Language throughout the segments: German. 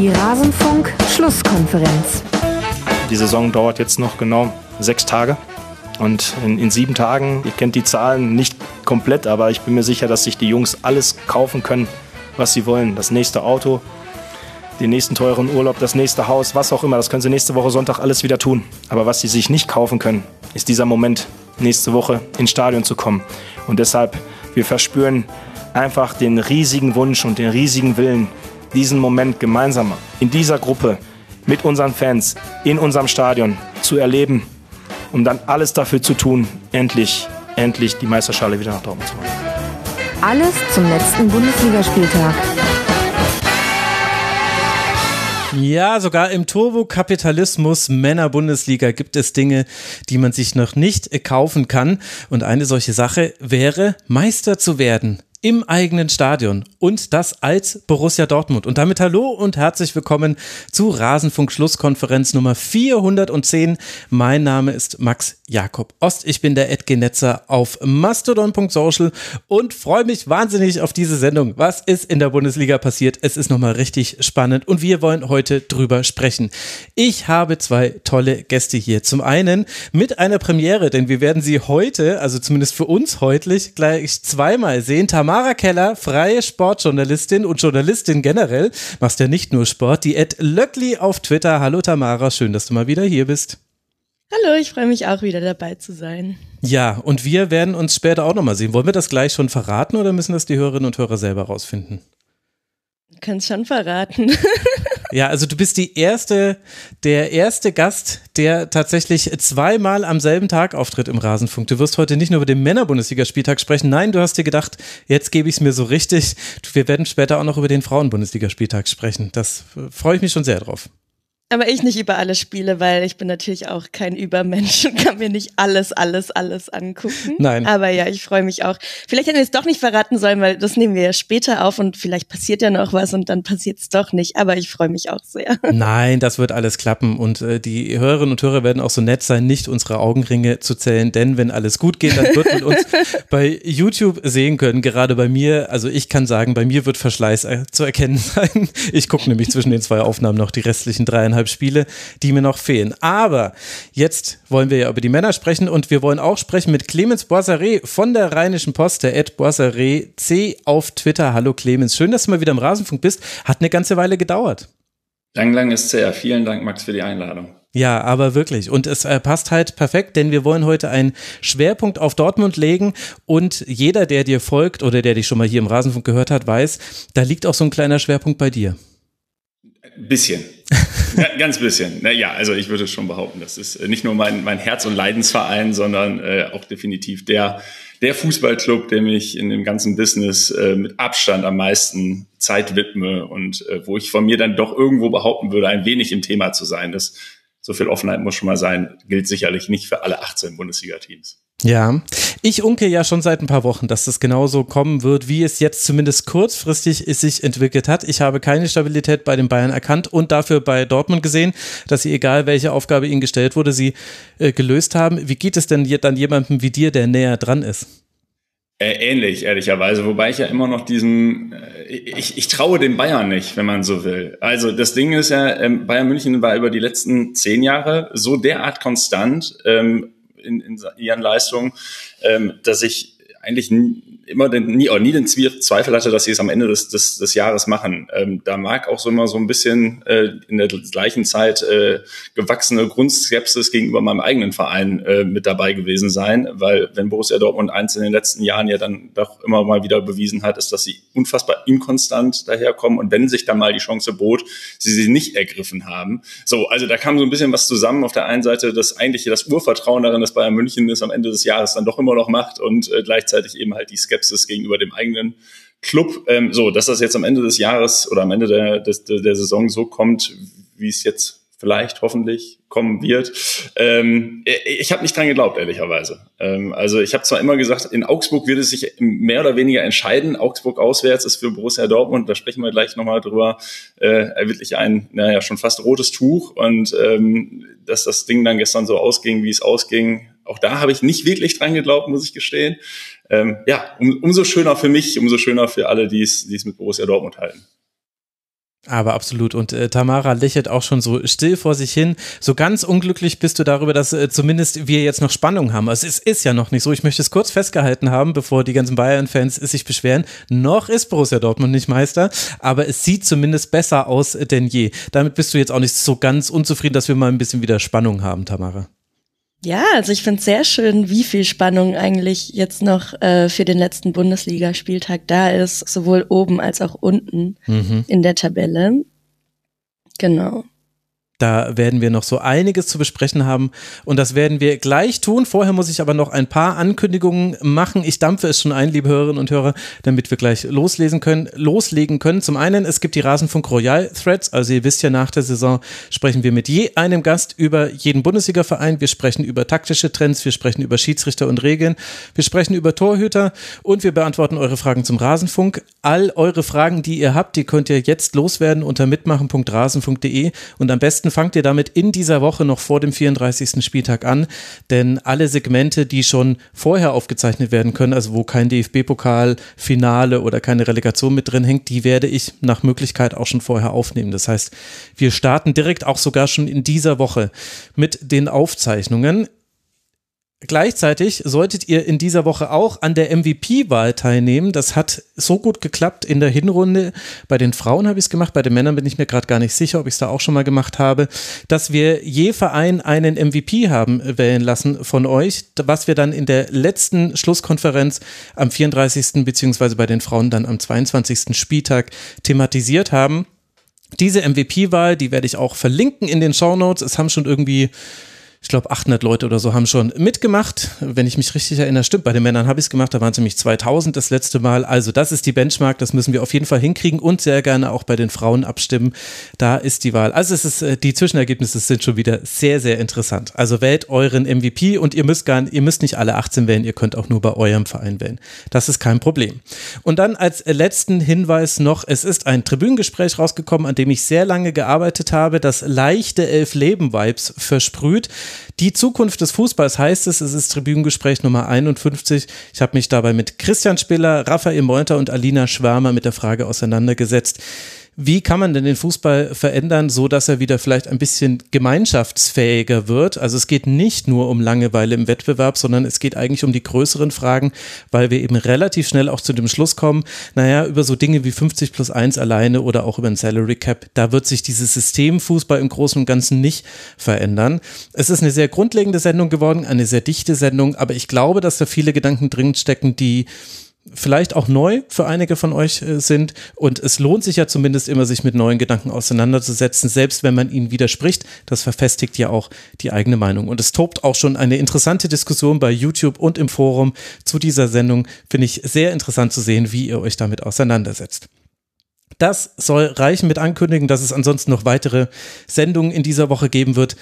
Die Rasenfunk-Schlusskonferenz. Die Saison dauert jetzt noch genau sechs Tage. Und in, in, sieben Tagen, ihr kennt die Zahlen nicht komplett, aber ich bin mir sicher, dass sich die Jungs alles kaufen können, was sie wollen. Das nächste Auto, den nächsten teuren Urlaub, das nächste Haus, was auch immer. Das können sie nächste Woche Sonntag alles wieder tun. Aber was sie sich nicht kaufen können, ist dieser Moment, nächste Woche ins Stadion zu kommen. Und deshalb, wir verspüren einfach den riesigen Wunsch und den riesigen Willen, diesen Moment gemeinsam in dieser Gruppe mit unseren Fans in unserem Stadion zu erleben, um dann alles dafür zu tun, endlich, endlich die Meisterschale wieder nach Dortmund zu holen. Alles zum letzten Bundesligaspieltag. Ja, sogar im Turbokapitalismus Männer-Bundesliga gibt es Dinge, die man sich noch nicht kaufen kann. Und eine solche Sache wäre, Meister zu werden im eigenen Stadion und das als Borussia Dortmund. Und damit hallo und herzlich willkommen zu Rasenfunk Schlusskonferenz Nummer 410. Mein Name ist Max Jakob Ost. Ich bin der Edgenetzer auf mastodon.social und freue mich wahnsinnig auf diese Sendung. Was ist in der Bundesliga passiert? Es ist nochmal richtig spannend und wir wollen heute drüber sprechen. Ich habe zwei tolle Gäste hier. Zum einen mit einer Premiere, denn wir werden sie heute, also zumindest für uns heute, gleich zweimal sehen. Tamara Tamara Keller, freie Sportjournalistin und Journalistin generell, machst ja nicht nur Sport, die Ed Löckli auf Twitter. Hallo Tamara, schön, dass du mal wieder hier bist. Hallo, ich freue mich auch wieder dabei zu sein. Ja, und wir werden uns später auch nochmal sehen. Wollen wir das gleich schon verraten oder müssen das die Hörerinnen und Hörer selber rausfinden? Kannst schon verraten. Ja, also du bist die erste, der erste Gast, der tatsächlich zweimal am selben Tag auftritt im Rasenfunk. Du wirst heute nicht nur über den Männer-Bundesligaspieltag sprechen. Nein, du hast dir gedacht, jetzt gebe ich es mir so richtig. Wir werden später auch noch über den Frauen-Bundesligaspieltag sprechen. Das äh, freue ich mich schon sehr drauf. Aber ich nicht über alle Spiele, weil ich bin natürlich auch kein Übermensch und kann mir nicht alles, alles, alles angucken. Nein. Aber ja, ich freue mich auch. Vielleicht hätten wir es doch nicht verraten sollen, weil das nehmen wir ja später auf und vielleicht passiert ja noch was und dann passiert es doch nicht. Aber ich freue mich auch sehr. Nein, das wird alles klappen und äh, die Hörerinnen und Hörer werden auch so nett sein, nicht unsere Augenringe zu zählen, denn wenn alles gut geht, dann wird man uns bei YouTube sehen können. Gerade bei mir, also ich kann sagen, bei mir wird Verschleiß äh, zu erkennen sein. Ich gucke nämlich zwischen den zwei Aufnahmen noch die restlichen dreieinhalb dreieinhalb Spiele, die mir noch fehlen. Aber jetzt wollen wir ja über die Männer sprechen und wir wollen auch sprechen mit Clemens Boissaré von der Rheinischen Post, der Ed Boissaré C auf Twitter. Hallo Clemens, schön, dass du mal wieder im Rasenfunk bist. Hat eine ganze Weile gedauert. Lang, lang ist sehr. Vielen Dank, Max, für die Einladung. Ja, aber wirklich. Und es äh, passt halt perfekt, denn wir wollen heute einen Schwerpunkt auf Dortmund legen. Und jeder, der dir folgt oder der dich schon mal hier im Rasenfunk gehört hat, weiß, da liegt auch so ein kleiner Schwerpunkt bei dir. Bisschen. ganz bisschen. Naja, also ich würde schon behaupten, das ist nicht nur mein, mein Herz- und Leidensverein, sondern äh, auch definitiv der, der Fußballclub, dem ich in dem ganzen Business äh, mit Abstand am meisten Zeit widme und äh, wo ich von mir dann doch irgendwo behaupten würde, ein wenig im Thema zu sein. Das so viel Offenheit muss schon mal sein, gilt sicherlich nicht für alle 18 Bundesliga-Teams. Ja, ich unke ja schon seit ein paar Wochen, dass das genauso kommen wird, wie es jetzt zumindest kurzfristig sich entwickelt hat. Ich habe keine Stabilität bei den Bayern erkannt und dafür bei Dortmund gesehen, dass sie, egal welche Aufgabe ihnen gestellt wurde, sie äh, gelöst haben. Wie geht es denn dann jemandem wie dir, der näher dran ist? Äh, ähnlich, ehrlicherweise, wobei ich ja immer noch diesen, äh, ich, ich traue den Bayern nicht, wenn man so will. Also das Ding ist ja, ähm, Bayern München war über die letzten zehn Jahre so derart konstant, ähm, in, in ihren Leistungen, ähm, dass ich eigentlich immer den, nie, nie den Zweifel hatte, dass sie es am Ende des, des, des Jahres machen. Ähm, da mag auch so immer so ein bisschen äh, in der gleichen Zeit äh, gewachsene Grundskepsis gegenüber meinem eigenen Verein äh, mit dabei gewesen sein, weil wenn Borussia Dortmund eins in den letzten Jahren ja dann doch immer mal wieder bewiesen hat, ist, dass sie unfassbar inkonstant daherkommen und wenn sich dann mal die Chance bot, sie sie nicht ergriffen haben. So, also da kam so ein bisschen was zusammen. Auf der einen Seite das eigentliche, das Urvertrauen darin, dass Bayern München es am Ende des Jahres dann doch immer noch macht und äh, gleichzeitig eben halt die Skepsis Skepsis gegenüber dem eigenen Club. Ähm, so, dass das jetzt am Ende des Jahres oder am Ende der, des, der Saison so kommt, wie es jetzt vielleicht hoffentlich kommen wird. Ähm, ich habe nicht dran geglaubt, ehrlicherweise. Ähm, also ich habe zwar immer gesagt, in Augsburg wird es sich mehr oder weniger entscheiden. Augsburg auswärts ist für Borussia Dortmund, da sprechen wir gleich nochmal drüber, äh, wirklich ein, naja, schon fast rotes Tuch. Und ähm, dass das Ding dann gestern so ausging, wie es ausging, auch da habe ich nicht wirklich dran geglaubt, muss ich gestehen ähm, ja, um, umso schöner für mich, umso schöner für alle, die es, mit Borussia Dortmund halten. Aber absolut. Und äh, Tamara lächelt auch schon so still vor sich hin. So ganz unglücklich bist du darüber, dass äh, zumindest wir jetzt noch Spannung haben. Also es ist ja noch nicht so. Ich möchte es kurz festgehalten haben, bevor die ganzen Bayern-Fans sich beschweren. Noch ist Borussia Dortmund nicht Meister, aber es sieht zumindest besser aus denn je. Damit bist du jetzt auch nicht so ganz unzufrieden, dass wir mal ein bisschen wieder Spannung haben, Tamara. Ja, also ich finde es sehr schön, wie viel Spannung eigentlich jetzt noch äh, für den letzten Bundesligaspieltag da ist, sowohl oben als auch unten mhm. in der Tabelle. Genau. Da werden wir noch so einiges zu besprechen haben und das werden wir gleich tun. Vorher muss ich aber noch ein paar Ankündigungen machen. Ich dampfe es schon ein, liebe Hörerinnen und Hörer, damit wir gleich loslesen können, loslegen können. Zum einen, es gibt die Rasenfunk Royal Threads. Also ihr wisst ja, nach der Saison sprechen wir mit je einem Gast über jeden Bundesliga-Verein. Wir sprechen über taktische Trends, wir sprechen über Schiedsrichter und Regeln, wir sprechen über Torhüter und wir beantworten eure Fragen zum Rasenfunk. All eure Fragen, die ihr habt, die könnt ihr jetzt loswerden unter mitmachen.rasenfunk.de und am besten besten fangt ihr damit in dieser Woche noch vor dem 34. Spieltag an, denn alle Segmente, die schon vorher aufgezeichnet werden können, also wo kein DFB-Pokal, Finale oder keine Relegation mit drin hängt, die werde ich nach Möglichkeit auch schon vorher aufnehmen. Das heißt, wir starten direkt auch sogar schon in dieser Woche mit den Aufzeichnungen. Gleichzeitig solltet ihr in dieser Woche auch an der MVP-Wahl teilnehmen. Das hat so gut geklappt in der Hinrunde. Bei den Frauen habe ich es gemacht, bei den Männern bin ich mir gerade gar nicht sicher, ob ich es da auch schon mal gemacht habe, dass wir je Verein einen MVP haben wählen lassen von euch, was wir dann in der letzten Schlusskonferenz am 34. beziehungsweise bei den Frauen dann am 22. Spieltag thematisiert haben. Diese MVP-Wahl, die werde ich auch verlinken in den Show Notes. Es haben schon irgendwie ich glaube 800 Leute oder so haben schon mitgemacht. Wenn ich mich richtig erinnere, stimmt, bei den Männern habe ich es gemacht, da waren es nämlich 2000 das letzte Mal. Also das ist die Benchmark, das müssen wir auf jeden Fall hinkriegen und sehr gerne auch bei den Frauen abstimmen. Da ist die Wahl. Also es ist, äh, die Zwischenergebnisse sind schon wieder sehr, sehr interessant. Also wählt euren MVP und ihr müsst gar, ihr müsst nicht alle 18 wählen, ihr könnt auch nur bei eurem Verein wählen. Das ist kein Problem. Und dann als letzten Hinweis noch, es ist ein Tribünengespräch rausgekommen, an dem ich sehr lange gearbeitet habe, das leichte Elf-Leben-Vibes versprüht. Die Zukunft des Fußballs heißt es, es ist Tribünengespräch Nummer 51. Ich habe mich dabei mit Christian Spiller, Raphael Meunter und Alina Schwärmer mit der Frage auseinandergesetzt, wie kann man denn den Fußball verändern, so dass er wieder vielleicht ein bisschen gemeinschaftsfähiger wird? Also es geht nicht nur um Langeweile im Wettbewerb, sondern es geht eigentlich um die größeren Fragen, weil wir eben relativ schnell auch zu dem Schluss kommen, naja, über so Dinge wie 50 plus 1 alleine oder auch über ein Salary Cap, da wird sich dieses System Fußball im Großen und Ganzen nicht verändern. Es ist eine sehr grundlegende Sendung geworden, eine sehr dichte Sendung, aber ich glaube, dass da viele Gedanken drin stecken, die vielleicht auch neu für einige von euch äh, sind. Und es lohnt sich ja zumindest immer, sich mit neuen Gedanken auseinanderzusetzen, selbst wenn man ihnen widerspricht. Das verfestigt ja auch die eigene Meinung. Und es tobt auch schon eine interessante Diskussion bei YouTube und im Forum zu dieser Sendung. Finde ich sehr interessant zu sehen, wie ihr euch damit auseinandersetzt. Das soll reichen mit Ankündigen, dass es ansonsten noch weitere Sendungen in dieser Woche geben wird.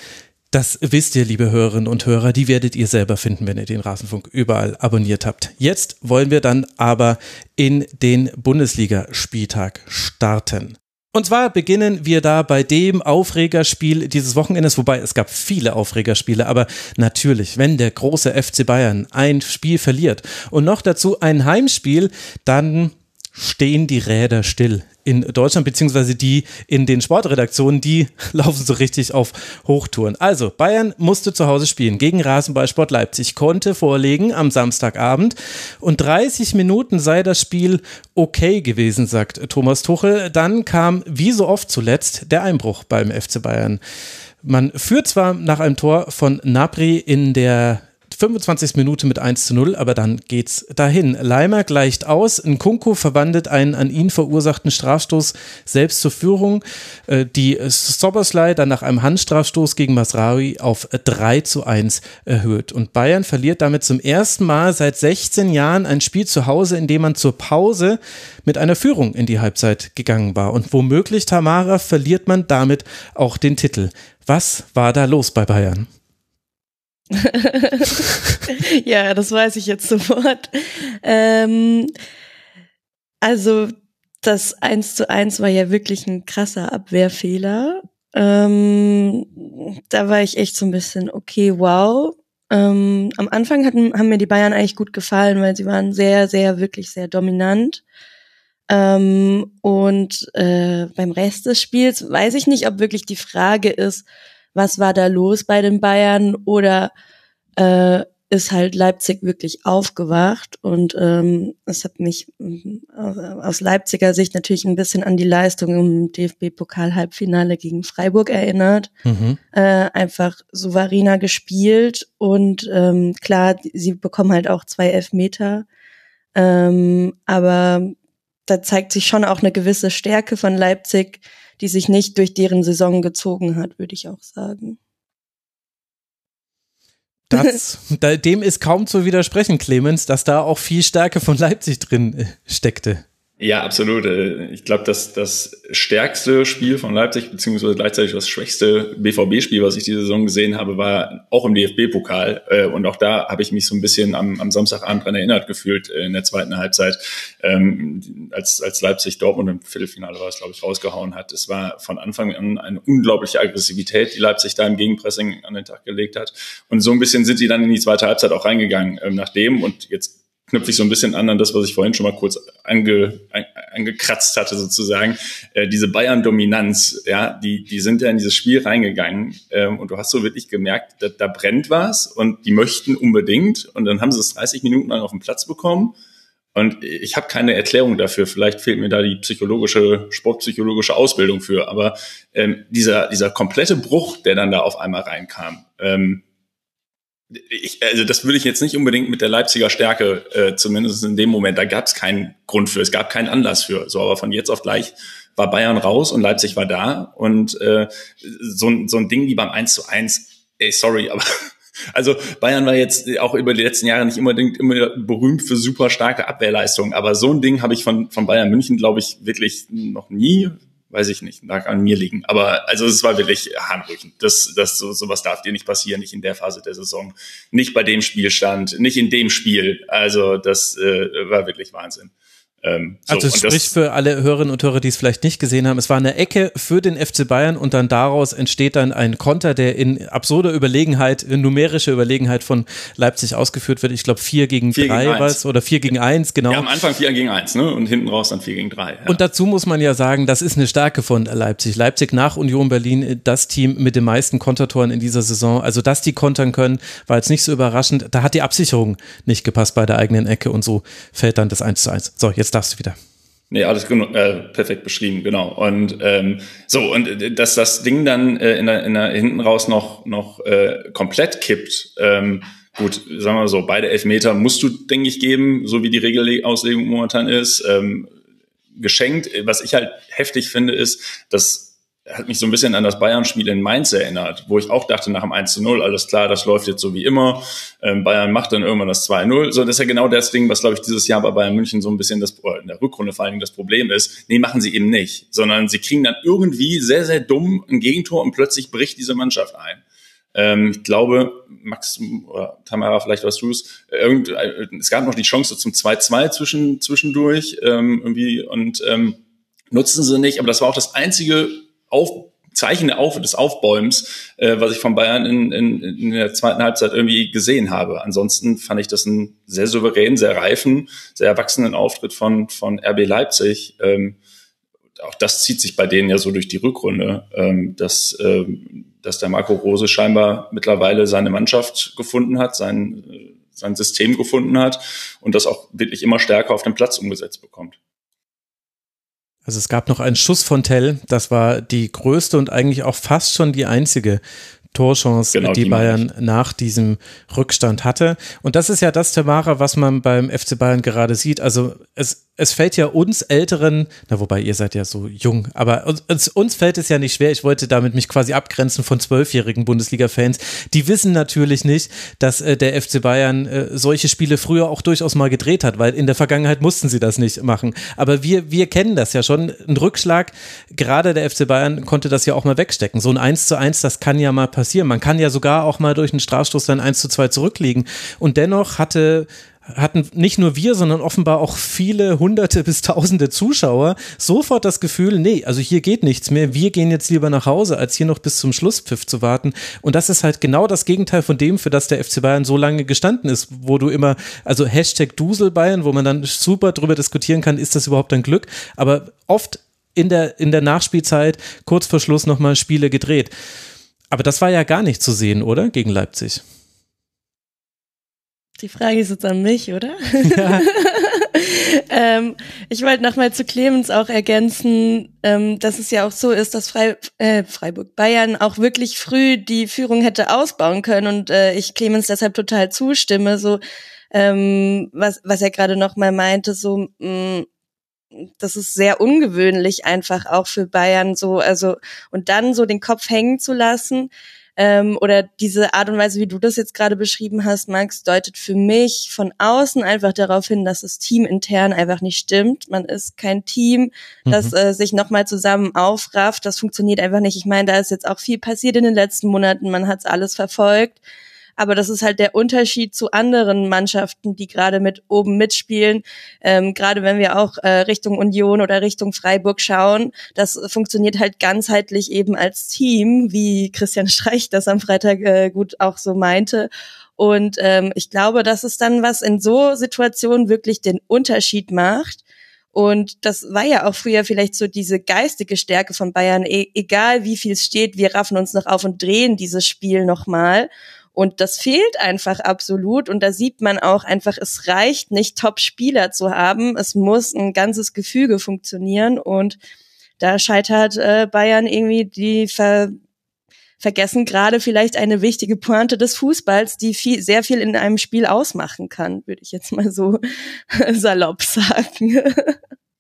Das wisst ihr, liebe Hörerinnen und Hörer, die werdet ihr selber finden, wenn ihr den Rasenfunk überall abonniert habt. Jetzt wollen wir dann aber in den Bundesligaspieltag starten. Und zwar beginnen wir da bei dem Aufregerspiel dieses Wochenendes, wobei es gab viele Aufregerspiele, aber natürlich, wenn der große FC Bayern ein Spiel verliert und noch dazu ein Heimspiel, dann stehen die Räder still in Deutschland, beziehungsweise die in den Sportredaktionen, die laufen so richtig auf Hochtouren. Also, Bayern musste zu Hause spielen gegen Rasenballsport Leipzig, konnte vorlegen am Samstagabend und 30 Minuten sei das Spiel okay gewesen, sagt Thomas Tuchel. Dann kam, wie so oft zuletzt, der Einbruch beim FC Bayern. Man führt zwar nach einem Tor von Napri in der 25. Minute mit 1 zu 0, aber dann geht's dahin. Leimer gleicht aus, Nkunku verwandelt einen an ihn verursachten Strafstoß selbst zur Führung. Äh, die Soberslei dann nach einem Handstrafstoß gegen Masraoui auf 3 zu 1 erhöht. Und Bayern verliert damit zum ersten Mal seit 16 Jahren ein Spiel zu Hause, in dem man zur Pause mit einer Führung in die Halbzeit gegangen war. Und womöglich, Tamara, verliert man damit auch den Titel. Was war da los bei Bayern? ja, das weiß ich jetzt sofort. Ähm, also das 1 zu 1 war ja wirklich ein krasser Abwehrfehler. Ähm, da war ich echt so ein bisschen, okay, wow. Ähm, am Anfang hatten, haben mir die Bayern eigentlich gut gefallen, weil sie waren sehr, sehr, wirklich sehr dominant. Ähm, und äh, beim Rest des Spiels weiß ich nicht, ob wirklich die Frage ist, was war da los bei den Bayern? Oder äh, ist halt Leipzig wirklich aufgewacht? Und ähm, es hat mich äh, aus Leipziger Sicht natürlich ein bisschen an die Leistung im DFB-Pokal-Halbfinale gegen Freiburg erinnert. Mhm. Äh, einfach souveräner gespielt. Und ähm, klar, sie bekommen halt auch zwei Elfmeter, ähm, aber da zeigt sich schon auch eine gewisse Stärke von Leipzig, die sich nicht durch deren Saison gezogen hat, würde ich auch sagen. Das, dem ist kaum zu widersprechen, Clemens, dass da auch viel Stärke von Leipzig drin äh, steckte. Ja, absolut. Äh, ich glaube, dass das stärkste Spiel von Leipzig, beziehungsweise gleichzeitig das schwächste BVB-Spiel, was ich diese Saison gesehen habe, war auch im DFB-Pokal. Äh, und auch da habe ich mich so ein bisschen am, am Samstagabend dran erinnert gefühlt äh, in der zweiten Halbzeit, ähm, als, als Leipzig Dortmund im Viertelfinale war es, glaube ich, rausgehauen hat. Es war von Anfang an eine unglaubliche Aggressivität, die Leipzig da im Gegenpressing an den Tag gelegt hat. Und so ein bisschen sind sie dann in die zweite Halbzeit auch reingegangen ähm, nach dem. Und jetzt knüpfe ich so ein bisschen an an das, was ich vorhin schon mal kurz ange, angekratzt hatte sozusagen. Äh, diese Bayern-Dominanz, ja, die, die sind ja in dieses Spiel reingegangen ähm, und du hast so wirklich gemerkt, da, da brennt was und die möchten unbedingt und dann haben sie es 30 Minuten lang auf den Platz bekommen und ich habe keine Erklärung dafür. Vielleicht fehlt mir da die psychologische, sportpsychologische Ausbildung für. Aber ähm, dieser, dieser komplette Bruch, der dann da auf einmal reinkam, ähm, ich, also das würde ich jetzt nicht unbedingt mit der Leipziger Stärke, äh, zumindest in dem Moment, da gab es keinen Grund für, es gab keinen Anlass für. So, aber von jetzt auf gleich war Bayern raus und Leipzig war da. Und äh, so, so ein Ding wie beim 1 zu 1, ey, sorry, aber also Bayern war jetzt auch über die letzten Jahre nicht unbedingt immer berühmt für super starke Abwehrleistungen, aber so ein Ding habe ich von, von Bayern München, glaube ich, wirklich noch nie weiß ich nicht, lag an mir liegen. Aber also es war wirklich hanbrüchend. Das, das so, sowas darf dir nicht passieren, nicht in der Phase der Saison, nicht bei dem Spielstand, nicht in dem Spiel. Also das äh, war wirklich Wahnsinn. Ähm, so, also sprich für alle Hörerinnen und Hörer, die es vielleicht nicht gesehen haben, es war eine Ecke für den FC Bayern und dann daraus entsteht dann ein Konter, der in absurder Überlegenheit, in numerischer Überlegenheit von Leipzig ausgeführt wird. Ich glaube vier gegen vier drei war es oder vier gegen eins, genau. Ja, am Anfang vier gegen eins, ne? Und hinten raus dann vier gegen drei. Ja. Und dazu muss man ja sagen, das ist eine Stärke von Leipzig. Leipzig nach Union Berlin, das Team mit den meisten Kontertoren in dieser Saison. Also, dass die kontern können, war jetzt nicht so überraschend. Da hat die Absicherung nicht gepasst bei der eigenen Ecke und so fällt dann das eins zu eins. So, jetzt jetzt darfst du wieder. Nee, alles äh, perfekt beschrieben, genau. Und ähm, so, und äh, dass das Ding dann äh, in der, in der hinten raus noch, noch äh, komplett kippt, ähm, gut, sagen wir so, beide Elfmeter musst du, denke ich, geben, so wie die Regelauslegung momentan ist. Ähm, geschenkt. Was ich halt heftig finde, ist, dass hat mich so ein bisschen an das Bayern-Spiel in Mainz erinnert, wo ich auch dachte nach dem 1 zu 0, alles klar, das läuft jetzt so wie immer. Ähm, Bayern macht dann irgendwann das 2-0. So, das ist ja genau das Ding, was, glaube ich, dieses Jahr bei Bayern München so ein bisschen das, in der Rückrunde vor allen Dingen das Problem ist. Nee, machen sie eben nicht, sondern sie kriegen dann irgendwie sehr, sehr dumm ein Gegentor und plötzlich bricht diese Mannschaft ein. Ähm, ich glaube, Max oder Tamara, vielleicht weißt du es, irgend, äh, es gab noch die Chance zum 2-2 zwischen, zwischendurch ähm, irgendwie und ähm, nutzen sie nicht, aber das war auch das einzige auf, Zeichen des Aufbäumens, äh, was ich von Bayern in, in, in der zweiten Halbzeit irgendwie gesehen habe. Ansonsten fand ich das einen sehr souveränen, sehr reifen, sehr erwachsenen Auftritt von, von RB Leipzig. Ähm, auch das zieht sich bei denen ja so durch die Rückrunde, ähm, dass, ähm, dass der Marco Rose scheinbar mittlerweile seine Mannschaft gefunden hat, sein, sein System gefunden hat und das auch wirklich immer stärker auf den Platz umgesetzt bekommt. Also es gab noch einen Schuss von Tell, das war die größte und eigentlich auch fast schon die einzige Torchance, genau, die, die Bayern nach diesem Rückstand hatte. Und das ist ja das, Tamara, was man beim FC Bayern gerade sieht. Also es, es fällt ja uns Älteren, na wobei ihr seid ja so jung, aber uns, uns fällt es ja nicht schwer. Ich wollte damit mich quasi abgrenzen von zwölfjährigen Bundesliga-Fans. Die wissen natürlich nicht, dass äh, der FC Bayern äh, solche Spiele früher auch durchaus mal gedreht hat, weil in der Vergangenheit mussten sie das nicht machen. Aber wir, wir kennen das ja schon. Ein Rückschlag, gerade der FC Bayern konnte das ja auch mal wegstecken. So ein 1 zu 1, das kann ja mal passieren. Man kann ja sogar auch mal durch einen Strafstoß dann 1 zu 2 zurückliegen. Und dennoch hatte hatten nicht nur wir, sondern offenbar auch viele hunderte bis tausende Zuschauer sofort das Gefühl, nee, also hier geht nichts mehr, wir gehen jetzt lieber nach Hause, als hier noch bis zum Schlusspfiff zu warten. Und das ist halt genau das Gegenteil von dem, für das der FC Bayern so lange gestanden ist, wo du immer, also Hashtag Dusel Bayern, wo man dann super drüber diskutieren kann, ist das überhaupt ein Glück, aber oft in der, in der Nachspielzeit kurz vor Schluss nochmal Spiele gedreht. Aber das war ja gar nicht zu sehen, oder? Gegen Leipzig. Die Frage ist jetzt an mich, oder? Ja. ähm, ich wollte nochmal zu Clemens auch ergänzen, ähm, dass es ja auch so ist, dass Frei, äh, Freiburg Bayern auch wirklich früh die Führung hätte ausbauen können und äh, ich Clemens deshalb total zustimme, so ähm, was, was er gerade nochmal meinte, so mh, mm, das ist sehr ungewöhnlich einfach auch für Bayern so, also und dann so den Kopf hängen zu lassen ähm, oder diese Art und Weise, wie du das jetzt gerade beschrieben hast, Max, deutet für mich von außen einfach darauf hin, dass das Team intern einfach nicht stimmt. Man ist kein Team, das mhm. äh, sich nochmal zusammen aufrafft. Das funktioniert einfach nicht. Ich meine, da ist jetzt auch viel passiert in den letzten Monaten. Man hat es alles verfolgt. Aber das ist halt der Unterschied zu anderen Mannschaften, die gerade mit oben mitspielen. Ähm, gerade wenn wir auch äh, Richtung Union oder Richtung Freiburg schauen, das funktioniert halt ganzheitlich eben als Team, wie Christian Streich das am Freitag äh, gut auch so meinte. Und ähm, ich glaube, dass es dann was in so Situationen wirklich den Unterschied macht. Und das war ja auch früher vielleicht so diese geistige Stärke von Bayern. E egal wie viel es steht, wir raffen uns noch auf und drehen dieses Spiel nochmal. Und das fehlt einfach absolut. Und da sieht man auch einfach, es reicht nicht, Top-Spieler zu haben. Es muss ein ganzes Gefüge funktionieren. Und da scheitert äh, Bayern irgendwie die ver vergessen gerade vielleicht eine wichtige Pointe des Fußballs, die viel, sehr viel in einem Spiel ausmachen kann, würde ich jetzt mal so salopp sagen.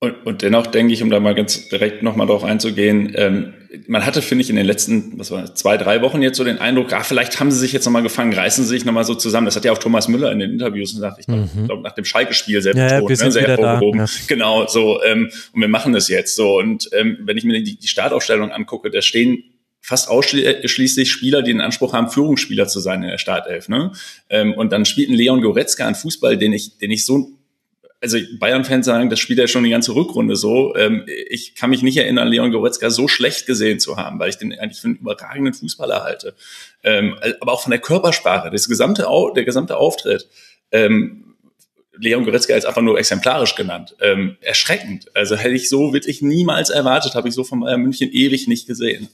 Und, und dennoch denke ich, um da mal ganz direkt nochmal drauf einzugehen, ähm, man hatte, finde ich, in den letzten, was war zwei, drei Wochen jetzt so den Eindruck, ah, vielleicht haben sie sich jetzt nochmal gefangen, reißen sie sich nochmal so zusammen. Das hat ja auch Thomas Müller in den Interviews gesagt, ich glaube, mhm. glaub, nach dem Schalke-Spiel selbst ja, betont, ne, sehr hervorgehoben. Ja. Genau, so, ähm, und wir machen es jetzt so. Und ähm, wenn ich mir die, die Startaufstellung angucke, da stehen fast ausschließlich Spieler, die den Anspruch haben, Führungsspieler zu sein in der Startelf. Ne? Ähm, und dann spielt ein Leon Goretzka einen Fußball, den ich, den ich so also Bayern-Fans sagen, das spielt ja schon die ganze Rückrunde so. Ähm, ich kann mich nicht erinnern, Leon Goretzka so schlecht gesehen zu haben, weil ich den eigentlich für einen überragenden Fußballer halte. Ähm, aber auch von der Körpersprache, das gesamte, der gesamte Auftritt. Ähm, Leon Goretzka ist einfach nur exemplarisch genannt. Erschreckend. Also hätte ich so wirklich niemals erwartet, habe ich so von Bayern München ewig nicht gesehen.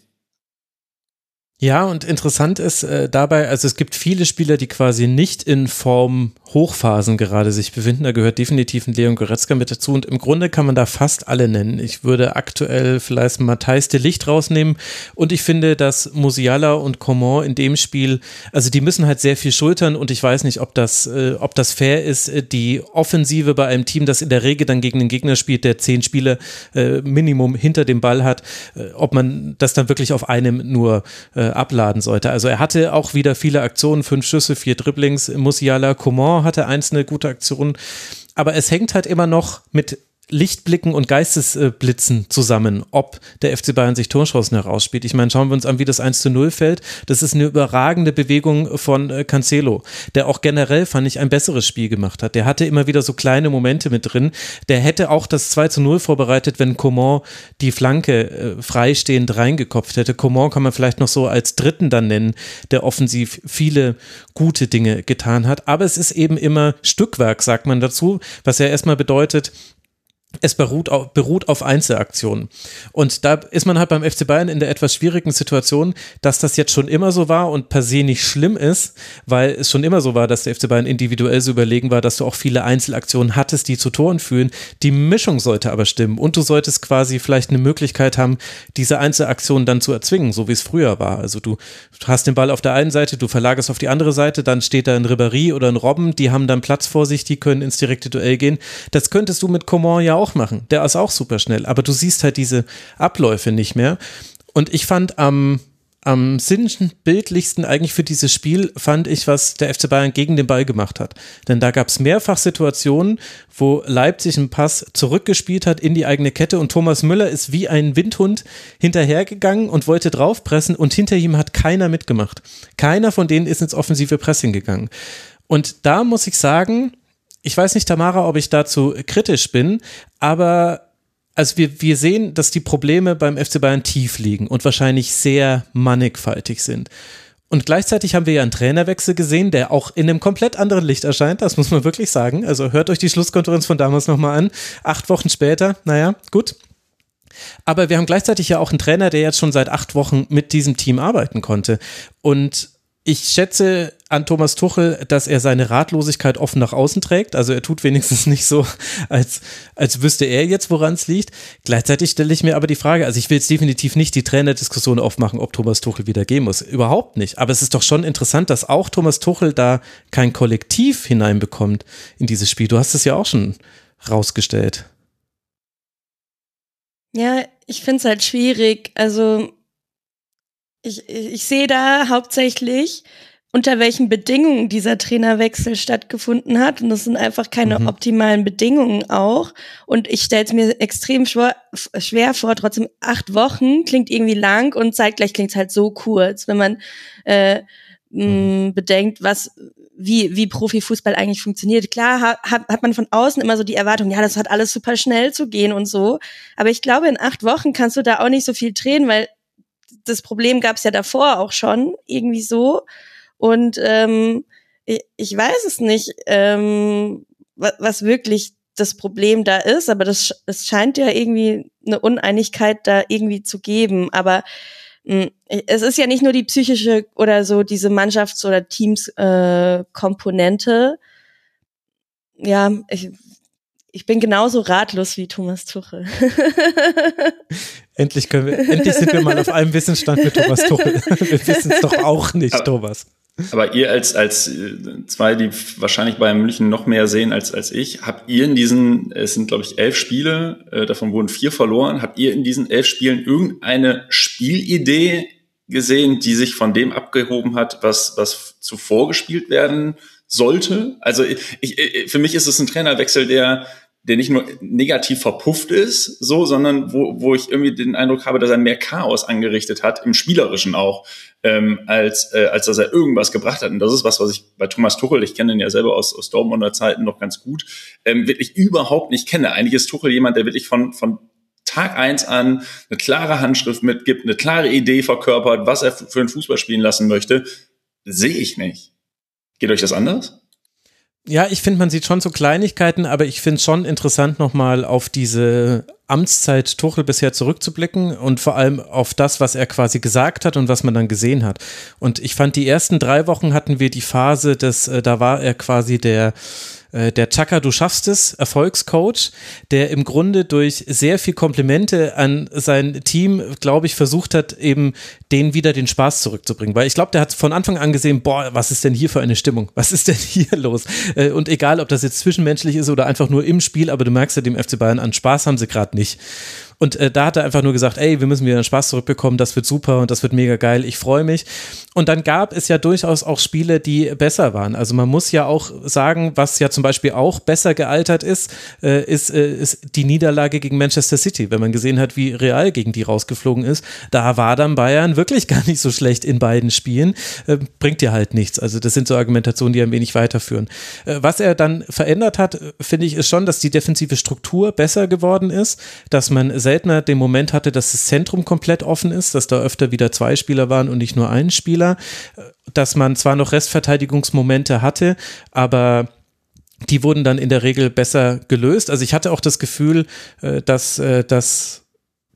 Ja, und interessant ist äh, dabei, also es gibt viele Spieler, die quasi nicht in Form Hochphasen gerade sich befinden. Da gehört definitiv ein Leon Goretzka mit dazu und im Grunde kann man da fast alle nennen. Ich würde aktuell vielleicht Matthijs de Licht rausnehmen und ich finde, dass Musiala und Coman in dem Spiel, also die müssen halt sehr viel schultern und ich weiß nicht, ob das, äh, ob das fair ist, äh, die Offensive bei einem Team, das in der Regel dann gegen einen Gegner spielt, der zehn Spiele äh, Minimum hinter dem Ball hat, äh, ob man das dann wirklich auf einem nur äh, abladen sollte. Also er hatte auch wieder viele Aktionen, fünf Schüsse, vier Dribblings, Musiala, Coman hatte einzelne gute Aktionen. Aber es hängt halt immer noch mit Lichtblicken und Geistesblitzen zusammen, ob der FC Bayern sich Torchancen herausspielt. Ich meine, schauen wir uns an, wie das 1 zu 0 fällt. Das ist eine überragende Bewegung von äh, Cancelo, der auch generell, fand ich, ein besseres Spiel gemacht hat. Der hatte immer wieder so kleine Momente mit drin. Der hätte auch das 2 zu 0 vorbereitet, wenn Coman die Flanke äh, freistehend reingekopft hätte. Coman kann man vielleicht noch so als Dritten dann nennen, der offensiv viele gute Dinge getan hat. Aber es ist eben immer Stückwerk, sagt man dazu, was ja erstmal bedeutet, es beruht auf, beruht auf Einzelaktionen. Und da ist man halt beim FC Bayern in der etwas schwierigen Situation, dass das jetzt schon immer so war und per se nicht schlimm ist, weil es schon immer so war, dass der FC Bayern individuell so überlegen war, dass du auch viele Einzelaktionen hattest, die zu Toren führen. Die Mischung sollte aber stimmen und du solltest quasi vielleicht eine Möglichkeit haben, diese Einzelaktionen dann zu erzwingen, so wie es früher war. Also du hast den Ball auf der einen Seite, du verlagerst auf die andere Seite, dann steht da ein Ribéry oder ein Robben, die haben dann Platz vor sich, die können ins direkte Duell gehen. Das könntest du mit Coman ja auch auch machen. Der ist auch super schnell. Aber du siehst halt diese Abläufe nicht mehr. Und ich fand am, am sinnbildlichsten eigentlich für dieses Spiel, fand ich, was der FC Bayern gegen den Ball gemacht hat. Denn da gab es mehrfach Situationen, wo Leipzig einen Pass zurückgespielt hat in die eigene Kette und Thomas Müller ist wie ein Windhund hinterhergegangen und wollte draufpressen und hinter ihm hat keiner mitgemacht. Keiner von denen ist ins offensive Pressing gegangen. Und da muss ich sagen, ich weiß nicht, Tamara, ob ich dazu kritisch bin, aber also wir, wir sehen, dass die Probleme beim FC Bayern tief liegen und wahrscheinlich sehr mannigfaltig sind. Und gleichzeitig haben wir ja einen Trainerwechsel gesehen, der auch in einem komplett anderen Licht erscheint. Das muss man wirklich sagen. Also hört euch die Schlusskonferenz von damals nochmal an. Acht Wochen später, naja, gut. Aber wir haben gleichzeitig ja auch einen Trainer, der jetzt schon seit acht Wochen mit diesem Team arbeiten konnte. Und ich schätze an Thomas Tuchel, dass er seine Ratlosigkeit offen nach außen trägt. Also er tut wenigstens nicht so, als, als wüsste er jetzt, woran es liegt. Gleichzeitig stelle ich mir aber die Frage, also ich will jetzt definitiv nicht die Trainerdiskussion aufmachen, ob Thomas Tuchel wieder gehen muss. Überhaupt nicht. Aber es ist doch schon interessant, dass auch Thomas Tuchel da kein Kollektiv hineinbekommt in dieses Spiel. Du hast es ja auch schon rausgestellt. Ja, ich finde es halt schwierig. Also ich, ich sehe da hauptsächlich, unter welchen Bedingungen dieser Trainerwechsel stattgefunden hat. Und das sind einfach keine mhm. optimalen Bedingungen auch. Und ich stelle es mir extrem schwer, schwer vor, trotzdem acht Wochen klingt irgendwie lang und zeitgleich klingt es halt so kurz, wenn man äh, mh, bedenkt, was wie, wie Profifußball eigentlich funktioniert. Klar hat, hat man von außen immer so die Erwartung, ja, das hat alles super schnell zu gehen und so. Aber ich glaube, in acht Wochen kannst du da auch nicht so viel drehen, weil das Problem gab es ja davor auch schon, irgendwie so. Und ähm, ich, ich weiß es nicht, ähm, was, was wirklich das Problem da ist, aber das, das scheint ja irgendwie eine Uneinigkeit da irgendwie zu geben. Aber mh, hm, es ist ja nicht nur die psychische oder so diese Mannschafts- oder Teams-Komponente. Äh, ja, ich, ich bin genauso ratlos wie Thomas Tuchel. endlich können wir, endlich sind wir mal auf einem Wissensstand mit Thomas Tuchel. Wir wissen es doch auch nicht, aber, Thomas. Aber ihr als, als äh, zwei, die wahrscheinlich bei München noch mehr sehen als, als ich, habt ihr in diesen, es sind glaube ich elf Spiele, äh, davon wurden vier verloren, habt ihr in diesen elf Spielen irgendeine Spielidee gesehen, die sich von dem abgehoben hat, was, was zuvor gespielt werden sollte? Also ich, ich, für mich ist es ein Trainerwechsel, der der nicht nur negativ verpufft ist, so, sondern wo, wo ich irgendwie den Eindruck habe, dass er mehr Chaos angerichtet hat, im Spielerischen auch, ähm, als, äh, als dass er irgendwas gebracht hat. Und das ist was, was ich bei Thomas Tuchel, ich kenne ihn ja selber aus, aus Dortmunder Zeiten noch ganz gut, ähm, wirklich überhaupt nicht kenne. Eigentlich ist Tuchel jemand, der wirklich von, von Tag eins an eine klare Handschrift mitgibt, eine klare Idee verkörpert, was er für einen Fußball spielen lassen möchte. Sehe ich nicht. Geht euch das anders? Ja, ich finde, man sieht schon so Kleinigkeiten, aber ich finde es schon interessant, nochmal auf diese Amtszeit Tuchel bisher zurückzublicken und vor allem auf das, was er quasi gesagt hat und was man dann gesehen hat. Und ich fand, die ersten drei Wochen hatten wir die Phase, dass äh, da war er quasi der äh, der Chaka, du schaffst es, Erfolgscoach, der im Grunde durch sehr viel Komplimente an sein Team, glaube ich, versucht hat, eben denen wieder den Spaß zurückzubringen. Weil ich glaube, der hat von Anfang an gesehen, boah, was ist denn hier für eine Stimmung? Was ist denn hier los? Äh, und egal, ob das jetzt zwischenmenschlich ist oder einfach nur im Spiel, aber du merkst ja dem FC Bayern an, Spaß haben sie gerade nicht. Und äh, da hat er einfach nur gesagt, ey, wir müssen wieder einen Spaß zurückbekommen, das wird super und das wird mega geil, ich freue mich. Und dann gab es ja durchaus auch Spiele, die besser waren. Also man muss ja auch sagen, was ja zum Beispiel auch besser gealtert ist, äh, ist, äh, ist die Niederlage gegen Manchester City. Wenn man gesehen hat, wie Real gegen die rausgeflogen ist, da war dann Bayern wirklich gar nicht so schlecht in beiden Spielen. Äh, bringt dir halt nichts. Also das sind so Argumentationen, die ein wenig weiterführen. Äh, was er dann verändert hat, finde ich, ist schon, dass die defensive Struktur besser geworden ist, dass man seltener den Moment hatte, dass das Zentrum komplett offen ist, dass da öfter wieder zwei Spieler waren und nicht nur ein Spieler, dass man zwar noch Restverteidigungsmomente hatte, aber die wurden dann in der Regel besser gelöst. Also ich hatte auch das Gefühl, äh, dass, äh,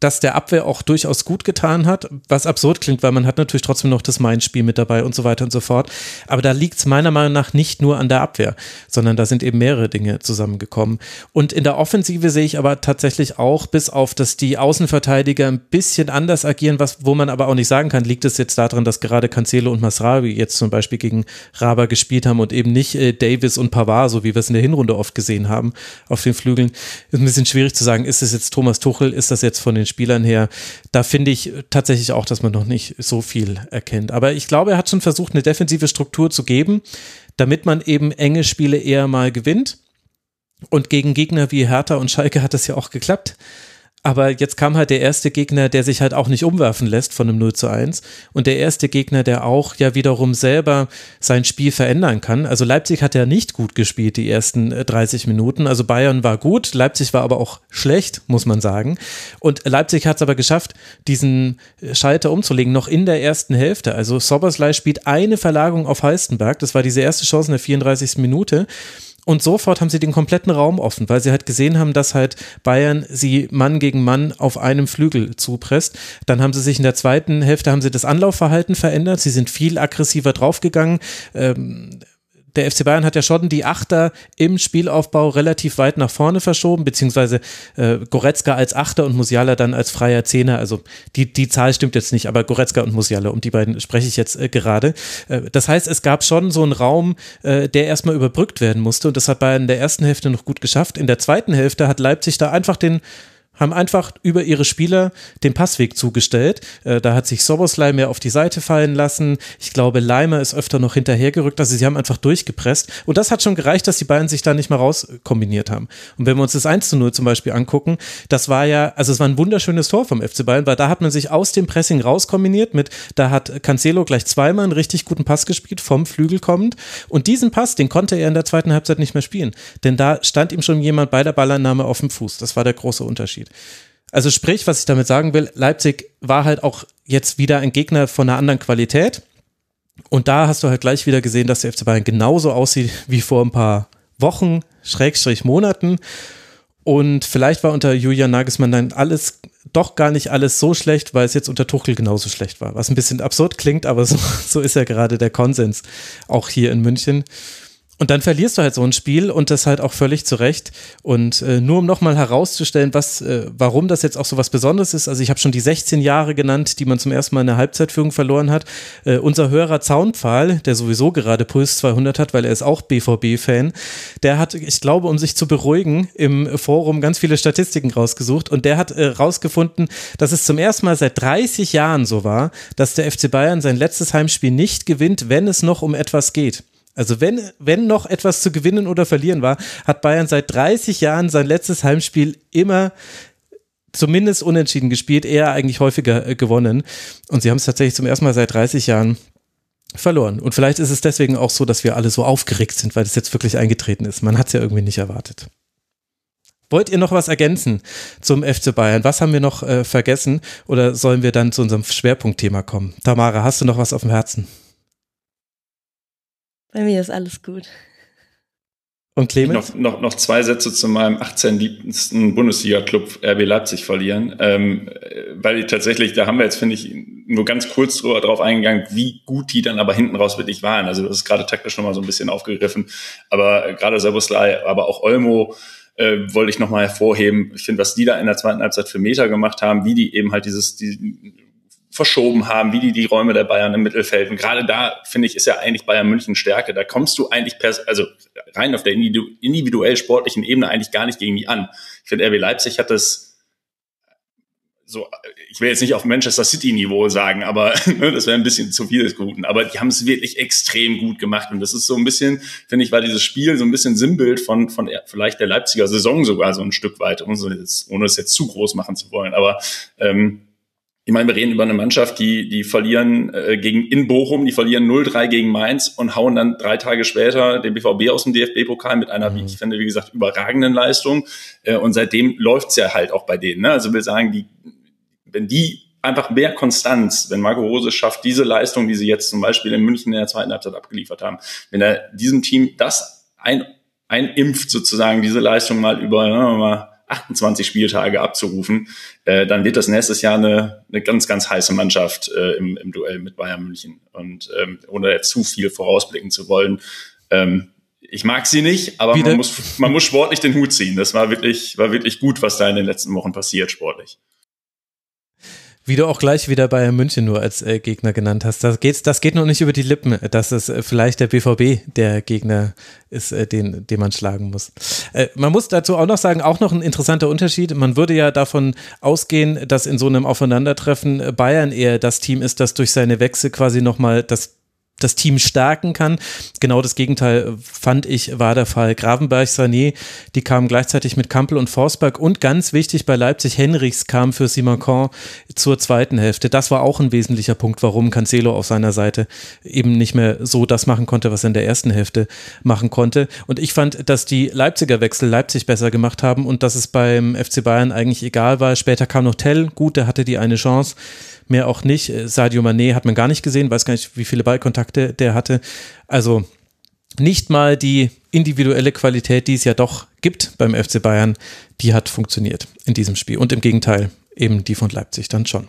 dass das der Abwehr auch durchaus gut getan hat, was absurd klingt, weil man hat natürlich trotzdem noch das Main-Spiel mit dabei und so weiter und so fort. Aber da liegt es meiner Meinung nach nicht nur an der Abwehr, sondern da sind eben mehrere Dinge zusammengekommen. Und in der Offensive sehe ich aber tatsächlich auch, bis auf, dass die Außenverteidiger ein bisschen anders agieren, was, wo man aber auch nicht sagen kann, liegt es jetzt daran, dass gerade Cancelo und Masravi jetzt zum Beispiel gegen Raba gespielt haben und eben nicht äh, Davis und Pavard, so wie wir es in der Hinrunde oft gesehen haben, auf den Flügeln. Ist ein bisschen schwierig zu sagen, ist es jetzt Thomas Tuchel, ist das jetzt von den Spielern her, da finde ich tatsächlich auch, dass man noch nicht so viel erkennt. Aber ich glaube, er hat schon versucht, eine defensive Struktur zu geben, damit man eben enge Spiele eher mal gewinnt. Und gegen Gegner wie Hertha und Schalke hat das ja auch geklappt. Aber jetzt kam halt der erste Gegner, der sich halt auch nicht umwerfen lässt von einem 0 zu 1. Und der erste Gegner, der auch ja wiederum selber sein Spiel verändern kann. Also Leipzig hat ja nicht gut gespielt, die ersten 30 äh, Minuten. Also Bayern war gut, Leipzig war aber auch schlecht, muss man sagen. Und Leipzig hat es aber geschafft, diesen Schalter umzulegen, noch in der ersten Hälfte. Also Soberslei spielt eine Verlagerung auf Halstenberg. Das war diese erste Chance in der 34. Minute. Und sofort haben sie den kompletten Raum offen, weil sie halt gesehen haben, dass halt Bayern sie Mann gegen Mann auf einem Flügel zupresst. Dann haben sie sich in der zweiten Hälfte haben sie das Anlaufverhalten verändert. Sie sind viel aggressiver draufgegangen. Ähm, der FC Bayern hat ja schon die Achter im Spielaufbau relativ weit nach vorne verschoben, beziehungsweise äh, Goretzka als Achter und Musiala dann als freier Zehner. Also die, die Zahl stimmt jetzt nicht, aber Goretzka und Musiala, um die beiden spreche ich jetzt äh, gerade. Äh, das heißt, es gab schon so einen Raum, äh, der erstmal überbrückt werden musste und das hat Bayern in der ersten Hälfte noch gut geschafft. In der zweiten Hälfte hat Leipzig da einfach den haben einfach über ihre Spieler den Passweg zugestellt. Äh, da hat sich Soboslai mehr auf die Seite fallen lassen. Ich glaube, Leimer ist öfter noch hinterhergerückt. Also sie haben einfach durchgepresst. Und das hat schon gereicht, dass die beiden sich da nicht mehr rauskombiniert haben. Und wenn wir uns das 1 zu 0 zum Beispiel angucken, das war ja, also es war ein wunderschönes Tor vom FC Bayern, weil da hat man sich aus dem Pressing rauskombiniert mit, da hat Cancelo gleich zweimal einen richtig guten Pass gespielt, vom Flügel kommend. Und diesen Pass, den konnte er in der zweiten Halbzeit nicht mehr spielen. Denn da stand ihm schon jemand bei der Ballannahme auf dem Fuß. Das war der große Unterschied. Also sprich, was ich damit sagen will, Leipzig war halt auch jetzt wieder ein Gegner von einer anderen Qualität. Und da hast du halt gleich wieder gesehen, dass der FC Bayern genauso aussieht wie vor ein paar Wochen, Schrägstrich Monaten. Und vielleicht war unter Julian Nagelsmann dann alles, doch gar nicht alles so schlecht, weil es jetzt unter Tuchel genauso schlecht war. Was ein bisschen absurd klingt, aber so, so ist ja gerade der Konsens auch hier in München. Und dann verlierst du halt so ein Spiel und das halt auch völlig zurecht. Und äh, nur um nochmal herauszustellen, was, äh, warum das jetzt auch so was Besonderes ist. Also ich habe schon die 16 Jahre genannt, die man zum ersten Mal in der Halbzeitführung verloren hat. Äh, unser Hörer Zaunpfahl, der sowieso gerade Puls 200 hat, weil er ist auch BVB-Fan, der hat, ich glaube, um sich zu beruhigen, im Forum ganz viele Statistiken rausgesucht. Und der hat äh, rausgefunden, dass es zum ersten Mal seit 30 Jahren so war, dass der FC Bayern sein letztes Heimspiel nicht gewinnt, wenn es noch um etwas geht. Also wenn, wenn noch etwas zu gewinnen oder verlieren war, hat Bayern seit 30 Jahren sein letztes Heimspiel immer zumindest unentschieden gespielt, eher eigentlich häufiger äh, gewonnen. Und sie haben es tatsächlich zum ersten Mal seit 30 Jahren verloren. Und vielleicht ist es deswegen auch so, dass wir alle so aufgeregt sind, weil es jetzt wirklich eingetreten ist. Man hat es ja irgendwie nicht erwartet. Wollt ihr noch was ergänzen zum FC Bayern? Was haben wir noch äh, vergessen? Oder sollen wir dann zu unserem Schwerpunktthema kommen? Tamara, hast du noch was auf dem Herzen? Bei mir ist alles gut. Und Clemens? Noch, noch, noch zwei Sätze zu meinem 18. liebsten Bundesliga-Club RB Leipzig verlieren. Ähm, weil tatsächlich, da haben wir jetzt, finde ich, nur ganz kurz drauf eingegangen, wie gut die dann aber hinten raus wirklich waren. Also das ist gerade taktisch nochmal so ein bisschen aufgegriffen. Aber gerade Serbuslei, aber auch Olmo, äh, wollte ich nochmal hervorheben. Ich finde, was die da in der zweiten Halbzeit für Meter gemacht haben, wie die eben halt dieses, die, verschoben haben, wie die die Räume der Bayern im Mittelfeld. Und gerade da, finde ich, ist ja eigentlich Bayern München Stärke. Da kommst du eigentlich, per, also rein auf der individuell sportlichen Ebene eigentlich gar nicht gegen die an. Ich finde, RB Leipzig hat das so, ich will jetzt nicht auf Manchester City Niveau sagen, aber ne, das wäre ein bisschen zu viel des Guten. Aber die haben es wirklich extrem gut gemacht und das ist so ein bisschen, finde ich, war dieses Spiel so ein bisschen Sinnbild von von vielleicht der Leipziger Saison sogar so ein Stück weit, ohne es jetzt zu groß machen zu wollen. Aber ähm, ich meine, wir reden über eine Mannschaft, die, die verlieren äh, gegen in Bochum, die verlieren 0-3 gegen Mainz und hauen dann drei Tage später den BVB aus dem DFB-Pokal mit einer, wie mhm. ich finde, wie gesagt, überragenden Leistung. Äh, und seitdem läuft's ja halt auch bei denen. Ne? Also will sagen, die, wenn die einfach mehr Konstanz, wenn Marco Rose schafft, diese Leistung, die sie jetzt zum Beispiel in München in der zweiten Halbzeit abgeliefert haben, wenn er diesem Team das ein, einimpft sozusagen, diese Leistung mal über, wir mal, 28 Spieltage abzurufen, äh, dann wird das nächstes Jahr eine, eine ganz, ganz heiße Mannschaft äh, im, im Duell mit Bayern München. Und ähm, ohne jetzt zu viel vorausblicken zu wollen, ähm, ich mag sie nicht, aber man muss, man muss sportlich den Hut ziehen. Das war wirklich, war wirklich gut, was da in den letzten Wochen passiert, sportlich. Wie du auch gleich wieder Bayern München nur als äh, Gegner genannt hast. Das, geht's, das geht noch nicht über die Lippen, dass es äh, vielleicht der BVB der Gegner ist, äh, den, den man schlagen muss. Äh, man muss dazu auch noch sagen, auch noch ein interessanter Unterschied. Man würde ja davon ausgehen, dass in so einem Aufeinandertreffen Bayern eher das Team ist, das durch seine Wechsel quasi nochmal das das Team stärken kann. Genau das Gegenteil fand ich war der Fall. Gravenberg, Sané, die kamen gleichzeitig mit Kampel und Forsberg und ganz wichtig bei Leipzig Henrichs kam für Simakon zur zweiten Hälfte. Das war auch ein wesentlicher Punkt, warum Cancelo auf seiner Seite eben nicht mehr so das machen konnte, was er in der ersten Hälfte machen konnte. Und ich fand, dass die Leipziger Wechsel Leipzig besser gemacht haben und dass es beim FC Bayern eigentlich egal war. Später kam noch Tell, gut, der hatte die eine Chance mehr auch nicht. Äh, Sadio Mané hat man gar nicht gesehen, weiß gar nicht, wie viele Ballkontakte der hatte. Also nicht mal die individuelle Qualität, die es ja doch gibt beim FC Bayern, die hat funktioniert in diesem Spiel. Und im Gegenteil, eben die von Leipzig dann schon.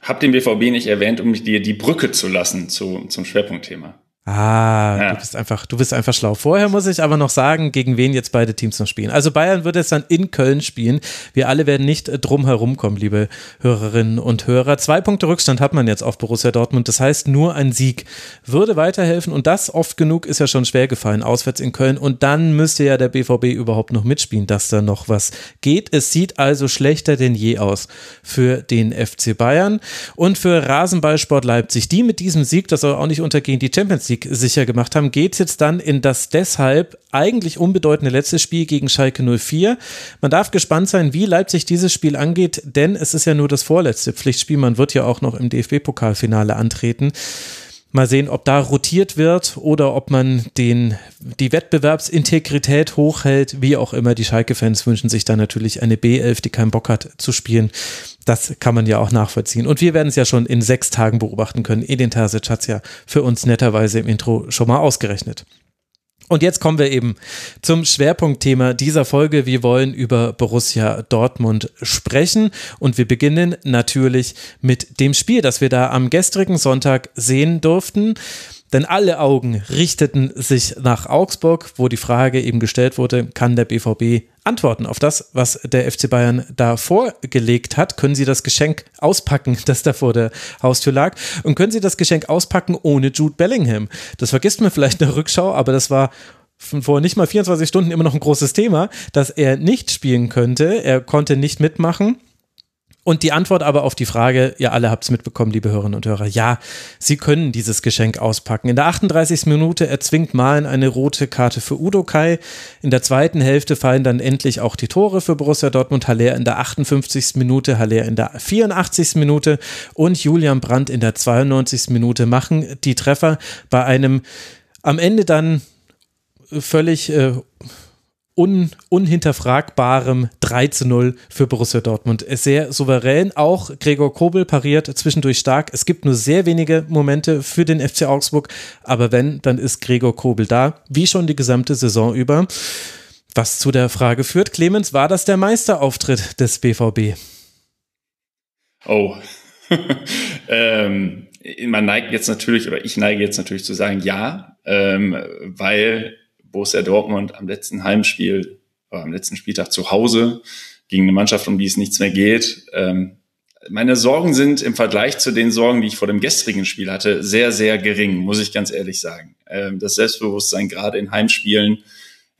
Hab den BVB nicht erwähnt, um dir die Brücke zu lassen zu, zum Schwerpunktthema. Ah, ja. du bist einfach, du bist einfach schlau. Vorher muss ich aber noch sagen, gegen wen jetzt beide Teams noch spielen. Also Bayern wird jetzt dann in Köln spielen. Wir alle werden nicht drum herum kommen, liebe Hörerinnen und Hörer. Zwei Punkte Rückstand hat man jetzt auf Borussia Dortmund. Das heißt, nur ein Sieg würde weiterhelfen und das oft genug ist ja schon schwer gefallen, auswärts in Köln. Und dann müsste ja der BVB überhaupt noch mitspielen, dass da noch was geht. Es sieht also schlechter denn je aus für den FC Bayern und für Rasenballsport Leipzig. Die mit diesem Sieg, das soll auch nicht untergehen, die Champions League Sieg sicher gemacht haben, geht es jetzt dann in das deshalb eigentlich unbedeutende letzte Spiel gegen Schalke 04. Man darf gespannt sein, wie Leipzig dieses Spiel angeht, denn es ist ja nur das vorletzte Pflichtspiel. Man wird ja auch noch im DFB-Pokalfinale antreten. Mal sehen, ob da rotiert wird oder ob man den, die Wettbewerbsintegrität hochhält. Wie auch immer, die Schalke-Fans wünschen sich da natürlich eine B11, die keinen Bock hat zu spielen. Das kann man ja auch nachvollziehen. Und wir werden es ja schon in sechs Tagen beobachten können. Edin Terzic hat es ja für uns netterweise im Intro schon mal ausgerechnet. Und jetzt kommen wir eben zum Schwerpunktthema dieser Folge. Wir wollen über Borussia Dortmund sprechen und wir beginnen natürlich mit dem Spiel, das wir da am gestrigen Sonntag sehen durften. Denn alle Augen richteten sich nach Augsburg, wo die Frage eben gestellt wurde, kann der BVB antworten auf das, was der FC Bayern da vorgelegt hat? Können Sie das Geschenk auspacken, das da vor der Haustür lag? Und können Sie das Geschenk auspacken ohne Jude Bellingham? Das vergisst man vielleicht in der Rückschau, aber das war vor nicht mal 24 Stunden immer noch ein großes Thema, dass er nicht spielen könnte. Er konnte nicht mitmachen. Und die Antwort aber auf die Frage, ihr alle habt es mitbekommen, liebe Hörerinnen und Hörer, ja, sie können dieses Geschenk auspacken. In der 38. Minute erzwingt Malen eine rote Karte für Udo Kai. In der zweiten Hälfte fallen dann endlich auch die Tore für Borussia Dortmund. Haller in der 58. Minute, Haller in der 84. Minute und Julian Brandt in der 92. Minute machen die Treffer bei einem am Ende dann völlig äh, un, unhinterfragbarem 3 zu 0 für Borussia Dortmund. Sehr souverän, auch Gregor Kobel pariert zwischendurch stark. Es gibt nur sehr wenige Momente für den FC Augsburg, aber wenn, dann ist Gregor Kobel da, wie schon die gesamte Saison über. Was zu der Frage führt, Clemens, war das der Meisterauftritt des BVB? Oh. ähm, man neigt jetzt natürlich, oder ich neige jetzt natürlich zu sagen, ja, ähm, weil Borussia Dortmund am letzten Heimspiel, äh, am letzten Spieltag zu Hause gegen eine Mannschaft, um die es nichts mehr geht. Ähm, meine Sorgen sind im Vergleich zu den Sorgen, die ich vor dem gestrigen Spiel hatte, sehr, sehr gering, muss ich ganz ehrlich sagen. Ähm, das Selbstbewusstsein gerade in Heimspielen,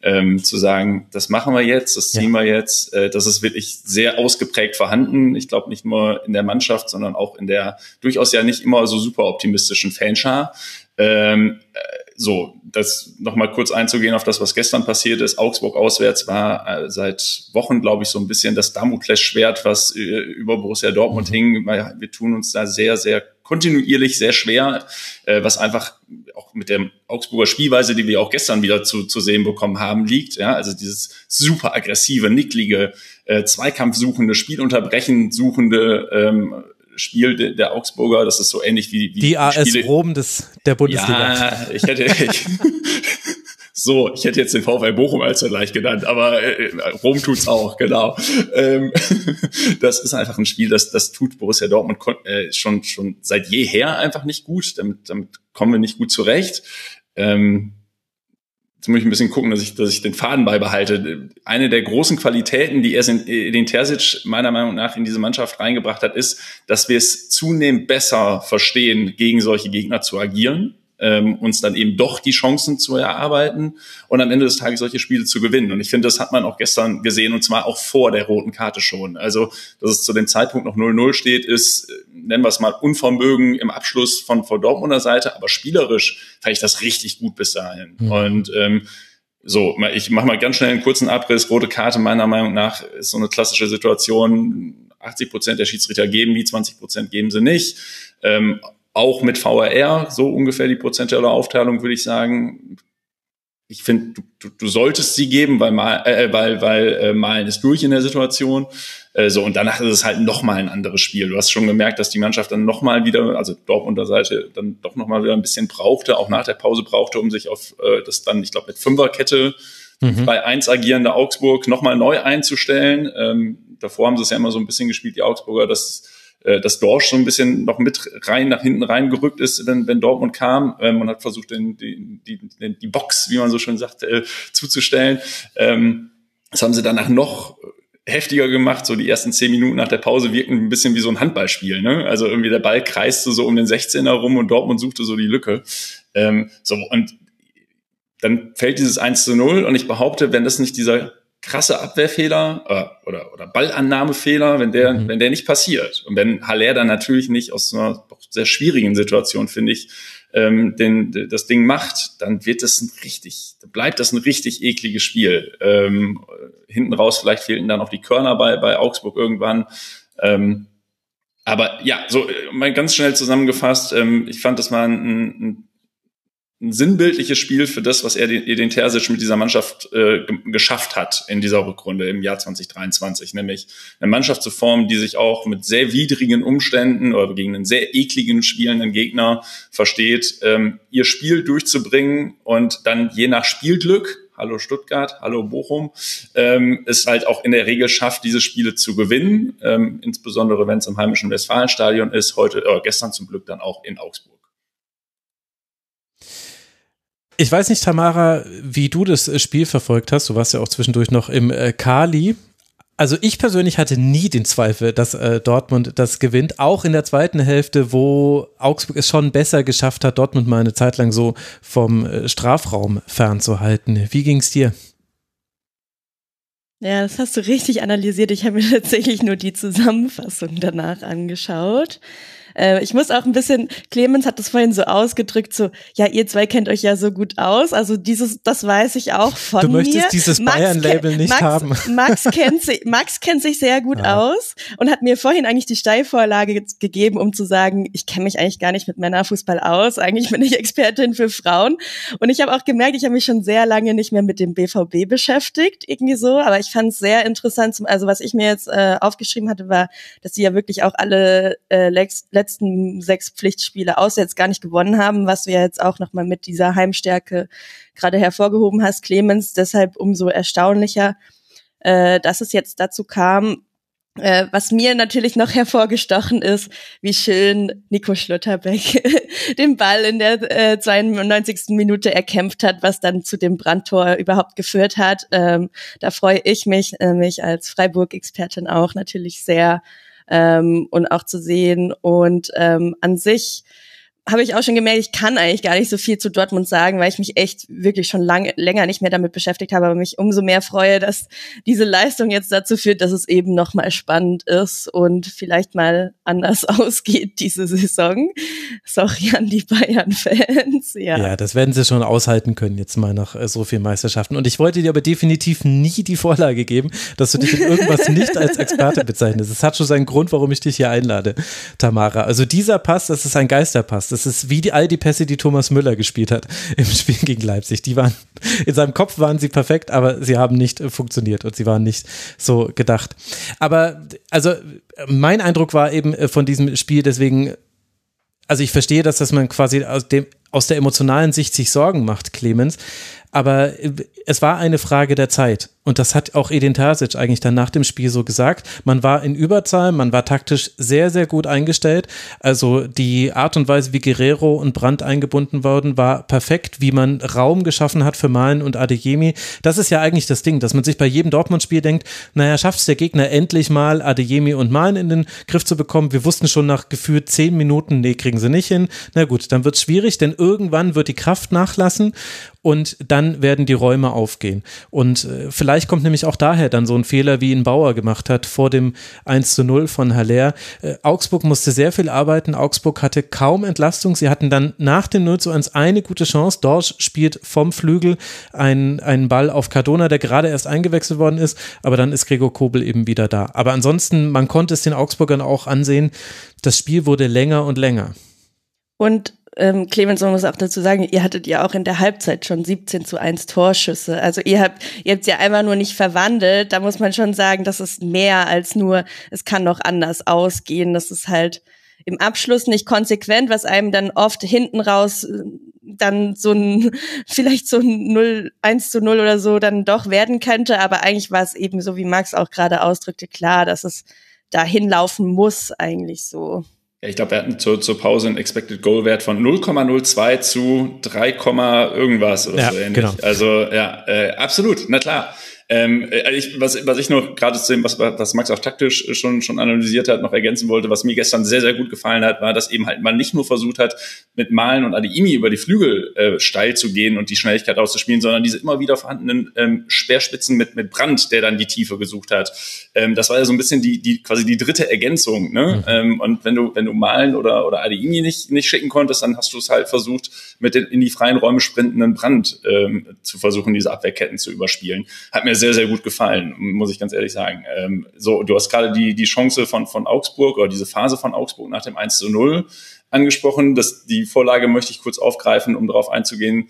ähm, zu sagen, das machen wir jetzt, das ziehen ja. wir jetzt, äh, das ist wirklich sehr ausgeprägt vorhanden. Ich glaube nicht nur in der Mannschaft, sondern auch in der durchaus ja nicht immer so super optimistischen Fanschar. Ähm, äh, so, das nochmal kurz einzugehen auf das, was gestern passiert ist. Augsburg auswärts war äh, seit Wochen, glaube ich, so ein bisschen das Damoklesschwert, was äh, über Borussia Dortmund mhm. hing. Wir tun uns da sehr, sehr kontinuierlich sehr schwer, äh, was einfach auch mit der Augsburger Spielweise, die wir auch gestern wieder zu, zu sehen bekommen haben, liegt. Ja, also dieses super aggressive, nicklige, äh, Zweikampfsuchende, Spielunterbrechen suchende ähm, Spiel der, der Augsburger, das ist so ähnlich wie, wie die AS Spiele. Rom des der Bundesliga. Ja, ich hätte ich, so, ich hätte jetzt den VfL Bochum als Vergleich genannt, aber äh, Rom tut's auch, genau. Ähm, das ist einfach ein Spiel, das das tut Borussia Dortmund äh, schon schon seit jeher einfach nicht gut. Damit damit kommen wir nicht gut zurecht. Ähm, Jetzt muss ich ein bisschen gucken, dass ich, dass ich den Faden beibehalte. Eine der großen Qualitäten, die er den Terzic meiner Meinung nach in diese Mannschaft reingebracht hat, ist, dass wir es zunehmend besser verstehen, gegen solche Gegner zu agieren. Ähm, uns dann eben doch die Chancen zu erarbeiten und am Ende des Tages solche Spiele zu gewinnen. Und ich finde, das hat man auch gestern gesehen und zwar auch vor der roten Karte schon. Also, dass es zu dem Zeitpunkt noch 0-0 steht, ist, äh, nennen wir es mal, Unvermögen im Abschluss von vor Dortmunder Seite, aber spielerisch fand ich das richtig gut bis dahin. Mhm. Und ähm, so, ich mache mal ganz schnell einen kurzen Abriss. Rote Karte meiner Meinung nach ist so eine klassische Situation. 80 Prozent der Schiedsrichter geben die, 20 Prozent geben sie nicht. Ähm, auch mit VRR, so ungefähr die prozentuelle Aufteilung, würde ich sagen. Ich finde, du, du, du solltest sie geben, weil, mal, äh, weil, weil äh, Malen ist durch in der Situation. Äh, so, und danach ist es halt nochmal ein anderes Spiel. Du hast schon gemerkt, dass die Mannschaft dann nochmal wieder, also Dortmunder Seite, dann doch nochmal wieder ein bisschen brauchte, auch nach der Pause brauchte, um sich auf äh, das dann, ich glaube, mit Fünferkette mhm. bei eins agierende Augsburg nochmal neu einzustellen. Ähm, davor haben sie es ja immer so ein bisschen gespielt, die Augsburger, dass äh, dass Dorsch so ein bisschen noch mit rein nach hinten reingerückt ist, wenn, wenn Dortmund kam. Ähm, man hat versucht, den, die, die, die Box, wie man so schön sagt, äh, zuzustellen. Ähm, das haben sie danach noch heftiger gemacht. So die ersten zehn Minuten nach der Pause wirken ein bisschen wie so ein Handballspiel. Ne? Also irgendwie der Ball kreiste so um den 16er rum und Dortmund suchte so die Lücke. Ähm, so und dann fällt dieses 1 zu 0 und ich behaupte, wenn das nicht dieser krasse Abwehrfehler äh, oder, oder Ballannahmefehler, wenn der, mhm. wenn der nicht passiert und wenn Haller dann natürlich nicht aus einer sehr schwierigen Situation, finde ich, ähm, den, das Ding macht, dann wird das ein richtig, bleibt das ein richtig ekliges Spiel. Ähm, hinten raus vielleicht fehlten dann auch die Körner bei, bei Augsburg irgendwann. Ähm, aber ja, so mal ganz schnell zusammengefasst, ähm, ich fand, das war ein, ein ein sinnbildliches Spiel für das, was er den, den Terzic mit dieser Mannschaft äh, geschafft hat in dieser Rückrunde im Jahr 2023, nämlich eine Mannschaft zu formen, die sich auch mit sehr widrigen Umständen oder gegen einen sehr ekligen spielenden Gegner versteht, ähm, ihr Spiel durchzubringen und dann je nach Spielglück Hallo Stuttgart, hallo Bochum, ähm, es halt auch in der Regel schafft, diese Spiele zu gewinnen, ähm, insbesondere wenn es im heimischen Westfalenstadion ist, heute, äh, gestern zum Glück dann auch in Augsburg. Ich weiß nicht, Tamara, wie du das äh, Spiel verfolgt hast. Du warst ja auch zwischendurch noch im äh, Kali. Also ich persönlich hatte nie den Zweifel, dass äh, Dortmund das gewinnt. Auch in der zweiten Hälfte, wo Augsburg es schon besser geschafft hat, Dortmund mal eine Zeit lang so vom äh, Strafraum fernzuhalten. Wie ging es dir? Ja, das hast du richtig analysiert. Ich habe mir tatsächlich nur die Zusammenfassung danach angeschaut. Äh, ich muss auch ein bisschen, Clemens hat das vorhin so ausgedrückt, so, ja, ihr zwei kennt euch ja so gut aus. Also dieses, das weiß ich auch von mir. Du möchtest mir. dieses Bayern-Label nicht Max, haben. Max kennt, sich, Max kennt sich sehr gut ja. aus und hat mir vorhin eigentlich die Steilvorlage gegeben, um zu sagen, ich kenne mich eigentlich gar nicht mit Männerfußball aus. Eigentlich bin ich Expertin für Frauen. Und ich habe auch gemerkt, ich habe mich schon sehr lange nicht mehr mit dem BVB beschäftigt, irgendwie so. Aber ich fand es sehr interessant. Also was ich mir jetzt äh, aufgeschrieben hatte, war, dass sie ja wirklich auch alle äh, letzten sechs Pflichtspiele auswärts gar nicht gewonnen haben, was ja jetzt auch nochmal mit dieser Heimstärke gerade hervorgehoben hast, Clemens. Deshalb umso erstaunlicher, äh, dass es jetzt dazu kam, äh, was mir natürlich noch hervorgestochen ist, wie schön Nico Schlotterbeck den Ball in der äh, 92. Minute erkämpft hat, was dann zu dem Brandtor überhaupt geführt hat. Ähm, da freue ich mich, äh, mich als Freiburg-Expertin auch natürlich sehr, ähm, und auch zu sehen. Und ähm, an sich habe ich auch schon gemerkt, ich kann eigentlich gar nicht so viel zu Dortmund sagen, weil ich mich echt wirklich schon lange länger nicht mehr damit beschäftigt habe, aber mich umso mehr freue, dass diese Leistung jetzt dazu führt, dass es eben noch mal spannend ist und vielleicht mal anders ausgeht diese Saison. Sorry an die Bayern-Fans. Ja. ja, das werden sie schon aushalten können jetzt mal nach äh, so vielen Meisterschaften. Und ich wollte dir aber definitiv nie die Vorlage geben, dass du dich in irgendwas nicht als Experte bezeichnest. Es hat schon seinen Grund, warum ich dich hier einlade, Tamara. Also dieser Pass, das ist ein Geisterpass. Das ist wie die, all die Pässe, die Thomas Müller gespielt hat im Spiel gegen Leipzig. Die waren, in seinem Kopf waren sie perfekt, aber sie haben nicht funktioniert und sie waren nicht so gedacht. Aber, also, mein Eindruck war eben äh, von diesem Spiel, deswegen, also ich verstehe das, dass man quasi aus dem, aus der emotionalen Sicht sich Sorgen macht, Clemens. Aber äh, es war eine Frage der Zeit und das hat auch Edin Terzic eigentlich dann nach dem Spiel so gesagt, man war in Überzahl, man war taktisch sehr, sehr gut eingestellt. Also die Art und Weise, wie Guerrero und Brandt eingebunden wurden, war perfekt, wie man Raum geschaffen hat für Malen und Adeyemi. Das ist ja eigentlich das Ding, dass man sich bei jedem Dortmund-Spiel denkt, naja, schafft es der Gegner endlich mal, Adeyemi und Malen in den Griff zu bekommen. Wir wussten schon nach gefühlt zehn Minuten, nee, kriegen sie nicht hin. Na gut, dann wird es schwierig, denn irgendwann wird die Kraft nachlassen und dann werden die Räume aufgehen. Und äh, vielleicht kommt nämlich auch daher dann so ein Fehler, wie ihn Bauer gemacht hat vor dem 1 zu 0 von Haller. Äh, Augsburg musste sehr viel arbeiten. Augsburg hatte kaum Entlastung. Sie hatten dann nach dem 0 zu 1 eine gute Chance. Dorsch spielt vom Flügel einen, einen Ball auf Cardona, der gerade erst eingewechselt worden ist, aber dann ist Gregor Kobel eben wieder da. Aber ansonsten, man konnte es den Augsburgern auch ansehen, das Spiel wurde länger und länger. Und ähm, Clemens, man muss auch dazu sagen, ihr hattet ja auch in der Halbzeit schon 17 zu 1 Torschüsse. Also ihr habt, ihr habt ja einmal nur nicht verwandelt. Da muss man schon sagen, das ist mehr als nur, es kann noch anders ausgehen. Das ist halt im Abschluss nicht konsequent, was einem dann oft hinten raus äh, dann so ein, vielleicht so ein 0, 1 zu 0 oder so dann doch werden könnte. Aber eigentlich war es eben so, wie Max auch gerade ausdrückte, klar, dass es dahin laufen muss eigentlich so. Ja, ich glaube, wir hatten zur, zur Pause einen Expected Goal Wert von 0,02 zu 3, irgendwas oder ja, so ähnlich. Genau. Also ja, äh, absolut, na klar. Ähm, äh, ich, was, was ich noch gerade zu dem, was, was Max auch taktisch schon, schon analysiert hat, noch ergänzen wollte, was mir gestern sehr, sehr gut gefallen hat, war, dass eben halt man nicht nur versucht hat, mit Malen und Adiimi über die Flügel äh, steil zu gehen und die Schnelligkeit auszuspielen, sondern diese immer wieder vorhandenen ähm, Speerspitzen mit, mit Brand, der dann die Tiefe gesucht hat. Ähm, das war ja so ein bisschen die, die quasi die dritte Ergänzung. Ne? Mhm. Ähm, und wenn du, wenn du Malen oder, oder Adiimi nicht, nicht schicken konntest, dann hast du es halt versucht, mit den in die freien Räume sprintenden Brand ähm, zu versuchen, diese Abwehrketten zu überspielen. Hat mir sehr, sehr gut gefallen, muss ich ganz ehrlich sagen. Ähm, so, du hast gerade die, die Chance von, von Augsburg oder diese Phase von Augsburg nach dem 1 zu 0 angesprochen. Das, die Vorlage möchte ich kurz aufgreifen, um darauf einzugehen,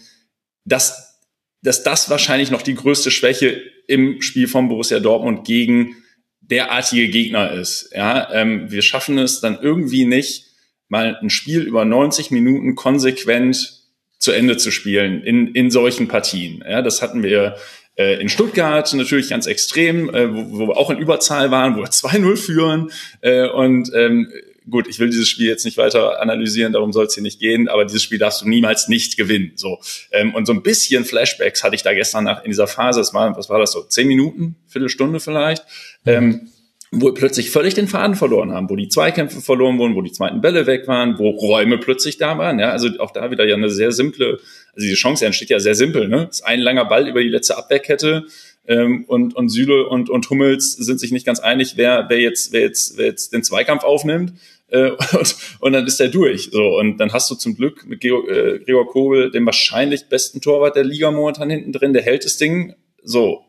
dass, dass das wahrscheinlich noch die größte Schwäche im Spiel von Borussia Dortmund gegen derartige Gegner ist. Ja, ähm, wir schaffen es dann irgendwie nicht, mal ein Spiel über 90 Minuten konsequent zu Ende zu spielen in, in solchen Partien. Ja, das hatten wir äh, in Stuttgart natürlich ganz extrem, äh, wo, wo wir auch in Überzahl waren, wo wir 2-0 führen. Äh, und ähm, gut, ich will dieses Spiel jetzt nicht weiter analysieren, darum soll es hier nicht gehen, aber dieses Spiel darfst du niemals nicht gewinnen. So ähm, Und so ein bisschen Flashbacks hatte ich da gestern nach in dieser Phase, es war, was war das so, zehn Minuten, Viertelstunde vielleicht. Ähm, wo plötzlich völlig den Faden verloren haben, wo die Zweikämpfe verloren wurden, wo die zweiten Bälle weg waren, wo Räume plötzlich da waren. Ja, also auch da wieder ja eine sehr simple, also diese Chance entsteht ja sehr simpel. Ne? Das ist ein langer Ball über die letzte Abwehrkette ähm, und und Süle und und Hummels sind sich nicht ganz einig, wer wer jetzt wer jetzt wer jetzt den Zweikampf aufnimmt. Äh, und, und dann ist der durch. So und dann hast du zum Glück mit Gregor, äh, Gregor Kobel den wahrscheinlich besten Torwart der Liga momentan hinten drin. Der hält das Ding. So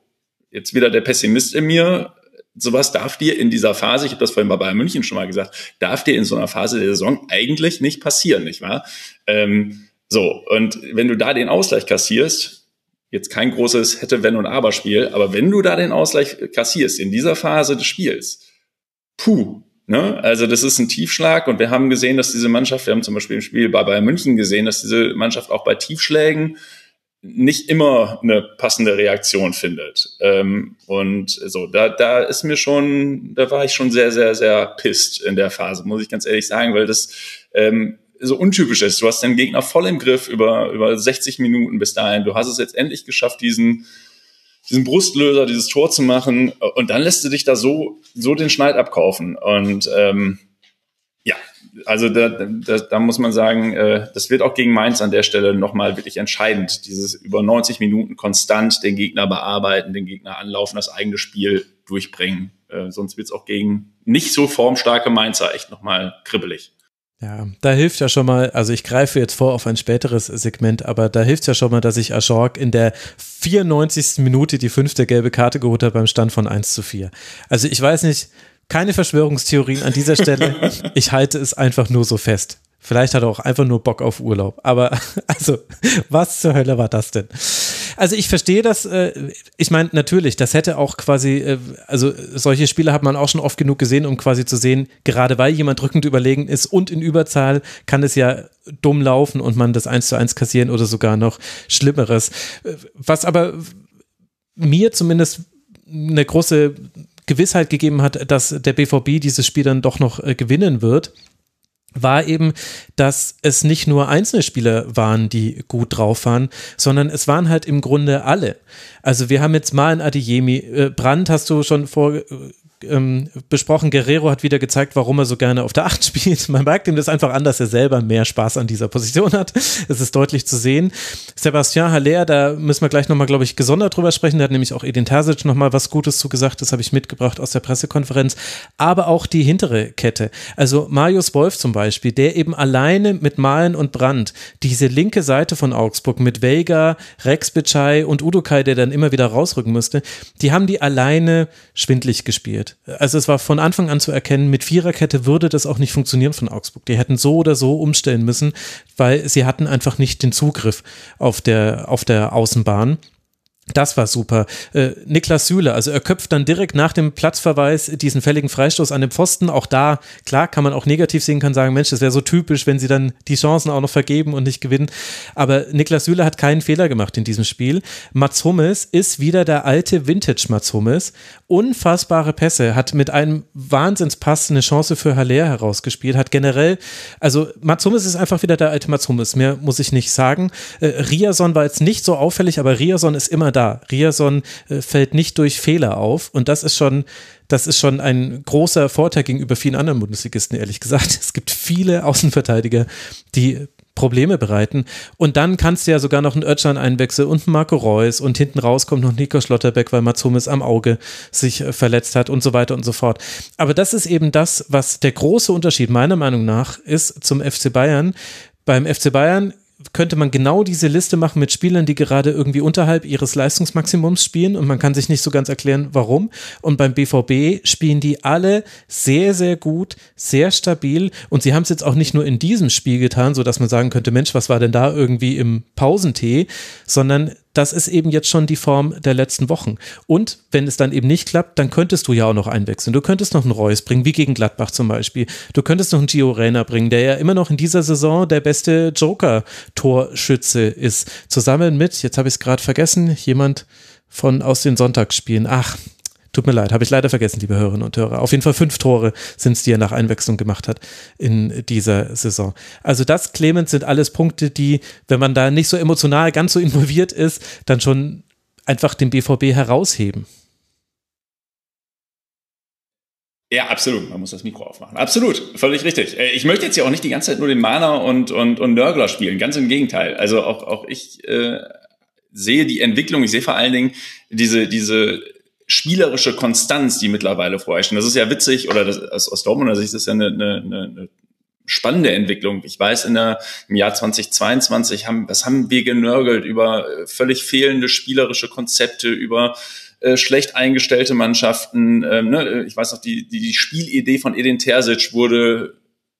jetzt wieder der Pessimist in mir sowas darf dir in dieser Phase, ich habe das vorhin bei Bayern München schon mal gesagt, darf dir in so einer Phase der Saison eigentlich nicht passieren, nicht wahr? Ähm, so, und wenn du da den Ausgleich kassierst, jetzt kein großes hätte, wenn und aber Spiel, aber wenn du da den Ausgleich kassierst in dieser Phase des Spiels, puh, ne? Also das ist ein Tiefschlag und wir haben gesehen, dass diese Mannschaft, wir haben zum Beispiel im Spiel bei Bayern München gesehen, dass diese Mannschaft auch bei Tiefschlägen nicht immer eine passende Reaktion findet. Ähm, und so, da, da ist mir schon, da war ich schon sehr, sehr, sehr pisst in der Phase, muss ich ganz ehrlich sagen, weil das ähm, so untypisch ist. Du hast den Gegner voll im Griff über, über 60 Minuten bis dahin. Du hast es jetzt endlich geschafft, diesen, diesen Brustlöser, dieses Tor zu machen. Und dann lässt du dich da so, so den Schneid abkaufen. Und ähm, also da, da, da muss man sagen, äh, das wird auch gegen Mainz an der Stelle nochmal wirklich entscheidend. Dieses über 90 Minuten konstant den Gegner bearbeiten, den Gegner anlaufen, das eigene Spiel durchbringen. Äh, sonst wird es auch gegen nicht so formstarke Mainzer echt nochmal kribbelig. Ja, da hilft ja schon mal, also ich greife jetzt vor auf ein späteres Segment, aber da hilft ja schon mal, dass ich Ajorg in der 94. Minute die fünfte gelbe Karte geholt habe beim Stand von 1 zu 4. Also ich weiß nicht, keine Verschwörungstheorien an dieser Stelle. Ich halte es einfach nur so fest. Vielleicht hat er auch einfach nur Bock auf Urlaub. Aber also, was zur Hölle war das denn? Also ich verstehe das. Äh, ich meine, natürlich, das hätte auch quasi, äh, also solche Spiele hat man auch schon oft genug gesehen, um quasi zu sehen, gerade weil jemand drückend überlegen ist und in Überzahl, kann es ja dumm laufen und man das eins zu eins kassieren oder sogar noch Schlimmeres. Äh, was aber mir zumindest eine große Gewissheit gegeben hat, dass der BVB dieses Spiel dann doch noch äh, gewinnen wird war eben, dass es nicht nur einzelne Spieler waren, die gut drauf waren, sondern es waren halt im Grunde alle. Also wir haben jetzt mal ein Adiyemi, äh, Brand hast du schon vor, ähm, besprochen. Guerrero hat wieder gezeigt, warum er so gerne auf der 8 spielt. Man merkt ihm das einfach an, dass er selber mehr Spaß an dieser Position hat. Es ist deutlich zu sehen. Sebastian Haller, da müssen wir gleich nochmal, glaube ich, gesondert drüber sprechen. Der hat nämlich auch Edin Terzic nochmal was Gutes zugesagt. Das habe ich mitgebracht aus der Pressekonferenz. Aber auch die hintere Kette. Also Marius Wolf zum Beispiel, der eben alleine mit Malen und Brand diese linke Seite von Augsburg mit Vega, Rex Bitschei und Udokai, der dann immer wieder rausrücken musste, die haben die alleine schwindlig gespielt. Also es war von Anfang an zu erkennen, mit Viererkette würde das auch nicht funktionieren von Augsburg. Die hätten so oder so umstellen müssen, weil sie hatten einfach nicht den Zugriff auf der, auf der Außenbahn. Das war super. Äh, Niklas Süle, also er köpft dann direkt nach dem Platzverweis diesen fälligen Freistoß an den Pfosten. Auch da, klar, kann man auch negativ sehen, kann sagen, Mensch, das wäre so typisch, wenn sie dann die Chancen auch noch vergeben und nicht gewinnen. Aber Niklas Süle hat keinen Fehler gemacht in diesem Spiel. Mats Hummels ist wieder der alte Vintage Mats Hummels. Unfassbare Pässe, hat mit einem Wahnsinnspass eine Chance für Haller herausgespielt, hat generell, also Mats Hummels ist einfach wieder der alte Mats Hummels, mehr muss ich nicht sagen. Äh, Riason war jetzt nicht so auffällig, aber Riason ist immer da. Riason äh, fällt nicht durch Fehler auf und das ist schon, das ist schon ein großer Vorteil gegenüber vielen anderen Bundesligisten, ehrlich gesagt. Es gibt viele Außenverteidiger, die Probleme bereiten. Und dann kannst du ja sogar noch einen Özcan einwechseln und Marco Reus und hinten raus kommt noch Nico Schlotterbeck, weil Mats am Auge sich äh, verletzt hat und so weiter und so fort. Aber das ist eben das, was der große Unterschied meiner Meinung nach ist zum FC Bayern. Beim FC Bayern könnte man genau diese Liste machen mit Spielern, die gerade irgendwie unterhalb ihres Leistungsmaximums spielen und man kann sich nicht so ganz erklären, warum. Und beim BVB spielen die alle sehr, sehr gut, sehr stabil und sie haben es jetzt auch nicht nur in diesem Spiel getan, so dass man sagen könnte, Mensch, was war denn da irgendwie im Pausentee, sondern das ist eben jetzt schon die Form der letzten Wochen. Und wenn es dann eben nicht klappt, dann könntest du ja auch noch einwechseln. Du könntest noch einen Reus bringen, wie gegen Gladbach zum Beispiel. Du könntest noch einen Gio Reyna bringen, der ja immer noch in dieser Saison der beste Joker-Torschütze ist. Zusammen mit, jetzt habe ich es gerade vergessen, jemand von aus den Sonntagsspielen. Ach, Tut mir leid, habe ich leider vergessen, liebe Hörerinnen und Hörer. Auf jeden Fall fünf Tore sind es, die er nach Einwechslung gemacht hat in dieser Saison. Also das, Clemens, sind alles Punkte, die, wenn man da nicht so emotional ganz so involviert ist, dann schon einfach den BVB herausheben. Ja, absolut. Man muss das Mikro aufmachen. Absolut. Völlig richtig. Äh, ich möchte jetzt ja auch nicht die ganze Zeit nur den Mahner und, und, und Nörgler spielen. Ganz im Gegenteil. Also auch, auch ich äh, sehe die Entwicklung. Ich sehe vor allen Dingen diese, diese spielerische Konstanz, die mittlerweile vorherrscht. Und das ist ja witzig, oder das, aus, Dortmunder Sicht ist ja eine, eine, eine spannende Entwicklung. Ich weiß, in der, im Jahr 2022 haben, was haben wir genörgelt über äh, völlig fehlende spielerische Konzepte, über äh, schlecht eingestellte Mannschaften. Ähm, ne? Ich weiß noch, die, die, die Spielidee von Edin Terzic wurde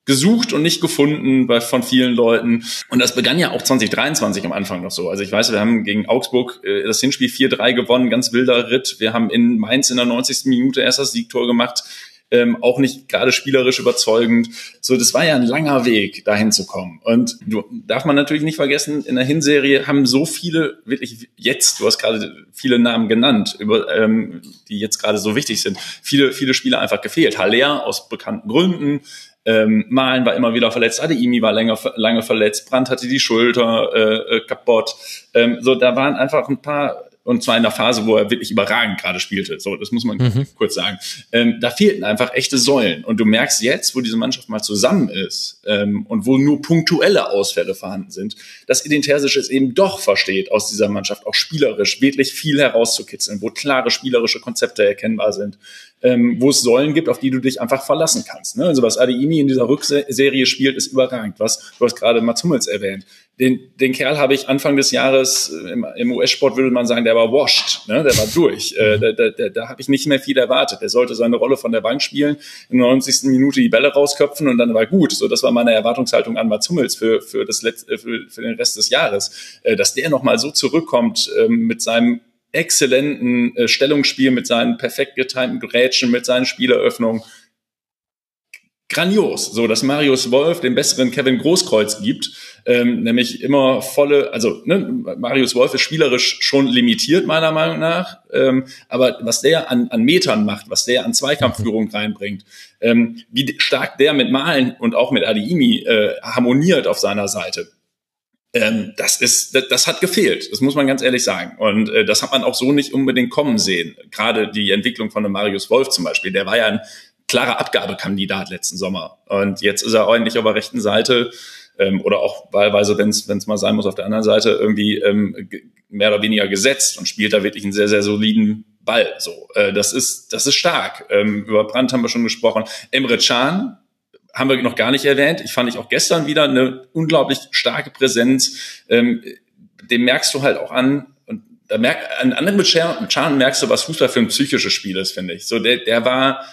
gesucht und nicht gefunden bei, von vielen Leuten. Und das begann ja auch 2023 am Anfang noch so. Also ich weiß, wir haben gegen Augsburg äh, das Hinspiel 4-3 gewonnen, ganz wilder Ritt. Wir haben in Mainz in der 90. Minute erst das Siegtor gemacht. Ähm, auch nicht gerade spielerisch überzeugend. So, das war ja ein langer Weg, dahin zu kommen. Und du, darf man natürlich nicht vergessen, in der Hinserie haben so viele, wirklich jetzt, du hast gerade viele Namen genannt, über, ähm, die jetzt gerade so wichtig sind, viele, viele Spieler einfach gefehlt. Haller aus bekannten Gründen, ähm, Malen war immer wieder verletzt, Adeimi war länger, lange verletzt, Brandt hatte die Schulter äh, äh, kaputt. Ähm, so, da waren einfach ein paar und zwar in der Phase, wo er wirklich überragend gerade spielte. So, das muss man mhm. kurz sagen. Ähm, da fehlten einfach echte Säulen. Und du merkst jetzt, wo diese Mannschaft mal zusammen ist ähm, und wo nur punktuelle Ausfälle vorhanden sind, dass Edin Terzic es eben doch versteht, aus dieser Mannschaft auch spielerisch wirklich viel herauszukitzeln, wo klare spielerische Konzepte erkennbar sind, ähm, wo es Säulen gibt, auf die du dich einfach verlassen kannst. Ne? Also was Adeimi in dieser Rückserie spielt, ist überragend. Was du hast gerade Mats Hummels erwähnt den, den Kerl habe ich Anfang des Jahres äh, im, im US-Sport würde man sagen, der war washed, ne? der war durch. Äh, da da, da, da habe ich nicht mehr viel erwartet. Der sollte seine Rolle von der Bank spielen, in der 90. Minute die Bälle rausköpfen und dann war gut. So, das war meine Erwartungshaltung an Mats Hummels für, für, das letzte, für, für den Rest des Jahres. Äh, dass der nochmal so zurückkommt ähm, mit seinem exzellenten äh, Stellungsspiel, mit seinen perfekt getimten Grätschen, mit seinen Spieleröffnungen, grandios. So, dass Marius Wolf den besseren Kevin Großkreuz gibt, ähm, nämlich immer volle, also ne, Marius Wolf ist spielerisch schon limitiert meiner Meinung nach, ähm, aber was der an, an Metern macht, was der an Zweikampfführung reinbringt, ähm, wie stark der mit Malen und auch mit Adiimi äh, harmoniert auf seiner Seite. Ähm, das ist, das, das, hat gefehlt. Das muss man ganz ehrlich sagen. Und äh, das hat man auch so nicht unbedingt kommen sehen. Gerade die Entwicklung von einem Marius Wolf zum Beispiel, der war ja ein klarer Abgabekandidat letzten Sommer. Und jetzt ist er ordentlich auf der rechten Seite ähm, oder auch wahlweise, wenn es mal sein muss, auf der anderen Seite irgendwie ähm, mehr oder weniger gesetzt und spielt da wirklich einen sehr, sehr soliden Ball. So, äh, das ist das ist stark. Ähm, über Brandt haben wir schon gesprochen. Emre Can haben wir noch gar nicht erwähnt. Ich fand ich auch gestern wieder eine unglaublich starke Präsenz. Ähm, dem merkst du halt auch an, da merkt, an anderen mit Can merkst du, was Fußball für ein psychisches Spiel ist, finde ich. So, der, der war,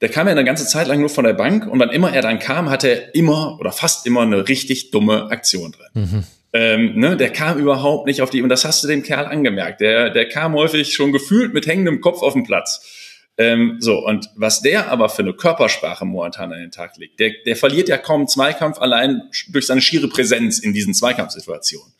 der kam ja eine ganze Zeit lang nur von der Bank und wann immer er dann kam, hatte er immer oder fast immer eine richtig dumme Aktion drin. Mhm. Ähm, ne, der kam überhaupt nicht auf die, und das hast du dem Kerl angemerkt. Der, der kam häufig schon gefühlt mit hängendem Kopf auf den Platz. Ähm, so, und was der aber für eine Körpersprache momentan an den Tag legt, der, der verliert ja kaum Zweikampf allein durch seine schiere Präsenz in diesen Zweikampfsituationen.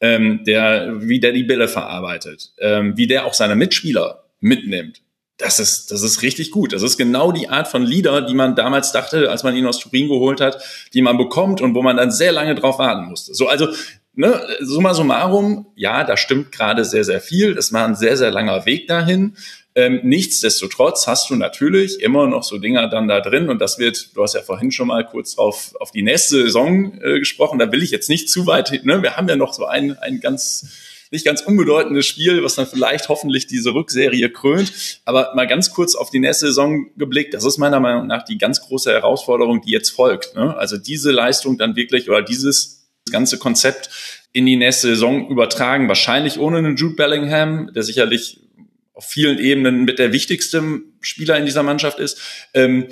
Ähm, der, wie der die Bälle verarbeitet, ähm, wie der auch seine Mitspieler mitnimmt das ist, das ist richtig gut. Das ist genau die Art von Lieder, die man damals dachte, als man ihn aus Turin geholt hat, die man bekommt und wo man dann sehr lange drauf warten musste. So, also, ne, summa summarum, ja, da stimmt gerade sehr, sehr viel. Das war ein sehr, sehr langer Weg dahin. Ähm, nichtsdestotrotz hast du natürlich immer noch so Dinger dann da drin und das wird, du hast ja vorhin schon mal kurz auf, auf die nächste Saison äh, gesprochen, da will ich jetzt nicht zu weit, ne, wir haben ja noch so ein, ein ganz nicht ganz unbedeutendes Spiel, was dann vielleicht hoffentlich diese Rückserie krönt. Aber mal ganz kurz auf die nächste Saison geblickt, das ist meiner Meinung nach die ganz große Herausforderung, die jetzt folgt. Ne? Also diese Leistung dann wirklich oder dieses ganze Konzept in die nächste Saison übertragen, wahrscheinlich ohne einen Jude Bellingham, der sicherlich auf vielen Ebenen mit der wichtigste Spieler in dieser Mannschaft ist. Ähm,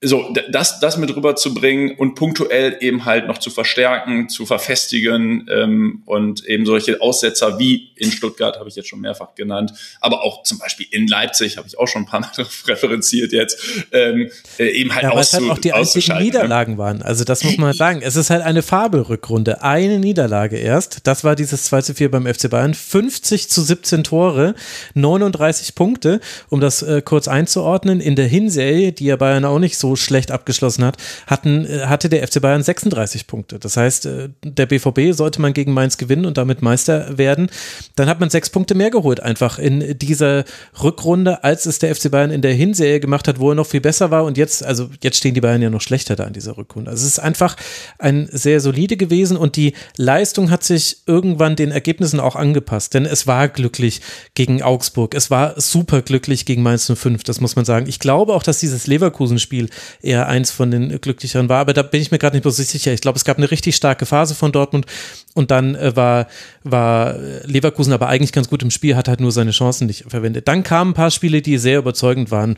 so, das, das mit rüberzubringen und punktuell eben halt noch zu verstärken, zu verfestigen ähm, und eben solche Aussetzer wie in Stuttgart habe ich jetzt schon mehrfach genannt, aber auch zum Beispiel in Leipzig habe ich auch schon ein paar Mal referenziert jetzt, ähm, äh, eben halt ja, weil es halt auch die einzigen ne? Niederlagen ne? waren. Also das muss man sagen. Es ist halt eine Fabelrückrunde. Eine Niederlage erst. Das war dieses 2 zu 4 beim FC Bayern. 50 zu 17 Tore, 39 Punkte, um das äh, kurz einzuordnen. In der Hinserie, die ja Bayern auch nicht so so schlecht abgeschlossen hat, hatten, äh, hatte der FC Bayern 36 Punkte. Das heißt, äh, der BVB sollte man gegen Mainz gewinnen und damit Meister werden. Dann hat man sechs Punkte mehr geholt, einfach in dieser Rückrunde, als es der FC Bayern in der Hinserie gemacht hat, wo er noch viel besser war. Und jetzt, also jetzt stehen die Bayern ja noch schlechter da in dieser Rückrunde. Also es ist einfach ein sehr solide gewesen und die Leistung hat sich irgendwann den Ergebnissen auch angepasst, denn es war glücklich gegen Augsburg. Es war super glücklich gegen Mainz 05, das muss man sagen. Ich glaube auch, dass dieses Leverkusen-Spiel eher eins von den glücklicheren war. Aber da bin ich mir gerade nicht so sicher. Ich glaube, es gab eine richtig starke Phase von Dortmund und dann äh, war, war Leverkusen aber eigentlich ganz gut im Spiel, hat halt nur seine Chancen nicht verwendet. Dann kamen ein paar Spiele, die sehr überzeugend waren.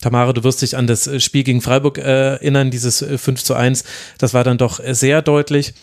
Tamara, du wirst dich an das Spiel gegen Freiburg äh, erinnern, dieses 5 äh, zu 1. Das war dann doch sehr deutlich.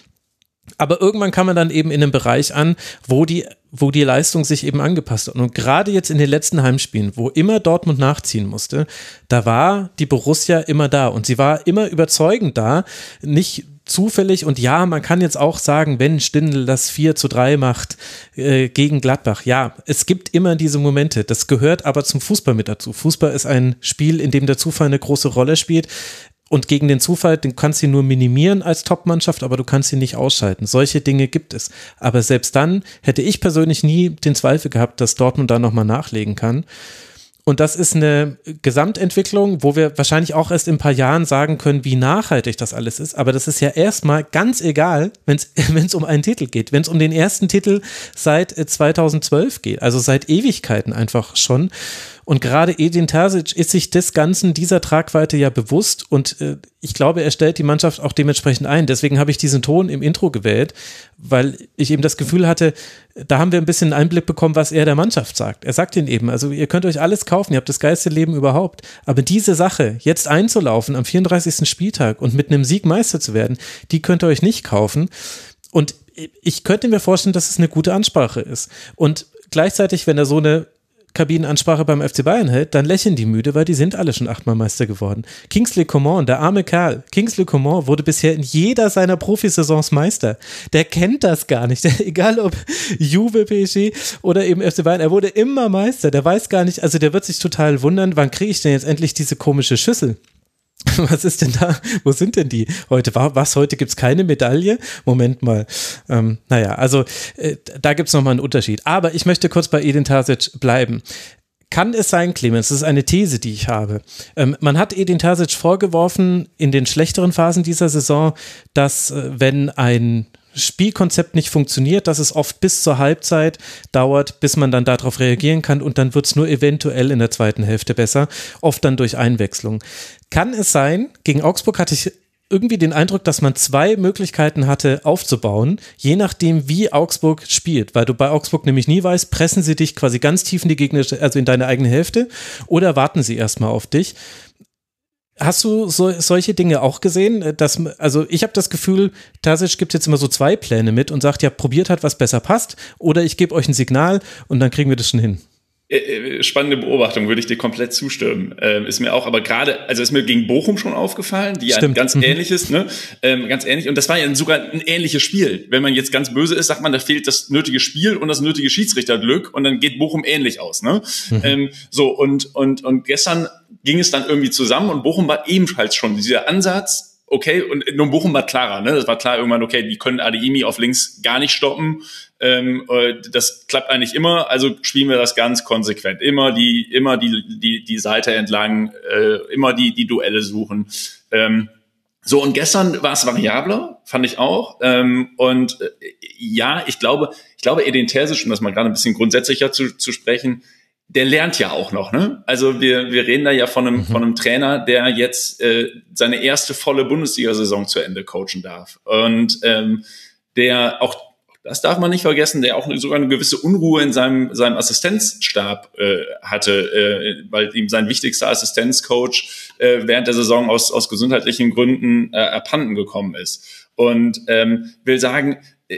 Aber irgendwann kam man dann eben in einem Bereich an, wo die, wo die Leistung sich eben angepasst hat. Und gerade jetzt in den letzten Heimspielen, wo immer Dortmund nachziehen musste, da war die Borussia immer da und sie war immer überzeugend da. Nicht zufällig und ja, man kann jetzt auch sagen, wenn Stindl das 4 zu 3 macht äh, gegen Gladbach, ja, es gibt immer diese Momente, das gehört aber zum Fußball mit dazu. Fußball ist ein Spiel, in dem der Zufall eine große Rolle spielt. Und gegen den Zufall, den kannst du nur minimieren als Topmannschaft, aber du kannst ihn nicht ausschalten. Solche Dinge gibt es. Aber selbst dann hätte ich persönlich nie den Zweifel gehabt, dass Dortmund da nochmal nachlegen kann. Und das ist eine Gesamtentwicklung, wo wir wahrscheinlich auch erst in ein paar Jahren sagen können, wie nachhaltig das alles ist. Aber das ist ja erstmal ganz egal, wenn es um einen Titel geht. Wenn es um den ersten Titel seit 2012 geht, also seit Ewigkeiten einfach schon. Und gerade Edin Terzic ist sich des Ganzen dieser Tragweite ja bewusst und äh, ich glaube, er stellt die Mannschaft auch dementsprechend ein. Deswegen habe ich diesen Ton im Intro gewählt, weil ich eben das Gefühl hatte, da haben wir ein bisschen Einblick bekommen, was er der Mannschaft sagt. Er sagt ihnen eben, also ihr könnt euch alles kaufen, ihr habt das geilste Leben überhaupt. Aber diese Sache, jetzt einzulaufen am 34. Spieltag und mit einem Sieg Meister zu werden, die könnt ihr euch nicht kaufen. Und ich könnte mir vorstellen, dass es eine gute Ansprache ist. Und gleichzeitig, wenn er so eine Kabinenansprache beim FC Bayern hält, dann lächeln die müde, weil die sind alle schon achtmal Meister geworden. Kingsley Coman, der arme Kerl, Kingsley Coman wurde bisher in jeder seiner Profisaisons Meister. Der kennt das gar nicht. Der, egal ob Juve, PSG oder eben FC Bayern, er wurde immer Meister. Der weiß gar nicht, also der wird sich total wundern, wann kriege ich denn jetzt endlich diese komische Schüssel? Was ist denn da? Wo sind denn die heute? Was, heute gibt es keine Medaille? Moment mal. Ähm, naja, also äh, da gibt es nochmal einen Unterschied. Aber ich möchte kurz bei Edin Tasic bleiben. Kann es sein, Clemens, das ist eine These, die ich habe. Ähm, man hat Edin Tasic vorgeworfen in den schlechteren Phasen dieser Saison, dass äh, wenn ein Spielkonzept nicht funktioniert, dass es oft bis zur Halbzeit dauert, bis man dann darauf reagieren kann und dann wird es nur eventuell in der zweiten Hälfte besser, oft dann durch Einwechslung. Kann es sein, gegen Augsburg hatte ich irgendwie den Eindruck, dass man zwei Möglichkeiten hatte aufzubauen, je nachdem, wie Augsburg spielt. Weil du bei Augsburg nämlich nie weißt, pressen sie dich quasi ganz tief in die Gegner, also in deine eigene Hälfte, oder warten sie erstmal auf dich. Hast du so, solche Dinge auch gesehen? Dass, also ich habe das Gefühl, Tasic gibt jetzt immer so zwei Pläne mit und sagt, ja, probiert halt, was besser passt, oder ich gebe euch ein Signal und dann kriegen wir das schon hin. Äh, äh, spannende Beobachtung, würde ich dir komplett zustimmen. Ähm, ist mir auch, aber gerade, also ist mir gegen Bochum schon aufgefallen, die Stimmt. ein ganz mhm. ähnliches, ne? Ähm, ganz ähnlich. Und das war ja sogar ein ähnliches Spiel. Wenn man jetzt ganz böse ist, sagt man, da fehlt das nötige Spiel und das nötige Schiedsrichterglück und dann geht Bochum ähnlich aus, ne? Mhm. Ähm, so, und, und, und gestern ging es dann irgendwie zusammen und Bochum war ebenfalls schon dieser Ansatz, okay, und nur Bochum war klarer, ne? Das war klar irgendwann, okay, die können Adeyemi auf links gar nicht stoppen. Ähm, äh, das klappt eigentlich immer, also spielen wir das ganz konsequent. Immer die, immer die, die, die Seite entlang, äh, immer die, die Duelle suchen. Ähm, so, und gestern war es variabler, fand ich auch. Ähm, und äh, ja, ich glaube, ich glaube, Edin Terzic, um das mal gerade ein bisschen grundsätzlicher zu, zu sprechen, der lernt ja auch noch, ne? Also wir, wir reden da ja von einem, mhm. von einem Trainer, der jetzt äh, seine erste volle Bundesliga-Saison zu Ende coachen darf. Und ähm, der auch, das darf man nicht vergessen, der auch sogar eine gewisse Unruhe in seinem, seinem Assistenzstab äh, hatte, äh, weil ihm sein wichtigster Assistenzcoach äh, während der Saison aus, aus gesundheitlichen Gründen äh, erpanden gekommen ist. Und ähm, will sagen, äh,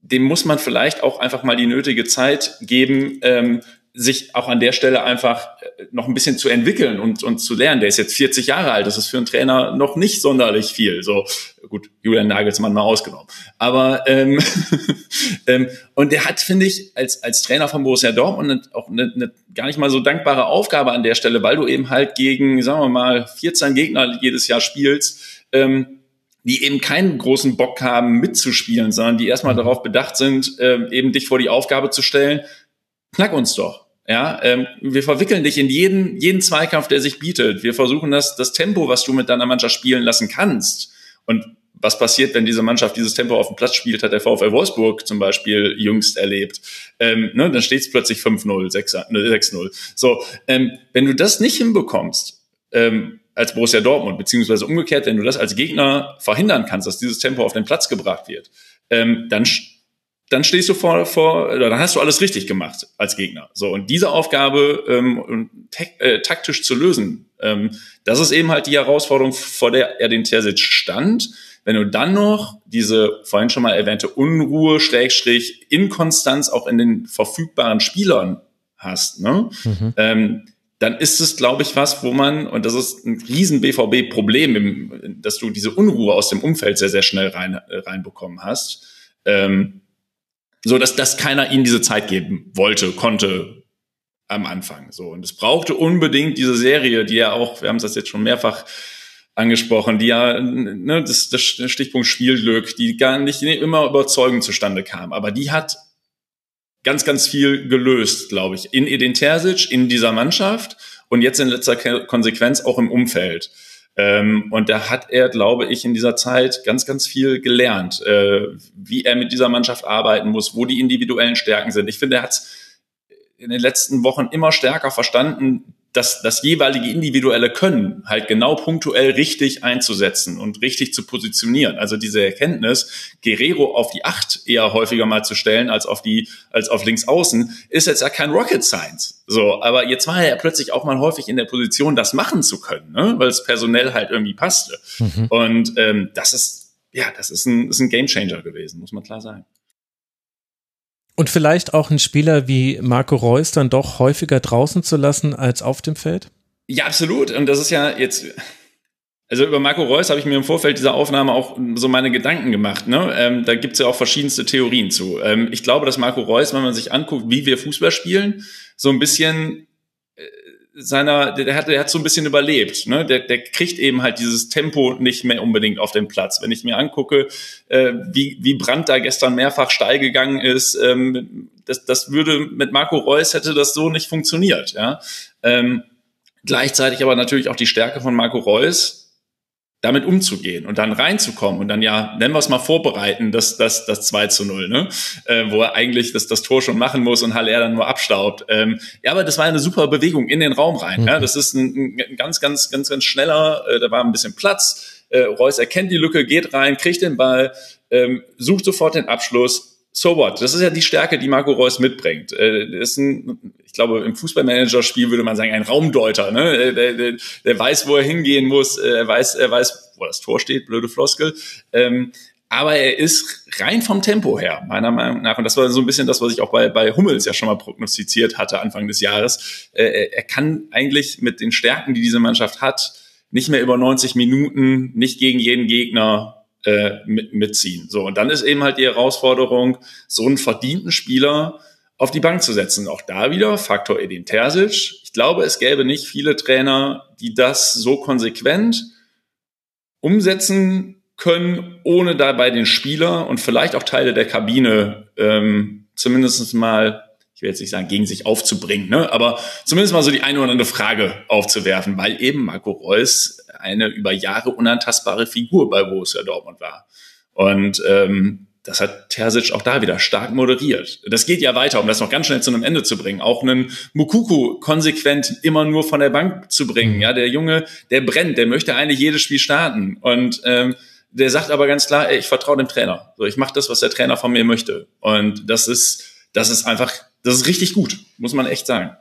dem muss man vielleicht auch einfach mal die nötige Zeit geben, ähm, sich auch an der Stelle einfach äh, noch ein bisschen zu entwickeln und, und zu lernen. Der ist jetzt 40 Jahre alt, das ist für einen Trainer noch nicht sonderlich viel. So gut, Julian Nagelsmann mal ausgenommen. Aber ähm, ähm, und der hat, finde ich, als als Trainer von Borussia Dortmund auch eine, eine gar nicht mal so dankbare Aufgabe an der Stelle, weil du eben halt gegen, sagen wir mal, 14 Gegner jedes Jahr spielst. Ähm, die eben keinen großen Bock haben mitzuspielen, sondern die erstmal darauf bedacht sind, ähm, eben dich vor die Aufgabe zu stellen, knack uns doch. Ja, ähm, wir verwickeln dich in jeden, jeden Zweikampf, der sich bietet. Wir versuchen das, das Tempo, was du mit deiner Mannschaft spielen lassen kannst. Und was passiert, wenn diese Mannschaft dieses Tempo auf dem Platz spielt, hat der VfL Wolfsburg zum Beispiel jüngst erlebt. Ähm, ne, dann steht es plötzlich 5-0, 6-0. So, ähm, wenn du das nicht hinbekommst, ähm, als Borussia Dortmund, beziehungsweise umgekehrt, wenn du das als Gegner verhindern kannst, dass dieses Tempo auf den Platz gebracht wird, ähm, dann dann stehst du vor, vor oder dann hast du alles richtig gemacht als Gegner. So und diese Aufgabe ähm, äh, taktisch zu lösen, ähm, das ist eben halt die Herausforderung, vor der er den Terzic stand. Wenn du dann noch diese vorhin schon mal erwähnte Unruhe, Schrägstrich, Inkonstanz auch in den verfügbaren Spielern hast, ne? Mhm. Ähm, dann ist es, glaube ich, was, wo man, und das ist ein riesen BVB-Problem, dass du diese Unruhe aus dem Umfeld sehr, sehr schnell rein, äh, reinbekommen hast. Ähm, so dass, dass keiner ihnen diese Zeit geben wollte, konnte am Anfang. So und es brauchte unbedingt diese Serie, die ja auch, wir haben es das jetzt schon mehrfach angesprochen, die ja ne, das, das Stichpunkt Spielglück, die gar nicht immer überzeugend zustande kam, aber die hat ganz, ganz viel gelöst, glaube ich, in Edin Terzic, in dieser Mannschaft und jetzt in letzter Konsequenz auch im Umfeld. Ähm, und da hat er, glaube ich, in dieser Zeit ganz, ganz viel gelernt, äh, wie er mit dieser Mannschaft arbeiten muss, wo die individuellen Stärken sind. Ich finde, er hat in den letzten Wochen immer stärker verstanden, das, das jeweilige individuelle Können halt genau punktuell richtig einzusetzen und richtig zu positionieren. Also diese Erkenntnis, Guerrero auf die Acht eher häufiger mal zu stellen als auf die, als auf links außen, ist jetzt ja kein Rocket Science. So, aber jetzt war er ja plötzlich auch mal häufig in der Position, das machen zu können, ne? weil es personell halt irgendwie passte. Mhm. Und ähm, das ist, ja, das ist ein, ist ein Gamechanger gewesen, muss man klar sagen. Und vielleicht auch einen Spieler wie Marco Reus dann doch häufiger draußen zu lassen als auf dem Feld? Ja, absolut. Und das ist ja jetzt, also über Marco Reus habe ich mir im Vorfeld dieser Aufnahme auch so meine Gedanken gemacht. Ne? Ähm, da gibt's ja auch verschiedenste Theorien zu. Ähm, ich glaube, dass Marco Reus, wenn man sich anguckt, wie wir Fußball spielen, so ein bisschen seiner, der hat, der hat so ein bisschen überlebt. Ne? Der, der kriegt eben halt dieses Tempo nicht mehr unbedingt auf den Platz. Wenn ich mir angucke, äh, wie, wie Brandt da gestern mehrfach steil gegangen ist, ähm, das, das würde mit Marco Reus hätte das so nicht funktioniert. Ja? Ähm, gleichzeitig aber natürlich auch die Stärke von Marco Reus, damit umzugehen und dann reinzukommen und dann ja, nennen wir es mal vorbereiten, das, das, das 2 zu 0, ne? Äh, wo er eigentlich das, das Tor schon machen muss und Haller dann nur abstaubt. Ähm, ja, aber das war eine super Bewegung in den Raum rein. Mhm. Ja? Das ist ein, ein ganz, ganz, ganz, ganz schneller, äh, da war ein bisschen Platz. Äh, Reus erkennt die Lücke, geht rein, kriegt den Ball, ähm, sucht sofort den Abschluss, so what? Das ist ja die Stärke, die Marco Reus mitbringt. Äh, ist ein, ich glaube, im Fußballmanager-Spiel würde man sagen, ein Raumdeuter. Ne? Äh, der, der, der weiß, wo er hingehen muss. Äh, er weiß, er weiß, wo das Tor steht. Blöde Floskel. Ähm, aber er ist rein vom Tempo her, meiner Meinung nach. Und das war so ein bisschen das, was ich auch bei, bei Hummels ja schon mal prognostiziert hatte Anfang des Jahres. Äh, er kann eigentlich mit den Stärken, die diese Mannschaft hat, nicht mehr über 90 Minuten, nicht gegen jeden Gegner äh, mit, mitziehen. So, und dann ist eben halt die Herausforderung, so einen verdienten Spieler auf die Bank zu setzen. Auch da wieder Faktor Edin Terzic. Ich glaube, es gäbe nicht viele Trainer, die das so konsequent umsetzen können, ohne dabei den Spieler und vielleicht auch Teile der Kabine ähm, zumindest mal, ich will jetzt nicht sagen, gegen sich aufzubringen, ne? aber zumindest mal so die eine oder andere Frage aufzuwerfen, weil eben Marco Reus eine über Jahre unantastbare Figur bei Borussia Dortmund war. Und ähm, das hat Terzic auch da wieder stark moderiert. Das geht ja weiter, um das noch ganz schnell zu einem Ende zu bringen. Auch einen Mukuku konsequent immer nur von der Bank zu bringen. Ja, der Junge, der brennt, der möchte eigentlich jedes Spiel starten. Und ähm, der sagt aber ganz klar, ey, ich vertraue dem Trainer. So, ich mache das, was der Trainer von mir möchte. Und das ist, das ist einfach, das ist richtig gut, muss man echt sagen.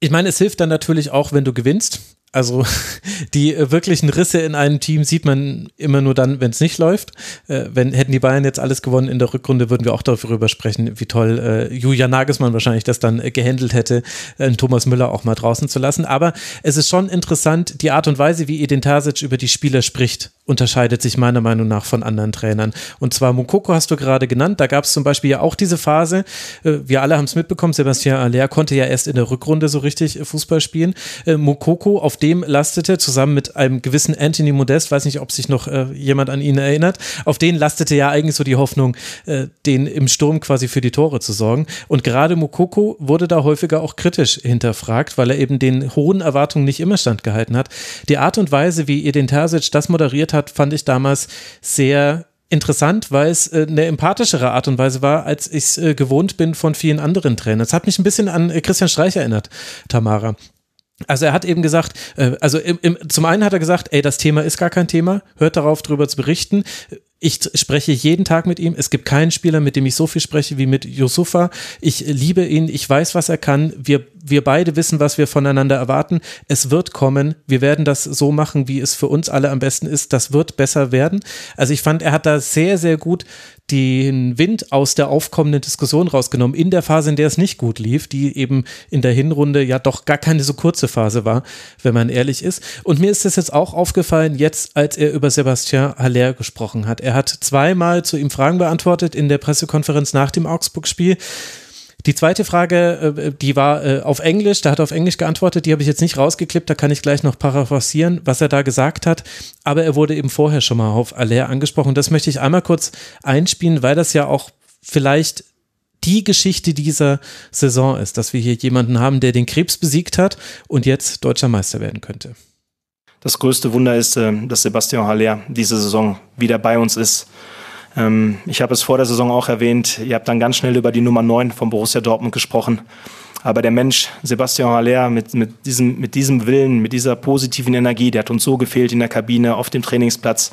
Ich meine, es hilft dann natürlich auch, wenn du gewinnst. Also die äh, wirklichen Risse in einem Team sieht man immer nur dann, wenn es nicht läuft. Äh, wenn hätten die Bayern jetzt alles gewonnen in der Rückrunde, würden wir auch darüber sprechen, wie toll äh, Julian Nagelsmann wahrscheinlich das dann äh, gehandelt hätte, äh, Thomas Müller auch mal draußen zu lassen. Aber es ist schon interessant, die Art und Weise, wie Edin Terzic über die Spieler spricht, unterscheidet sich meiner Meinung nach von anderen Trainern. Und zwar Mukoko hast du gerade genannt. Da gab es zum Beispiel ja auch diese Phase. Äh, wir alle haben es mitbekommen. Sebastian Aller konnte ja erst in der Rückrunde so richtig Fußball spielen. Mukoko auf dem lastete, zusammen mit einem gewissen Anthony Modest, weiß nicht, ob sich noch äh, jemand an ihn erinnert, auf den lastete ja eigentlich so die Hoffnung, äh, den im Sturm quasi für die Tore zu sorgen. Und gerade Mokoko wurde da häufiger auch kritisch hinterfragt, weil er eben den hohen Erwartungen nicht immer standgehalten hat. Die Art und Weise, wie ihr den Terzic das moderiert hat, fand ich damals sehr interessant, weil es äh, eine empathischere Art und Weise war, als ich es äh, gewohnt bin von vielen anderen Trainern. Es hat mich ein bisschen an äh, Christian Streich erinnert, Tamara. Also er hat eben gesagt, also im, im, zum einen hat er gesagt, ey, das Thema ist gar kein Thema, hört darauf, drüber zu berichten. Ich spreche jeden Tag mit ihm. Es gibt keinen Spieler, mit dem ich so viel spreche wie mit Yusufa. Ich liebe ihn. Ich weiß, was er kann. Wir, wir beide wissen, was wir voneinander erwarten. Es wird kommen. Wir werden das so machen, wie es für uns alle am besten ist. Das wird besser werden. Also ich fand, er hat da sehr, sehr gut den Wind aus der aufkommenden Diskussion rausgenommen, in der Phase, in der es nicht gut lief, die eben in der Hinrunde ja doch gar keine so kurze Phase war, wenn man ehrlich ist. Und mir ist das jetzt auch aufgefallen, jetzt als er über Sebastian Haller gesprochen hat. Er hat zweimal zu ihm Fragen beantwortet in der Pressekonferenz nach dem Augsburg-Spiel. Die zweite Frage, äh, die war äh, auf Englisch, da hat er auf Englisch geantwortet, die habe ich jetzt nicht rausgeklippt, da kann ich gleich noch paraphrasieren, was er da gesagt hat, aber er wurde eben vorher schon mal auf Aller angesprochen. Das möchte ich einmal kurz einspielen, weil das ja auch vielleicht die Geschichte dieser Saison ist, dass wir hier jemanden haben, der den Krebs besiegt hat und jetzt deutscher Meister werden könnte. Das größte Wunder ist, äh, dass Sebastian Haller diese Saison wieder bei uns ist ähm, ich habe es vor der Saison auch erwähnt, ihr habt dann ganz schnell über die Nummer 9 von Borussia Dortmund gesprochen. Aber der Mensch, Sebastian Haller, mit, mit, diesem, mit diesem Willen, mit dieser positiven Energie, der hat uns so gefehlt in der Kabine, auf dem Trainingsplatz.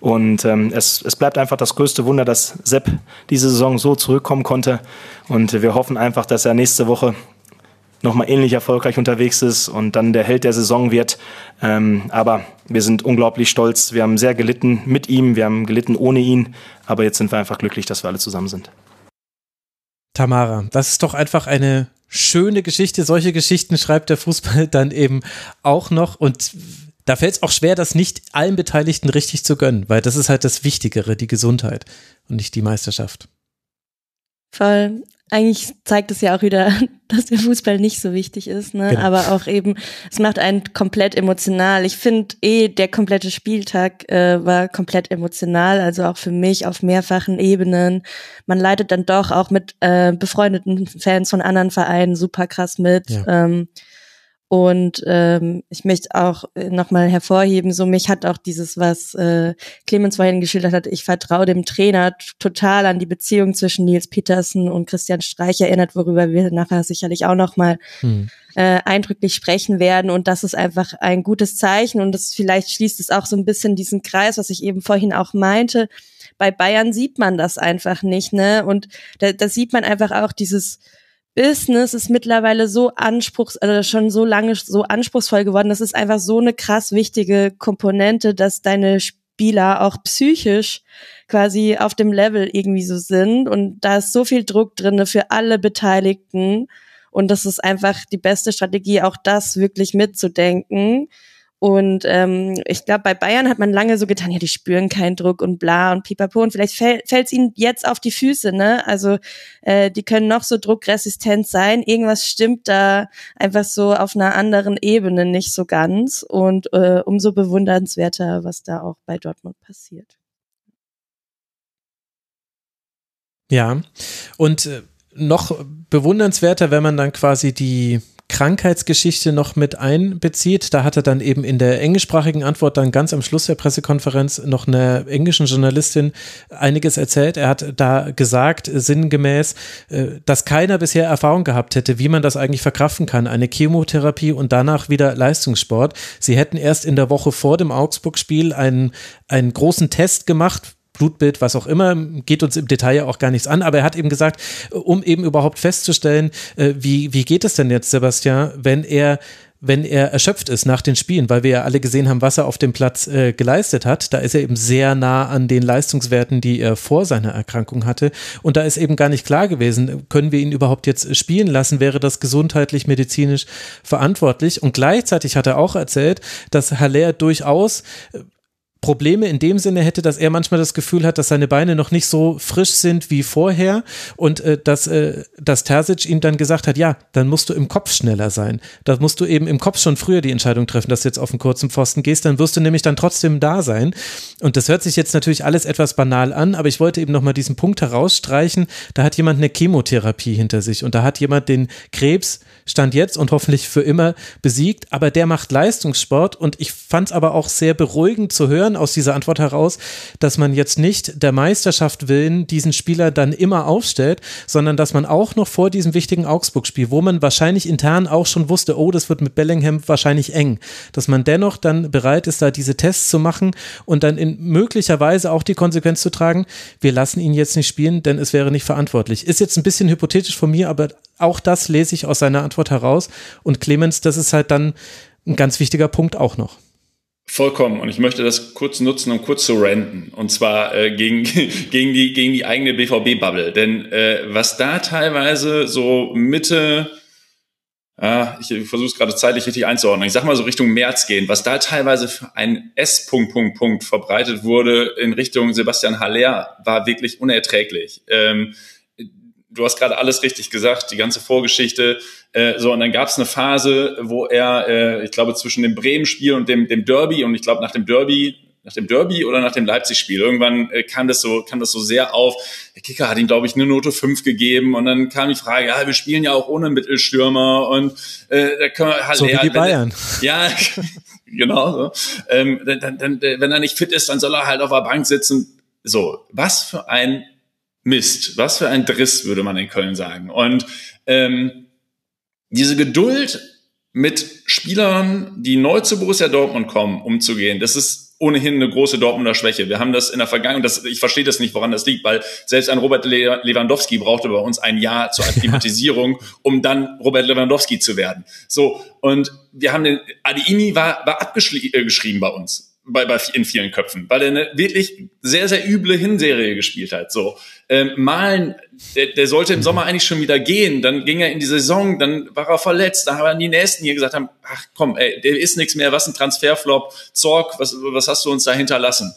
Und ähm, es, es bleibt einfach das größte Wunder, dass Sepp diese Saison so zurückkommen konnte. Und wir hoffen einfach, dass er nächste Woche nochmal ähnlich erfolgreich unterwegs ist und dann der Held der Saison wird. Ähm, aber wir sind unglaublich stolz. Wir haben sehr gelitten mit ihm, wir haben gelitten ohne ihn, aber jetzt sind wir einfach glücklich, dass wir alle zusammen sind. Tamara, das ist doch einfach eine schöne Geschichte. Solche Geschichten schreibt der Fußball dann eben auch noch und da fällt es auch schwer, das nicht allen Beteiligten richtig zu gönnen, weil das ist halt das Wichtigere, die Gesundheit und nicht die Meisterschaft. Voll eigentlich zeigt es ja auch wieder, dass der Fußball nicht so wichtig ist, ne? Genau. Aber auch eben, es macht einen komplett emotional. Ich finde eh, der komplette Spieltag äh, war komplett emotional, also auch für mich auf mehrfachen Ebenen. Man leidet dann doch auch mit äh, befreundeten Fans von anderen Vereinen super krass mit. Ja. Ähm, und ähm, ich möchte auch äh, nochmal hervorheben, so mich hat auch dieses, was äh, Clemens vorhin geschildert hat, ich vertraue dem Trainer total an die Beziehung zwischen Nils Petersen und Christian Streich erinnert, worüber wir nachher sicherlich auch nochmal hm. äh, eindrücklich sprechen werden. Und das ist einfach ein gutes Zeichen und das vielleicht schließt es auch so ein bisschen diesen Kreis, was ich eben vorhin auch meinte. Bei Bayern sieht man das einfach nicht, ne? Und da, da sieht man einfach auch dieses Business ist mittlerweile so anspruchs, also schon so lange so anspruchsvoll geworden. Das ist einfach so eine krass wichtige Komponente, dass deine Spieler auch psychisch quasi auf dem Level irgendwie so sind. Und da ist so viel Druck drinne für alle Beteiligten. Und das ist einfach die beste Strategie, auch das wirklich mitzudenken. Und ähm, ich glaube, bei Bayern hat man lange so getan, ja, die spüren keinen Druck und bla und pipapo. Und vielleicht fällt es ihnen jetzt auf die Füße, ne? Also äh, die können noch so druckresistent sein. Irgendwas stimmt da einfach so auf einer anderen Ebene nicht so ganz. Und äh, umso bewundernswerter, was da auch bei Dortmund passiert. Ja, und äh, noch bewundernswerter, wenn man dann quasi die Krankheitsgeschichte noch mit einbezieht. Da hat er dann eben in der englischsprachigen Antwort dann ganz am Schluss der Pressekonferenz noch einer englischen Journalistin einiges erzählt. Er hat da gesagt, sinngemäß, äh, dass keiner bisher Erfahrung gehabt hätte, wie man das eigentlich verkraften kann. Eine Chemotherapie und danach wieder Leistungssport. Sie hätten erst in der Woche vor dem Augsburg-Spiel einen, einen großen Test gemacht, Blutbild, was auch immer, geht uns im Detail ja auch gar nichts an, aber er hat eben gesagt, um eben überhaupt festzustellen, äh, wie, wie geht es denn jetzt, Sebastian, wenn er wenn er erschöpft ist nach den Spielen, weil wir ja alle gesehen haben, was er auf dem Platz äh, geleistet hat. Da ist er eben sehr nah an den Leistungswerten, die er vor seiner Erkrankung hatte. Und da ist eben gar nicht klar gewesen, können wir ihn überhaupt jetzt spielen lassen? Wäre das gesundheitlich, medizinisch verantwortlich? Und gleichzeitig hat er auch erzählt, dass Haller durchaus äh, Probleme in dem Sinne hätte, dass er manchmal das Gefühl hat, dass seine Beine noch nicht so frisch sind wie vorher und äh, dass, äh, dass Terzic ihm dann gesagt hat, ja, dann musst du im Kopf schneller sein. Da musst du eben im Kopf schon früher die Entscheidung treffen, dass du jetzt auf einen kurzen Pfosten gehst, dann wirst du nämlich dann trotzdem da sein. Und das hört sich jetzt natürlich alles etwas banal an, aber ich wollte eben nochmal diesen Punkt herausstreichen, da hat jemand eine Chemotherapie hinter sich und da hat jemand den Krebs Stand jetzt und hoffentlich für immer besiegt, aber der macht Leistungssport und ich fand es aber auch sehr beruhigend zu hören aus dieser Antwort heraus, dass man jetzt nicht der Meisterschaft willen diesen Spieler dann immer aufstellt, sondern dass man auch noch vor diesem wichtigen Augsburg-Spiel, wo man wahrscheinlich intern auch schon wusste, oh, das wird mit Bellingham wahrscheinlich eng, dass man dennoch dann bereit ist, da diese Tests zu machen und dann in möglicherweise auch die Konsequenz zu tragen, wir lassen ihn jetzt nicht spielen, denn es wäre nicht verantwortlich. Ist jetzt ein bisschen hypothetisch von mir, aber auch das lese ich aus seiner Antwort heraus. Und Clemens, das ist halt dann ein ganz wichtiger Punkt auch noch. Vollkommen. Und ich möchte das kurz nutzen, um kurz zu ranten. Und zwar äh, gegen, gegen, die, gegen die eigene BVB-Bubble. Denn äh, was da teilweise so Mitte, ah, ich versuche es gerade zeitlich richtig einzuordnen, ich sag mal so Richtung März gehen, was da teilweise für ein S. Punkt, Punkt, Punkt verbreitet wurde in Richtung Sebastian Haller, war wirklich unerträglich. Ähm, du hast gerade alles richtig gesagt, die ganze Vorgeschichte. Äh, so, und dann gab es eine Phase, wo er, äh, ich glaube, zwischen dem Bremen-Spiel und dem, dem Derby, und ich glaube, nach dem Derby, nach dem Derby oder nach dem Leipzig-Spiel, irgendwann äh, kam das so, kam das so sehr auf. Der Kicker hat ihm, glaube ich, eine Note 5 gegeben und dann kam die Frage, ja, wir spielen ja auch ohne Mittelstürmer und äh, da können wir halt so wie die Bayern. Ja, genau so. Ähm, dann, dann, wenn er nicht fit ist, dann soll er halt auf der Bank sitzen. So, was für ein Mist, was für ein Driss, würde man in Köln sagen. Und ähm, diese Geduld mit Spielern, die neu zu Borussia Dortmund kommen, umzugehen, das ist ohnehin eine große Dortmunder Schwäche. Wir haben das in der Vergangenheit, das, ich verstehe das nicht, woran das liegt, weil selbst ein Robert Lewandowski brauchte bei uns ein Jahr zur Akklimatisierung, um dann Robert Lewandowski zu werden. So, und wir haben den, Adiini war, war abgeschrieben äh, bei uns bei, bei in vielen Köpfen, weil er eine wirklich sehr, sehr üble Hinserie gespielt hat. So ähm, Malen, der, der sollte im Sommer eigentlich schon wieder gehen. Dann ging er in die Saison, dann war er verletzt. Da haben die Nächsten hier gesagt haben, ach komm, ey, der ist nichts mehr, was ein Transferflop, Zorg, was, was hast du uns da hinterlassen?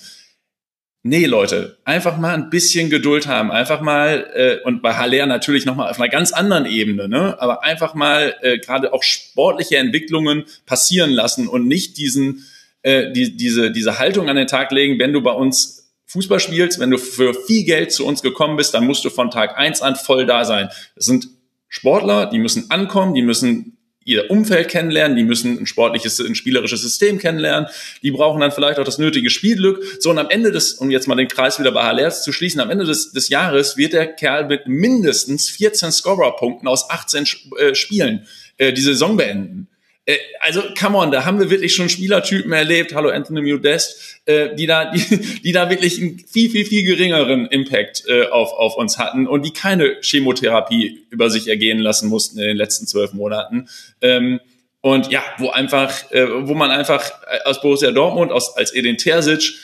Nee, Leute, einfach mal ein bisschen Geduld haben, einfach mal äh, und bei Haller natürlich noch mal auf einer ganz anderen Ebene, ne? Aber einfach mal äh, gerade auch sportliche Entwicklungen passieren lassen und nicht diesen äh, die, diese diese Haltung an den Tag legen, wenn du bei uns Fußball spielst, wenn du für viel Geld zu uns gekommen bist, dann musst du von Tag eins an voll da sein. Das sind Sportler, die müssen ankommen, die müssen ihr Umfeld kennenlernen, die müssen ein sportliches, ein spielerisches System kennenlernen, die brauchen dann vielleicht auch das nötige Spielglück. So, und am Ende des, um jetzt mal den Kreis wieder bei Haller zu schließen, am Ende des, des Jahres wird der Kerl mit mindestens 14 Scorer-Punkten aus 18 äh, Spielen äh, die Saison beenden. Äh, also, come on, da haben wir wirklich schon Spielertypen erlebt, hallo Anthony Modest, äh, die da, die, die da wirklich einen viel, viel, viel geringeren Impact äh, auf, auf uns hatten und die keine Chemotherapie über sich ergehen lassen mussten in den letzten zwölf Monaten. Ähm, und ja, wo einfach, äh, wo man einfach aus Borussia Dortmund, aus, als Edin Terzic,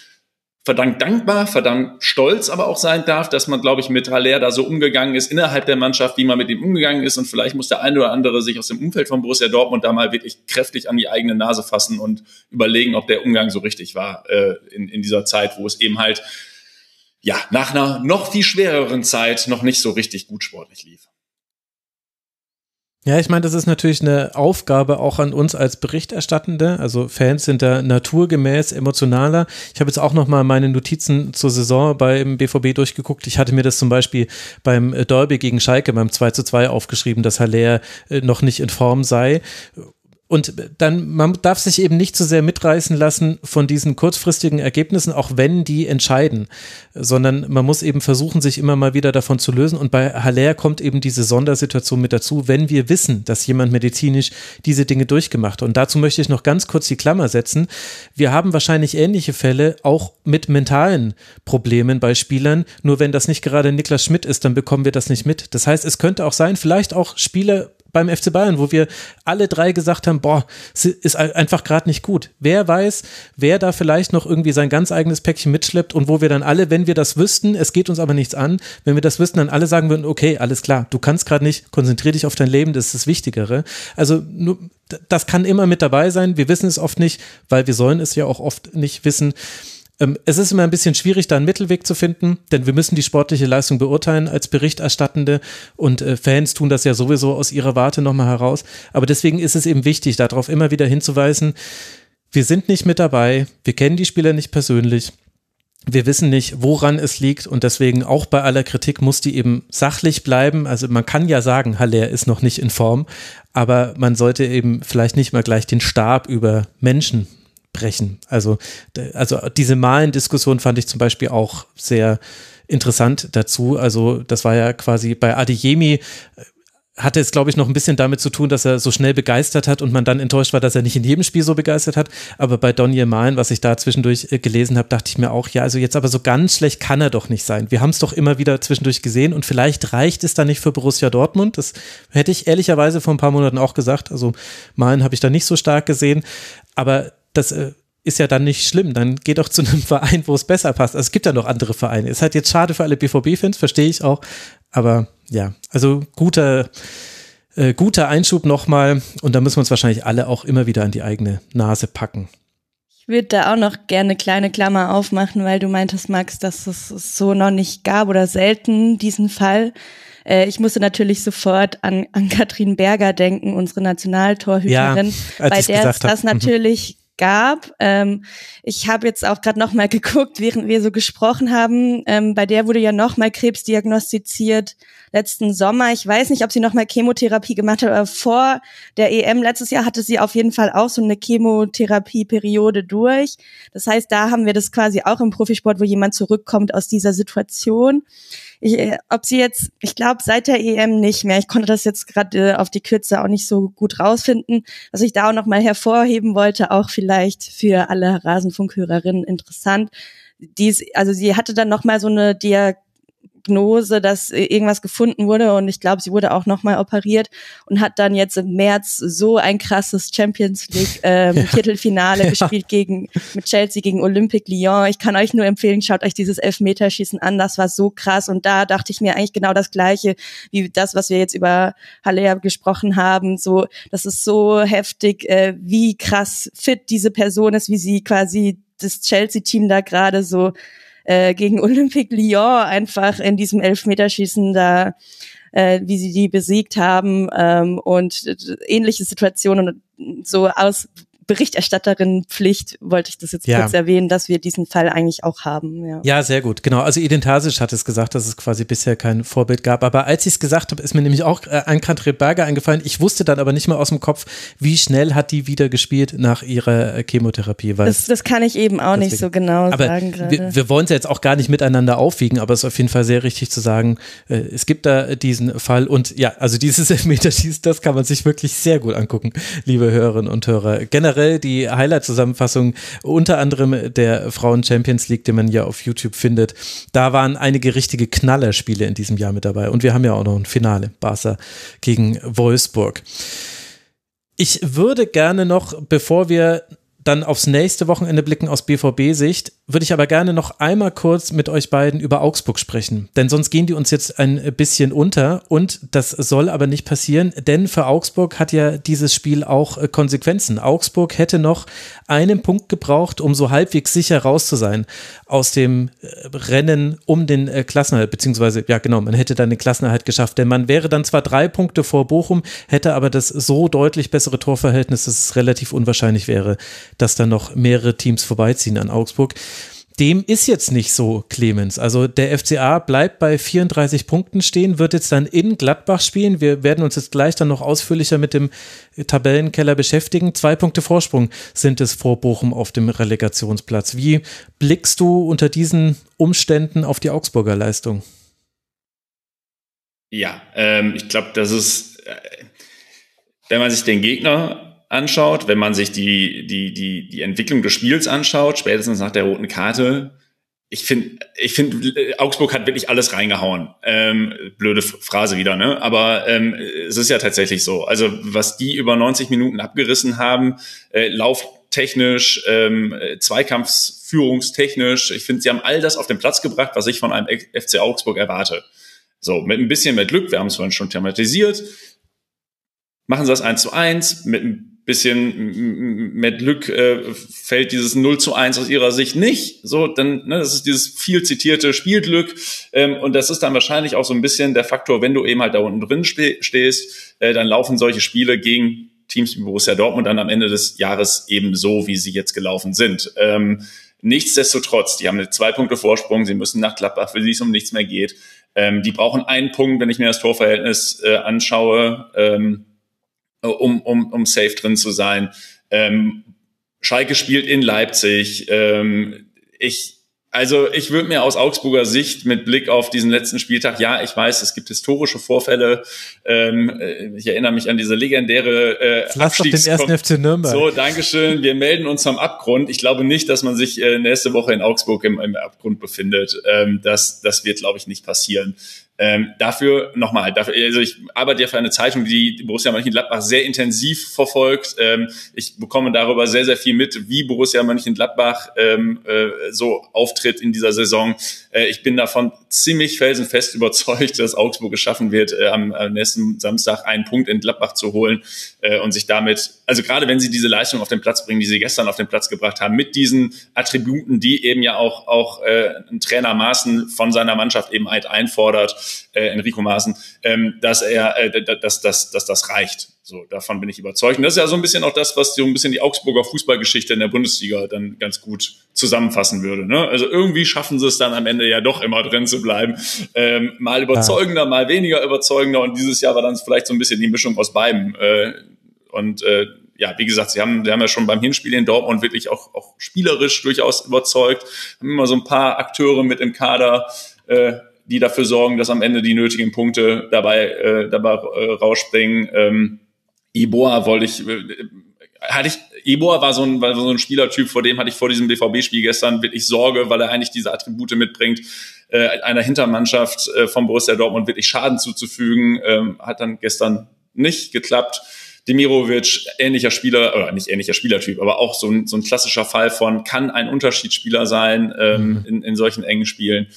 verdammt dankbar, verdammt stolz aber auch sein darf, dass man, glaube ich, mit Haller da so umgegangen ist innerhalb der Mannschaft, wie man mit ihm umgegangen ist. Und vielleicht muss der eine oder andere sich aus dem Umfeld von Borussia Dortmund da mal wirklich kräftig an die eigene Nase fassen und überlegen, ob der Umgang so richtig war äh, in, in dieser Zeit, wo es eben halt ja nach einer noch viel schwereren Zeit noch nicht so richtig gut sportlich lief. Ja, ich meine, das ist natürlich eine Aufgabe auch an uns als Berichterstattende. Also Fans sind da naturgemäß emotionaler. Ich habe jetzt auch noch mal meine Notizen zur Saison beim BVB durchgeguckt. Ich hatte mir das zum Beispiel beim Derby gegen Schalke beim 2 zu 2 aufgeschrieben, dass Haller äh, noch nicht in Form sei. Und dann, man darf sich eben nicht so sehr mitreißen lassen von diesen kurzfristigen Ergebnissen, auch wenn die entscheiden, sondern man muss eben versuchen, sich immer mal wieder davon zu lösen. Und bei Haller kommt eben diese Sondersituation mit dazu, wenn wir wissen, dass jemand medizinisch diese Dinge durchgemacht hat. Und dazu möchte ich noch ganz kurz die Klammer setzen. Wir haben wahrscheinlich ähnliche Fälle auch mit mentalen Problemen bei Spielern. Nur wenn das nicht gerade Niklas Schmidt ist, dann bekommen wir das nicht mit. Das heißt, es könnte auch sein, vielleicht auch Spieler beim FC Bayern, wo wir alle drei gesagt haben, boah, ist einfach gerade nicht gut. Wer weiß, wer da vielleicht noch irgendwie sein ganz eigenes Päckchen mitschleppt und wo wir dann alle, wenn wir das wüssten, es geht uns aber nichts an, wenn wir das wüssten, dann alle sagen würden, okay, alles klar, du kannst gerade nicht, konzentrier dich auf dein Leben, das ist das Wichtigere. Also nur, das kann immer mit dabei sein. Wir wissen es oft nicht, weil wir sollen es ja auch oft nicht wissen. Ähm, es ist immer ein bisschen schwierig, da einen Mittelweg zu finden, denn wir müssen die sportliche Leistung beurteilen als Berichterstattende und äh, Fans tun das ja sowieso aus ihrer Warte nochmal heraus. Aber deswegen ist es eben wichtig, darauf immer wieder hinzuweisen, wir sind nicht mit dabei, wir kennen die Spieler nicht persönlich. Wir wissen nicht, woran es liegt und deswegen auch bei aller Kritik muss die eben sachlich bleiben. Also man kann ja sagen, Haller ist noch nicht in Form, aber man sollte eben vielleicht nicht mal gleich den Stab über Menschen brechen. Also, also diese Malen-Diskussion fand ich zum Beispiel auch sehr interessant dazu. Also das war ja quasi bei Adeyemi äh, hatte es, glaube ich, noch ein bisschen damit zu tun, dass er so schnell begeistert hat und man dann enttäuscht war, dass er nicht in jedem Spiel so begeistert hat. Aber bei Donny Malen, was ich da zwischendurch äh, gelesen habe, dachte ich mir auch, ja, also jetzt aber so ganz schlecht kann er doch nicht sein. Wir haben es doch immer wieder zwischendurch gesehen und vielleicht reicht es dann nicht für Borussia Dortmund. Das hätte ich ehrlicherweise vor ein paar Monaten auch gesagt. Also Malen habe ich da nicht so stark gesehen. Aber das äh, ist ja dann nicht schlimm. Dann geht doch zu einem Verein, wo es besser passt. Also es gibt ja noch andere Vereine. Ist halt jetzt schade für alle BVB-Fans, verstehe ich auch. Aber ja, also guter, äh, guter Einschub nochmal. Und da müssen wir uns wahrscheinlich alle auch immer wieder an die eigene Nase packen. Ich würde da auch noch gerne kleine Klammer aufmachen, weil du meintest, Max, dass es so noch nicht gab oder selten diesen Fall. Äh, ich musste natürlich sofort an, an Katrin Berger denken, unsere Nationaltorhüterin, ja, bei der es das mhm. natürlich gab. Ähm, ich habe jetzt auch gerade noch mal geguckt, während wir so gesprochen haben. Ähm, bei der wurde ja noch mal Krebs diagnostiziert letzten Sommer. Ich weiß nicht, ob sie noch mal Chemotherapie gemacht hat, aber vor der EM letztes Jahr hatte sie auf jeden Fall auch so eine Chemotherapieperiode durch. Das heißt, da haben wir das quasi auch im Profisport, wo jemand zurückkommt aus dieser Situation. Ich, äh, ob sie jetzt, ich glaube, seit der EM nicht mehr. Ich konnte das jetzt gerade äh, auf die Kürze auch nicht so gut rausfinden. Was ich da auch noch mal hervorheben wollte, auch vielleicht für alle Rasenfunkhörerinnen interessant. Dies, also sie hatte dann noch mal so eine Diag Diagnose, dass irgendwas gefunden wurde und ich glaube, sie wurde auch nochmal operiert und hat dann jetzt im März so ein krasses Champions League ähm, ja. Viertelfinale ja. gespielt gegen mit Chelsea gegen Olympique Lyon. Ich kann euch nur empfehlen, schaut euch dieses Elfmeterschießen an, das war so krass und da dachte ich mir eigentlich genau das gleiche wie das, was wir jetzt über Haller gesprochen haben. So, das ist so heftig, äh, wie krass fit diese Person ist, wie sie quasi das Chelsea-Team da gerade so äh, gegen Olympique Lyon einfach in diesem Elfmeterschießen da äh, wie sie die besiegt haben ähm, und äh, ähnliche Situationen so aus Berichterstatterin-Pflicht wollte ich das jetzt ja. kurz erwähnen, dass wir diesen Fall eigentlich auch haben. Ja, ja sehr gut, genau. Also Eden Tasic hat es gesagt, dass es quasi bisher kein Vorbild gab. Aber als ich es gesagt habe, ist mir nämlich auch äh, ein Katrin Berger eingefallen. Ich wusste dann aber nicht mehr aus dem Kopf, wie schnell hat die wieder gespielt nach ihrer äh, Chemotherapie. Weil das, das kann ich eben auch nicht so genau aber sagen gerade. Wir, wir wollen es ja jetzt auch gar nicht miteinander aufwiegen, aber es ist auf jeden Fall sehr richtig zu sagen, äh, es gibt da diesen Fall und ja, also dieses Elfmeterschießen, das kann man sich wirklich sehr gut angucken, liebe Hörerinnen und Hörer. Generell die Highlights Highlight-Zusammenfassung unter anderem der Frauen Champions League, die man ja auf YouTube findet. Da waren einige richtige Knallerspiele in diesem Jahr mit dabei. Und wir haben ja auch noch ein Finale, Barca gegen Wolfsburg. Ich würde gerne noch, bevor wir dann aufs nächste Wochenende blicken aus BVB-Sicht, würde ich aber gerne noch einmal kurz mit euch beiden über Augsburg sprechen. Denn sonst gehen die uns jetzt ein bisschen unter und das soll aber nicht passieren, denn für Augsburg hat ja dieses Spiel auch äh, Konsequenzen. Augsburg hätte noch einen Punkt gebraucht, um so halbwegs sicher raus zu sein aus dem äh, Rennen um den äh, Klassenerhalt, beziehungsweise, ja genau, man hätte dann den Klassenerhalt geschafft, denn man wäre dann zwar drei Punkte vor Bochum, hätte aber das so deutlich bessere Torverhältnis, dass es relativ unwahrscheinlich wäre, dass da noch mehrere Teams vorbeiziehen an Augsburg. Dem ist jetzt nicht so, Clemens. Also der FCA bleibt bei 34 Punkten stehen, wird jetzt dann in Gladbach spielen. Wir werden uns jetzt gleich dann noch ausführlicher mit dem Tabellenkeller beschäftigen. Zwei Punkte Vorsprung sind es vor Bochum auf dem Relegationsplatz. Wie blickst du unter diesen Umständen auf die Augsburger Leistung? Ja, ähm, ich glaube, das ist, äh, wenn man sich den Gegner anschaut, wenn man sich die, die, die, die Entwicklung des Spiels anschaut, spätestens nach der roten Karte, ich finde, ich finde, Augsburg hat wirklich alles reingehauen. Ähm, blöde Phrase wieder, ne? Aber ähm, es ist ja tatsächlich so. Also was die über 90 Minuten abgerissen haben, äh, lauftechnisch, ähm, Zweikampfsführungstechnisch, ich finde, sie haben all das auf den Platz gebracht, was ich von einem FC Augsburg erwarte. So, mit ein bisschen mehr Glück, wir haben es vorhin schon thematisiert, machen sie das eins zu eins mit ein bisschen mit Glück äh, fällt dieses 0 zu 1 aus ihrer Sicht nicht. So, dann, ne, das ist dieses viel zitierte Spielglück. Ähm, und das ist dann wahrscheinlich auch so ein bisschen der Faktor, wenn du eben halt da unten drin stehst, äh, dann laufen solche Spiele gegen Teams wie Borussia Dortmund dann am Ende des Jahres eben so, wie sie jetzt gelaufen sind. Ähm, nichtsdestotrotz, die haben eine zwei Punkte Vorsprung, sie müssen nach Gladbach, für sie es um nichts mehr geht. Ähm, die brauchen einen Punkt, wenn ich mir das Torverhältnis äh, anschaue. Ähm, äh, um, um, um safe drin zu sein. Ähm, Schalke spielt in Leipzig. Ähm, ich, also ich würde mir aus Augsburger Sicht mit Blick auf diesen letzten Spieltag, ja, ich weiß, es gibt historische Vorfälle. Ähm, äh, ich erinnere mich an diese legendäre äh, Lass doch den ersten FC Nürnberg. So, Dankeschön. Wir melden uns vom Abgrund. Ich glaube nicht, dass man sich äh, nächste Woche in Augsburg im, im Abgrund befindet. Ähm, das, das wird, glaube ich, nicht passieren. Ähm, dafür nochmal, dafür, also ich arbeite ja für eine Zeitung, die Borussia Mönchengladbach sehr intensiv verfolgt. Ähm, ich bekomme darüber sehr, sehr viel mit, wie Borussia Mönchengladbach ähm, äh, so auftritt in dieser Saison. Äh, ich bin davon ziemlich felsenfest überzeugt, dass Augsburg geschaffen wird, äh, am, am nächsten Samstag einen Punkt in Gladbach zu holen äh, und sich damit, also gerade wenn sie diese Leistung auf den Platz bringen, die sie gestern auf den Platz gebracht haben, mit diesen Attributen, die eben ja auch, auch äh, ein Trainer Maaßen von seiner Mannschaft eben halt einfordert, äh, Enrico Maaßen, ähm, dass er, äh, dass, dass, dass das reicht. So, davon bin ich überzeugt. Und das ist ja so ein bisschen auch das, was so ein bisschen die Augsburger Fußballgeschichte in der Bundesliga dann ganz gut zusammenfassen würde. Ne? Also irgendwie schaffen sie es dann am Ende ja doch immer drin zu bleiben. Ähm, mal überzeugender, mal weniger überzeugender. Und dieses Jahr war dann vielleicht so ein bisschen die Mischung aus beiden. Äh, und äh, ja, wie gesagt, sie haben, sie haben ja schon beim Hinspiel in Dortmund wirklich auch, auch spielerisch durchaus überzeugt, haben immer so ein paar Akteure mit im Kader, äh, die dafür sorgen, dass am Ende die nötigen Punkte dabei, äh, dabei äh, rausspringen. Ähm, Iboa wollte ich, äh, hatte ich, Iboa war so ein, war so ein Spielertyp, vor dem hatte ich vor diesem BVB-Spiel gestern wirklich Sorge, weil er eigentlich diese Attribute mitbringt. äh, einer Hintermannschaft äh, von Borussia Dortmund wirklich Schaden zuzufügen. Ähm, hat dann gestern nicht geklappt. Demirovic, ähnlicher Spieler, oder nicht ähnlicher Spielertyp, aber auch so ein, so ein klassischer Fall von, kann ein Unterschiedsspieler sein ähm, mhm. in, in solchen engen Spielen.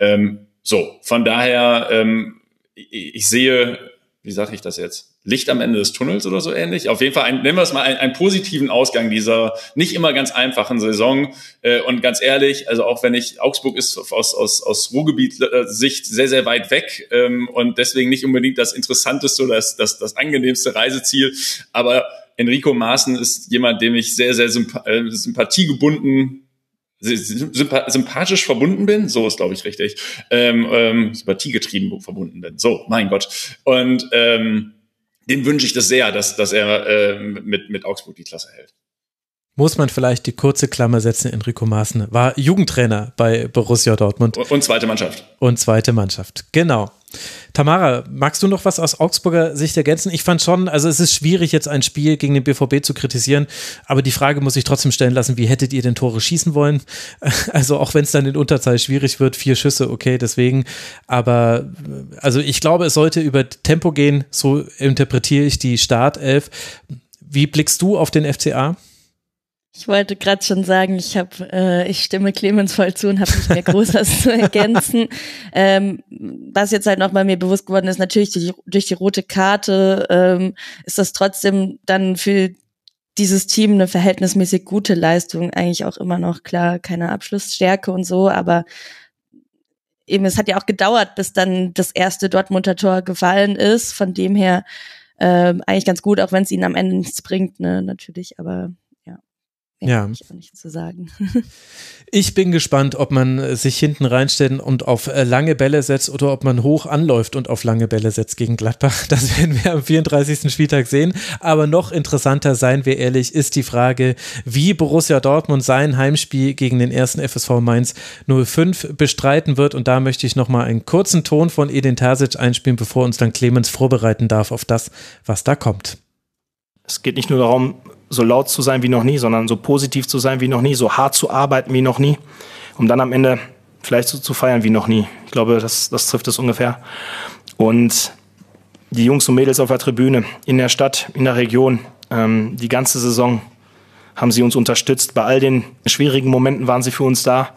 Ähm, so, von daher, ähm, ich, sehe, wie sage ich das jetzt? Licht am Ende des Tunnels oder so ähnlich. Auf jeden Fall, ein, nennen wir es mal, einen, einen positiven Ausgang dieser nicht immer ganz einfachen Saison. Äh, und ganz ehrlich, also auch wenn ich, Augsburg ist aus, aus, aus Ruhrgebiet-Sicht sehr, sehr weit weg ähm, und deswegen nicht unbedingt das interessanteste oder das, das, das angenehmste Reiseziel. Aber Enrico Maaßen ist jemand, dem ich sehr, sehr äh, sympathiegebunden sympathisch verbunden bin, so ist glaube ich richtig, ähm, ähm, sympathiegetrieben verbunden bin. So, mein Gott. Und ähm, dem wünsche ich das sehr, dass, dass er äh, mit, mit Augsburg die Klasse hält. Muss man vielleicht die kurze Klammer setzen, Enrico Maaßen war Jugendtrainer bei Borussia Dortmund. Und, zweite Mannschaft. Und zweite Mannschaft, genau. Tamara, magst du noch was aus Augsburger Sicht ergänzen? Ich fand schon, also es ist schwierig, jetzt ein Spiel gegen den BVB zu kritisieren, aber die Frage muss ich trotzdem stellen lassen, wie hättet ihr denn Tore schießen wollen? Also auch wenn es dann in Unterzahl schwierig wird, vier Schüsse, okay, deswegen. Aber also ich glaube, es sollte über Tempo gehen, so interpretiere ich die Startelf. Wie blickst du auf den FCA? Ich wollte gerade schon sagen, ich habe, äh, ich stimme Clemens voll zu und habe nicht mehr groß was zu ergänzen. Ähm, was jetzt halt nochmal mir bewusst geworden ist, natürlich durch, durch die rote Karte ähm, ist das trotzdem dann für dieses Team eine verhältnismäßig gute Leistung. Eigentlich auch immer noch klar, keine Abschlussstärke und so, aber eben es hat ja auch gedauert, bis dann das erste Dortmunder Tor gefallen ist. Von dem her ähm, eigentlich ganz gut, auch wenn es ihnen am Ende nichts bringt, ne, natürlich, aber ja. Ich auch nicht zu sagen. ich bin gespannt, ob man sich hinten reinstellt und auf äh, lange Bälle setzt oder ob man hoch anläuft und auf lange Bälle setzt gegen Gladbach. Das werden wir am 34. Spieltag sehen. Aber noch interessanter, seien wir ehrlich, ist die Frage, wie Borussia Dortmund sein Heimspiel gegen den ersten FSV Mainz 05 bestreiten wird. Und da möchte ich nochmal einen kurzen Ton von Edin Terzic einspielen, bevor uns dann Clemens vorbereiten darf auf das, was da kommt. Es geht nicht nur darum, so laut zu sein wie noch nie, sondern so positiv zu sein wie noch nie, so hart zu arbeiten wie noch nie, um dann am Ende vielleicht so zu feiern wie noch nie. Ich glaube, das, das trifft es ungefähr. Und die Jungs und Mädels auf der Tribüne, in der Stadt, in der Region, ähm, die ganze Saison haben sie uns unterstützt. Bei all den schwierigen Momenten waren sie für uns da.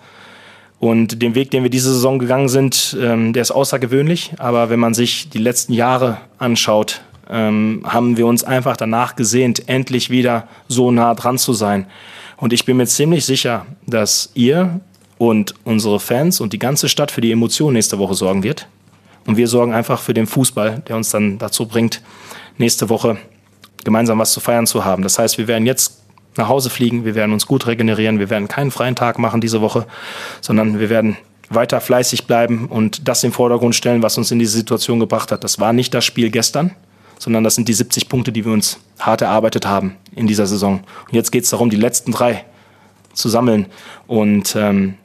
Und den Weg, den wir diese Saison gegangen sind, ähm, der ist außergewöhnlich. Aber wenn man sich die letzten Jahre anschaut, ähm, haben wir uns einfach danach gesehnt, endlich wieder so nah dran zu sein. Und ich bin mir ziemlich sicher, dass ihr und unsere Fans und die ganze Stadt für die Emotionen nächste Woche sorgen wird. Und wir sorgen einfach für den Fußball, der uns dann dazu bringt, nächste Woche gemeinsam was zu feiern zu haben. Das heißt, wir werden jetzt nach Hause fliegen, wir werden uns gut regenerieren, wir werden keinen freien Tag machen diese Woche, sondern wir werden weiter fleißig bleiben und das im Vordergrund stellen, was uns in diese Situation gebracht hat. Das war nicht das Spiel gestern, sondern das sind die 70 Punkte, die wir uns hart erarbeitet haben in dieser Saison. Und jetzt geht es darum, die letzten drei zu sammeln. Und ähm,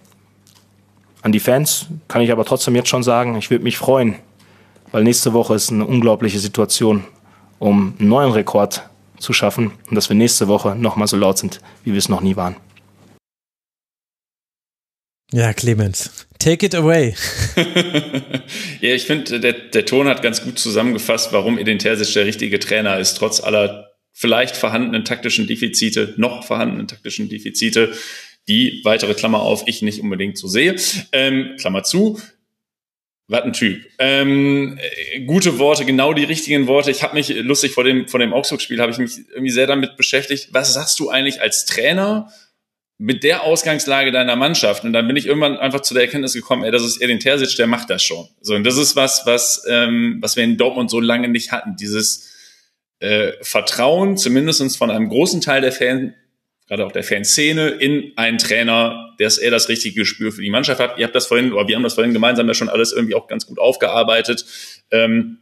an die Fans kann ich aber trotzdem jetzt schon sagen, ich würde mich freuen, weil nächste Woche ist eine unglaubliche Situation, um einen neuen Rekord zu schaffen und dass wir nächste Woche nochmal so laut sind, wie wir es noch nie waren. Ja, Clemens, take it away. ja, ich finde, der, der Ton hat ganz gut zusammengefasst, warum Edin Terzic der richtige Trainer ist, trotz aller vielleicht vorhandenen taktischen Defizite, noch vorhandenen taktischen Defizite, die, weitere Klammer auf, ich nicht unbedingt so sehe. Ähm, Klammer zu. Was ein Typ. Ähm, äh, gute Worte, genau die richtigen Worte. Ich habe mich lustig vor dem vor dem Augsburg-Spiel habe ich mich irgendwie sehr damit beschäftigt. Was sagst du eigentlich als Trainer mit der Ausgangslage deiner Mannschaft. Und dann bin ich irgendwann einfach zu der Erkenntnis gekommen, ey, das ist Edin Terzic, der macht das schon. So, und das ist was, was, ähm, was wir in Dortmund so lange nicht hatten. Dieses äh, Vertrauen, zumindestens von einem großen Teil der Fan, gerade auch der Fanszene, in einen Trainer, dass er das richtige Gespür für die Mannschaft hat. Ihr habt das vorhin, oder wir haben das vorhin gemeinsam ja schon alles irgendwie auch ganz gut aufgearbeitet. Ähm,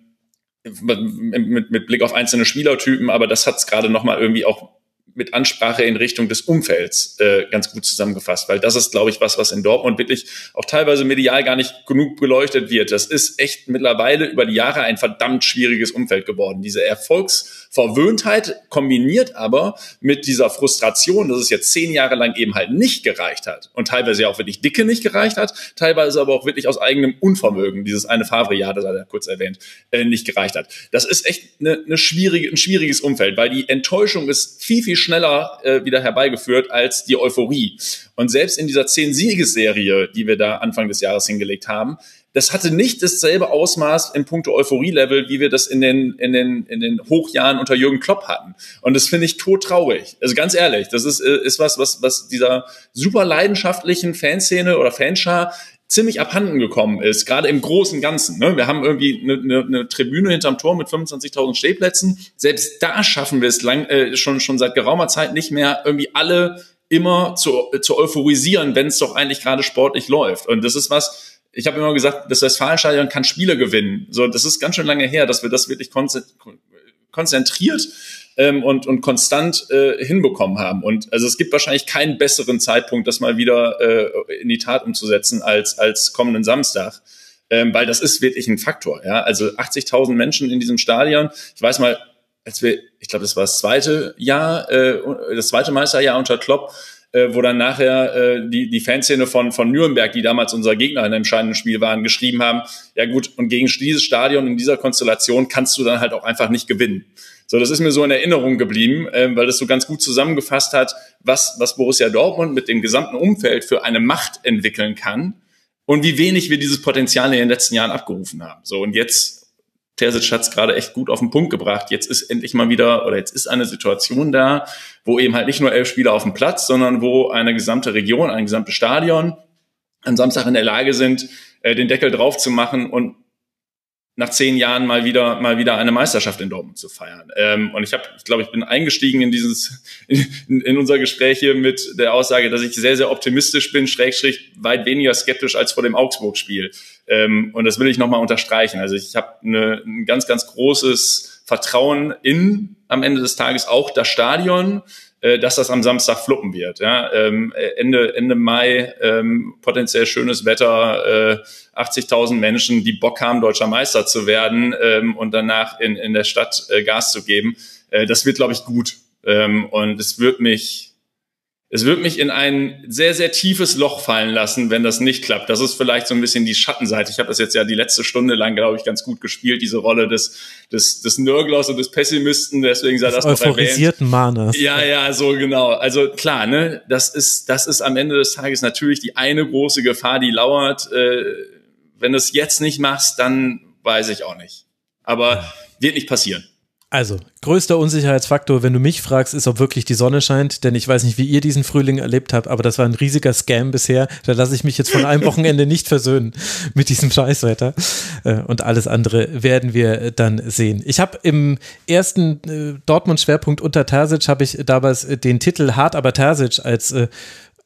mit, mit Blick auf einzelne Spielertypen, aber das hat es gerade nochmal irgendwie auch mit Ansprache in Richtung des Umfelds äh, ganz gut zusammengefasst, weil das ist, glaube ich, was, was in Dortmund wirklich auch teilweise medial gar nicht genug beleuchtet wird. Das ist echt mittlerweile über die Jahre ein verdammt schwieriges Umfeld geworden. Diese Erfolgsverwöhntheit kombiniert aber mit dieser Frustration, dass es jetzt zehn Jahre lang eben halt nicht gereicht hat und teilweise ja auch wirklich dicke nicht gereicht hat, teilweise aber auch wirklich aus eigenem Unvermögen, dieses eine Favre-Jahr, das hat er kurz erwähnt, äh, nicht gereicht hat. Das ist echt eine, eine schwierige, ein schwieriges Umfeld, weil die Enttäuschung ist viel, viel schneller äh, wieder herbeigeführt als die Euphorie. Und selbst in dieser zehn-Siegesserie, die wir da Anfang des Jahres hingelegt haben, das hatte nicht dasselbe Ausmaß im Punkto Euphorie-Level, wie wir das in den, in den, in den Hochjahren unter Jürgen Klopp hatten. Und das finde ich todtraurig. Also ganz ehrlich, das ist, äh, ist was, was, was dieser super leidenschaftlichen Fanszene oder Fanschar ziemlich abhanden gekommen ist, gerade im großen Ganzen. Ne? Wir haben irgendwie eine, eine, eine Tribüne hinterm Tor mit 25.000 Stehplätzen. Selbst da schaffen wir es lang, äh, schon, schon seit geraumer Zeit nicht mehr, irgendwie alle immer zu, zu euphorisieren, wenn es doch eigentlich gerade sportlich läuft. Und das ist was, ich habe immer gesagt, das Westfalenstadion kann Spiele gewinnen. So, das ist ganz schön lange her, dass wir das wirklich konzentriert ähm, und, und konstant äh, hinbekommen haben. Und also es gibt wahrscheinlich keinen besseren Zeitpunkt, das mal wieder äh, in die Tat umzusetzen als, als kommenden Samstag. Ähm, weil das ist wirklich ein Faktor. Ja? Also 80.000 Menschen in diesem Stadion. Ich weiß mal, als wir, ich glaube, das war das zweite Jahr, äh, das zweite Meisterjahr unter Klopp, äh, wo dann nachher äh, die, die Fanszene von, von Nürnberg, die damals unser Gegner in einem entscheidenden Spiel waren, geschrieben haben, ja gut, und gegen dieses Stadion in dieser Konstellation kannst du dann halt auch einfach nicht gewinnen. So, das ist mir so in Erinnerung geblieben, äh, weil das so ganz gut zusammengefasst hat, was, was Borussia Dortmund mit dem gesamten Umfeld für eine Macht entwickeln kann und wie wenig wir dieses Potenzial in den letzten Jahren abgerufen haben. So, und jetzt Terzic hat es gerade echt gut auf den Punkt gebracht. Jetzt ist endlich mal wieder, oder jetzt ist eine Situation da, wo eben halt nicht nur elf Spieler auf dem Platz, sondern wo eine gesamte Region, ein gesamtes Stadion am Samstag in der Lage sind, äh, den Deckel drauf zu machen und nach zehn Jahren mal wieder mal wieder eine Meisterschaft in Dortmund zu feiern. Ähm, und ich habe, ich glaube, ich bin eingestiegen in dieses in, in unser Gespräch hier mit der Aussage, dass ich sehr sehr optimistisch bin, Schrägstrich weit weniger skeptisch als vor dem Augsburg-Spiel. Ähm, und das will ich nochmal unterstreichen. Also ich habe ein ganz ganz großes Vertrauen in am Ende des Tages auch das Stadion, äh, dass das am Samstag fluppen wird. Ja? Ähm, Ende, Ende Mai ähm, potenziell schönes Wetter, äh, 80.000 Menschen, die Bock haben, deutscher Meister zu werden ähm, und danach in, in der Stadt äh, Gas zu geben. Äh, das wird, glaube ich, gut. Ähm, und es wird mich es wird mich in ein sehr, sehr tiefes Loch fallen lassen, wenn das nicht klappt. Das ist vielleicht so ein bisschen die Schattenseite. Ich habe das jetzt ja die letzte Stunde lang, glaube ich, ganz gut gespielt, diese Rolle des, des, des Nörglers und des Pessimisten. Deswegen sei das noch erwähnt. Mahners. Ja, ja, so genau. Also klar, ne, das ist, das ist am Ende des Tages natürlich die eine große Gefahr, die lauert. Äh, wenn du es jetzt nicht machst, dann weiß ich auch nicht. Aber wird nicht passieren. Also, größter Unsicherheitsfaktor, wenn du mich fragst, ist, ob wirklich die Sonne scheint, denn ich weiß nicht, wie ihr diesen Frühling erlebt habt, aber das war ein riesiger Scam bisher. Da lasse ich mich jetzt von einem Wochenende nicht versöhnen mit diesem Scheißwetter. Äh, und alles andere werden wir dann sehen. Ich habe im ersten äh, Dortmund-Schwerpunkt unter Terzic, habe ich damals den Titel Hart aber Terzic als äh,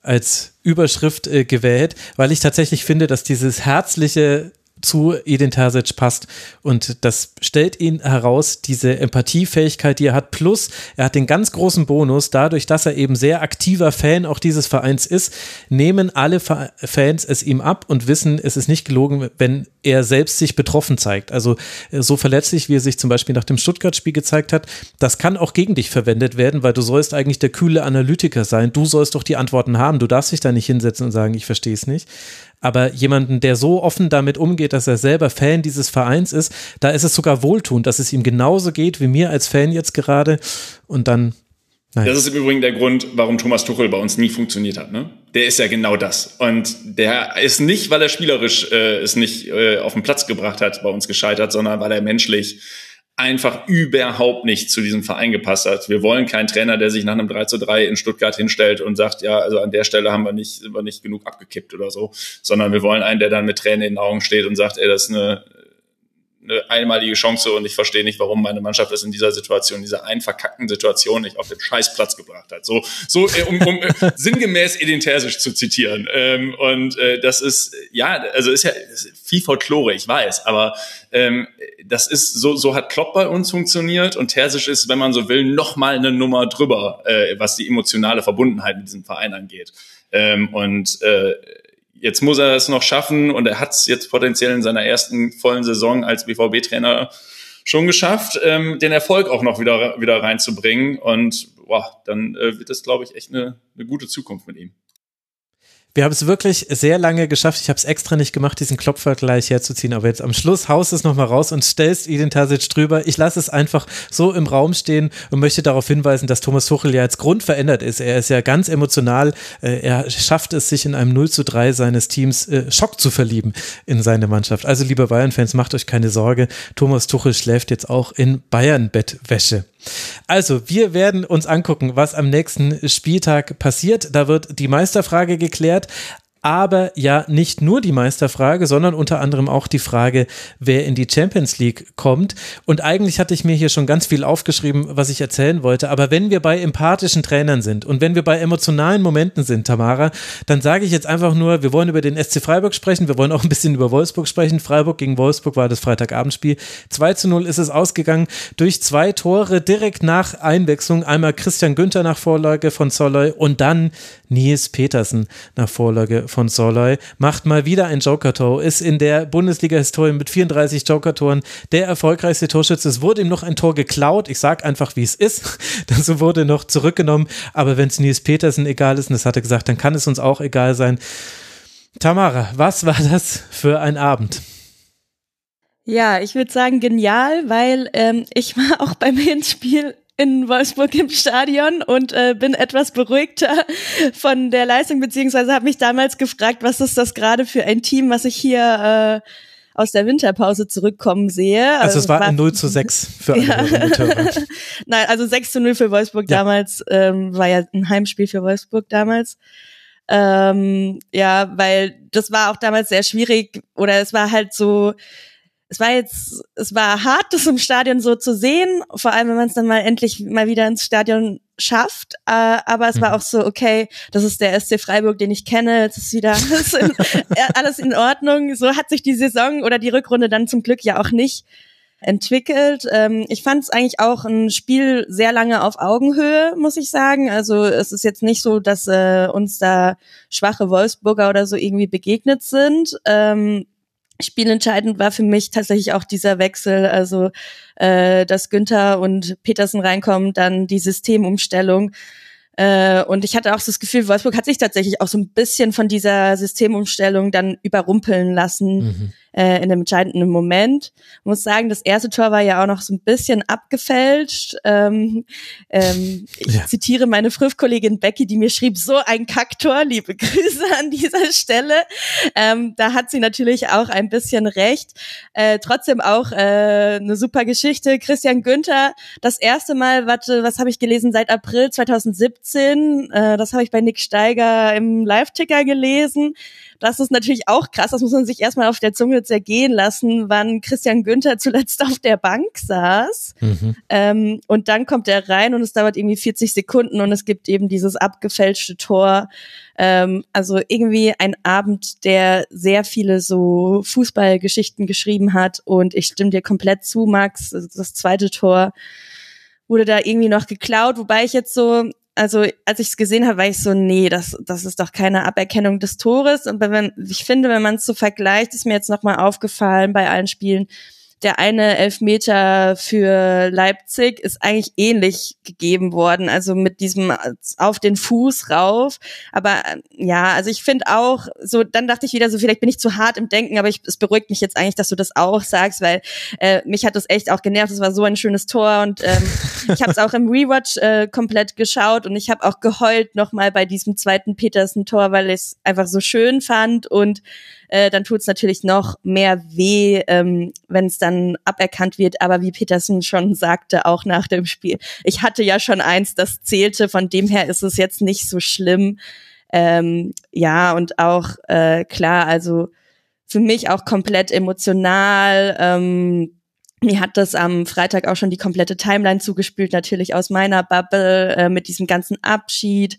als Überschrift äh, gewählt, weil ich tatsächlich finde, dass dieses herzliche zu Edin Terzic passt. Und das stellt ihn heraus, diese Empathiefähigkeit, die er hat. Plus, er hat den ganz großen Bonus, dadurch, dass er eben sehr aktiver Fan auch dieses Vereins ist, nehmen alle Fans es ihm ab und wissen, es ist nicht gelogen, wenn er selbst sich betroffen zeigt. Also äh, so verletzlich, wie er sich zum Beispiel nach dem Stuttgart-Spiel gezeigt hat, das kann auch gegen dich verwendet werden, weil du sollst eigentlich der kühle Analytiker sein. Du sollst doch die Antworten haben. Du darfst dich da nicht hinsetzen und sagen, ich verstehe es nicht. Aber jemanden, der so offen damit umgeht, dass er selber Fan dieses Vereins ist, da ist es sogar wohltuend, dass es ihm genauso geht wie mir als Fan jetzt gerade. Und dann Nein. Das ist im Übrigen der Grund, warum Thomas Tuchel bei uns nie funktioniert hat. Ne? Der ist ja genau das. Und der ist nicht, weil er spielerisch äh, es nicht äh, auf den Platz gebracht hat, bei uns gescheitert, sondern weil er menschlich einfach überhaupt nicht zu diesem Verein gepasst hat. Wir wollen keinen Trainer, der sich nach einem 3 zu 3 in Stuttgart hinstellt und sagt, ja, also an der Stelle haben wir nicht, sind wir nicht genug abgekippt oder so, sondern wir wollen einen, der dann mit Tränen in den Augen steht und sagt, ey, das ist eine, eine einmalige Chance und ich verstehe nicht, warum meine Mannschaft das in dieser Situation, in dieser einen verkackten Situation nicht auf den Scheißplatz gebracht hat. So, so äh, um, um äh, sinngemäß Edin Terzic zu zitieren. Ähm, und äh, das ist, ja, also ist ja ist viel Folklore, ich weiß, aber ähm, das ist, so, so hat Klopp bei uns funktioniert und Terzic ist, wenn man so will, noch mal eine Nummer drüber, äh, was die emotionale Verbundenheit mit diesem Verein angeht. Ähm, und äh, jetzt muss er es noch schaffen und er hat es jetzt potenziell in seiner ersten vollen Saison als BVB-Trainer schon geschafft, ähm, den Erfolg auch noch wieder, wieder reinzubringen. Und boah, dann äh, wird das, glaube ich, echt eine, eine gute Zukunft mit ihm. Wir haben es wirklich sehr lange geschafft. Ich habe es extra nicht gemacht, diesen Klopfvergleich herzuziehen, aber jetzt am Schluss haust es nochmal raus und stellst Edin Tasic drüber. Ich lasse es einfach so im Raum stehen und möchte darauf hinweisen, dass Thomas Tuchel ja jetzt grundverändert ist. Er ist ja ganz emotional. Äh, er schafft es, sich in einem 0 zu 3 seines Teams äh, Schock zu verlieben in seine Mannschaft. Also, liebe Bayern-Fans, macht euch keine Sorge. Thomas Tuchel schläft jetzt auch in Bayern-Bettwäsche. Also, wir werden uns angucken, was am nächsten Spieltag passiert. Da wird die Meisterfrage geklärt aber ja nicht nur die Meisterfrage, sondern unter anderem auch die Frage, wer in die Champions League kommt. Und eigentlich hatte ich mir hier schon ganz viel aufgeschrieben, was ich erzählen wollte. Aber wenn wir bei empathischen Trainern sind und wenn wir bei emotionalen Momenten sind, Tamara, dann sage ich jetzt einfach nur, wir wollen über den SC Freiburg sprechen, wir wollen auch ein bisschen über Wolfsburg sprechen. Freiburg gegen Wolfsburg war das Freitagabendspiel. 2 zu 0 ist es ausgegangen durch zwei Tore direkt nach Einwechslung. Einmal Christian Günther nach Vorlage von Soloy und dann Nils Petersen nach Vorlage von Soloy, macht mal wieder ein Joker-Tor, ist in der Bundesliga-Historie mit 34 Joker-Toren der erfolgreichste Torschütze. Es wurde ihm noch ein Tor geklaut. Ich sag einfach, wie es ist. Das wurde noch zurückgenommen. Aber wenn es Nils Petersen egal ist, und das hat er gesagt, dann kann es uns auch egal sein. Tamara, was war das für ein Abend? Ja, ich würde sagen genial, weil ähm, ich war auch beim Hinspiel in Wolfsburg im Stadion und äh, bin etwas beruhigter von der Leistung, beziehungsweise habe mich damals gefragt, was ist das gerade für ein Team, was ich hier äh, aus der Winterpause zurückkommen sehe. Also, also es war ein 0 zu 6 für alle ja. Nein, also 6 zu 0 für Wolfsburg ja. damals, ähm, war ja ein Heimspiel für Wolfsburg damals. Ähm, ja, weil das war auch damals sehr schwierig oder es war halt so, es war jetzt, es war hart, das im Stadion so zu sehen, vor allem wenn man es dann mal endlich mal wieder ins Stadion schafft. Äh, aber es war mhm. auch so, okay, das ist der SC Freiburg, den ich kenne, jetzt ist wieder alles in, alles in Ordnung. So hat sich die Saison oder die Rückrunde dann zum Glück ja auch nicht entwickelt. Ähm, ich fand es eigentlich auch ein Spiel sehr lange auf Augenhöhe, muss ich sagen. Also es ist jetzt nicht so, dass äh, uns da schwache Wolfsburger oder so irgendwie begegnet sind. Ähm, Spielentscheidend war für mich tatsächlich auch dieser Wechsel, also äh, dass Günther und Petersen reinkommen, dann die Systemumstellung. Äh, und ich hatte auch das Gefühl, Wolfsburg hat sich tatsächlich auch so ein bisschen von dieser Systemumstellung dann überrumpeln lassen. Mhm äh, in einem entscheidenden Moment. Ich muss sagen, das erste Tor war ja auch noch so ein bisschen abgefälscht. Ähm, ähm, ich ja. zitiere meine Früff-Kollegin Becky, die mir schrieb, so ein Kacktor, liebe Grüße an dieser Stelle. Ähm, da hat sie natürlich auch ein bisschen recht. Äh, trotzdem auch äh, eine super Geschichte. Christian Günther, das erste Mal, warte, was habe ich gelesen, seit April 2017, äh, das habe ich bei Nick Steiger im Live-Ticker gelesen. Das ist natürlich auch krass, das muss man sich erstmal auf der Zunge zergehen lassen, wann Christian Günther zuletzt auf der Bank saß. Mhm. Ähm, und dann kommt er rein und es dauert irgendwie 40 Sekunden und es gibt eben dieses abgefälschte Tor. Ähm, also irgendwie ein Abend, der sehr viele so Fußballgeschichten geschrieben hat. Und ich stimme dir komplett zu, Max. Das zweite Tor wurde da irgendwie noch geklaut, wobei ich jetzt so, also als ich es gesehen habe, war ich so, nee, das, das ist doch keine Aberkennung des Tores. Und wenn, ich finde, wenn man es so vergleicht, ist mir jetzt nochmal aufgefallen bei allen Spielen, der eine Elfmeter für Leipzig ist eigentlich ähnlich gegeben worden, also mit diesem auf den Fuß rauf. Aber ja, also ich finde auch, so dann dachte ich wieder so, vielleicht bin ich zu hart im Denken, aber ich, es beruhigt mich jetzt eigentlich, dass du das auch sagst, weil äh, mich hat das echt auch genervt. Es war so ein schönes Tor und ähm, ich habe es auch im Rewatch äh, komplett geschaut und ich habe auch geheult nochmal bei diesem zweiten Petersen-Tor, weil ich es einfach so schön fand und äh, dann tut es natürlich noch mehr weh, ähm, wenn es dann aberkannt wird. Aber wie Petersen schon sagte, auch nach dem Spiel, ich hatte ja schon eins, das zählte, von dem her ist es jetzt nicht so schlimm. Ähm, ja, und auch äh, klar, also für mich auch komplett emotional. Ähm, mir hat das am Freitag auch schon die komplette Timeline zugespielt, natürlich aus meiner Bubble äh, mit diesem ganzen Abschied.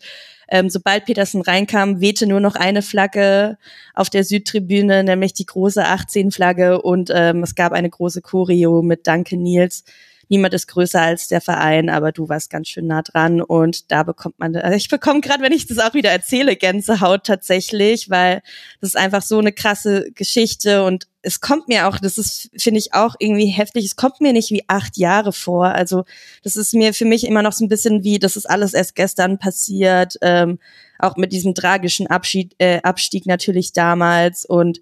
Ähm, sobald Petersen reinkam, wehte nur noch eine Flagge auf der Südtribüne, nämlich die große 18-Flagge und ähm, es gab eine große Choreo mit Danke Nils. Niemand ist größer als der Verein, aber du warst ganz schön nah dran. Und da bekommt man, also ich bekomme gerade, wenn ich das auch wieder erzähle, Gänsehaut tatsächlich, weil das ist einfach so eine krasse Geschichte. Und es kommt mir auch, das ist, finde ich auch irgendwie heftig, es kommt mir nicht wie acht Jahre vor. Also das ist mir für mich immer noch so ein bisschen wie, das ist alles erst gestern passiert, ähm, auch mit diesem tragischen Abschied, äh, Abstieg natürlich damals und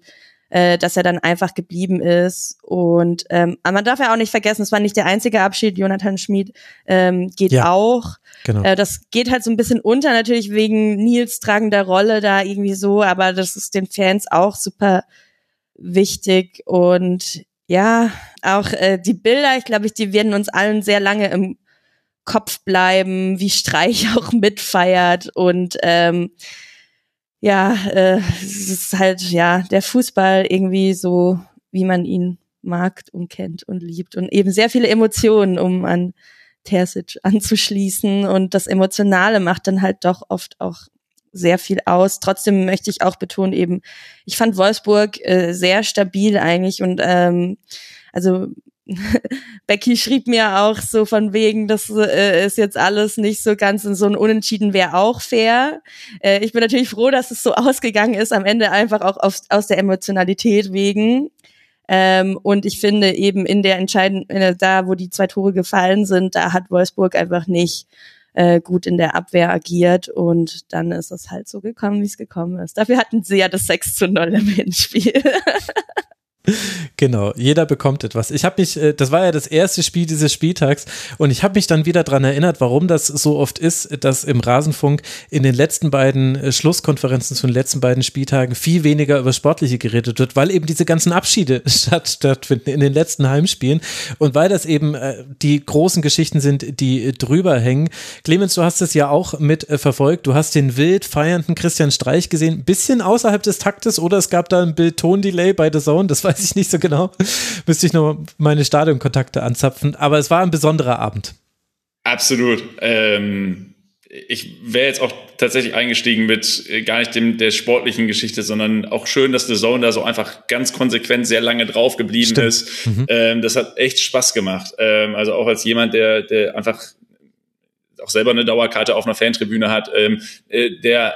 äh, dass er dann einfach geblieben ist. Und ähm, aber man darf ja auch nicht vergessen, es war nicht der einzige Abschied. Jonathan Schmid ähm, geht ja, auch. Genau. Äh, das geht halt so ein bisschen unter, natürlich wegen Nils tragender Rolle da irgendwie so, aber das ist den Fans auch super wichtig. Und ja, auch äh, die Bilder, ich glaube, die werden uns allen sehr lange im Kopf bleiben, wie Streich auch mitfeiert. Und ähm, ja, äh, es ist halt ja der Fußball irgendwie so, wie man ihn mag und kennt und liebt. Und eben sehr viele Emotionen, um an Terzic anzuschließen. Und das Emotionale macht dann halt doch oft auch sehr viel aus. Trotzdem möchte ich auch betonen eben, ich fand Wolfsburg äh, sehr stabil eigentlich und ähm, also Becky schrieb mir auch so von wegen, das äh, ist jetzt alles nicht so ganz in so ein Unentschieden wäre auch fair. Äh, ich bin natürlich froh, dass es so ausgegangen ist, am Ende einfach auch auf, aus der Emotionalität wegen. Ähm, und ich finde eben in der entscheidenden, da wo die zwei Tore gefallen sind, da hat Wolfsburg einfach nicht äh, gut in der Abwehr agiert und dann ist es halt so gekommen, wie es gekommen ist. Dafür hatten sie ja das 6 zu 0 im Hinspiel. Genau, jeder bekommt etwas. Ich habe mich, äh, das war ja das erste Spiel dieses Spieltags und ich habe mich dann wieder daran erinnert, warum das so oft ist, dass im Rasenfunk in den letzten beiden äh, Schlusskonferenzen zu den letzten beiden Spieltagen viel weniger über Sportliche geredet wird, weil eben diese ganzen Abschiede statt, stattfinden in den letzten Heimspielen und weil das eben äh, die großen Geschichten sind, die drüber hängen. Clemens, du hast es ja auch mit verfolgt. Du hast den wild feiernden Christian Streich gesehen, bisschen außerhalb des Taktes oder es gab da ein Bild-Ton-Delay bei The Zone, das weiß ich nicht so genau. Müsste ich noch meine Stadionkontakte anzapfen. Aber es war ein besonderer Abend. Absolut. Ähm, ich wäre jetzt auch tatsächlich eingestiegen mit äh, gar nicht dem der sportlichen Geschichte, sondern auch schön, dass The Zone da so einfach ganz konsequent sehr lange drauf geblieben Stimmt. ist. Mhm. Ähm, das hat echt Spaß gemacht. Ähm, also auch als jemand, der, der einfach auch selber eine Dauerkarte auf einer Fantribüne hat, ähm, äh, der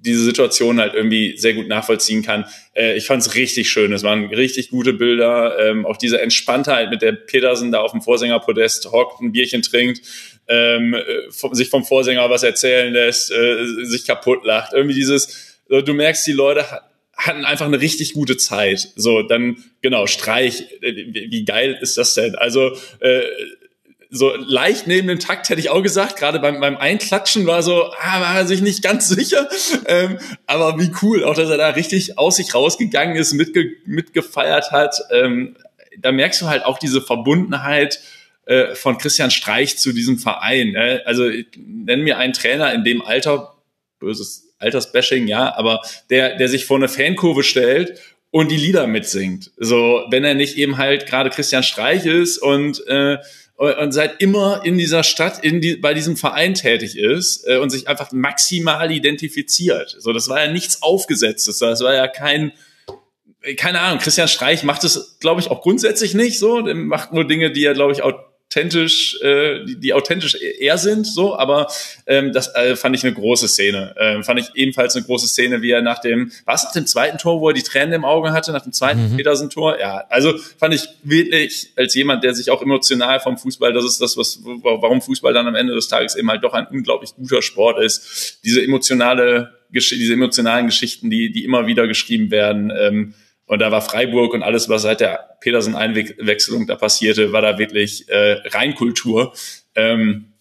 diese Situation halt irgendwie sehr gut nachvollziehen kann. Äh, ich fand es richtig schön. Es waren richtig gute Bilder. Ähm, auch diese Entspanntheit, mit der Petersen da auf dem Vorsängerpodest hockt, ein Bierchen trinkt, ähm, äh, vom, sich vom Vorsänger was erzählen lässt, äh, sich kaputt lacht. Irgendwie dieses, du merkst, die Leute hatten einfach eine richtig gute Zeit. So, dann, genau, Streich, äh, wie geil ist das denn? Also, äh, so leicht neben dem Takt hätte ich auch gesagt, gerade beim, beim Einklatschen war so, ah, war er sich nicht ganz sicher. Ähm, aber wie cool, auch dass er da richtig aus sich rausgegangen ist, mitge mitgefeiert hat. Ähm, da merkst du halt auch diese Verbundenheit äh, von Christian Streich zu diesem Verein. Ne? Also nenn mir einen Trainer in dem Alter, böses Altersbashing, ja, aber der, der sich vor eine Fankurve stellt und die Lieder mitsingt. So, wenn er nicht eben halt gerade Christian Streich ist und äh, und seit immer in dieser Stadt, in die, bei diesem Verein tätig ist äh, und sich einfach maximal identifiziert. So, das war ja nichts Aufgesetztes, das war ja kein, keine Ahnung, Christian Streich macht es, glaube ich, auch grundsätzlich nicht so, der macht nur Dinge, die er, glaube ich, auch authentisch, äh, die, die authentisch eher sind, so, aber ähm, das äh, fand ich eine große Szene. Ähm, fand ich ebenfalls eine große Szene, wie er nach dem, was nach dem zweiten Tor, wo er die Tränen im Auge hatte, nach dem zweiten mhm. Petersen-Tor, ja, also fand ich wirklich als jemand, der sich auch emotional vom Fußball, das ist das, was, warum Fußball dann am Ende des Tages eben halt doch ein unglaublich guter Sport ist, diese emotionale, diese emotionalen Geschichten, die, die immer wieder geschrieben werden, ähm, und da war Freiburg und alles, was seit der Petersen-Einwechslung da passierte, war da wirklich äh, Reinkultur. Ähm,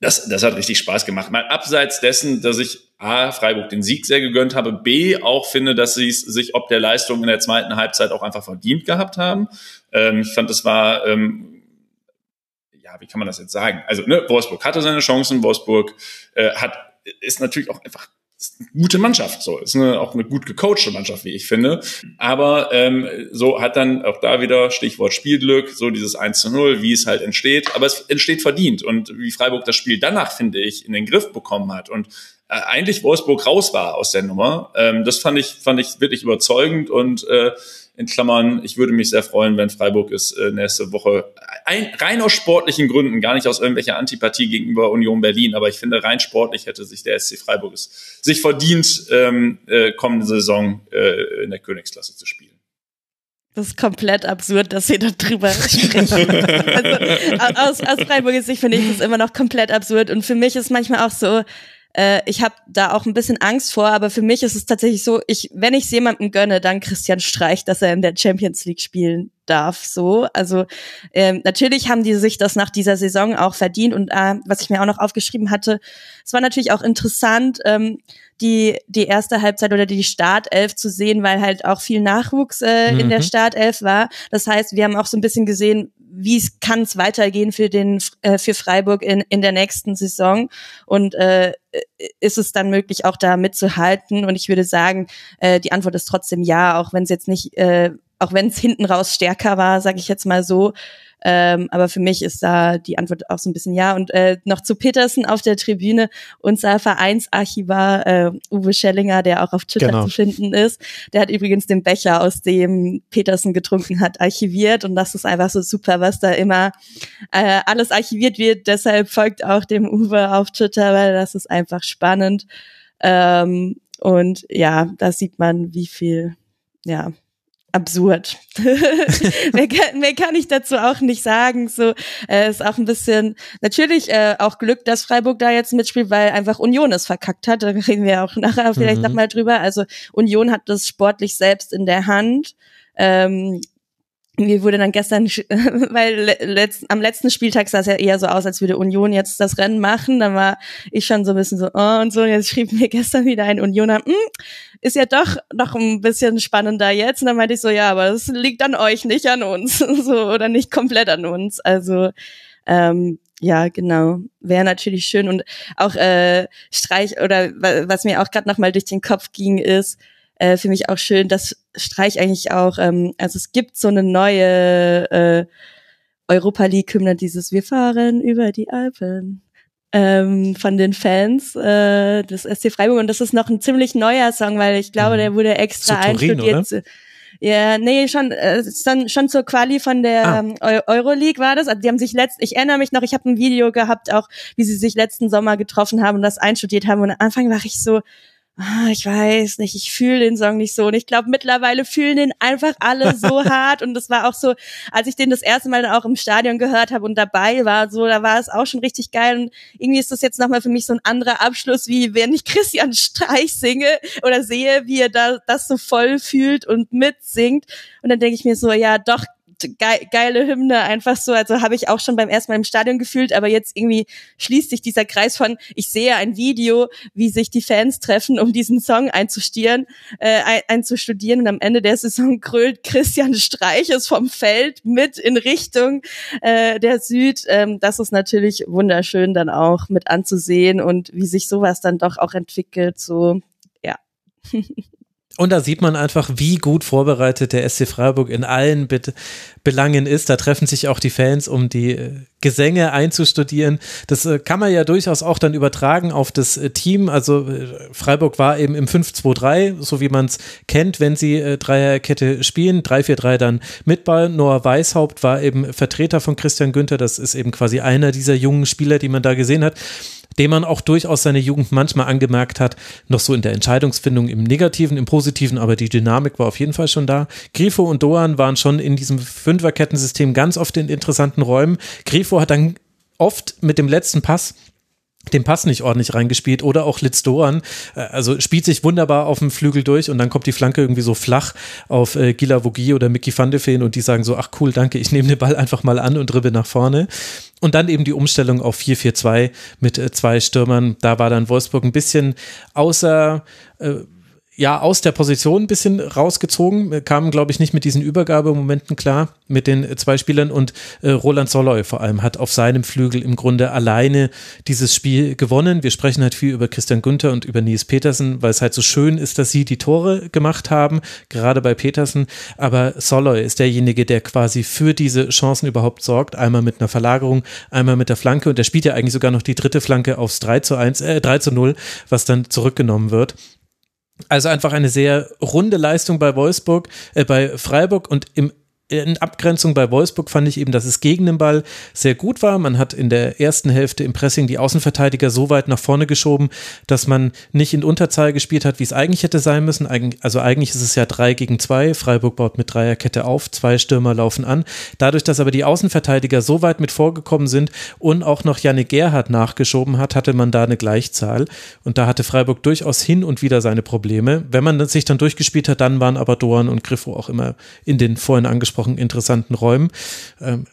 das, das hat richtig Spaß gemacht. Mal abseits dessen, dass ich A, Freiburg den Sieg sehr gegönnt habe, B, auch finde, dass sie es sich ob der Leistung in der zweiten Halbzeit auch einfach verdient gehabt haben. Ähm, ich fand, das war, ähm, ja, wie kann man das jetzt sagen? Also, ne, Wolfsburg hatte seine Chancen, Wolfsburg äh, hat, ist natürlich auch einfach gute Mannschaft, so ist eine, auch eine gut gecoachte Mannschaft, wie ich finde. Aber ähm, so hat dann auch da wieder Stichwort Spielglück, so dieses 1 zu 0, wie es halt entsteht. Aber es entsteht verdient und wie Freiburg das Spiel danach, finde ich, in den Griff bekommen hat und eigentlich Wolfsburg raus war aus der Nummer. Ähm, das fand ich, fand ich wirklich überzeugend und äh, in Klammern, ich würde mich sehr freuen, wenn Freiburg es äh, nächste Woche ein, rein aus sportlichen Gründen, gar nicht aus irgendwelcher Antipathie gegenüber Union Berlin, aber ich finde, rein sportlich hätte sich der SC Freiburg es sich verdient, ähm, äh, kommende Saison äh, in der Königsklasse zu spielen. Das ist komplett absurd, dass wir darüber sprechen. also, aus, aus Freiburger Sicht finde ich das immer noch komplett absurd. Und für mich ist manchmal auch so, äh, ich habe da auch ein bisschen Angst vor, aber für mich ist es tatsächlich so, ich, wenn ich es jemandem gönne, dann Christian Streich, dass er in der Champions League spielen darf. So, also ähm, natürlich haben die sich das nach dieser Saison auch verdient und äh, was ich mir auch noch aufgeschrieben hatte, es war natürlich auch interessant. Ähm, die, die erste Halbzeit oder die Startelf zu sehen, weil halt auch viel Nachwuchs äh, mhm. in der mhm. Startelf war. Das heißt, wir haben auch so ein bisschen gesehen, wie kann es weitergehen für den äh, für Freiburg in, in der nächsten Saison? Und äh, ist es dann möglich auch da mitzuhalten? Und ich würde sagen äh, die Antwort ist trotzdem ja auch wenn es jetzt nicht äh, auch wenn es hinten raus stärker war sage ich jetzt mal so ähm, aber für mich ist da die Antwort auch so ein bisschen ja. Und äh, noch zu Petersen auf der Tribüne, unser Vereinsarchivar äh, Uwe Schellinger, der auch auf Twitter genau. zu finden ist, der hat übrigens den Becher, aus dem Petersen getrunken hat, archiviert. Und das ist einfach so super, was da immer äh, alles archiviert wird. Deshalb folgt auch dem Uwe auf Twitter, weil das ist einfach spannend. Ähm, und ja, da sieht man, wie viel, ja, absurd. mehr, kann, mehr kann ich dazu auch nicht sagen. So äh, ist auch ein bisschen natürlich äh, auch Glück, dass Freiburg da jetzt mitspielt, weil einfach Union es verkackt hat. Da reden wir auch nachher vielleicht mhm. nochmal drüber. Also Union hat das sportlich selbst in der Hand. Ähm, mir wurde dann gestern, weil letzt, am letzten Spieltag sah es ja eher so aus, als würde Union jetzt das Rennen machen. Dann war ich schon so ein bisschen so, oh und so. Und jetzt schrieb mir gestern wieder ein Unioner, hm, ist ja doch noch ein bisschen spannender jetzt. Und dann meinte ich so, ja, aber das liegt an euch, nicht an uns. so, oder nicht komplett an uns. Also, ähm, ja, genau. Wäre natürlich schön. Und auch äh, Streich, oder was mir auch gerade nochmal durch den Kopf ging, ist, äh, für mich auch schön, dass Streich eigentlich auch, ähm, also es gibt so eine neue äh, Europa League-Hymne, dieses Wir fahren über die Alpen ähm, von den Fans äh, des SC Freiburg und das ist noch ein ziemlich neuer Song, weil ich glaube, mhm. der wurde extra einstudiert. Oder? Ja, nee, schon, äh, schon, schon zur Quali von der ah. ähm, Euroleague war das. Also die haben sich letzt, ich erinnere mich noch, ich habe ein Video gehabt, auch wie sie sich letzten Sommer getroffen haben und das einstudiert haben. Und am Anfang war ich so, ah, ich weiß nicht, ich fühle den Song nicht so. Und ich glaube, mittlerweile fühlen den einfach alle so hart. Und das war auch so, als ich den das erste Mal dann auch im Stadion gehört habe und dabei war, so, da war es auch schon richtig geil. Und irgendwie ist das jetzt nochmal für mich so ein anderer Abschluss, wie wenn ich Christian Streich singe oder sehe, wie er da das so voll fühlt und mitsingt. Und dann denke ich mir so, ja, doch, geile Hymne, einfach so. Also habe ich auch schon beim ersten Mal im Stadion gefühlt, aber jetzt irgendwie schließt sich dieser Kreis von, ich sehe ein Video, wie sich die Fans treffen, um diesen Song einzustieren, äh, einzustudieren und am Ende der Saison krölt Christian Streich es vom Feld mit in Richtung äh, der Süd. Ähm, das ist natürlich wunderschön dann auch mit anzusehen und wie sich sowas dann doch auch entwickelt, so ja. Und da sieht man einfach, wie gut vorbereitet der SC Freiburg in allen Be Belangen ist. Da treffen sich auch die Fans, um die äh, Gesänge einzustudieren. Das äh, kann man ja durchaus auch dann übertragen auf das äh, Team. Also Freiburg war eben im 5-2-3, so wie man es kennt, wenn sie Dreierkette spielen. 3-4-3 dann mit Ball. Noah Weishaupt war eben Vertreter von Christian Günther. Das ist eben quasi einer dieser jungen Spieler, die man da gesehen hat dem man auch durchaus seine Jugend manchmal angemerkt hat, noch so in der Entscheidungsfindung im Negativen, im Positiven, aber die Dynamik war auf jeden Fall schon da. Grifo und Doan waren schon in diesem Fünferkettensystem ganz oft in interessanten Räumen. Grifo hat dann oft mit dem letzten Pass den Pass nicht ordentlich reingespielt oder auch Litz Doan, äh, also spielt sich wunderbar auf dem Flügel durch und dann kommt die Flanke irgendwie so flach auf äh, Gila Vogie oder Mickey van de Feen und die sagen so, ach cool, danke, ich nehme den Ball einfach mal an und dribbel nach vorne. Und dann eben die Umstellung auf 4-4-2 mit äh, zwei Stürmern, da war dann Wolfsburg ein bisschen außer äh, ja aus der Position ein bisschen rausgezogen, kamen, glaube ich, nicht mit diesen Übergabemomenten klar mit den zwei Spielern. Und äh, Roland Soloy vor allem hat auf seinem Flügel im Grunde alleine dieses Spiel gewonnen. Wir sprechen halt viel über Christian Günther und über Nils Petersen, weil es halt so schön ist, dass sie die Tore gemacht haben, gerade bei Petersen, aber Soloy ist derjenige, der quasi für diese Chancen überhaupt sorgt, einmal mit einer Verlagerung, einmal mit der Flanke. Und der spielt ja eigentlich sogar noch die dritte Flanke aufs 3 zu 1, äh, 3 zu 0, was dann zurückgenommen wird. Also einfach eine sehr runde Leistung bei Wolfsburg, äh, bei Freiburg und im in Abgrenzung bei Wolfsburg fand ich eben, dass es gegen den Ball sehr gut war. Man hat in der ersten Hälfte im Pressing die Außenverteidiger so weit nach vorne geschoben, dass man nicht in Unterzahl gespielt hat, wie es eigentlich hätte sein müssen. Also eigentlich ist es ja drei gegen zwei. Freiburg baut mit Dreierkette auf, zwei Stürmer laufen an. Dadurch, dass aber die Außenverteidiger so weit mit vorgekommen sind und auch noch Janne Gerhardt nachgeschoben hat, hatte man da eine Gleichzahl. Und da hatte Freiburg durchaus hin und wieder seine Probleme. Wenn man sich dann durchgespielt hat, dann waren aber Doan und Griffo auch immer in den vorhin angesprochenen ausgesprochen interessanten Räumen. Ähm,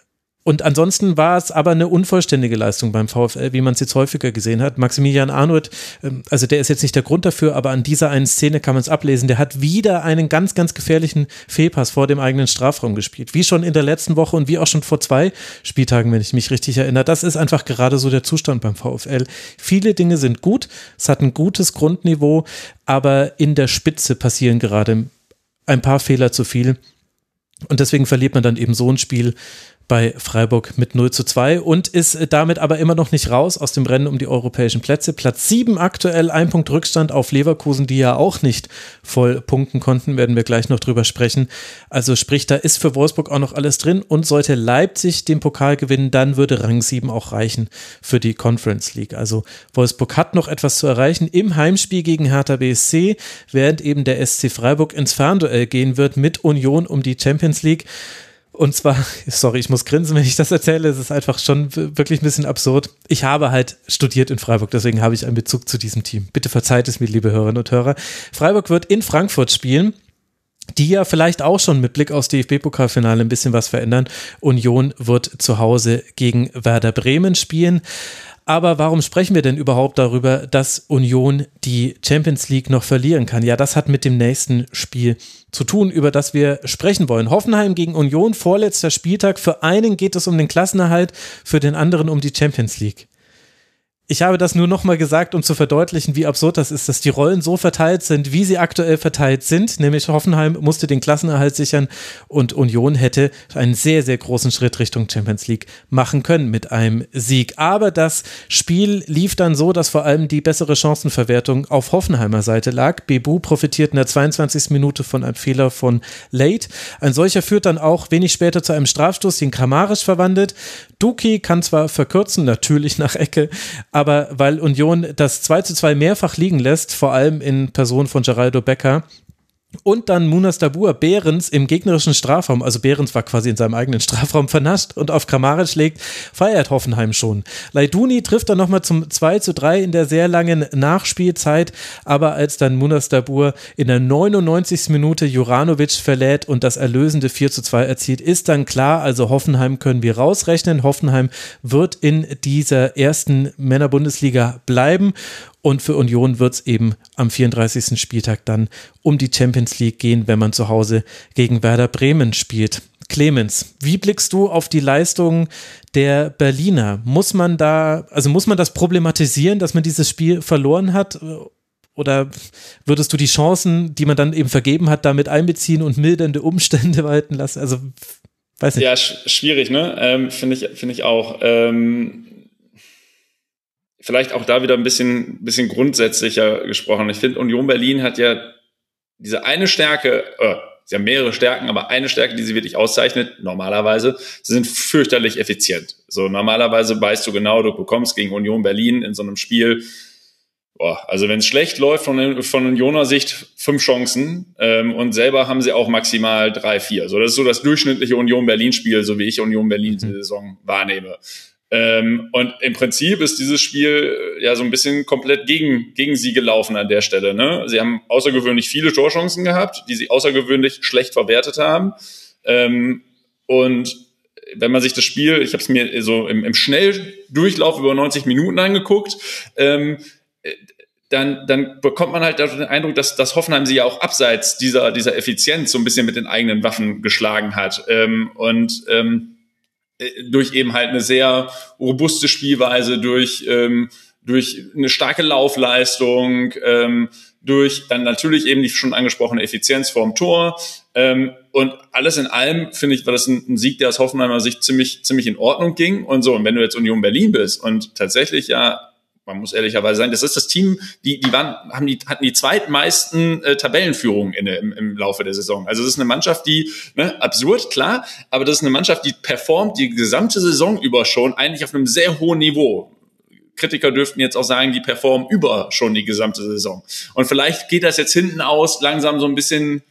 und ansonsten war es aber eine unvollständige Leistung beim VfL, wie man es jetzt häufiger gesehen hat. Maximilian Arnold, ähm, also der ist jetzt nicht der Grund dafür, aber an dieser einen Szene kann man es ablesen. Der hat wieder einen ganz, ganz gefährlichen Fehlpass vor dem eigenen Strafraum gespielt. Wie schon in der letzten Woche und wie auch schon vor zwei Spieltagen, wenn ich mich richtig erinnere. Das ist einfach gerade so der Zustand beim VfL. Viele Dinge sind gut. Es hat ein gutes Grundniveau, aber in der Spitze passieren gerade ein paar Fehler zu viel. Und deswegen verliert man dann eben so ein Spiel bei Freiburg mit 0 zu 2 und ist damit aber immer noch nicht raus aus dem Rennen um die europäischen Plätze. Platz 7 aktuell, ein Punkt Rückstand auf Leverkusen, die ja auch nicht voll punkten konnten, werden wir gleich noch drüber sprechen. Also sprich, da ist für Wolfsburg auch noch alles drin und sollte Leipzig den Pokal gewinnen, dann würde Rang 7 auch reichen für die Conference League. Also Wolfsburg hat noch etwas zu erreichen im Heimspiel gegen Hertha BSC, während eben der SC Freiburg ins Fernduell gehen wird mit Union um die Champions League. Und zwar, sorry, ich muss grinsen, wenn ich das erzähle. Es ist einfach schon wirklich ein bisschen absurd. Ich habe halt studiert in Freiburg, deswegen habe ich einen Bezug zu diesem Team. Bitte verzeiht es mir, liebe Hörerinnen und Hörer. Freiburg wird in Frankfurt spielen die ja vielleicht auch schon mit Blick aufs DFB-Pokalfinale ein bisschen was verändern. Union wird zu Hause gegen Werder Bremen spielen. Aber warum sprechen wir denn überhaupt darüber, dass Union die Champions League noch verlieren kann? Ja, das hat mit dem nächsten Spiel zu tun, über das wir sprechen wollen. Hoffenheim gegen Union, vorletzter Spieltag. Für einen geht es um den Klassenerhalt, für den anderen um die Champions League. Ich habe das nur nochmal gesagt, um zu verdeutlichen, wie absurd das ist, dass die Rollen so verteilt sind, wie sie aktuell verteilt sind. Nämlich Hoffenheim musste den Klassenerhalt sichern und Union hätte einen sehr, sehr großen Schritt Richtung Champions League machen können mit einem Sieg. Aber das Spiel lief dann so, dass vor allem die bessere Chancenverwertung auf Hoffenheimer Seite lag. Bebu profitiert in der 22. Minute von einem Fehler von Late. Ein solcher führt dann auch wenig später zu einem Strafstoß, den Kramarisch verwandelt. Duki kann zwar verkürzen, natürlich nach Ecke, aber weil Union das 2 zu 2 mehrfach liegen lässt, vor allem in Person von Geraldo Becker, und dann Munas Dabur Behrens im gegnerischen Strafraum, also Behrens war quasi in seinem eigenen Strafraum vernascht und auf Kramaric legt, feiert Hoffenheim schon. Leiduni trifft dann nochmal zum 2 zu 3 in der sehr langen Nachspielzeit, aber als dann Munas Dabur in der 99. Minute Juranovic verlädt und das erlösende 4 zu 2 erzielt, ist dann klar, also Hoffenheim können wir rausrechnen. Hoffenheim wird in dieser ersten Männerbundesliga bleiben und für Union wird es eben am 34. Spieltag dann um die Champions League gehen, wenn man zu Hause gegen Werder Bremen spielt. Clemens, wie blickst du auf die Leistung der Berliner? Muss man da, also muss man das problematisieren, dass man dieses Spiel verloren hat? Oder würdest du die Chancen, die man dann eben vergeben hat, damit einbeziehen und mildernde Umstände walten lassen? Also, weiß nicht. Ja, sch schwierig, ne? Ähm, Finde ich, finde ich auch. Ähm, vielleicht auch da wieder ein bisschen, bisschen grundsätzlicher gesprochen. Ich finde, Union Berlin hat ja diese eine Stärke, äh, sie haben mehrere Stärken, aber eine Stärke, die sie wirklich auszeichnet, normalerweise, sie sind fürchterlich effizient. So, normalerweise weißt du genau, du bekommst gegen Union Berlin in so einem Spiel, boah, also wenn es schlecht läuft von, von Unioner Sicht, fünf Chancen ähm, und selber haben sie auch maximal drei, vier. So, das ist so das durchschnittliche Union Berlin Spiel, so wie ich Union Berlin die Saison wahrnehme. Ähm, und im Prinzip ist dieses Spiel äh, ja so ein bisschen komplett gegen, gegen sie gelaufen an der Stelle. Ne? Sie haben außergewöhnlich viele Torchancen gehabt, die sie außergewöhnlich schlecht verwertet haben. Ähm, und wenn man sich das Spiel, ich habe es mir so im, im Schnelldurchlauf über 90 Minuten angeguckt, ähm, dann, dann bekommt man halt den Eindruck, dass, dass Hoffenheim sie ja auch abseits dieser, dieser Effizienz so ein bisschen mit den eigenen Waffen geschlagen hat. Ähm, und ähm, äh, durch eben halt eine sehr robuste Spielweise, durch, ähm, durch eine starke Laufleistung, ähm, durch dann natürlich eben die schon angesprochene Effizienz vorm Tor. Ähm, und alles in allem, finde ich, war das ein, ein, Sieg, der aus Hoffenheimer Sicht ziemlich, ziemlich in Ordnung ging. Und so, und wenn du jetzt Union Berlin bist und tatsächlich ja man muss ehrlicherweise sagen, das ist das Team, die, die waren, haben die, hatten die zweitmeisten äh, Tabellenführungen in, im, im Laufe der Saison. Also das ist eine Mannschaft, die, ne, absurd, klar, aber das ist eine Mannschaft, die performt die gesamte Saison über schon eigentlich auf einem sehr hohen Niveau. Kritiker dürften jetzt auch sagen, die performen über schon die gesamte Saison. Und vielleicht geht das jetzt hinten aus langsam so ein bisschen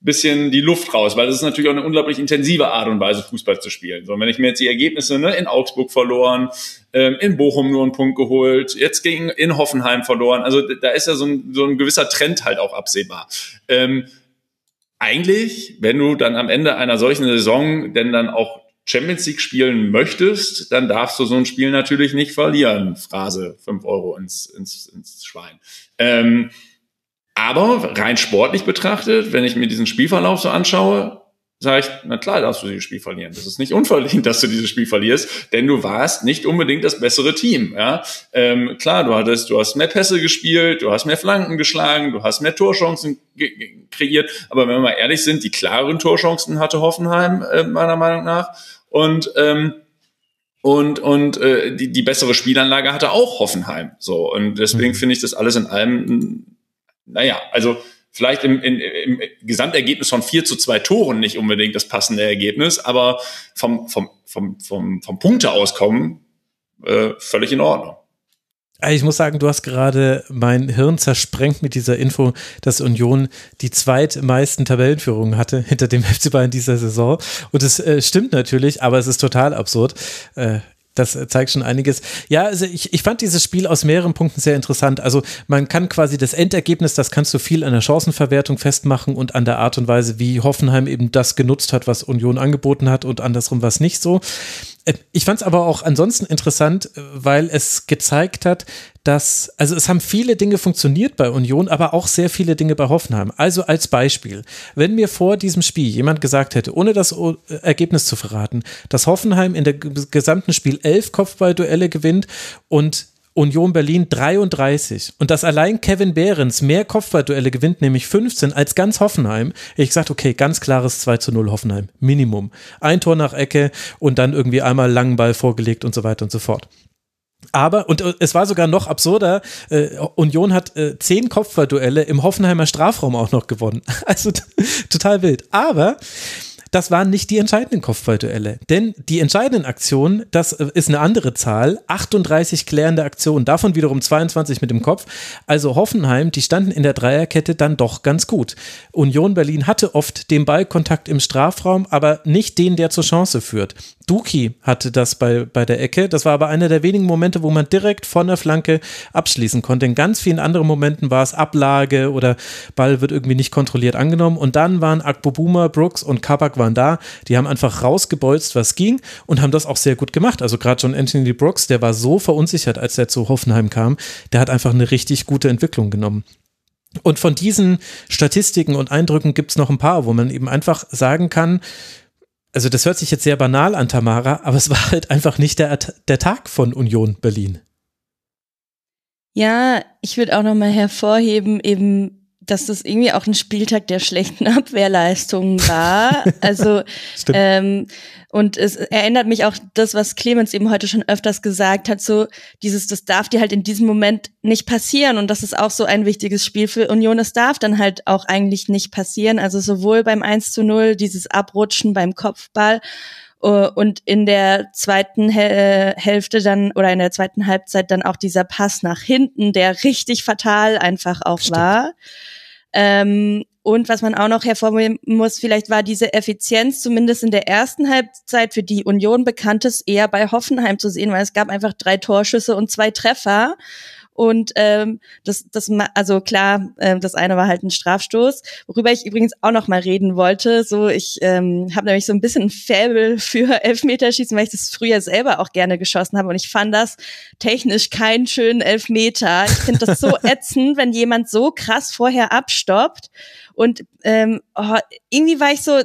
bisschen die Luft raus, weil das ist natürlich auch eine unglaublich intensive Art und Weise, Fußball zu spielen. So, wenn ich mir jetzt die Ergebnisse ne, in Augsburg verloren, ähm, in Bochum nur einen Punkt geholt, jetzt gegen in Hoffenheim verloren, also da ist ja so ein, so ein gewisser Trend halt auch absehbar. Ähm, eigentlich, wenn du dann am Ende einer solchen Saison denn dann auch Champions League spielen möchtest, dann darfst du so ein Spiel natürlich nicht verlieren. Phrase, fünf Euro ins, ins, ins Schwein. Ähm, aber rein sportlich betrachtet, wenn ich mir diesen Spielverlauf so anschaue, sage ich, na klar darfst du dieses Spiel verlieren. Das ist nicht unverdient, dass du dieses Spiel verlierst, denn du warst nicht unbedingt das bessere Team. Ja? Ähm, klar, du hattest, du hast mehr Pässe gespielt, du hast mehr Flanken geschlagen, du hast mehr Torchancen kreiert, aber wenn wir mal ehrlich sind, die klareren Torchancen hatte Hoffenheim, äh, meiner Meinung nach. Und ähm, und und äh, die, die bessere Spielanlage hatte auch Hoffenheim. So und deswegen mhm. finde ich das alles in allem naja, also vielleicht im, in, im Gesamtergebnis von vier zu zwei Toren nicht unbedingt das passende Ergebnis, aber vom, vom, vom, vom, vom Punkteauskommen äh, völlig in Ordnung. Ich muss sagen, du hast gerade mein Hirn zersprengt mit dieser Info, dass Union die zweitmeisten Tabellenführungen hatte hinter dem FC Bayern dieser Saison. Und es äh, stimmt natürlich, aber es ist total absurd. Äh, das zeigt schon einiges. Ja, also ich, ich fand dieses Spiel aus mehreren Punkten sehr interessant. Also man kann quasi das Endergebnis, das kannst du viel an der Chancenverwertung festmachen und an der Art und Weise, wie Hoffenheim eben das genutzt hat, was Union angeboten hat und andersrum was nicht so. Äh, ich fand es aber auch ansonsten interessant, äh, weil es gezeigt hat, dass, also es haben viele Dinge funktioniert bei Union, aber auch sehr viele Dinge bei Hoffenheim. Also als Beispiel, wenn mir vor diesem Spiel jemand gesagt hätte, ohne das äh, Ergebnis zu verraten, dass Hoffenheim in der gesamten Spiel elf Kopfballduelle gewinnt und Union Berlin 33 und dass allein Kevin Behrens mehr Kopfballduelle gewinnt, nämlich 15 als ganz Hoffenheim, ich gesagt, okay, ganz klares 2 zu 0 Hoffenheim, Minimum. Ein Tor nach Ecke und dann irgendwie einmal langen Ball vorgelegt und so weiter und so fort. Aber, und äh, es war sogar noch absurder, äh, Union hat äh, zehn Kopfballduelle im Hoffenheimer Strafraum auch noch gewonnen. Also total wild. Aber das waren nicht die entscheidenden Kopfballduelle. Denn die entscheidenden Aktionen, das äh, ist eine andere Zahl, 38 klärende Aktionen, davon wiederum 22 mit dem Kopf. Also Hoffenheim, die standen in der Dreierkette dann doch ganz gut. Union Berlin hatte oft den Ballkontakt im Strafraum, aber nicht den, der zur Chance führt. Duki hatte das bei, bei der Ecke. Das war aber einer der wenigen Momente, wo man direkt von der Flanke abschließen konnte. In ganz vielen anderen Momenten war es Ablage oder Ball wird irgendwie nicht kontrolliert angenommen. Und dann waren Akpobuma, Brooks und Kabak waren da. Die haben einfach rausgebolzt, was ging und haben das auch sehr gut gemacht. Also gerade John Anthony Brooks, der war so verunsichert, als er zu Hoffenheim kam. Der hat einfach eine richtig gute Entwicklung genommen. Und von diesen Statistiken und Eindrücken gibt es noch ein paar, wo man eben einfach sagen kann, also das hört sich jetzt sehr banal an, Tamara, aber es war halt einfach nicht der, der Tag von Union Berlin. Ja, ich würde auch nochmal hervorheben, eben dass das irgendwie auch ein Spieltag der schlechten Abwehrleistungen war. Also ähm, und es erinnert mich auch das, was Clemens eben heute schon öfters gesagt hat, so dieses, das darf dir halt in diesem Moment nicht passieren und das ist auch so ein wichtiges Spiel für Union. Es darf dann halt auch eigentlich nicht passieren. Also sowohl beim 1 zu 0, dieses Abrutschen beim Kopfball uh, und in der zweiten Hälfte dann oder in der zweiten Halbzeit dann auch dieser Pass nach hinten, der richtig fatal einfach auch Stimmt. war. Ähm, und was man auch noch hervorheben muss, vielleicht war diese Effizienz zumindest in der ersten Halbzeit für die Union bekanntes eher bei Hoffenheim zu sehen, weil es gab einfach drei Torschüsse und zwei Treffer. Und ähm, das, das, also klar, äh, das eine war halt ein Strafstoß, worüber ich übrigens auch noch mal reden wollte. So, ich ähm, habe nämlich so ein bisschen ein Faible für Elfmeterschießen, weil ich das früher selber auch gerne geschossen habe. Und ich fand das technisch keinen schönen Elfmeter. Ich finde das so ätzend, wenn jemand so krass vorher abstoppt. Und ähm, oh, irgendwie war ich so,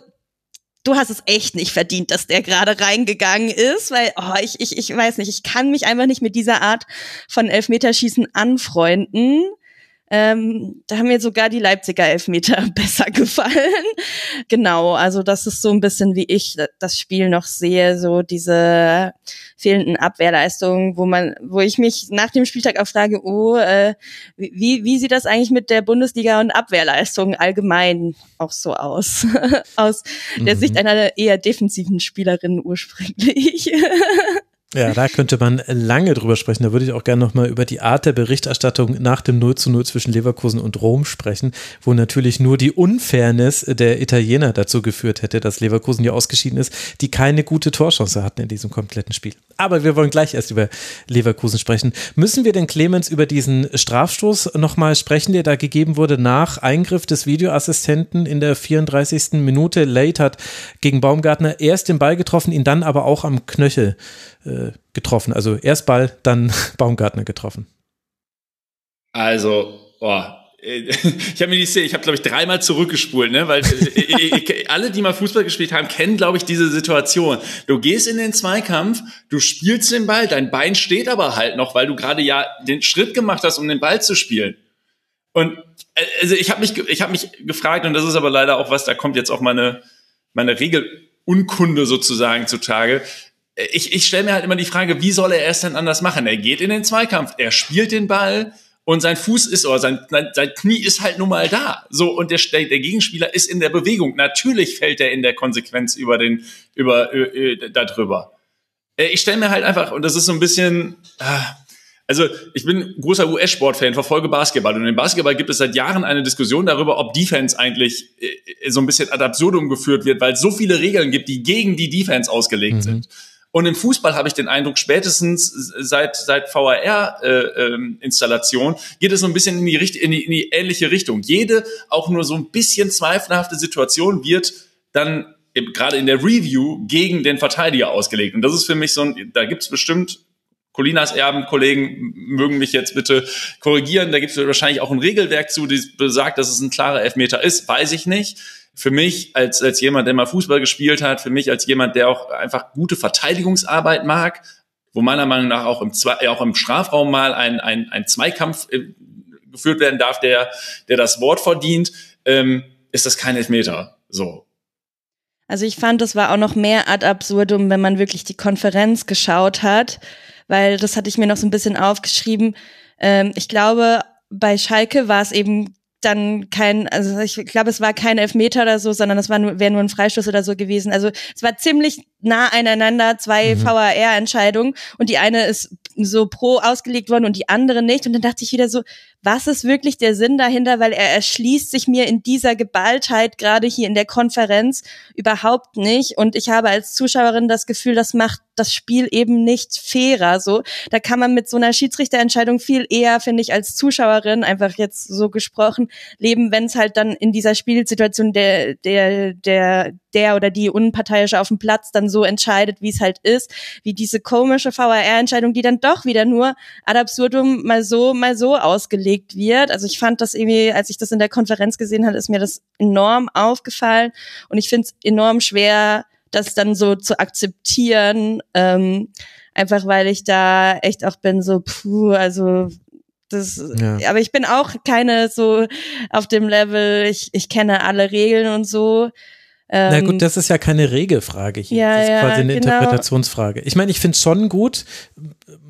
du hast es echt nicht verdient, dass der gerade reingegangen ist, weil oh, ich, ich, ich weiß nicht, ich kann mich einfach nicht mit dieser Art von Elfmeterschießen anfreunden. Ähm, da haben mir sogar die Leipziger Elfmeter besser gefallen. genau, also das ist so ein bisschen wie ich das Spiel noch sehe, so diese fehlenden Abwehrleistungen, wo man, wo ich mich nach dem Spieltag auch frage, oh, äh, wie, wie sieht das eigentlich mit der Bundesliga und Abwehrleistungen allgemein auch so aus? aus mhm. der Sicht einer eher defensiven Spielerin ursprünglich. Ja, da könnte man lange drüber sprechen. Da würde ich auch gerne nochmal über die Art der Berichterstattung nach dem 0 zu 0 zwischen Leverkusen und Rom sprechen, wo natürlich nur die Unfairness der Italiener dazu geführt hätte, dass Leverkusen hier ausgeschieden ist, die keine gute Torchance hatten in diesem kompletten Spiel. Aber wir wollen gleich erst über Leverkusen sprechen. Müssen wir denn Clemens über diesen Strafstoß nochmal sprechen, der da gegeben wurde nach Eingriff des Videoassistenten in der 34. Minute? Late hat gegen Baumgartner erst den Ball getroffen, ihn dann aber auch am Knöchel äh, getroffen. Also erst Ball, dann Baumgartner getroffen. Also, boah, ich habe mir die Szene, ich habe glaube ich dreimal zurückgespult, ne, weil äh, alle, die mal Fußball gespielt haben, kennen glaube ich diese Situation. Du gehst in den Zweikampf, du spielst den Ball, dein Bein steht aber halt noch, weil du gerade ja den Schritt gemacht hast, um den Ball zu spielen. Und äh, also ich habe mich, ich habe mich gefragt und das ist aber leider auch was, da kommt jetzt auch meine meine Regelunkunde sozusagen zutage. Ich, ich stelle mir halt immer die Frage, wie soll er es denn anders machen? Er geht in den Zweikampf, er spielt den Ball, und sein Fuß ist oder sein, sein Knie ist halt nun mal da. So und der, der Gegenspieler ist in der Bewegung. Natürlich fällt er in der Konsequenz über den über äh, äh, da drüber. Äh, ich stelle mir halt einfach und das ist so ein bisschen äh, also ich bin großer US-Sportfan, verfolge Basketball und im Basketball gibt es seit Jahren eine Diskussion darüber, ob Defense eigentlich äh, so ein bisschen ad absurdum geführt wird, weil es so viele Regeln gibt, die gegen die Defense ausgelegt mhm. sind. Und im Fußball habe ich den Eindruck, spätestens seit, seit VAR-Installation äh, ähm, geht es so ein bisschen in die, in, die, in die ähnliche Richtung. Jede auch nur so ein bisschen zweifelhafte Situation wird dann gerade in der Review gegen den Verteidiger ausgelegt. Und das ist für mich so ein, da gibt's bestimmt Colinas Erben, Kollegen mögen mich jetzt bitte korrigieren. Da gibt es wahrscheinlich auch ein Regelwerk zu, das besagt, dass es ein klarer Elfmeter ist. Weiß ich nicht für mich als, als jemand, der mal Fußball gespielt hat, für mich als jemand, der auch einfach gute Verteidigungsarbeit mag, wo meiner Meinung nach auch im, äh, auch im Strafraum mal ein, ein, ein Zweikampf äh, geführt werden darf, der, der das Wort verdient, ähm, ist das kein Elfmeter. So. Also ich fand, das war auch noch mehr ad absurdum, wenn man wirklich die Konferenz geschaut hat, weil das hatte ich mir noch so ein bisschen aufgeschrieben. Ähm, ich glaube, bei Schalke war es eben dann kein, also ich glaube, es war kein Elfmeter oder so, sondern es wäre nur ein Freistoß oder so gewesen. Also es war ziemlich nah aneinander, zwei mhm. VAR-Entscheidungen und die eine ist so pro ausgelegt worden und die andere nicht. Und dann dachte ich wieder so, was ist wirklich der Sinn dahinter? Weil er erschließt sich mir in dieser Geballtheit gerade hier in der Konferenz überhaupt nicht. Und ich habe als Zuschauerin das Gefühl, das macht das Spiel eben nicht fairer. So, da kann man mit so einer Schiedsrichterentscheidung viel eher, finde ich, als Zuschauerin einfach jetzt so gesprochen leben, wenn es halt dann in dieser Spielsituation der der der der oder die Unparteiische auf dem Platz dann so entscheidet, wie es halt ist, wie diese komische VAR-Entscheidung, die dann doch wieder nur ad absurdum mal so, mal so ausgelegt wird. Also ich fand das irgendwie, als ich das in der Konferenz gesehen habe, ist mir das enorm aufgefallen und ich finde es enorm schwer, das dann so zu akzeptieren, ähm, einfach weil ich da echt auch bin so, puh, also das, ja. aber ich bin auch keine so auf dem Level, ich, ich kenne alle Regeln und so. Ähm, Na gut, das ist ja keine Regelfrage hier. Ja, das ist quasi eine genau. Interpretationsfrage. Ich meine, ich finde es schon gut,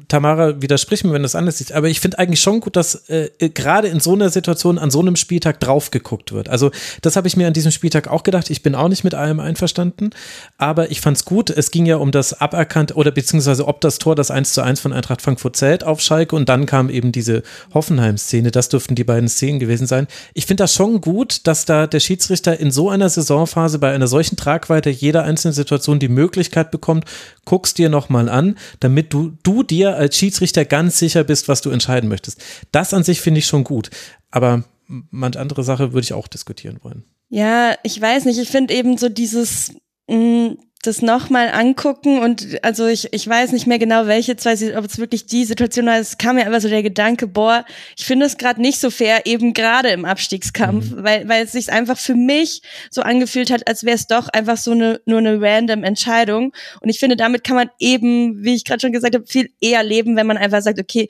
Tamara, widersprich mir, wenn das anders ist, aber ich finde eigentlich schon gut, dass äh, gerade in so einer Situation an so einem Spieltag drauf geguckt wird. Also das habe ich mir an diesem Spieltag auch gedacht. Ich bin auch nicht mit allem einverstanden, aber ich fand es gut. Es ging ja um das aberkannt oder beziehungsweise ob das Tor das 1 zu 1 von Eintracht Frankfurt zählt auf Schalke und dann kam eben diese Hoffenheim-Szene. Das dürften die beiden Szenen gewesen sein. Ich finde das schon gut, dass da der Schiedsrichter in so einer Saisonphase bei einer solchen Tragweite jeder einzelnen Situation die Möglichkeit bekommt, guckst dir nochmal an, damit du, du dir dir als Schiedsrichter ganz sicher bist, was du entscheiden möchtest. Das an sich finde ich schon gut. Aber manch andere Sache würde ich auch diskutieren wollen. Ja, ich weiß nicht. Ich finde eben so dieses, mh, mm, das nochmal angucken und also ich, ich weiß nicht mehr genau, welche zwei, ob es wirklich die Situation war. Es kam mir einfach so der Gedanke, boah, ich finde es gerade nicht so fair, eben gerade im Abstiegskampf, mhm. weil, weil es sich einfach für mich so angefühlt hat, als wäre es doch einfach so eine nur eine random Entscheidung. Und ich finde, damit kann man eben, wie ich gerade schon gesagt habe, viel eher leben, wenn man einfach sagt, okay,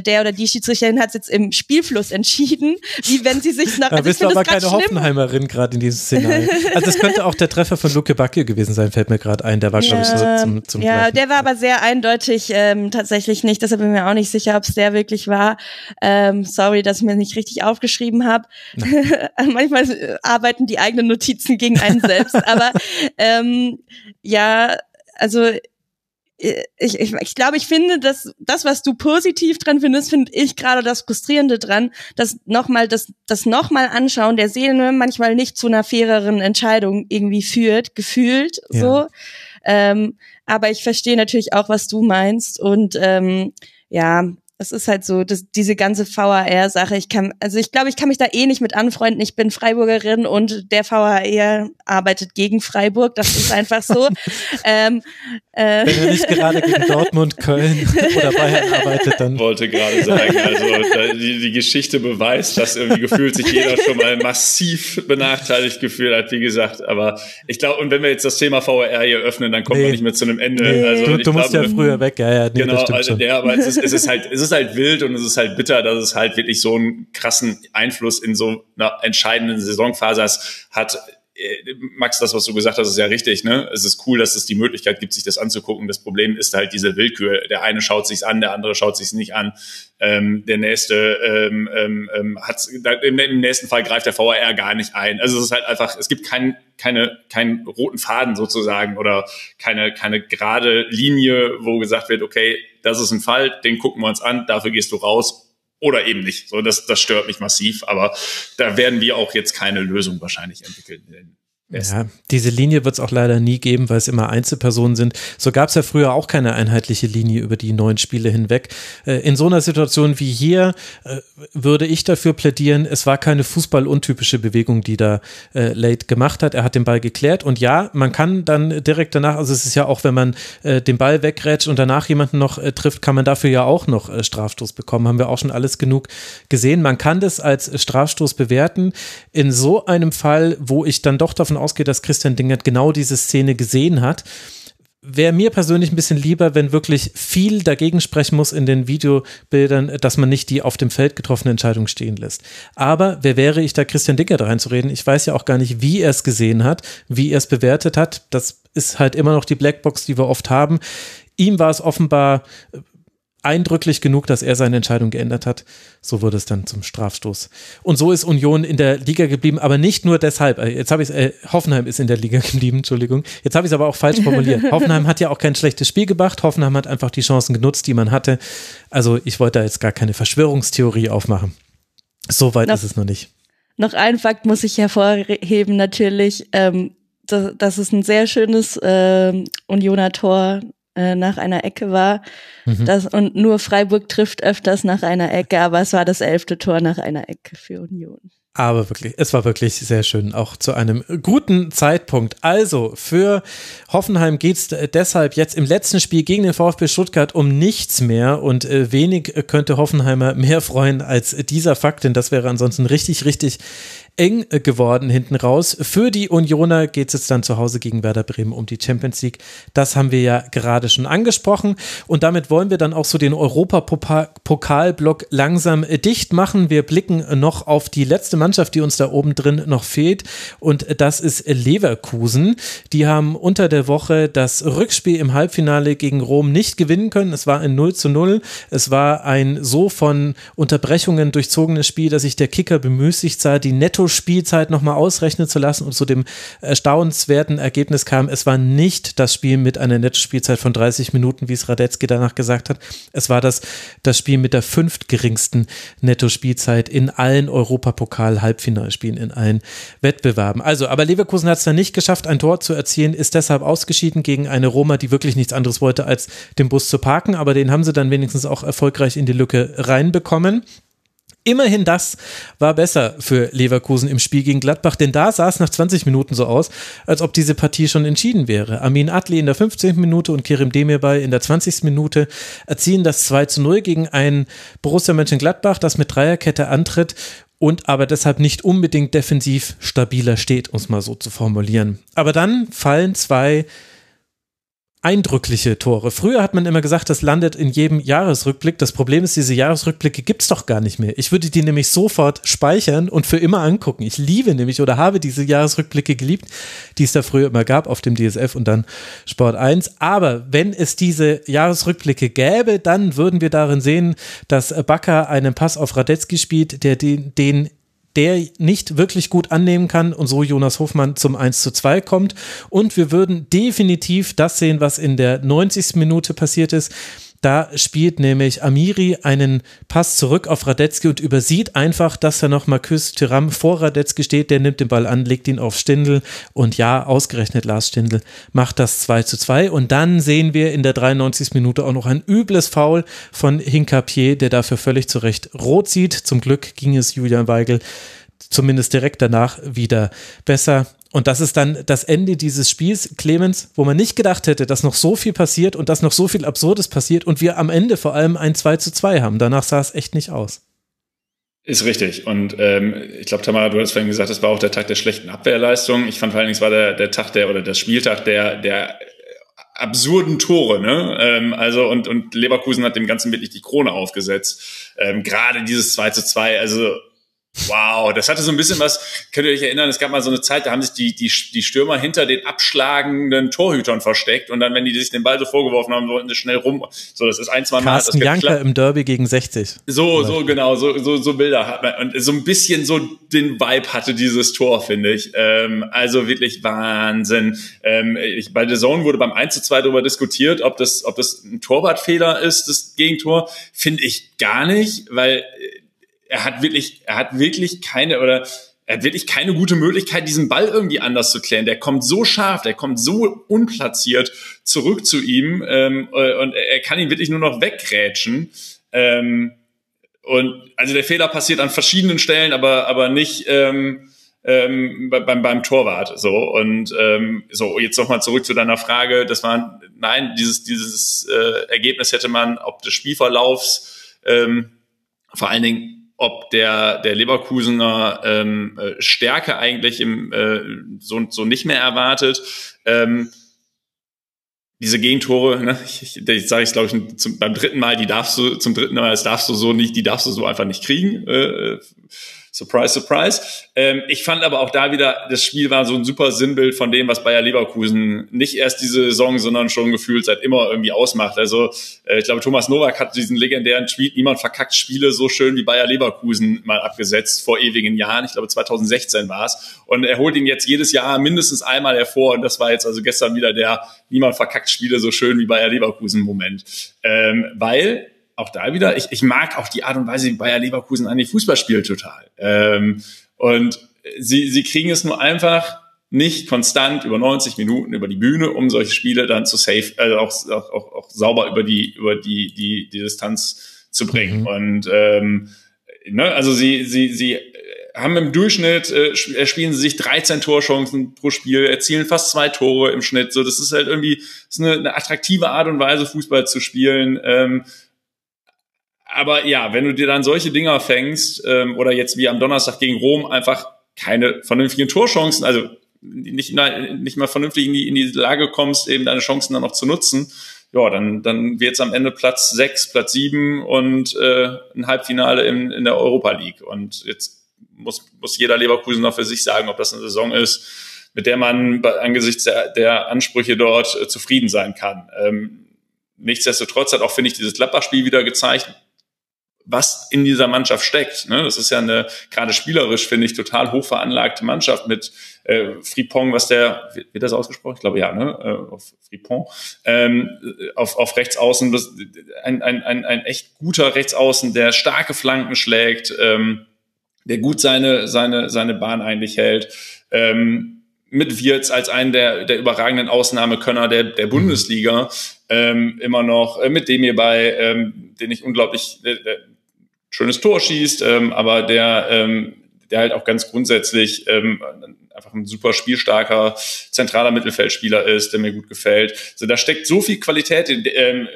der oder die Schiedsrichterin hat es jetzt im Spielfluss entschieden, wie wenn sie sich nach. Da also bist du aber keine Hoffenheimerin gerade in diesem Szenario. Also das könnte auch der Treffer von Luke Backe gewesen sein, fällt mir gerade ein. Der war, glaube ich, so zum, zum Ja, der war aber sehr eindeutig ähm, tatsächlich nicht. Deshalb bin ich mir auch nicht sicher, ob es der wirklich war. Ähm, sorry, dass ich mir nicht richtig aufgeschrieben habe. Manchmal äh, arbeiten die eigenen Notizen gegen einen selbst. aber ähm, ja, also ich, ich, ich glaube, ich finde, dass das, was du positiv dran findest, finde ich gerade das Frustrierende dran, dass nochmal das, das nochmal anschauen der Seele manchmal nicht zu einer faireren Entscheidung irgendwie führt, gefühlt ja. so. Ähm, aber ich verstehe natürlich auch, was du meinst und ähm, ja, es ist halt so, dass diese ganze VAR-Sache, ich kann, also ich glaube, ich kann mich da eh nicht mit anfreunden. Ich bin Freiburgerin und der VAR arbeitet gegen Freiburg. Das ist einfach so. ähm, äh, Wenn er nicht gerade gegen Dortmund, Köln oder Bayern arbeitet, dann. Wollte gerade sagen, also die, die Geschichte beweist, dass irgendwie gefühlt sich jeder schon mal massiv benachteiligt gefühlt hat, wie gesagt. Aber ich glaube, und wenn wir jetzt das Thema VAR hier öffnen, dann kommt nee. man nicht mehr zu einem Ende. Nee, also, du, du musst glaube, ja früher weg, ja, ja. Nee, genau, also, ja, aber es ist, es ist halt, es ist halt wild und es ist halt bitter, dass es halt wirklich so einen krassen Einfluss in so einer entscheidenden Saisonphase hat. Äh, Max, das, was du gesagt hast, ist ja richtig. Ne? Es ist cool, dass es die Möglichkeit gibt, sich das anzugucken. Das Problem ist halt diese Willkür. Der eine schaut sich's an, der andere schaut sich's nicht an. Ähm, der nächste ähm, ähm, ähm hat im, nächsten Fall greift der VAR gar nicht ein. Also es ist halt einfach, es gibt keinen keine, keinen roten Faden sozusagen oder keine, keine gerade Linie, wo gesagt wird, okay, das ist ein Fall, den gucken wir uns an, dafür gehst du raus oder eben nicht. So, das, das stört mich massiv, aber da werden wir auch jetzt keine Lösung wahrscheinlich entwickeln. Ja, diese Linie wird es auch leider nie geben, weil es immer Einzelpersonen sind. So gab es ja früher auch keine einheitliche Linie über die neun Spiele hinweg. Äh, in so einer Situation wie hier äh, würde ich dafür plädieren, es war keine fußballuntypische Bewegung, die da äh, Late gemacht hat. Er hat den Ball geklärt und ja, man kann dann direkt danach, also es ist ja auch, wenn man den Ball wegrätscht und danach jemanden noch trifft, kann man dafür ja auch noch Strafstoß bekommen. Haben wir auch schon alles genug gesehen. Man kann das als Strafstoß bewerten. In so einem Fall, wo ich dann doch davon ausgehe, dass Christian Dingert genau diese Szene gesehen hat, wäre mir persönlich ein bisschen lieber, wenn wirklich viel dagegen sprechen muss in den Videobildern, dass man nicht die auf dem Feld getroffene Entscheidung stehen lässt. Aber wer wäre ich da, Christian Dicker reinzureden? Ich weiß ja auch gar nicht, wie er es gesehen hat, wie er es bewertet hat. Das ist halt immer noch die Blackbox, die wir oft haben. Ihm war es offenbar eindrücklich genug, dass er seine Entscheidung geändert hat. So wurde es dann zum Strafstoß. Und so ist Union in der Liga geblieben, aber nicht nur deshalb. Äh, jetzt habe ich äh, Hoffenheim ist in der Liga geblieben, Entschuldigung. Jetzt habe ich es aber auch falsch formuliert. Hoffenheim hat ja auch kein schlechtes Spiel gemacht. Hoffenheim hat einfach die Chancen genutzt, die man hatte. Also ich wollte da jetzt gar keine Verschwörungstheorie aufmachen. So weit noch, ist es noch nicht. Noch ein Fakt muss ich hervorheben, natürlich. Ähm, das, das ist ein sehr schönes äh, Unioner Tor äh, nach einer Ecke war. Mhm. Das, und nur Freiburg trifft öfters nach einer Ecke, aber es war das elfte Tor nach einer Ecke für Union. Aber wirklich, es war wirklich sehr schön, auch zu einem guten Zeitpunkt. Also, für Hoffenheim geht es deshalb jetzt im letzten Spiel gegen den VfB Stuttgart um nichts mehr und äh, wenig könnte Hoffenheimer mehr freuen als dieser Fakt, denn das wäre ansonsten richtig, richtig eng geworden hinten raus. Für die Unioner geht es jetzt dann zu Hause gegen Werder Bremen um die Champions League. Das haben wir ja gerade schon angesprochen. Und damit wollen wir dann auch so den Europapokalblock langsam dicht machen. Wir blicken noch auf die letzte Mannschaft, die uns da oben drin noch fehlt. Und das ist Leverkusen. Die haben unter der Woche das Rückspiel im Halbfinale gegen Rom nicht gewinnen können. Es war ein 0 zu 0. Es war ein so von Unterbrechungen durchzogenes Spiel, dass sich der Kicker bemüßigt sah, die Netto Netto-Spielzeit nochmal ausrechnen zu lassen und zu dem erstaunenswerten Ergebnis kam, es war nicht das Spiel mit einer Netto-Spielzeit von 30 Minuten, wie es Radetzky danach gesagt hat. Es war das, das Spiel mit der fünftgeringsten Netto-Spielzeit in allen Europapokal-Halbfinalspielen, in allen Wettbewerben. Also, aber Leverkusen hat es dann nicht geschafft, ein Tor zu erzielen, ist deshalb ausgeschieden gegen eine Roma, die wirklich nichts anderes wollte, als den Bus zu parken. Aber den haben sie dann wenigstens auch erfolgreich in die Lücke reinbekommen. Immerhin das war besser für Leverkusen im Spiel gegen Gladbach, denn da sah es nach 20 Minuten so aus, als ob diese Partie schon entschieden wäre. Amin Adli in der 15. Minute und Kerim Demirbay in der 20. Minute erzielen das 2 zu 0 gegen ein Borussia Mönchengladbach, das mit Dreierkette antritt und aber deshalb nicht unbedingt defensiv stabiler steht, um es mal so zu formulieren. Aber dann fallen zwei eindrückliche Tore. Früher hat man immer gesagt, das landet in jedem Jahresrückblick. Das Problem ist, diese Jahresrückblicke gibt es doch gar nicht mehr. Ich würde die nämlich sofort speichern und für immer angucken. Ich liebe nämlich oder habe diese Jahresrückblicke geliebt, die es da früher immer gab auf dem DSF und dann Sport 1. Aber wenn es diese Jahresrückblicke gäbe, dann würden wir darin sehen, dass Bakker einen Pass auf Radetzky spielt, der den, den der nicht wirklich gut annehmen kann und so Jonas Hofmann zum 1 zu 2 kommt. Und wir würden definitiv das sehen, was in der 90. Minute passiert ist. Da spielt nämlich Amiri einen Pass zurück auf Radetzky und übersieht einfach, dass er noch Marcus Thuram vor Radetzky steht. Der nimmt den Ball an, legt ihn auf Stindl und ja, ausgerechnet Lars Stindl macht das 2 zu 2. Und dann sehen wir in der 93. Minute auch noch ein übles Foul von Hinkapier, der dafür völlig zu Recht rot sieht. Zum Glück ging es Julian Weigel zumindest direkt danach wieder besser. Und das ist dann das Ende dieses Spiels, Clemens, wo man nicht gedacht hätte, dass noch so viel passiert und dass noch so viel Absurdes passiert und wir am Ende vor allem ein 2 zu 2 haben. Danach sah es echt nicht aus. Ist richtig. Und ähm, ich glaube, Tamara, du hast vorhin gesagt, das war auch der Tag der schlechten Abwehrleistung. Ich fand vor allen Dingen, es war der, der Tag der oder der Spieltag der, der absurden Tore, ne? Ähm, also und, und Leverkusen hat dem Ganzen wirklich die Krone aufgesetzt. Ähm, Gerade dieses 2 zu 2, also Wow, das hatte so ein bisschen was, könnt ihr euch erinnern, es gab mal so eine Zeit, da haben sich die, die, die Stürmer hinter den abschlagenden Torhütern versteckt und dann, wenn die sich den Ball so vorgeworfen haben, wollten sie schnell rum. So, das ist ein, zwei Mal. Carsten Janker im Derby gegen 60. So, so, genau, so, so, so Bilder hat man. Und so ein bisschen so den Vibe hatte dieses Tor, finde ich. Ähm, also wirklich Wahnsinn. Ähm, ich, bei The Zone wurde beim 1 zu 2 darüber diskutiert, ob das, ob das ein Torwartfehler ist, das Gegentor. Finde ich gar nicht, weil er hat wirklich, er hat wirklich keine oder er hat wirklich keine gute Möglichkeit, diesen Ball irgendwie anders zu klären. Der kommt so scharf, der kommt so unplatziert zurück zu ihm ähm, äh, und er kann ihn wirklich nur noch wegrätschen. Ähm, und also der Fehler passiert an verschiedenen Stellen, aber aber nicht ähm, ähm, beim beim Torwart. So und ähm, so jetzt nochmal zurück zu deiner Frage. Das war nein, dieses dieses äh, Ergebnis hätte man ob des Spielverlaufs ähm, vor allen Dingen ob der, der Leverkusener ähm, äh, Stärke eigentlich im, äh, so, so nicht mehr erwartet. Ähm, diese Gegentore, ne, ich, ich, sage ich glaube ich zum, beim dritten Mal, die darfst du zum dritten Mal, das darfst du so nicht, die darfst du so einfach nicht kriegen. Äh, Surprise, surprise. Ähm, ich fand aber auch da wieder, das Spiel war so ein super Sinnbild von dem, was Bayer Leverkusen nicht erst diese Saison, sondern schon gefühlt seit immer irgendwie ausmacht. Also äh, ich glaube, Thomas Nowak hat diesen legendären Tweet, niemand verkackt Spiele so schön wie Bayer Leverkusen mal abgesetzt vor ewigen Jahren. Ich glaube, 2016 war es. Und er holt ihn jetzt jedes Jahr mindestens einmal hervor. Und das war jetzt also gestern wieder der niemand verkackt Spiele so schön wie Bayer Leverkusen Moment. Ähm, weil auch da wieder, ich, ich mag auch die Art und Weise, wie Bayer Leverkusen an die Fußball spielt total. Ähm, und sie, sie kriegen es nur einfach nicht konstant über 90 Minuten über die Bühne, um solche Spiele dann zu safe, also auch, auch, auch, auch sauber über die, über die, die, die Distanz zu bringen. Mhm. Und ähm, ne, also sie, sie, sie haben im Durchschnitt, äh, spielen sie sich 13 Torchancen pro Spiel, erzielen fast zwei Tore im Schnitt. So, das ist halt irgendwie ist eine, eine attraktive Art und Weise, Fußball zu spielen. Ähm, aber ja, wenn du dir dann solche Dinger fängst, ähm, oder jetzt wie am Donnerstag gegen Rom einfach keine vernünftigen Torchancen, also nicht, nicht mal vernünftig in die, in die Lage kommst, eben deine Chancen dann noch zu nutzen, ja, dann, dann wird es am Ende Platz sechs, Platz sieben und äh, ein Halbfinale in, in der Europa League. Und jetzt muss, muss jeder Leverkusener für sich sagen, ob das eine Saison ist, mit der man angesichts der, der Ansprüche dort äh, zufrieden sein kann. Ähm, nichtsdestotrotz hat auch, finde ich, dieses Gladbach-Spiel wieder gezeigt, was in dieser Mannschaft steckt. Ne? Das ist ja eine, gerade spielerisch, finde ich, total hoch veranlagte Mannschaft mit äh, Fripong, was der, wird das ausgesprochen? Ich glaube ja, ne? Äh, auf Fripong. Ähm, auf, auf Rechtsaußen, das, ein, ein, ein, ein echt guter Rechtsaußen, der starke Flanken schlägt, ähm, der gut seine, seine, seine Bahn eigentlich hält. Ähm, mit Wirtz als einen der, der überragenden Ausnahmekönner der, der Bundesliga ähm, immer noch, äh, mit dem hierbei, ähm, den ich unglaublich, der, schönes Tor schießt, ähm, aber der, ähm, der halt auch ganz grundsätzlich ähm, einfach ein super spielstarker zentraler Mittelfeldspieler ist, der mir gut gefällt. Also da steckt so viel Qualität in, ähm,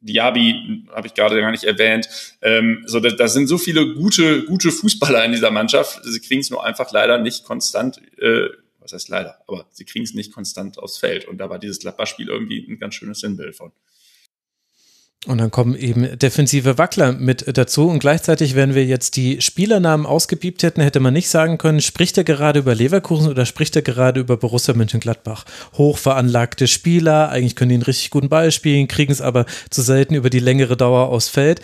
Diaby habe ich gerade gar nicht erwähnt. Ähm, so, da, da sind so viele gute, gute Fußballer in dieser Mannschaft. Sie kriegen es nur einfach leider nicht konstant, äh, was heißt leider, aber sie kriegen es nicht konstant aufs Feld. Und da war dieses Gladbach-Spiel irgendwie ein ganz schönes Sinnbild von. Und dann kommen eben defensive Wackler mit dazu und gleichzeitig, wenn wir jetzt die Spielernamen ausgepiept hätten, hätte man nicht sagen können, spricht er gerade über Leverkusen oder spricht er gerade über Borussia Mönchengladbach? Hochveranlagte Spieler, eigentlich können die einen richtig guten Ball spielen, kriegen es aber zu selten über die längere Dauer aufs Feld.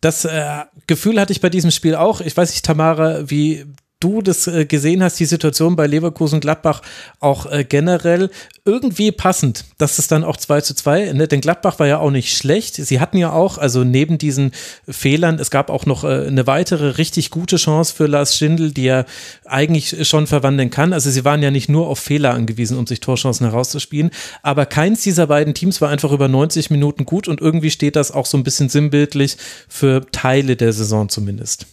Das äh, Gefühl hatte ich bei diesem Spiel auch. Ich weiß nicht, Tamara, wie du das äh, gesehen hast, die Situation bei Leverkusen Gladbach auch äh, generell irgendwie passend, dass es dann auch 2 zu 2 endet, denn Gladbach war ja auch nicht schlecht. Sie hatten ja auch, also neben diesen Fehlern, es gab auch noch äh, eine weitere richtig gute Chance für Lars Schindel, die er eigentlich schon verwandeln kann. Also sie waren ja nicht nur auf Fehler angewiesen, um sich Torchancen herauszuspielen, aber keins dieser beiden Teams war einfach über 90 Minuten gut und irgendwie steht das auch so ein bisschen sinnbildlich für Teile der Saison zumindest.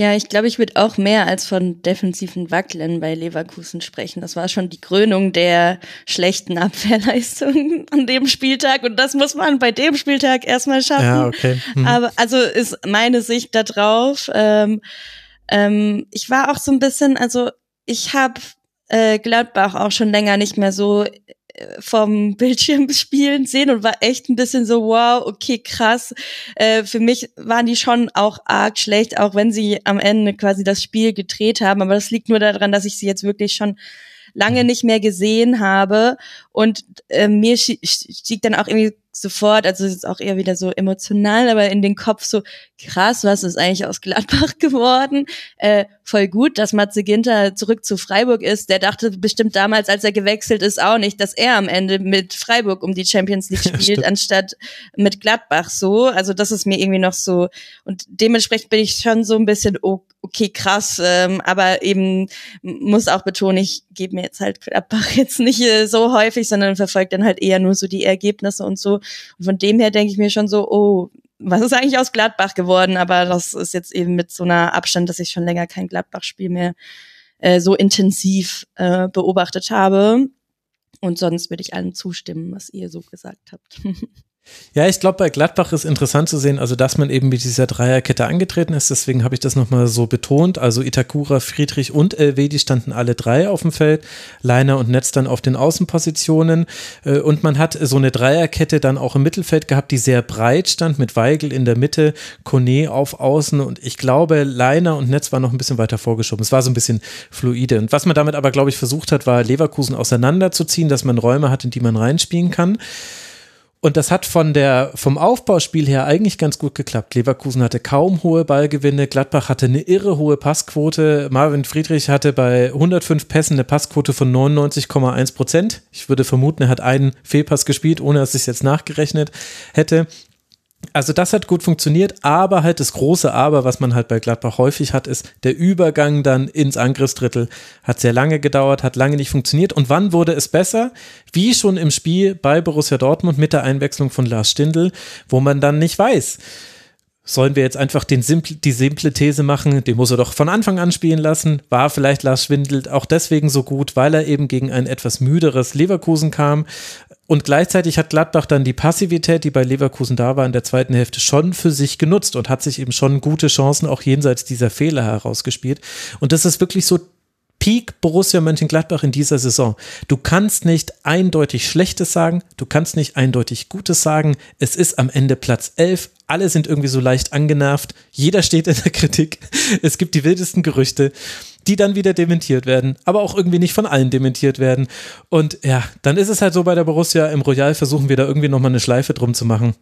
Ja, ich glaube, ich würde auch mehr als von defensiven Wackeln bei Leverkusen sprechen. Das war schon die Krönung der schlechten Abwehrleistung an dem Spieltag und das muss man bei dem Spieltag erstmal schaffen. Ja, okay. Mhm. Aber also ist meine Sicht da drauf. Ähm, ähm, ich war auch so ein bisschen, also ich habe äh, Gladbach auch schon länger nicht mehr so vom Bildschirm spielen sehen und war echt ein bisschen so, wow, okay, krass. Äh, für mich waren die schon auch arg schlecht, auch wenn sie am Ende quasi das Spiel gedreht haben. Aber das liegt nur daran, dass ich sie jetzt wirklich schon lange nicht mehr gesehen habe. Und äh, mir stieg dann auch irgendwie sofort, also es ist auch eher wieder so emotional, aber in den Kopf so, krass, was ist eigentlich aus Gladbach geworden? Äh, voll gut, dass Matze Ginter zurück zu Freiburg ist. Der dachte bestimmt damals, als er gewechselt ist, auch nicht, dass er am Ende mit Freiburg um die Champions League spielt, ja, anstatt mit Gladbach so. Also das ist mir irgendwie noch so. Und dementsprechend bin ich schon so ein bisschen, oh, okay, krass, ähm, aber eben muss auch betonen, ich gebe mir jetzt halt Gladbach jetzt nicht äh, so häufig, sondern verfolge dann halt eher nur so die Ergebnisse und so. Und von dem her denke ich mir schon so, oh, was ist eigentlich aus Gladbach geworden? Aber das ist jetzt eben mit so einer Abstand, dass ich schon länger kein Gladbach-Spiel mehr äh, so intensiv äh, beobachtet habe. Und sonst würde ich allen zustimmen, was ihr so gesagt habt. Ja, ich glaube, bei Gladbach ist interessant zu sehen, also dass man eben mit dieser Dreierkette angetreten ist. Deswegen habe ich das nochmal so betont. Also Itakura, Friedrich und die standen alle drei auf dem Feld. Leiner und Netz dann auf den Außenpositionen. Äh, und man hat so eine Dreierkette dann auch im Mittelfeld gehabt, die sehr breit stand, mit Weigel in der Mitte, Kone auf Außen. Und ich glaube, Leiner und Netz waren noch ein bisschen weiter vorgeschoben. Es war so ein bisschen fluide. Und was man damit aber, glaube ich, versucht hat, war Leverkusen auseinanderzuziehen, dass man Räume hat, in die man reinspielen kann. Und das hat von der, vom Aufbauspiel her eigentlich ganz gut geklappt. Leverkusen hatte kaum hohe Ballgewinne, Gladbach hatte eine irre hohe Passquote. Marvin Friedrich hatte bei 105 Pässen eine Passquote von 99,1 Prozent. Ich würde vermuten, er hat einen Fehlpass gespielt, ohne dass ich es jetzt nachgerechnet hätte. Also das hat gut funktioniert, aber halt das große Aber, was man halt bei Gladbach häufig hat, ist der Übergang dann ins Angriffsdrittel. Hat sehr lange gedauert, hat lange nicht funktioniert. Und wann wurde es besser? Wie schon im Spiel bei Borussia Dortmund mit der Einwechslung von Lars Stindl, wo man dann nicht weiß, sollen wir jetzt einfach den simple, die simple These machen, den muss er doch von Anfang an spielen lassen. War vielleicht Lars Schwindel auch deswegen so gut, weil er eben gegen ein etwas müderes Leverkusen kam. Und gleichzeitig hat Gladbach dann die Passivität, die bei Leverkusen da war, in der zweiten Hälfte schon für sich genutzt und hat sich eben schon gute Chancen auch jenseits dieser Fehler herausgespielt. Und das ist wirklich so Peak Borussia Mönchengladbach in dieser Saison. Du kannst nicht eindeutig Schlechtes sagen, du kannst nicht eindeutig Gutes sagen. Es ist am Ende Platz 11. Alle sind irgendwie so leicht angenervt. Jeder steht in der Kritik. Es gibt die wildesten Gerüchte, die dann wieder dementiert werden, aber auch irgendwie nicht von allen dementiert werden. Und ja, dann ist es halt so bei der Borussia. Im Royal versuchen wir da irgendwie nochmal eine Schleife drum zu machen.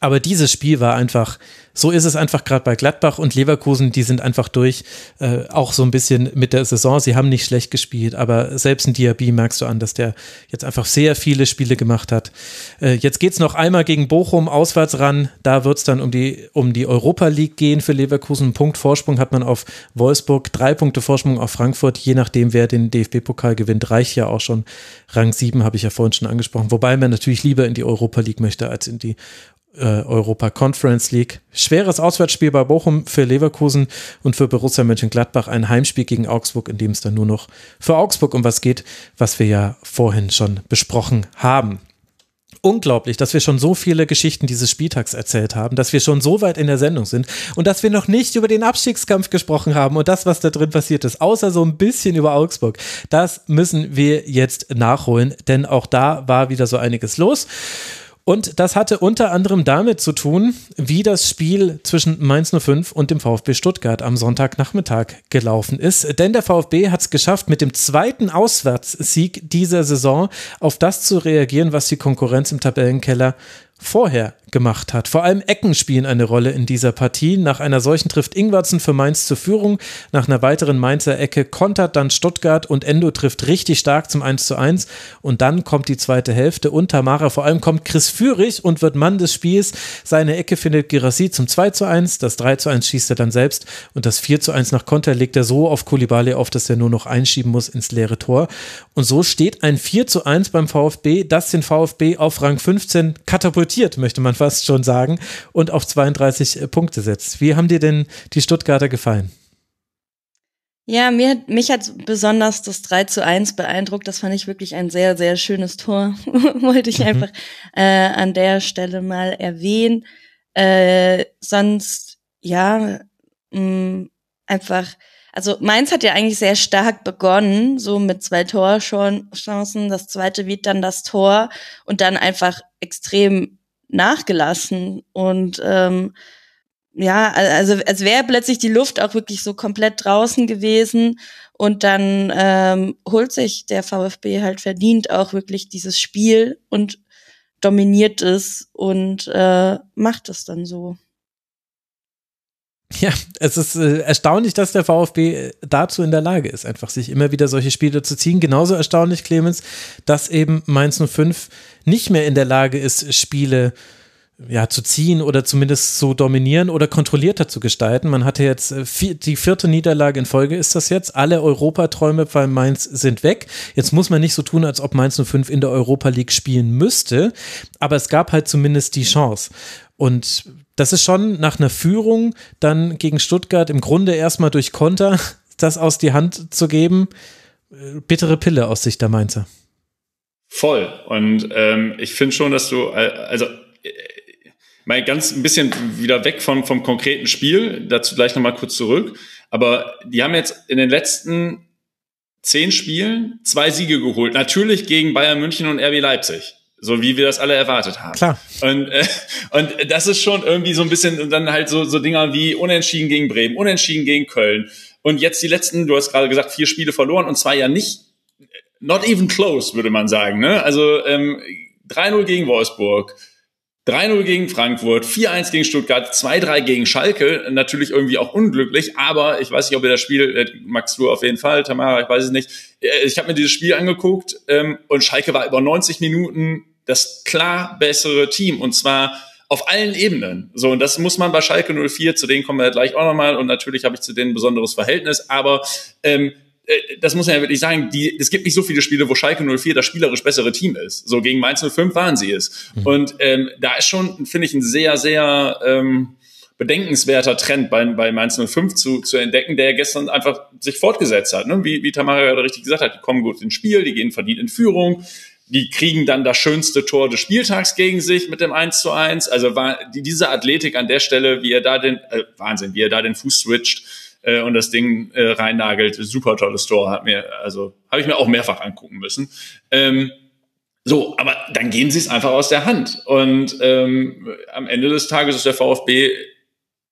Aber dieses Spiel war einfach, so ist es einfach gerade bei Gladbach und Leverkusen, die sind einfach durch, äh, auch so ein bisschen mit der Saison. Sie haben nicht schlecht gespielt, aber selbst ein Diaby merkst du an, dass der jetzt einfach sehr viele Spiele gemacht hat. Äh, jetzt geht's noch einmal gegen Bochum auswärts ran. Da wird's dann um die, um die Europa League gehen für Leverkusen. Punkt Vorsprung hat man auf Wolfsburg, drei Punkte Vorsprung auf Frankfurt. Je nachdem, wer den DFB-Pokal gewinnt, reicht ja auch schon. Rang 7 habe ich ja vorhin schon angesprochen. Wobei man natürlich lieber in die Europa League möchte als in die Europa Conference League. Schweres Auswärtsspiel bei Bochum für Leverkusen und für Borussia Mönchengladbach ein Heimspiel gegen Augsburg, in dem es dann nur noch für Augsburg um was geht, was wir ja vorhin schon besprochen haben. Unglaublich, dass wir schon so viele Geschichten dieses Spieltags erzählt haben, dass wir schon so weit in der Sendung sind und dass wir noch nicht über den Abstiegskampf gesprochen haben und das, was da drin passiert ist, außer so ein bisschen über Augsburg. Das müssen wir jetzt nachholen, denn auch da war wieder so einiges los. Und das hatte unter anderem damit zu tun, wie das Spiel zwischen Mainz 05 und dem VfB Stuttgart am Sonntagnachmittag gelaufen ist. Denn der VfB hat es geschafft, mit dem zweiten Auswärtssieg dieser Saison auf das zu reagieren, was die Konkurrenz im Tabellenkeller vorher gemacht hat. Vor allem Ecken spielen eine Rolle in dieser Partie. Nach einer solchen trifft Ingwarzen für Mainz zur Führung. Nach einer weiteren Mainzer Ecke kontert dann Stuttgart und Endo trifft richtig stark zum 1 zu 1. Und dann kommt die zweite Hälfte und Tamara. Vor allem kommt Chris Führig und wird Mann des Spiels. Seine Ecke findet Girassi zum 2 zu 1. Das 3 zu 1 schießt er dann selbst. Und das 4 zu 1 nach Konter legt er so auf Kulibali auf, dass er nur noch einschieben muss ins leere Tor. Und so steht ein 4 zu 1 beim VfB, das den VfB auf Rang 15 katapultiert, möchte man fast schon sagen, und auf 32 äh, Punkte setzt. Wie haben dir denn die Stuttgarter gefallen? Ja, mir, mich hat besonders das 3 zu 1 beeindruckt. Das fand ich wirklich ein sehr, sehr schönes Tor. Wollte ich mhm. einfach äh, an der Stelle mal erwähnen. Äh, sonst, ja, mh, mm, einfach, also Mainz hat ja eigentlich sehr stark begonnen, so mit zwei Torchancen. Das zweite wird dann das Tor und dann einfach extrem nachgelassen und ähm, ja, also als wäre plötzlich die Luft auch wirklich so komplett draußen gewesen und dann ähm, holt sich der VfB halt verdient auch wirklich dieses Spiel und dominiert es und äh, macht es dann so. Ja, es ist äh, erstaunlich, dass der VfB äh, dazu in der Lage ist, einfach sich immer wieder solche Spiele zu ziehen. Genauso erstaunlich, Clemens, dass eben Mainz 05 nicht mehr in der Lage ist, Spiele ja, zu ziehen oder zumindest zu dominieren oder kontrollierter zu gestalten. Man hatte jetzt äh, vier, die vierte Niederlage in Folge ist das jetzt. Alle Europaträume bei Mainz sind weg. Jetzt muss man nicht so tun, als ob Mainz 05 in der Europa League spielen müsste, aber es gab halt zumindest die Chance. Und das ist schon nach einer Führung dann gegen Stuttgart im Grunde erstmal durch Konter das aus die Hand zu geben. Äh, bittere Pille aus Sicht der Mainzer. Voll. Und ähm, ich finde schon, dass du, äh, also äh, mal ganz ein bisschen wieder weg vom, vom konkreten Spiel, dazu gleich nochmal kurz zurück. Aber die haben jetzt in den letzten zehn Spielen zwei Siege geholt. Natürlich gegen Bayern München und RB Leipzig so wie wir das alle erwartet haben. Klar. Und, äh, und das ist schon irgendwie so ein bisschen, und dann halt so, so Dinger wie Unentschieden gegen Bremen, Unentschieden gegen Köln. Und jetzt die letzten, du hast gerade gesagt, vier Spiele verloren und zwar ja nicht, not even close, würde man sagen. Ne? Also ähm, 3-0 gegen Wolfsburg, 3-0 gegen Frankfurt, 4-1 gegen Stuttgart, 2-3 gegen Schalke, natürlich irgendwie auch unglücklich, aber ich weiß nicht, ob ihr das Spiel, äh, Max du auf jeden Fall, Tamara, ich weiß es nicht, äh, ich habe mir dieses Spiel angeguckt ähm, und Schalke war über 90 Minuten das klar bessere Team und zwar auf allen Ebenen. So, und das muss man bei Schalke 04, zu denen kommen wir gleich auch nochmal und natürlich habe ich zu denen ein besonderes Verhältnis, aber ähm, äh, das muss man ja wirklich sagen, die, es gibt nicht so viele Spiele, wo Schalke 04 das spielerisch bessere Team ist. So gegen Mainz 05 waren sie es. Mhm. Und ähm, da ist schon, finde ich, ein sehr, sehr ähm, bedenkenswerter Trend bei, bei Mainz 05 zu, zu entdecken, der gestern einfach sich fortgesetzt hat. Ne? Wie, wie Tamara gerade richtig gesagt hat, die kommen gut ins Spiel, die gehen verdient in Führung, die kriegen dann das schönste Tor des Spieltags gegen sich mit dem 1 zu 1. Also war die, diese Athletik an der Stelle, wie er da den, äh, Wahnsinn, wie er da den Fuß switcht äh, und das Ding äh, reinnagelt. Super tolles Tor, hat mir, also habe ich mir auch mehrfach angucken müssen. Ähm, so, aber dann gehen sie es einfach aus der Hand. Und ähm, am Ende des Tages ist der VfB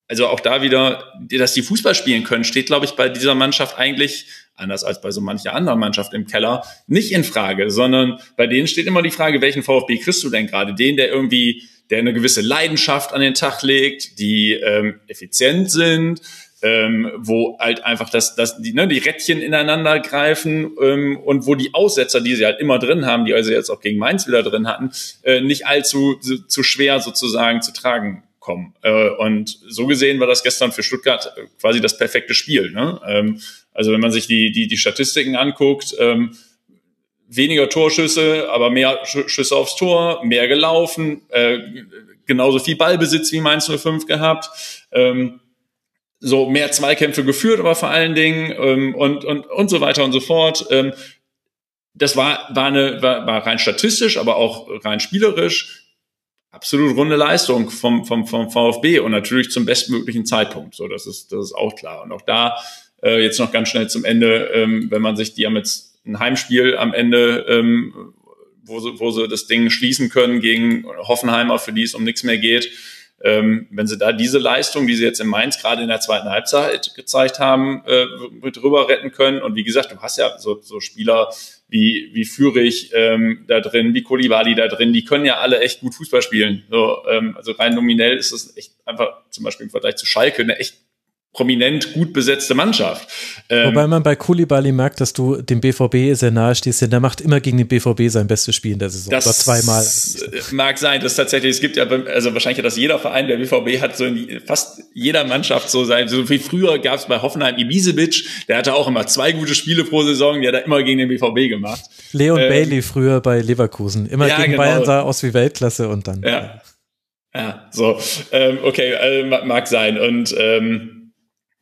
also auch da wieder, dass die Fußball spielen können, steht, glaube ich, bei dieser Mannschaft eigentlich, anders als bei so mancher anderen Mannschaft im Keller, nicht in Frage, sondern bei denen steht immer die Frage, welchen VfB kriegst du denn gerade? Den, der irgendwie, der eine gewisse Leidenschaft an den Tag legt, die ähm, effizient sind, ähm, wo halt einfach das, das, die, ne, die Rädchen ineinander greifen ähm, und wo die Aussetzer, die sie halt immer drin haben, die also jetzt auch gegen Mainz wieder drin hatten, äh, nicht allzu zu, zu schwer sozusagen zu tragen kommen. Äh, und so gesehen war das gestern für Stuttgart quasi das perfekte Spiel. Ne? Ähm, also wenn man sich die, die, die Statistiken anguckt, ähm, weniger Torschüsse, aber mehr Schüsse aufs Tor, mehr gelaufen, äh, genauso viel Ballbesitz wie Mainz 05 gehabt. Ähm, so mehr Zweikämpfe geführt, aber vor allen Dingen ähm, und, und, und so weiter und so fort. Ähm, das war, war, eine, war, war rein statistisch, aber auch rein spielerisch absolut runde Leistung vom, vom, vom VfB und natürlich zum bestmöglichen Zeitpunkt. So, das ist, das ist auch klar. Und auch da äh, jetzt noch ganz schnell zum Ende, ähm, wenn man sich, die haben jetzt ein Heimspiel am Ende, ähm, wo, sie, wo sie das Ding schließen können gegen Hoffenheimer, für die es um nichts mehr geht ähm, wenn sie da diese Leistung, die sie jetzt in Mainz gerade in der zweiten Halbzeit gezeigt haben, äh, mit rüber retten können. Und wie gesagt, du hast ja so, so Spieler wie, wie Führig ähm, da drin, wie Kolibali da drin, die können ja alle echt gut Fußball spielen. So, ähm, also rein nominell ist es echt einfach zum Beispiel im Vergleich zu Schalke eine echt prominent gut besetzte Mannschaft. Ähm, Wobei man bei Kulibali merkt, dass du dem BVB sehr nahe stehst, denn der macht immer gegen den BVB sein bestes Spiel in der Saison. Das zweimal. Mag sein, dass tatsächlich, es gibt ja, also wahrscheinlich hat das jeder Verein, der BVB hat so in fast jeder Mannschaft so sein, so wie früher gab es bei Hoffenheim Ibisevic, der hatte auch immer zwei gute Spiele pro Saison, der hat immer gegen den BVB gemacht. Leon ähm, Bailey früher bei Leverkusen, immer ja, gegen genau. Bayern sah aus wie Weltklasse und dann. Ja. Ja, so, ähm, okay, äh, mag sein. Und ähm,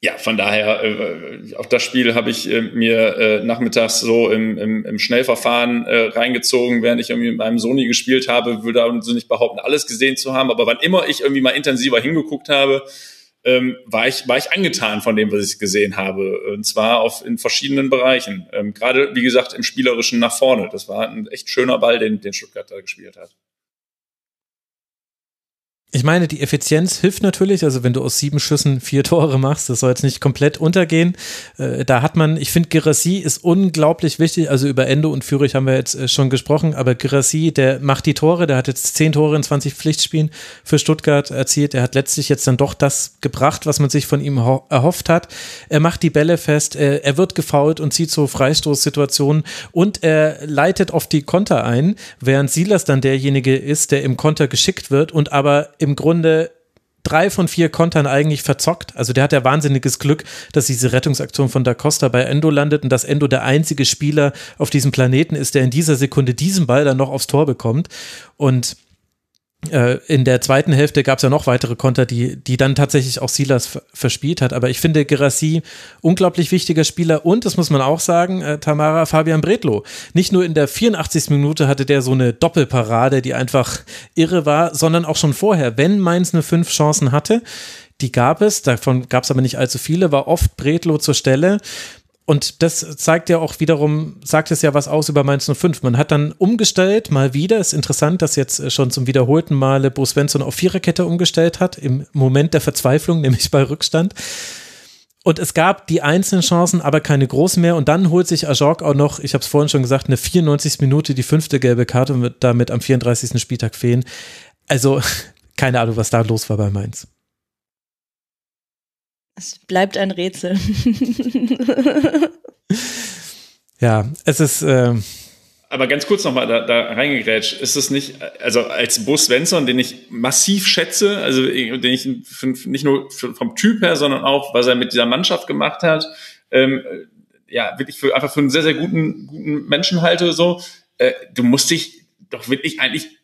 ja, von daher, äh, auch das Spiel habe ich äh, mir äh, nachmittags so im, im, im Schnellverfahren äh, reingezogen, während ich irgendwie mit meinem Sony gespielt habe, würde also nicht behaupten, alles gesehen zu haben, aber wann immer ich irgendwie mal intensiver hingeguckt habe, ähm, war, ich, war ich angetan von dem, was ich gesehen habe. Und zwar auf, in verschiedenen Bereichen. Ähm, Gerade, wie gesagt, im Spielerischen nach vorne. Das war ein echt schöner Ball, den, den Stuttgart da gespielt hat. Ich meine, die Effizienz hilft natürlich, also wenn du aus sieben Schüssen vier Tore machst, das soll jetzt nicht komplett untergehen. Äh, da hat man, ich finde, Girassi ist unglaublich wichtig, also über Ende und Führig haben wir jetzt äh, schon gesprochen, aber Girassi, der macht die Tore, der hat jetzt zehn Tore in 20 Pflichtspielen für Stuttgart erzielt, er hat letztlich jetzt dann doch das gebracht, was man sich von ihm erhofft hat. Er macht die Bälle fest, er, wird gefault und zieht so Freistoßsituationen. Und er leitet oft die Konter ein, während Silas dann derjenige ist, der im Konter geschickt wird und aber im Grunde drei von vier Kontern eigentlich verzockt. Also der hat ja wahnsinniges Glück, dass diese Rettungsaktion von Da Costa bei Endo landet und dass Endo der einzige Spieler auf diesem Planeten ist, der in dieser Sekunde diesen Ball dann noch aufs Tor bekommt. Und in der zweiten Hälfte gab es ja noch weitere Konter, die, die dann tatsächlich auch Silas verspielt hat. Aber ich finde Gerassi unglaublich wichtiger Spieler und, das muss man auch sagen, äh, Tamara Fabian Bredlo. Nicht nur in der 84. Minute hatte der so eine Doppelparade, die einfach irre war, sondern auch schon vorher, wenn Mainz eine fünf Chancen hatte. Die gab es, davon gab es aber nicht allzu viele, war oft Bredlo zur Stelle. Und das zeigt ja auch wiederum, sagt es ja was aus über Mainz 05. Man hat dann umgestellt, mal wieder. Ist interessant, dass jetzt schon zum wiederholten Male Bo Svensson auf Viererkette umgestellt hat, im Moment der Verzweiflung, nämlich bei Rückstand. Und es gab die einzelnen Chancen, aber keine großen mehr. Und dann holt sich Ajork auch noch, ich habe es vorhin schon gesagt, eine 94. Minute, die fünfte gelbe Karte und wird damit am 34. Spieltag fehlen. Also keine Ahnung, was da los war bei Mainz. Es bleibt ein Rätsel. ja, es ist. Äh aber ganz kurz nochmal da, da reingegrätscht, ist es nicht, also als Bo Svensson, den ich massiv schätze, also den ich nicht nur vom Typ her, sondern auch, was er mit dieser Mannschaft gemacht hat, ähm, ja, wirklich für, einfach für einen sehr, sehr guten, guten Menschen halte, so, äh, du musst dich doch wirklich eigentlich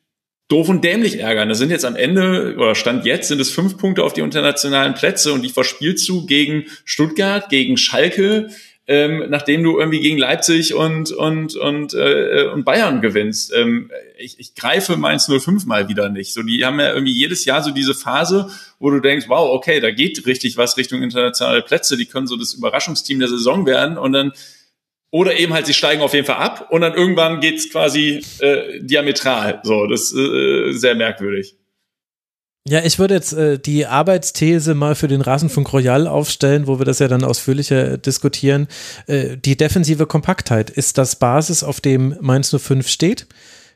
doof und dämlich ärgern. Das sind jetzt am Ende, oder Stand jetzt, sind es fünf Punkte auf die internationalen Plätze und die verspielst du gegen Stuttgart, gegen Schalke, ähm, nachdem du irgendwie gegen Leipzig und, und, und, äh, und Bayern gewinnst. Ähm, ich, ich greife Mainz 05 mal wieder nicht. So, die haben ja irgendwie jedes Jahr so diese Phase, wo du denkst, wow, okay, da geht richtig was Richtung internationale Plätze, die können so das Überraschungsteam der Saison werden und dann oder eben halt, sie steigen auf jeden Fall ab und dann irgendwann geht's quasi äh, diametral. So, das ist äh, sehr merkwürdig. Ja, ich würde jetzt äh, die Arbeitsthese mal für den Rasenfunk Royal aufstellen, wo wir das ja dann ausführlicher diskutieren. Äh, die defensive Kompaktheit ist das Basis, auf dem Mainz 05 steht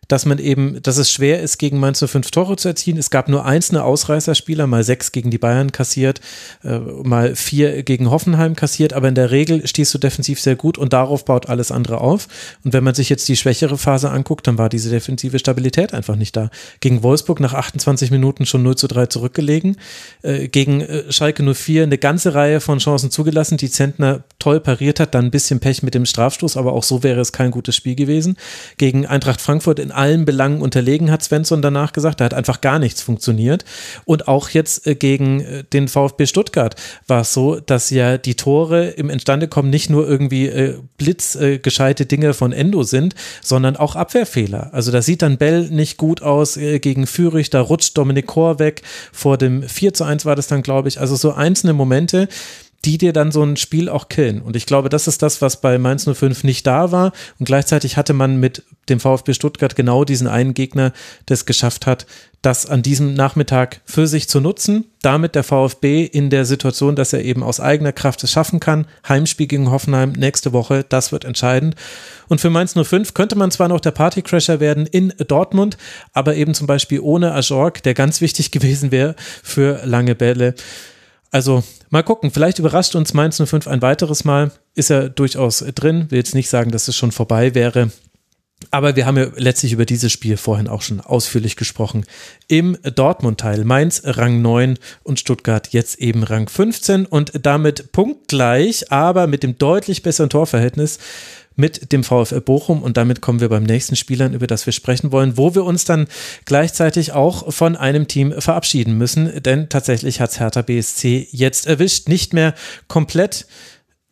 dass man eben, dass es schwer ist, gegen Mainz 05 Tore zu erzielen. Es gab nur einzelne Ausreißerspieler, mal sechs gegen die Bayern kassiert, äh, mal vier gegen Hoffenheim kassiert, aber in der Regel stehst du defensiv sehr gut und darauf baut alles andere auf. Und wenn man sich jetzt die schwächere Phase anguckt, dann war diese defensive Stabilität einfach nicht da. Gegen Wolfsburg nach 28 Minuten schon 0 zu 3 zurückgelegen, äh, gegen äh, Schalke 04 eine ganze Reihe von Chancen zugelassen, die Zentner toll pariert hat, dann ein bisschen Pech mit dem Strafstoß, aber auch so wäre es kein gutes Spiel gewesen. Gegen Eintracht Frankfurt in allen Belangen unterlegen, hat Svensson danach gesagt. Da hat einfach gar nichts funktioniert. Und auch jetzt äh, gegen äh, den VfB Stuttgart war es so, dass ja die Tore im Entstandekommen nicht nur irgendwie äh, blitzgescheite Dinge von Endo sind, sondern auch Abwehrfehler. Also da sieht dann Bell nicht gut aus gegen Fürich, da rutscht Dominik Kor weg. Vor dem 4 zu 1 war das dann, glaube ich. Also so einzelne Momente, die dir dann so ein Spiel auch killen. Und ich glaube, das ist das, was bei Mainz 05 nicht da war. Und gleichzeitig hatte man mit dem VfB Stuttgart genau diesen einen Gegner, der es geschafft hat, das an diesem Nachmittag für sich zu nutzen. Damit der VfB in der Situation, dass er eben aus eigener Kraft es schaffen kann. Heimspiel gegen Hoffenheim nächste Woche, das wird entscheidend. Und für Mainz 05 könnte man zwar noch der Partycrasher werden in Dortmund, aber eben zum Beispiel ohne Ajorg, der ganz wichtig gewesen wäre für lange Bälle. Also mal gucken, vielleicht überrascht uns Mainz 05 ein weiteres Mal. Ist er durchaus drin. Will jetzt nicht sagen, dass es schon vorbei wäre. Aber wir haben ja letztlich über dieses Spiel vorhin auch schon ausführlich gesprochen. Im Dortmund-Teil Mainz Rang 9 und Stuttgart jetzt eben Rang 15 und damit punktgleich, aber mit dem deutlich besseren Torverhältnis mit dem VfL Bochum. Und damit kommen wir beim nächsten Spielern, über das wir sprechen wollen, wo wir uns dann gleichzeitig auch von einem Team verabschieden müssen, denn tatsächlich hat Hertha BSC jetzt erwischt, nicht mehr komplett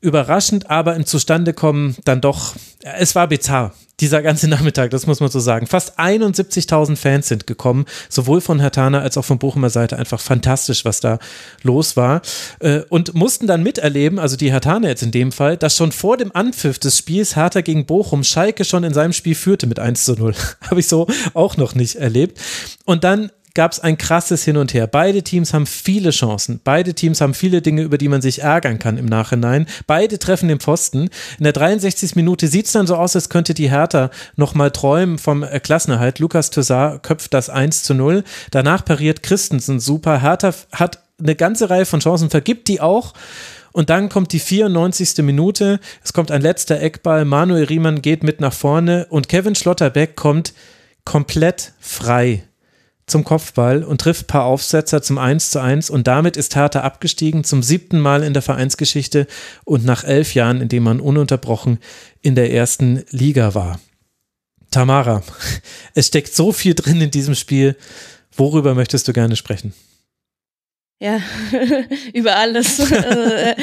überraschend, aber im Zustandekommen dann doch, es war bizarr. Dieser ganze Nachmittag, das muss man so sagen. Fast 71.000 Fans sind gekommen, sowohl von Hertana als auch von Bochumer Seite. Einfach fantastisch, was da los war. Äh, und mussten dann miterleben, also die Hertana jetzt in dem Fall, dass schon vor dem Anpfiff des Spiels Hertha gegen Bochum Schalke schon in seinem Spiel führte mit 1 zu 0. Habe ich so auch noch nicht erlebt. Und dann gab es ein krasses Hin und Her. Beide Teams haben viele Chancen. Beide Teams haben viele Dinge, über die man sich ärgern kann im Nachhinein. Beide treffen den Pfosten. In der 63. Minute sieht es dann so aus, als könnte die Hertha nochmal träumen vom äh, Klassenerhalt. Lukas Toussaint köpft das 1 zu 0. Danach pariert Christensen super. Hertha hat eine ganze Reihe von Chancen, vergibt die auch. Und dann kommt die 94. Minute. Es kommt ein letzter Eckball. Manuel Riemann geht mit nach vorne und Kevin Schlotterbeck kommt komplett frei zum Kopfball und trifft paar Aufsetzer zum 1 zu 1 und damit ist Hertha abgestiegen zum siebten Mal in der Vereinsgeschichte und nach elf Jahren, in dem man ununterbrochen in der ersten Liga war. Tamara, es steckt so viel drin in diesem Spiel. Worüber möchtest du gerne sprechen? Ja, über alles. äh,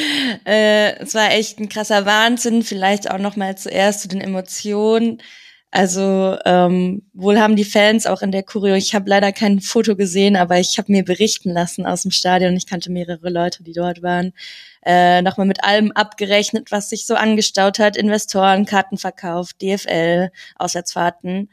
äh, es war echt ein krasser Wahnsinn. Vielleicht auch noch mal zuerst zu den Emotionen. Also ähm, wohl haben die Fans auch in der Choreo, ich habe leider kein Foto gesehen, aber ich habe mir berichten lassen aus dem Stadion, ich kannte mehrere Leute, die dort waren, äh, nochmal mit allem abgerechnet, was sich so angestaut hat, Investoren, Kartenverkauf, DFL, Auswärtsfahrten.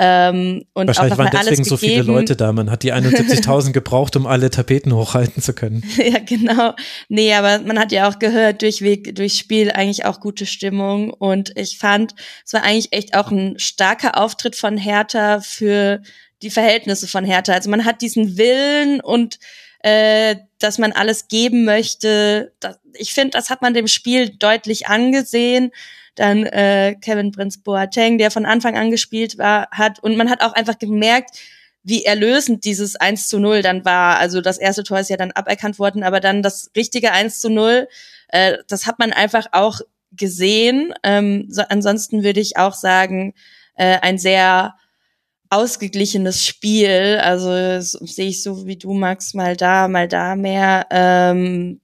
Ähm, und Wahrscheinlich waren deswegen so viele Leute da. Man hat die 71.000 gebraucht, um alle Tapeten hochhalten zu können. ja, genau. Nee, aber man hat ja auch gehört, durchweg, durch Spiel eigentlich auch gute Stimmung. Und ich fand, es war eigentlich echt auch ein starker Auftritt von Hertha für die Verhältnisse von Hertha. Also man hat diesen Willen und äh, dass man alles geben möchte. Das, ich finde, das hat man dem Spiel deutlich angesehen dann äh, Kevin Prince Boateng, der von Anfang an gespielt war, hat. Und man hat auch einfach gemerkt, wie erlösend dieses 1 zu 0 dann war. Also das erste Tor ist ja dann aberkannt worden, aber dann das richtige 1 zu 0, äh, das hat man einfach auch gesehen. Ähm, so, ansonsten würde ich auch sagen, äh, ein sehr ausgeglichenes Spiel. Also sehe ich so wie du, Max, mal da, mal da mehr. Ähm,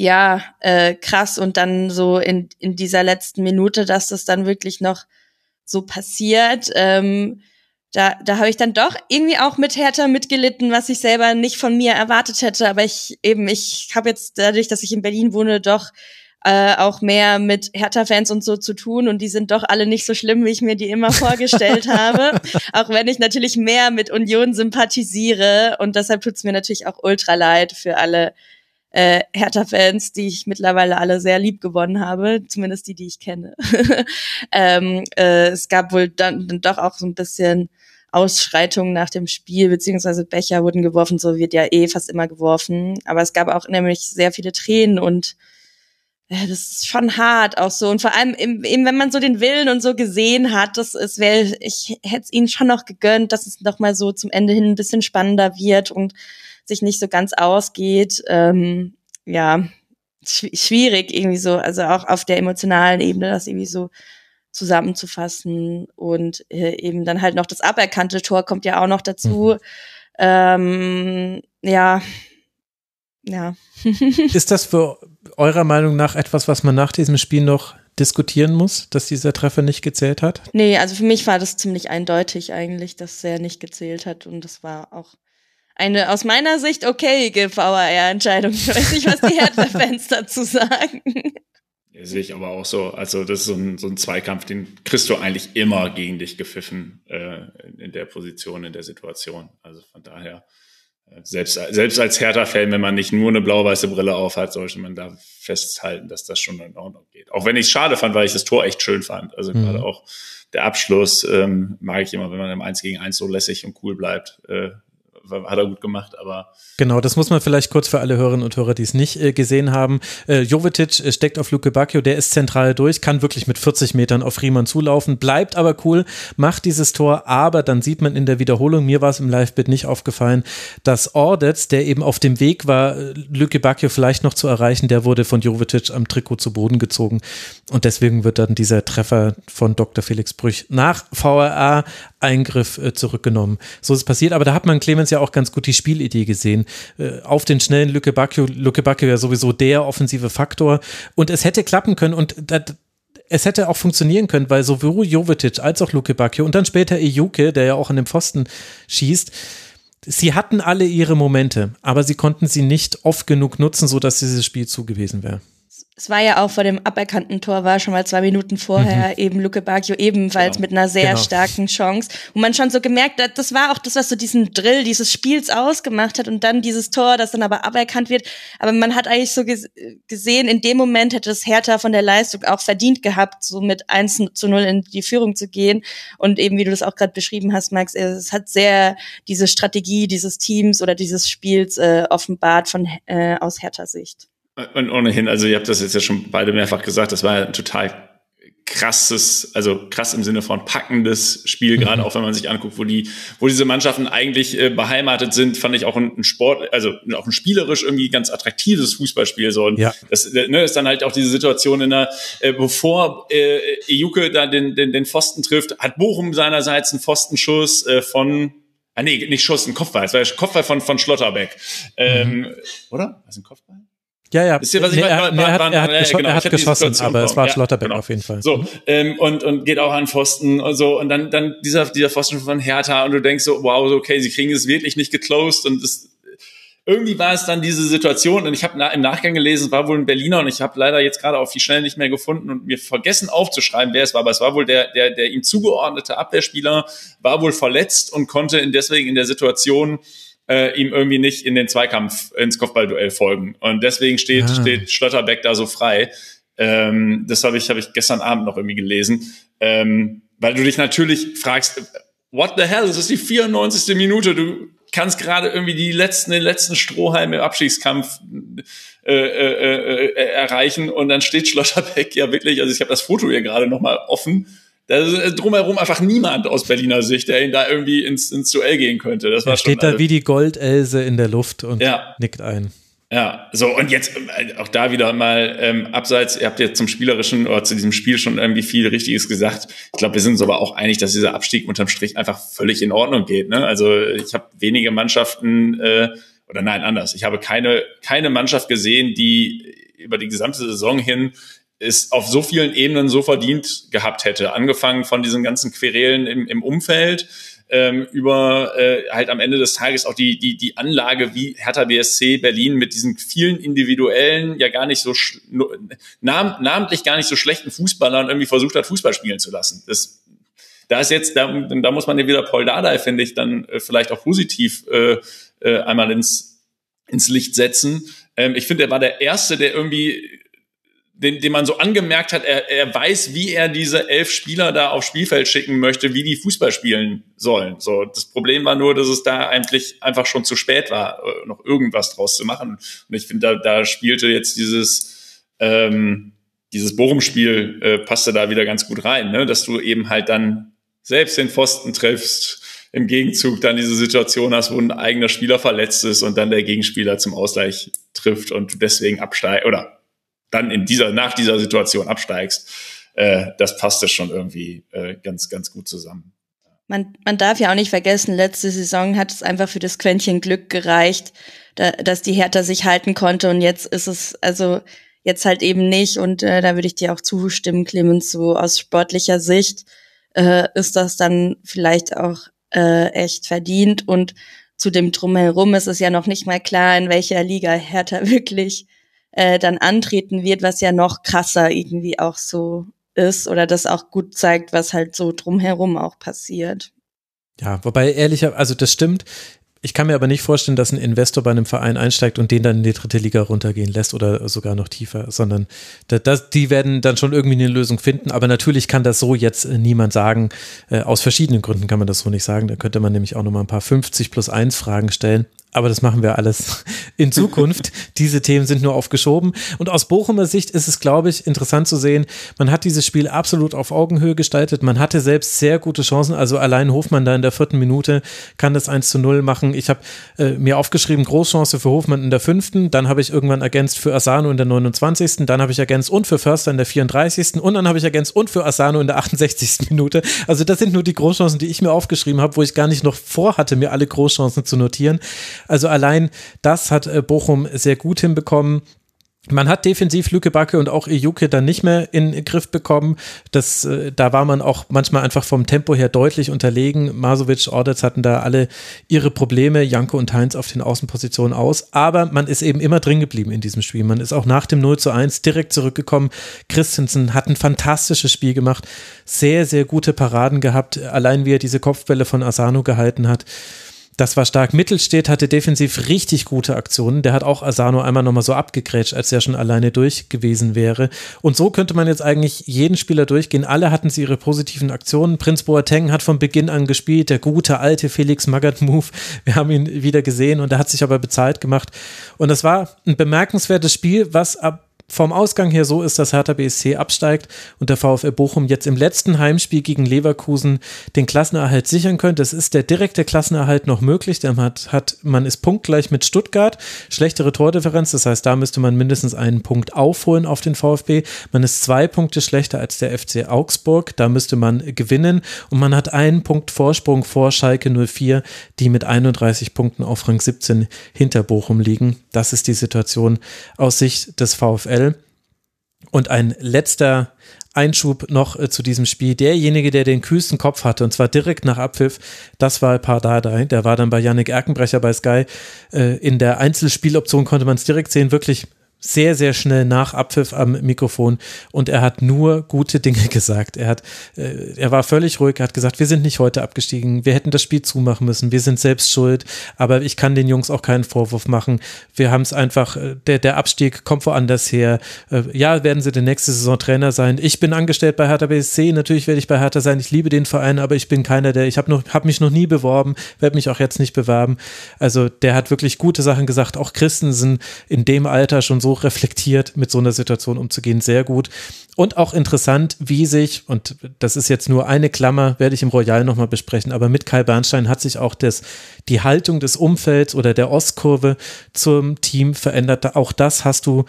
ja, äh, krass und dann so in, in dieser letzten Minute, dass das dann wirklich noch so passiert. Ähm, da, da habe ich dann doch irgendwie auch mit Hertha mitgelitten, was ich selber nicht von mir erwartet hätte. Aber ich eben, ich habe jetzt dadurch, dass ich in Berlin wohne, doch äh, auch mehr mit Hertha-Fans und so zu tun und die sind doch alle nicht so schlimm, wie ich mir die immer vorgestellt habe. Auch wenn ich natürlich mehr mit Union sympathisiere und deshalb tut's mir natürlich auch ultra leid für alle äh, Hertha-Fans, die ich mittlerweile alle sehr lieb gewonnen habe, zumindest die, die ich kenne. ähm, äh, es gab wohl dann, dann doch auch so ein bisschen Ausschreitungen nach dem Spiel, beziehungsweise Becher wurden geworfen, so wird ja eh fast immer geworfen. Aber es gab auch nämlich sehr viele Tränen und ja, das ist schon hart auch so. Und vor allem eben, wenn man so den Willen und so gesehen hat, das ist, wäre, ich hätte es ihnen schon noch gegönnt, dass es noch mal so zum Ende hin ein bisschen spannender wird und sich nicht so ganz ausgeht. Ähm, ja, schwierig irgendwie so, also auch auf der emotionalen Ebene, das irgendwie so zusammenzufassen und äh, eben dann halt noch das aberkannte Tor kommt ja auch noch dazu. Mhm. Ähm, ja, ja. ist das für eurer Meinung nach etwas, was man nach diesem Spiel noch diskutieren muss, dass dieser Treffer nicht gezählt hat? Nee, also für mich war das ziemlich eindeutig eigentlich, dass er nicht gezählt hat und das war auch eine aus meiner Sicht okay VAR-Entscheidung. Ich weiß nicht, was die Hertha-Fans dazu sagen. Ja, sehe ich aber auch so. Also das ist so ein, so ein Zweikampf, den kriegst du eigentlich immer gegen dich gepfiffen äh, in der Position, in der Situation. Also von daher selbst, selbst als Hertha-Fan, wenn man nicht nur eine blau-weiße Brille aufhat, sollte man da festhalten, dass das schon in Ordnung geht. Auch wenn ich es schade fand, weil ich das Tor echt schön fand. Also mhm. gerade auch der Abschluss ähm, mag ich immer, wenn man im 1 gegen 1 so lässig und cool bleibt. Äh, hat er gut gemacht, aber. Genau, das muss man vielleicht kurz für alle Hörerinnen und Hörer, die es nicht äh, gesehen haben. Äh, Jovetic äh, steckt auf Luke Bacchio, der ist zentral durch, kann wirklich mit 40 Metern auf Riemann zulaufen, bleibt aber cool, macht dieses Tor, aber dann sieht man in der Wiederholung, mir war es im Live-Bit nicht aufgefallen, dass Ordetz, der eben auf dem Weg war, äh, Luke Bacchio vielleicht noch zu erreichen, der wurde von Jovetic am Trikot zu Boden gezogen und deswegen wird dann dieser Treffer von Dr. Felix Brüch nach VRA Eingriff äh, zurückgenommen. So ist es passiert, aber da hat man Clemens ja auch ganz gut die Spielidee gesehen. Äh, auf den schnellen Lücke Bacchio, Lücke Bacchio ja sowieso der offensive Faktor und es hätte klappen können und das, es hätte auch funktionieren können, weil sowohl Jovetic als auch Luke Bacchio und dann später Ejuke, der ja auch an dem Pfosten schießt, sie hatten alle ihre Momente, aber sie konnten sie nicht oft genug nutzen, sodass dieses Spiel zugewiesen wäre es war ja auch vor dem aberkannten Tor, war schon mal zwei Minuten vorher mhm. eben Luke Bacchio ebenfalls genau. mit einer sehr genau. starken Chance. Und man schon so gemerkt hat, das war auch das, was so diesen Drill dieses Spiels ausgemacht hat und dann dieses Tor, das dann aber aberkannt wird. Aber man hat eigentlich so gesehen, in dem Moment hätte es Hertha von der Leistung auch verdient gehabt, so mit 1 zu 0 in die Führung zu gehen. Und eben, wie du das auch gerade beschrieben hast, Max, es hat sehr diese Strategie dieses Teams oder dieses Spiels äh, offenbart von äh, aus Hertha Sicht. Und ohnehin, also ihr habt das jetzt ja schon beide mehrfach gesagt, das war ein total krasses, also krass im Sinne von packendes Spiel, mhm. gerade auch wenn man sich anguckt, wo die, wo diese Mannschaften eigentlich äh, beheimatet sind, fand ich auch ein, ein, Sport, also auch ein spielerisch irgendwie ganz attraktives Fußballspiel so. Und ja. das äh, ne, ist dann halt auch diese Situation in der, äh, bevor äh, Ejuke da den, den, den Pfosten trifft, hat Bochum seinerseits einen Pfostenschuss äh, von Ah nee, nicht Schuss, ein Kopfball. Es war der Kopfball von, von Schlotterbeck. Ähm, mhm. Oder? Was ist ein Kopfball? Ja, ja. Wisst ihr, was ich nee, meine? Er, er, hat, er hat, gescho genau, er hat geschossen, aber es war ja, Schlotterbeck genau. auf jeden Fall. So, ähm, und, und geht auch an Pfosten und so. Und dann, dann dieser, dieser Pfosten von Hertha und du denkst so, wow, okay, sie kriegen es wirklich nicht geclosed und es, irgendwie war es dann diese Situation und ich habe im Nachgang gelesen, es war wohl ein Berliner und ich habe leider jetzt gerade auf die Schnelle nicht mehr gefunden und mir vergessen aufzuschreiben, wer es war, aber es war wohl der, der, der ihm zugeordnete Abwehrspieler, war wohl verletzt und konnte in deswegen in der Situation äh, ihm irgendwie nicht in den Zweikampf ins Kopfballduell folgen. Und deswegen steht, ah. steht Schlotterbeck da so frei. Ähm, das habe ich, hab ich gestern Abend noch irgendwie gelesen. Ähm, weil du dich natürlich fragst, what the hell, das ist die 94. Minute, du kannst gerade irgendwie die letzten, den letzten Strohhalm im Abstiegskampf äh, äh, äh, erreichen und dann steht Schlotterbeck ja wirklich, also ich habe das Foto hier gerade nochmal offen, da ist drumherum einfach niemand aus Berliner Sicht, der ihn da irgendwie ins, ins Duell gehen könnte. Das war er steht da wie die Goldelse in der Luft und ja. nickt ein. Ja, so und jetzt äh, auch da wieder mal ähm, abseits, ihr habt jetzt zum spielerischen oder zu diesem Spiel schon irgendwie viel Richtiges gesagt. Ich glaube, wir sind uns aber auch einig, dass dieser Abstieg unterm Strich einfach völlig in Ordnung geht. Ne? Also ich habe wenige Mannschaften äh, oder nein anders. Ich habe keine keine Mannschaft gesehen, die über die gesamte Saison hin es auf so vielen Ebenen so verdient gehabt hätte. Angefangen von diesen ganzen Querelen im, im Umfeld, ähm, über äh, halt am Ende des Tages auch die, die, die Anlage, wie Hertha BSC Berlin mit diesen vielen individuellen, ja gar nicht so nam namentlich gar nicht so schlechten Fußballern irgendwie versucht hat, Fußball spielen zu lassen. Das, da ist jetzt, da, da muss man ja wieder Paul Dardai, finde ich, dann äh, vielleicht auch positiv äh, äh, einmal ins, ins Licht setzen. Ähm, ich finde, er war der Erste, der irgendwie den, den man so angemerkt hat, er, er weiß, wie er diese elf Spieler da aufs Spielfeld schicken möchte, wie die Fußball spielen sollen. So, das Problem war nur, dass es da eigentlich einfach schon zu spät war, äh, noch irgendwas draus zu machen. Und ich finde, da, da spielte jetzt dieses ähm, dieses Bochum-Spiel äh, passte da wieder ganz gut rein, ne? dass du eben halt dann selbst den Pfosten triffst, im Gegenzug dann diese Situation hast, wo ein eigener Spieler verletzt ist und dann der Gegenspieler zum Ausgleich trifft und deswegen absteigst oder dann in dieser, nach dieser Situation absteigst, äh, das passte schon irgendwie äh, ganz, ganz gut zusammen. Man, man darf ja auch nicht vergessen, letzte Saison hat es einfach für das Quäntchen Glück gereicht, da, dass die Hertha sich halten konnte und jetzt ist es, also jetzt halt eben nicht und äh, da würde ich dir auch zustimmen, Clemens, so aus sportlicher Sicht äh, ist das dann vielleicht auch äh, echt verdient und zu dem Drumherum ist es ja noch nicht mal klar, in welcher Liga Hertha wirklich äh, dann antreten wird, was ja noch krasser irgendwie auch so ist oder das auch gut zeigt, was halt so drumherum auch passiert. Ja, wobei ehrlicher, also das stimmt. Ich kann mir aber nicht vorstellen, dass ein Investor bei einem Verein einsteigt und den dann in die dritte Liga runtergehen lässt oder sogar noch tiefer, sondern das, die werden dann schon irgendwie eine Lösung finden. Aber natürlich kann das so jetzt niemand sagen. Äh, aus verschiedenen Gründen kann man das so nicht sagen. Da könnte man nämlich auch nochmal ein paar 50 plus 1 Fragen stellen aber das machen wir alles in Zukunft. Diese Themen sind nur aufgeschoben. Und aus Bochumer Sicht ist es, glaube ich, interessant zu sehen, man hat dieses Spiel absolut auf Augenhöhe gestaltet. Man hatte selbst sehr gute Chancen. Also allein Hofmann da in der vierten Minute kann das 1 zu 0 machen. Ich habe äh, mir aufgeschrieben, Großchance für Hofmann in der fünften. Dann habe ich irgendwann ergänzt für Asano in der 29. Dann habe ich ergänzt und für Förster in der 34. Und dann habe ich ergänzt und für Asano in der 68. Minute. Also das sind nur die Großchancen, die ich mir aufgeschrieben habe, wo ich gar nicht noch vorhatte, mir alle Großchancen zu notieren. Also allein das hat äh, Bochum sehr gut hinbekommen. Man hat defensiv Lücke Backe und auch Ejuke dann nicht mehr in den Griff bekommen. Das, äh, da war man auch manchmal einfach vom Tempo her deutlich unterlegen. Masovic, Ordetz hatten da alle ihre Probleme, Janko und Heinz auf den Außenpositionen aus. Aber man ist eben immer drin geblieben in diesem Spiel. Man ist auch nach dem 0 zu 1 direkt zurückgekommen. Christensen hat ein fantastisches Spiel gemacht. Sehr, sehr gute Paraden gehabt. Allein wie er diese Kopfbälle von Asano gehalten hat. Das war stark. Mittelstedt hatte defensiv richtig gute Aktionen. Der hat auch Asano einmal nochmal so abgegrätscht, als er schon alleine durch gewesen wäre. Und so könnte man jetzt eigentlich jeden Spieler durchgehen. Alle hatten sie ihre positiven Aktionen. Prinz Boateng hat von Beginn an gespielt. Der gute alte Felix Magath-Move. Wir haben ihn wieder gesehen und er hat sich aber bezahlt gemacht. Und das war ein bemerkenswertes Spiel, was ab vom Ausgang her so ist, dass Hertha BSC absteigt und der VfL Bochum jetzt im letzten Heimspiel gegen Leverkusen den Klassenerhalt sichern könnte. Es ist der direkte Klassenerhalt noch möglich. Der hat, hat, man ist punktgleich mit Stuttgart, schlechtere Tordifferenz, das heißt, da müsste man mindestens einen Punkt aufholen auf den VfB. Man ist zwei Punkte schlechter als der FC Augsburg, da müsste man gewinnen und man hat einen Punkt Vorsprung vor Schalke 04, die mit 31 Punkten auf Rang 17 hinter Bochum liegen. Das ist die Situation aus Sicht des VfL. Duell. Und ein letzter Einschub noch äh, zu diesem Spiel. Derjenige, der den kühlsten Kopf hatte, und zwar direkt nach Abpfiff, das war Pardadei. Der war dann bei Yannick Erkenbrecher bei Sky. Äh, in der Einzelspieloption konnte man es direkt sehen. Wirklich sehr, sehr schnell nach Abpfiff am Mikrofon und er hat nur gute Dinge gesagt. Er hat, äh, er war völlig ruhig, er hat gesagt, wir sind nicht heute abgestiegen, wir hätten das Spiel zumachen müssen, wir sind selbst schuld, aber ich kann den Jungs auch keinen Vorwurf machen. Wir haben es einfach, äh, der, der Abstieg kommt woanders her. Äh, ja, werden sie die nächste Saison Trainer sein. Ich bin angestellt bei Hertha BSC, natürlich werde ich bei Hertha sein, ich liebe den Verein, aber ich bin keiner, der, ich habe noch, habe mich noch nie beworben, werde mich auch jetzt nicht bewerben. Also der hat wirklich gute Sachen gesagt, auch Christensen in dem Alter schon so reflektiert mit so einer Situation umzugehen, sehr gut. Und auch interessant, wie sich, und das ist jetzt nur eine Klammer, werde ich im Royal nochmal besprechen, aber mit Kai Bernstein hat sich auch das, die Haltung des Umfelds oder der Ostkurve zum Team verändert. Auch das hast du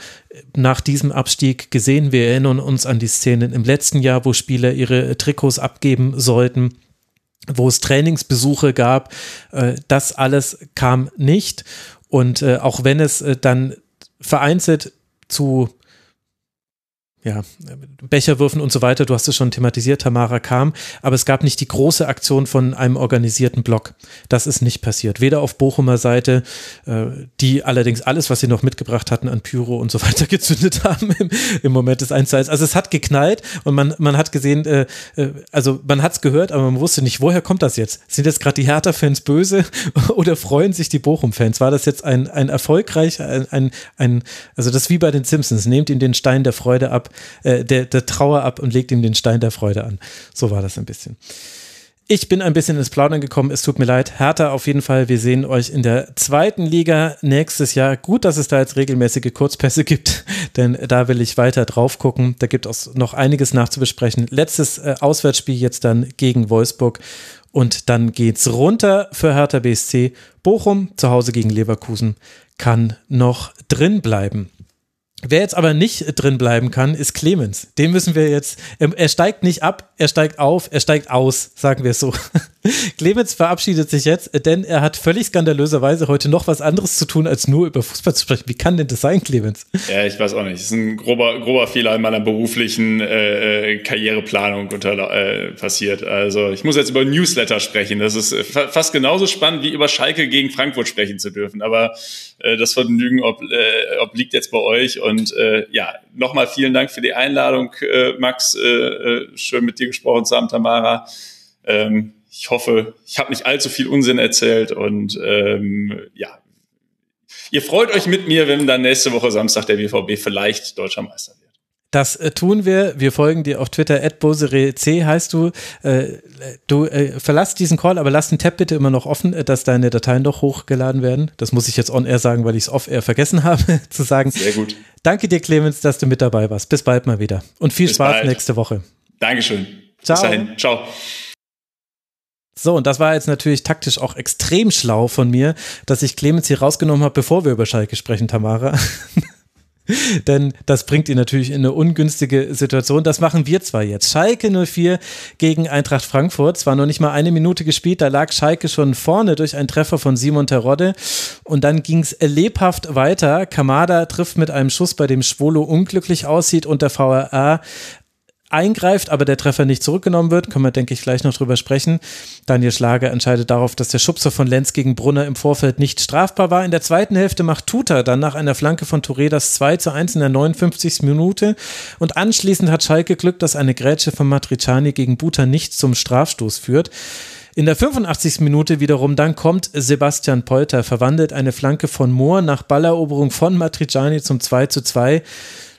nach diesem Abstieg gesehen. Wir erinnern uns an die Szenen im letzten Jahr, wo Spieler ihre Trikots abgeben sollten wo es Trainingsbesuche gab. Äh, das alles kam nicht. Und äh, auch wenn es äh, dann vereinzelt zu ja, Becherwürfen und so weiter, du hast es schon thematisiert, Tamara kam, aber es gab nicht die große Aktion von einem organisierten Block. Das ist nicht passiert. Weder auf Bochumer Seite, äh, die allerdings alles, was sie noch mitgebracht hatten an Pyro und so weiter gezündet haben im, Moment des 1 zu 1. Also es hat geknallt und man, man hat gesehen, äh, äh, also man hat es gehört, aber man wusste nicht, woher kommt das jetzt? Sind jetzt gerade die Hertha-Fans böse oder freuen sich die Bochum-Fans? War das jetzt ein, ein erfolgreich, ein, ein, ein, also das wie bei den Simpsons, nehmt ihm den Stein der Freude ab äh, der, der Trauer ab und legt ihm den Stein der Freude an. So war das ein bisschen. Ich bin ein bisschen ins Plaudern gekommen. Es tut mir leid. Hertha auf jeden Fall. Wir sehen euch in der zweiten Liga nächstes Jahr. Gut, dass es da jetzt regelmäßige Kurzpässe gibt, denn da will ich weiter drauf gucken. Da gibt es noch einiges nachzubesprechen. Letztes äh, Auswärtsspiel jetzt dann gegen Wolfsburg. Und dann geht's runter für Hertha BSC. Bochum zu Hause gegen Leverkusen kann noch drin bleiben. Wer jetzt aber nicht drin bleiben kann, ist Clemens. Den müssen wir jetzt, er steigt nicht ab, er steigt auf, er steigt aus, sagen wir es so. Clemens verabschiedet sich jetzt, denn er hat völlig skandalöserweise heute noch was anderes zu tun, als nur über Fußball zu sprechen. Wie kann denn das sein, Clemens? Ja, ich weiß auch nicht. Das ist ein grober, grober Fehler in meiner beruflichen äh, äh Karriereplanung unter, äh, passiert. Also ich muss jetzt über Newsletter sprechen. Das ist äh, fast genauso spannend, wie über Schalke gegen Frankfurt sprechen zu dürfen. Aber äh, das Vergnügen ob, äh, obliegt jetzt bei euch. Und äh, ja, nochmal vielen Dank für die Einladung, äh, Max. Äh, äh schön mit dir gesprochen zu haben, Tamara. Ähm, ich hoffe, ich habe nicht allzu viel Unsinn erzählt und ähm, ja, ihr freut euch mit mir, wenn dann nächste Woche Samstag der BVB vielleicht deutscher Meister wird. Das äh, tun wir. Wir folgen dir auf Twitter. C heißt du. Äh, du äh, verlass diesen Call, aber lass den Tab bitte immer noch offen, dass deine Dateien doch hochgeladen werden. Das muss ich jetzt on-air sagen, weil ich es off-air vergessen habe zu sagen. Sehr gut. Danke dir, Clemens, dass du mit dabei warst. Bis bald mal wieder. Und viel Bis Spaß bald. nächste Woche. Dankeschön. Ciao. Bis dahin. Ciao. So, und das war jetzt natürlich taktisch auch extrem schlau von mir, dass ich Clemens hier rausgenommen habe, bevor wir über Schalke sprechen, Tamara. Denn das bringt ihn natürlich in eine ungünstige Situation. Das machen wir zwar jetzt. Schalke 04 gegen Eintracht Frankfurt. Zwar noch nicht mal eine Minute gespielt, da lag Schalke schon vorne durch einen Treffer von Simon Terodde. Und dann ging es lebhaft weiter. Kamada trifft mit einem Schuss, bei dem Schwolo unglücklich aussieht und der VRA eingreift, aber der Treffer nicht zurückgenommen wird. Können wir, denke ich, gleich noch drüber sprechen. Daniel Schlager entscheidet darauf, dass der Schubser von Lenz gegen Brunner im Vorfeld nicht strafbar war. In der zweiten Hälfte macht Tuta dann nach einer Flanke von Touré das 2 zu 1 in der 59. Minute. Und anschließend hat Schalke Glück, dass eine Grätsche von Matriciani gegen Buta nicht zum Strafstoß führt. In der 85. Minute wiederum dann kommt Sebastian Polter, verwandelt eine Flanke von Mohr nach Balleroberung von Matriciani zum 2 zu 2.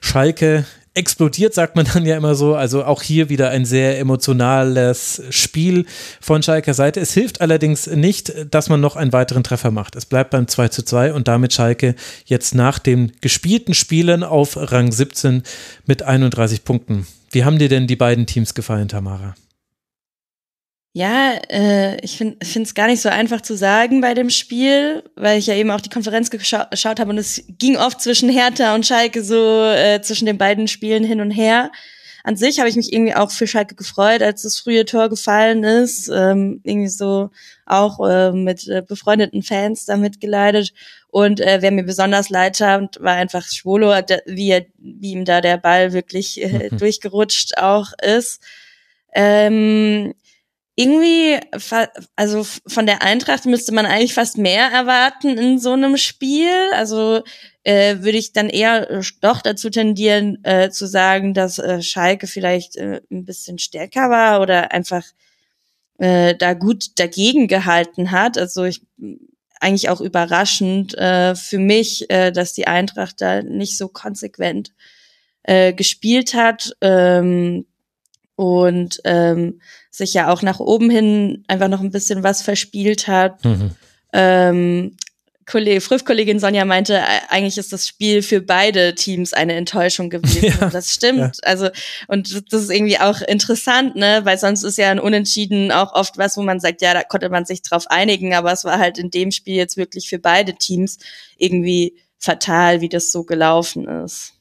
Schalke explodiert, sagt man dann ja immer so. Also auch hier wieder ein sehr emotionales Spiel von Schalker Seite. Es hilft allerdings nicht, dass man noch einen weiteren Treffer macht. Es bleibt beim 2 zu 2 und damit Schalke jetzt nach den gespielten Spielen auf Rang 17 mit 31 Punkten. Wie haben dir denn die beiden Teams gefallen, Tamara? Ja, äh, ich finde es gar nicht so einfach zu sagen bei dem Spiel, weil ich ja eben auch die Konferenz gescha geschaut habe und es ging oft zwischen Hertha und Schalke so äh, zwischen den beiden Spielen hin und her. An sich habe ich mich irgendwie auch für Schalke gefreut, als das frühe Tor gefallen ist. Ähm, irgendwie so auch äh, mit äh, befreundeten Fans damit geleitet. Und äh, wer mir besonders leid tat, war einfach Schwolo, wie, er, wie ihm da der Ball wirklich äh, mhm. durchgerutscht auch ist. Ähm, irgendwie, also von der Eintracht müsste man eigentlich fast mehr erwarten in so einem Spiel. Also äh, würde ich dann eher äh, doch dazu tendieren äh, zu sagen, dass äh, Schalke vielleicht äh, ein bisschen stärker war oder einfach äh, da gut dagegen gehalten hat. Also ich eigentlich auch überraschend äh, für mich, äh, dass die Eintracht da nicht so konsequent äh, gespielt hat. Ähm, und ähm, sich ja auch nach oben hin einfach noch ein bisschen was verspielt hat. Mhm. Ähm, Kollege, Früff-Kollegin Sonja meinte, äh, eigentlich ist das Spiel für beide Teams eine Enttäuschung gewesen. Ja, das stimmt. Ja. Also, und das ist irgendwie auch interessant, ne, weil sonst ist ja ein Unentschieden auch oft was, wo man sagt, ja, da konnte man sich drauf einigen, aber es war halt in dem Spiel jetzt wirklich für beide Teams irgendwie fatal, wie das so gelaufen ist.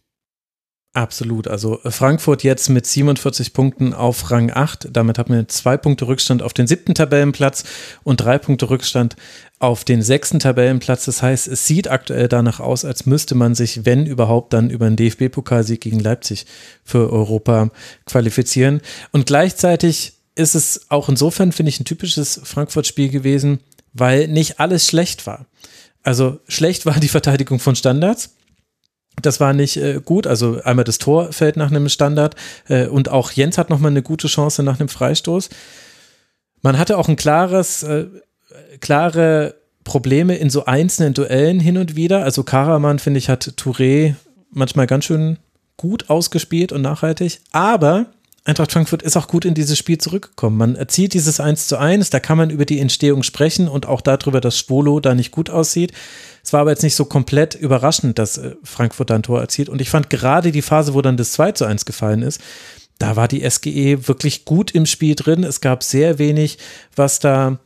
Absolut. Also äh, Frankfurt jetzt mit 47 Punkten auf Rang 8. Damit hat man zwei Punkte Rückstand auf den siebten Tabellenplatz und drei Punkte Rückstand auf den sechsten Tabellenplatz. Das heißt, es sieht aktuell danach aus, als müsste man sich, wenn überhaupt, dann über einen DFB-Pokalsieg gegen Leipzig für Europa qualifizieren. Und gleichzeitig ist es auch insofern, finde ich, ein typisches Frankfurt-Spiel gewesen, weil nicht alles schlecht war. Also schlecht war die Verteidigung von Standards. Das war nicht äh, gut. Also einmal das Tor fällt nach einem Standard äh, und auch Jens hat nochmal eine gute Chance nach einem Freistoß. Man hatte auch ein klares, äh, klare Probleme in so einzelnen Duellen hin und wieder. Also Karaman, finde ich, hat Touré manchmal ganz schön gut ausgespielt und nachhaltig. Aber Eintracht Frankfurt ist auch gut in dieses Spiel zurückgekommen. Man erzielt dieses 1 zu 1, da kann man über die Entstehung sprechen und auch darüber, dass Schwolo da nicht gut aussieht. Es war aber jetzt nicht so komplett überraschend, dass äh, Frankfurt da ein Tor erzielt. Und ich fand gerade die Phase, wo dann das 2 zu 1 gefallen ist, da war die SGE wirklich gut im Spiel drin. Es gab sehr wenig, was da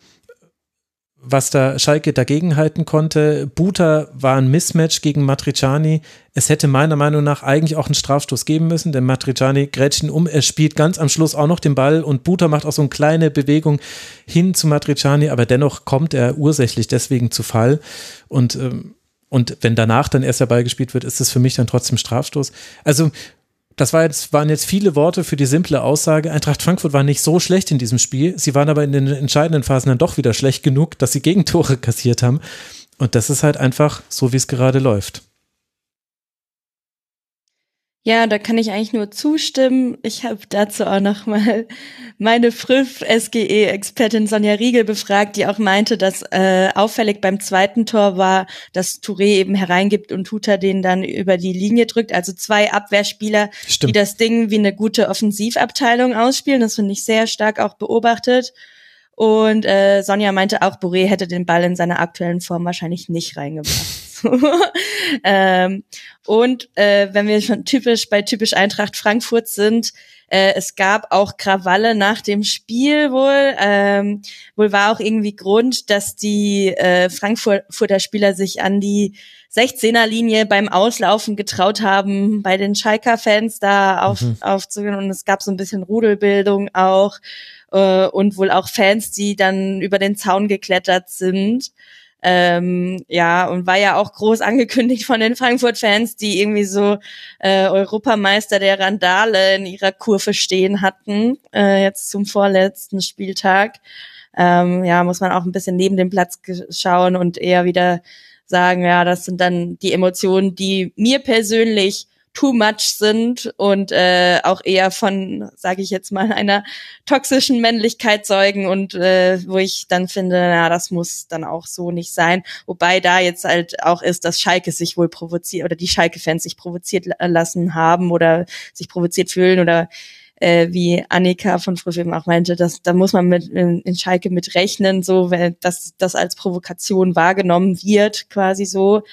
was da Schalke dagegenhalten konnte. Buta war ein Mismatch gegen Matriciani. Es hätte meiner Meinung nach eigentlich auch einen Strafstoß geben müssen, denn Matriciani grätscht ihn um. Er spielt ganz am Schluss auch noch den Ball und Buta macht auch so eine kleine Bewegung hin zu Matriciani, aber dennoch kommt er ursächlich deswegen zu Fall. Und, ähm, und wenn danach dann erst der Ball gespielt wird, ist es für mich dann trotzdem Strafstoß. Also das war jetzt, waren jetzt viele Worte für die simple Aussage. Eintracht Frankfurt war nicht so schlecht in diesem Spiel. Sie waren aber in den entscheidenden Phasen dann doch wieder schlecht genug, dass sie Gegentore kassiert haben. Und das ist halt einfach so, wie es gerade läuft. Ja, da kann ich eigentlich nur zustimmen. Ich habe dazu auch noch mal meine Früff SGE-Expertin Sonja Riegel befragt, die auch meinte, dass äh, auffällig beim zweiten Tor war, dass Touré eben hereingibt und Tuta den dann über die Linie drückt. Also zwei Abwehrspieler, Stimmt. die das Ding wie eine gute Offensivabteilung ausspielen. Das finde ich sehr stark auch beobachtet. Und äh, Sonja meinte auch, Boré hätte den Ball in seiner aktuellen Form wahrscheinlich nicht reingebracht. ähm, und äh, wenn wir schon typisch bei typisch Eintracht Frankfurt sind, äh, es gab auch Krawalle nach dem Spiel wohl. Ähm, wohl war auch irgendwie Grund, dass die äh, Frankfurter Spieler sich an die 16er Linie beim Auslaufen getraut haben, bei den Schalker Fans da auf, mhm. aufzugehen. Und es gab so ein bisschen Rudelbildung auch äh, und wohl auch Fans, die dann über den Zaun geklettert sind. Ähm, ja, und war ja auch groß angekündigt von den Frankfurt-Fans, die irgendwie so äh, Europameister der Randale in ihrer Kurve stehen hatten, äh, jetzt zum vorletzten Spieltag. Ähm, ja, muss man auch ein bisschen neben dem Platz schauen und eher wieder sagen, ja, das sind dann die Emotionen, die mir persönlich too much sind und äh, auch eher von, sage ich jetzt mal, einer toxischen Männlichkeit zeugen und äh, wo ich dann finde, na, das muss dann auch so nicht sein. Wobei da jetzt halt auch ist, dass Schalke sich wohl provoziert oder die Schalke-Fans sich provoziert lassen haben oder sich provoziert fühlen oder äh, wie Annika von Frühfilm auch meinte, dass da muss man mit in, in Schalke mit rechnen, so wenn das das als Provokation wahrgenommen wird, quasi so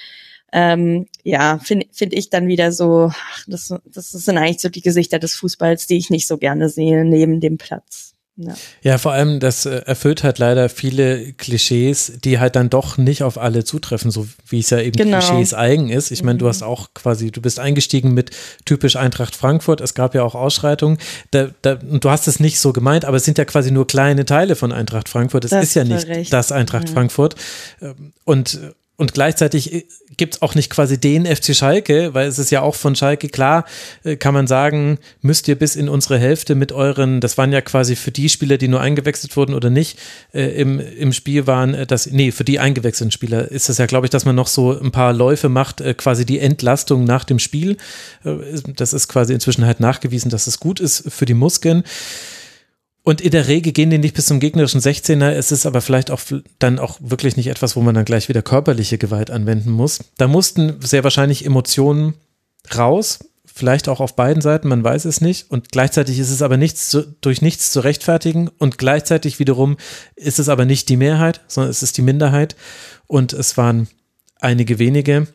ähm, ja, finde find ich dann wieder so, das, das sind eigentlich so die Gesichter des Fußballs, die ich nicht so gerne sehe neben dem Platz. Ja. ja, vor allem, das äh, erfüllt halt leider viele Klischees, die halt dann doch nicht auf alle zutreffen, so wie es ja eben genau. Klischees eigen ist. Ich meine, du mhm. hast auch quasi, du bist eingestiegen mit typisch Eintracht Frankfurt. Es gab ja auch Ausschreitungen. Da, da, und du hast es nicht so gemeint, aber es sind ja quasi nur kleine Teile von Eintracht Frankfurt. Es ist ja nicht recht. das Eintracht ja. Frankfurt. Ähm, und und gleichzeitig äh, gibt es auch nicht quasi den FC Schalke, weil es ist ja auch von Schalke klar, äh, kann man sagen, müsst ihr bis in unsere Hälfte mit euren, das waren ja quasi für die Spieler, die nur eingewechselt wurden oder nicht, äh, im, im Spiel waren, äh, das, nee, für die eingewechselten Spieler ist das ja, glaube ich, dass man noch so ein paar Läufe macht, äh, quasi die Entlastung nach dem Spiel. Äh, das ist quasi inzwischen halt nachgewiesen, dass es gut ist für die Muskeln. Und in der Regel gehen die nicht bis zum gegnerischen 16er. Es ist aber vielleicht auch dann auch wirklich nicht etwas, wo man dann gleich wieder körperliche Gewalt anwenden muss. Da mussten sehr wahrscheinlich Emotionen raus. Vielleicht auch auf beiden Seiten, man weiß es nicht. Und gleichzeitig ist es aber nichts zu, durch nichts zu rechtfertigen. Und gleichzeitig wiederum ist es aber nicht die Mehrheit, sondern es ist die Minderheit. Und es waren einige wenige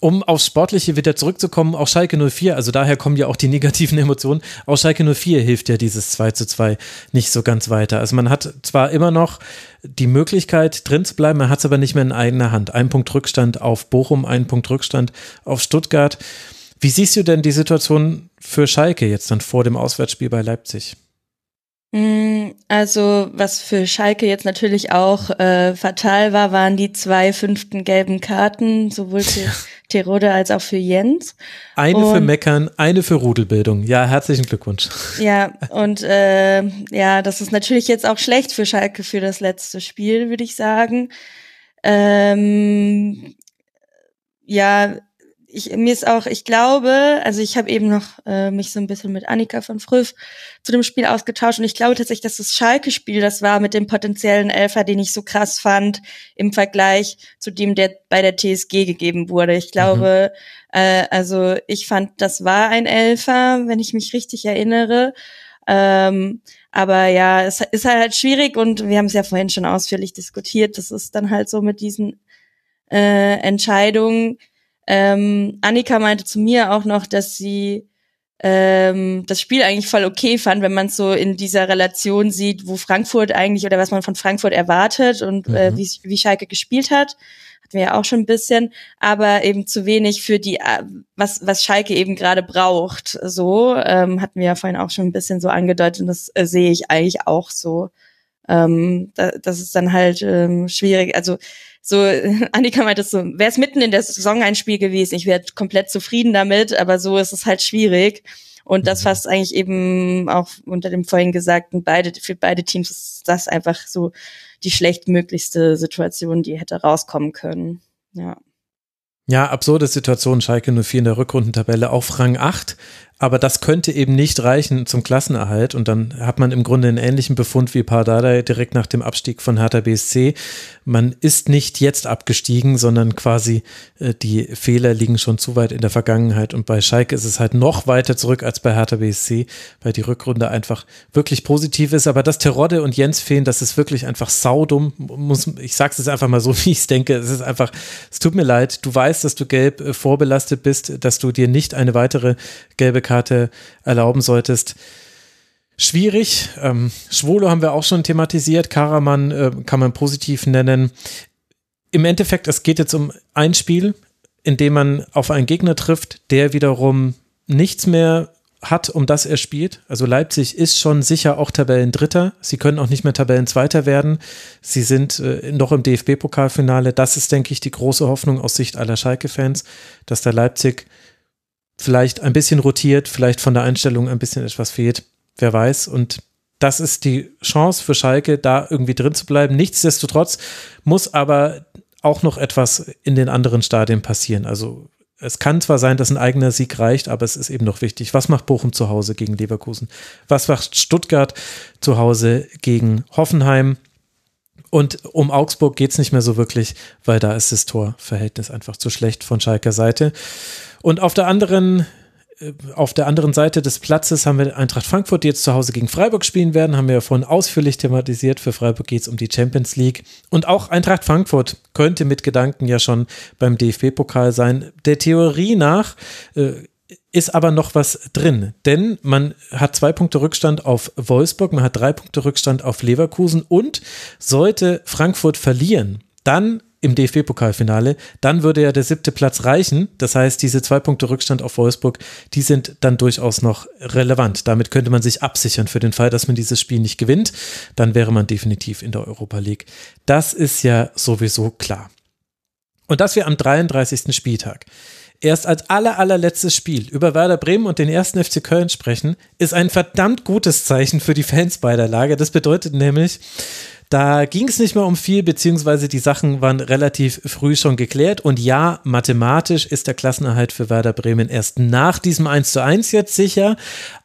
um aufs Sportliche wieder zurückzukommen, auch Schalke 04, also daher kommen ja auch die negativen Emotionen, auch Schalke 04 hilft ja dieses 2 zu 2 nicht so ganz weiter. Also man hat zwar immer noch die Möglichkeit drin zu bleiben, man hat es aber nicht mehr in eigener Hand. Ein Punkt Rückstand auf Bochum, ein Punkt Rückstand auf Stuttgart. Wie siehst du denn die Situation für Schalke jetzt dann vor dem Auswärtsspiel bei Leipzig? Mm, also, was für Schalke jetzt natürlich auch äh, fatal war, waren die zwei fünften gelben Karten, sowohl für Terode als auch für Jens. Eine und, für Meckern, eine für Rudelbildung. Ja, herzlichen Glückwunsch. Ja, und äh, ja, das ist natürlich jetzt auch schlecht für Schalke für das letzte Spiel, würde ich sagen. Ähm, ja, ich, mir ist auch, ich glaube, also ich habe eben noch äh, mich so ein bisschen mit Annika von Früff zu dem Spiel ausgetauscht und ich glaube tatsächlich, dass das Schalke-Spiel das war mit dem potenziellen Elfer, den ich so krass fand im Vergleich zu dem, der bei der TSG gegeben wurde. Ich glaube, mhm. äh, also ich fand, das war ein Elfer, wenn ich mich richtig erinnere. Ähm, aber ja, es ist halt schwierig und wir haben es ja vorhin schon ausführlich diskutiert. Das ist dann halt so mit diesen äh, Entscheidungen ähm, Annika meinte zu mir auch noch, dass sie ähm, das Spiel eigentlich voll okay fand, wenn man es so in dieser Relation sieht, wo Frankfurt eigentlich oder was man von Frankfurt erwartet und äh, mhm. äh, wie, wie Schalke gespielt hat. Hatten wir ja auch schon ein bisschen, aber eben zu wenig für die, äh, was, was Schalke eben gerade braucht. So ähm, hatten wir ja vorhin auch schon ein bisschen so angedeutet und das äh, sehe ich eigentlich auch so. Ähm, da, das ist dann halt ähm, schwierig. Also so, Annika meinte so, wäre es mitten in der Saison ein Spiel gewesen, ich wäre komplett zufrieden damit, aber so ist es halt schwierig. Und das mhm. fasst eigentlich eben auch unter dem vorhin gesagten, beide, für beide Teams ist das einfach so die schlechtmöglichste Situation, die hätte rauskommen können. Ja. Ja, absurde Situation. Schalke 04 in der Rückrundentabelle auf Rang 8. Aber das könnte eben nicht reichen zum Klassenerhalt. Und dann hat man im Grunde einen ähnlichen Befund wie Pardadei direkt nach dem Abstieg von Hertha BSC. Man ist nicht jetzt abgestiegen, sondern quasi äh, die Fehler liegen schon zu weit in der Vergangenheit. Und bei Schalke ist es halt noch weiter zurück als bei Hertha BSC, weil die Rückrunde einfach wirklich positiv ist. Aber dass Terodde und Jens fehlen, das ist wirklich einfach saudum. Muss, ich sag's jetzt einfach mal so, wie ich es denke. Es ist einfach, es tut mir leid. Du weißt, dass du gelb äh, vorbelastet bist, dass du dir nicht eine weitere gelbe Karte erlauben solltest. Schwierig. Ähm, Schwolo haben wir auch schon thematisiert. Karaman äh, kann man positiv nennen. Im Endeffekt, es geht jetzt um ein Spiel, in dem man auf einen Gegner trifft, der wiederum nichts mehr hat, um das er spielt. Also Leipzig ist schon sicher auch Tabellendritter. Sie können auch nicht mehr Tabellenzweiter werden. Sie sind äh, noch im DFB-Pokalfinale. Das ist, denke ich, die große Hoffnung aus Sicht aller Schalke-Fans, dass der Leipzig vielleicht ein bisschen rotiert, vielleicht von der Einstellung ein bisschen etwas fehlt. Wer weiß. Und das ist die Chance für Schalke, da irgendwie drin zu bleiben. Nichtsdestotrotz muss aber auch noch etwas in den anderen Stadien passieren. Also es kann zwar sein, dass ein eigener Sieg reicht, aber es ist eben noch wichtig. Was macht Bochum zu Hause gegen Leverkusen? Was macht Stuttgart zu Hause gegen Hoffenheim? Und um Augsburg geht es nicht mehr so wirklich, weil da ist das Torverhältnis einfach zu schlecht von Schalker Seite. Und auf der anderen äh, auf der anderen Seite des Platzes haben wir Eintracht Frankfurt, die jetzt zu Hause gegen Freiburg spielen werden, haben wir ja vorhin ausführlich thematisiert. Für Freiburg geht es um die Champions League. Und auch Eintracht Frankfurt könnte mit Gedanken ja schon beim DFB-Pokal sein. Der Theorie nach äh, ist aber noch was drin, denn man hat zwei Punkte Rückstand auf Wolfsburg, man hat drei Punkte Rückstand auf Leverkusen und sollte Frankfurt verlieren, dann im DFB-Pokalfinale, dann würde ja der siebte Platz reichen. Das heißt, diese zwei Punkte Rückstand auf Wolfsburg, die sind dann durchaus noch relevant. Damit könnte man sich absichern für den Fall, dass man dieses Spiel nicht gewinnt. Dann wäre man definitiv in der Europa League. Das ist ja sowieso klar. Und dass wir am 33. Spieltag erst als aller, allerletztes Spiel über Werder Bremen und den ersten FC Köln sprechen, ist ein verdammt gutes Zeichen für die Fans beider Lager. Das bedeutet nämlich, da ging es nicht mehr um viel, beziehungsweise die Sachen waren relativ früh schon geklärt. Und ja, mathematisch ist der Klassenerhalt für Werder Bremen erst nach diesem 1 zu 1 jetzt sicher.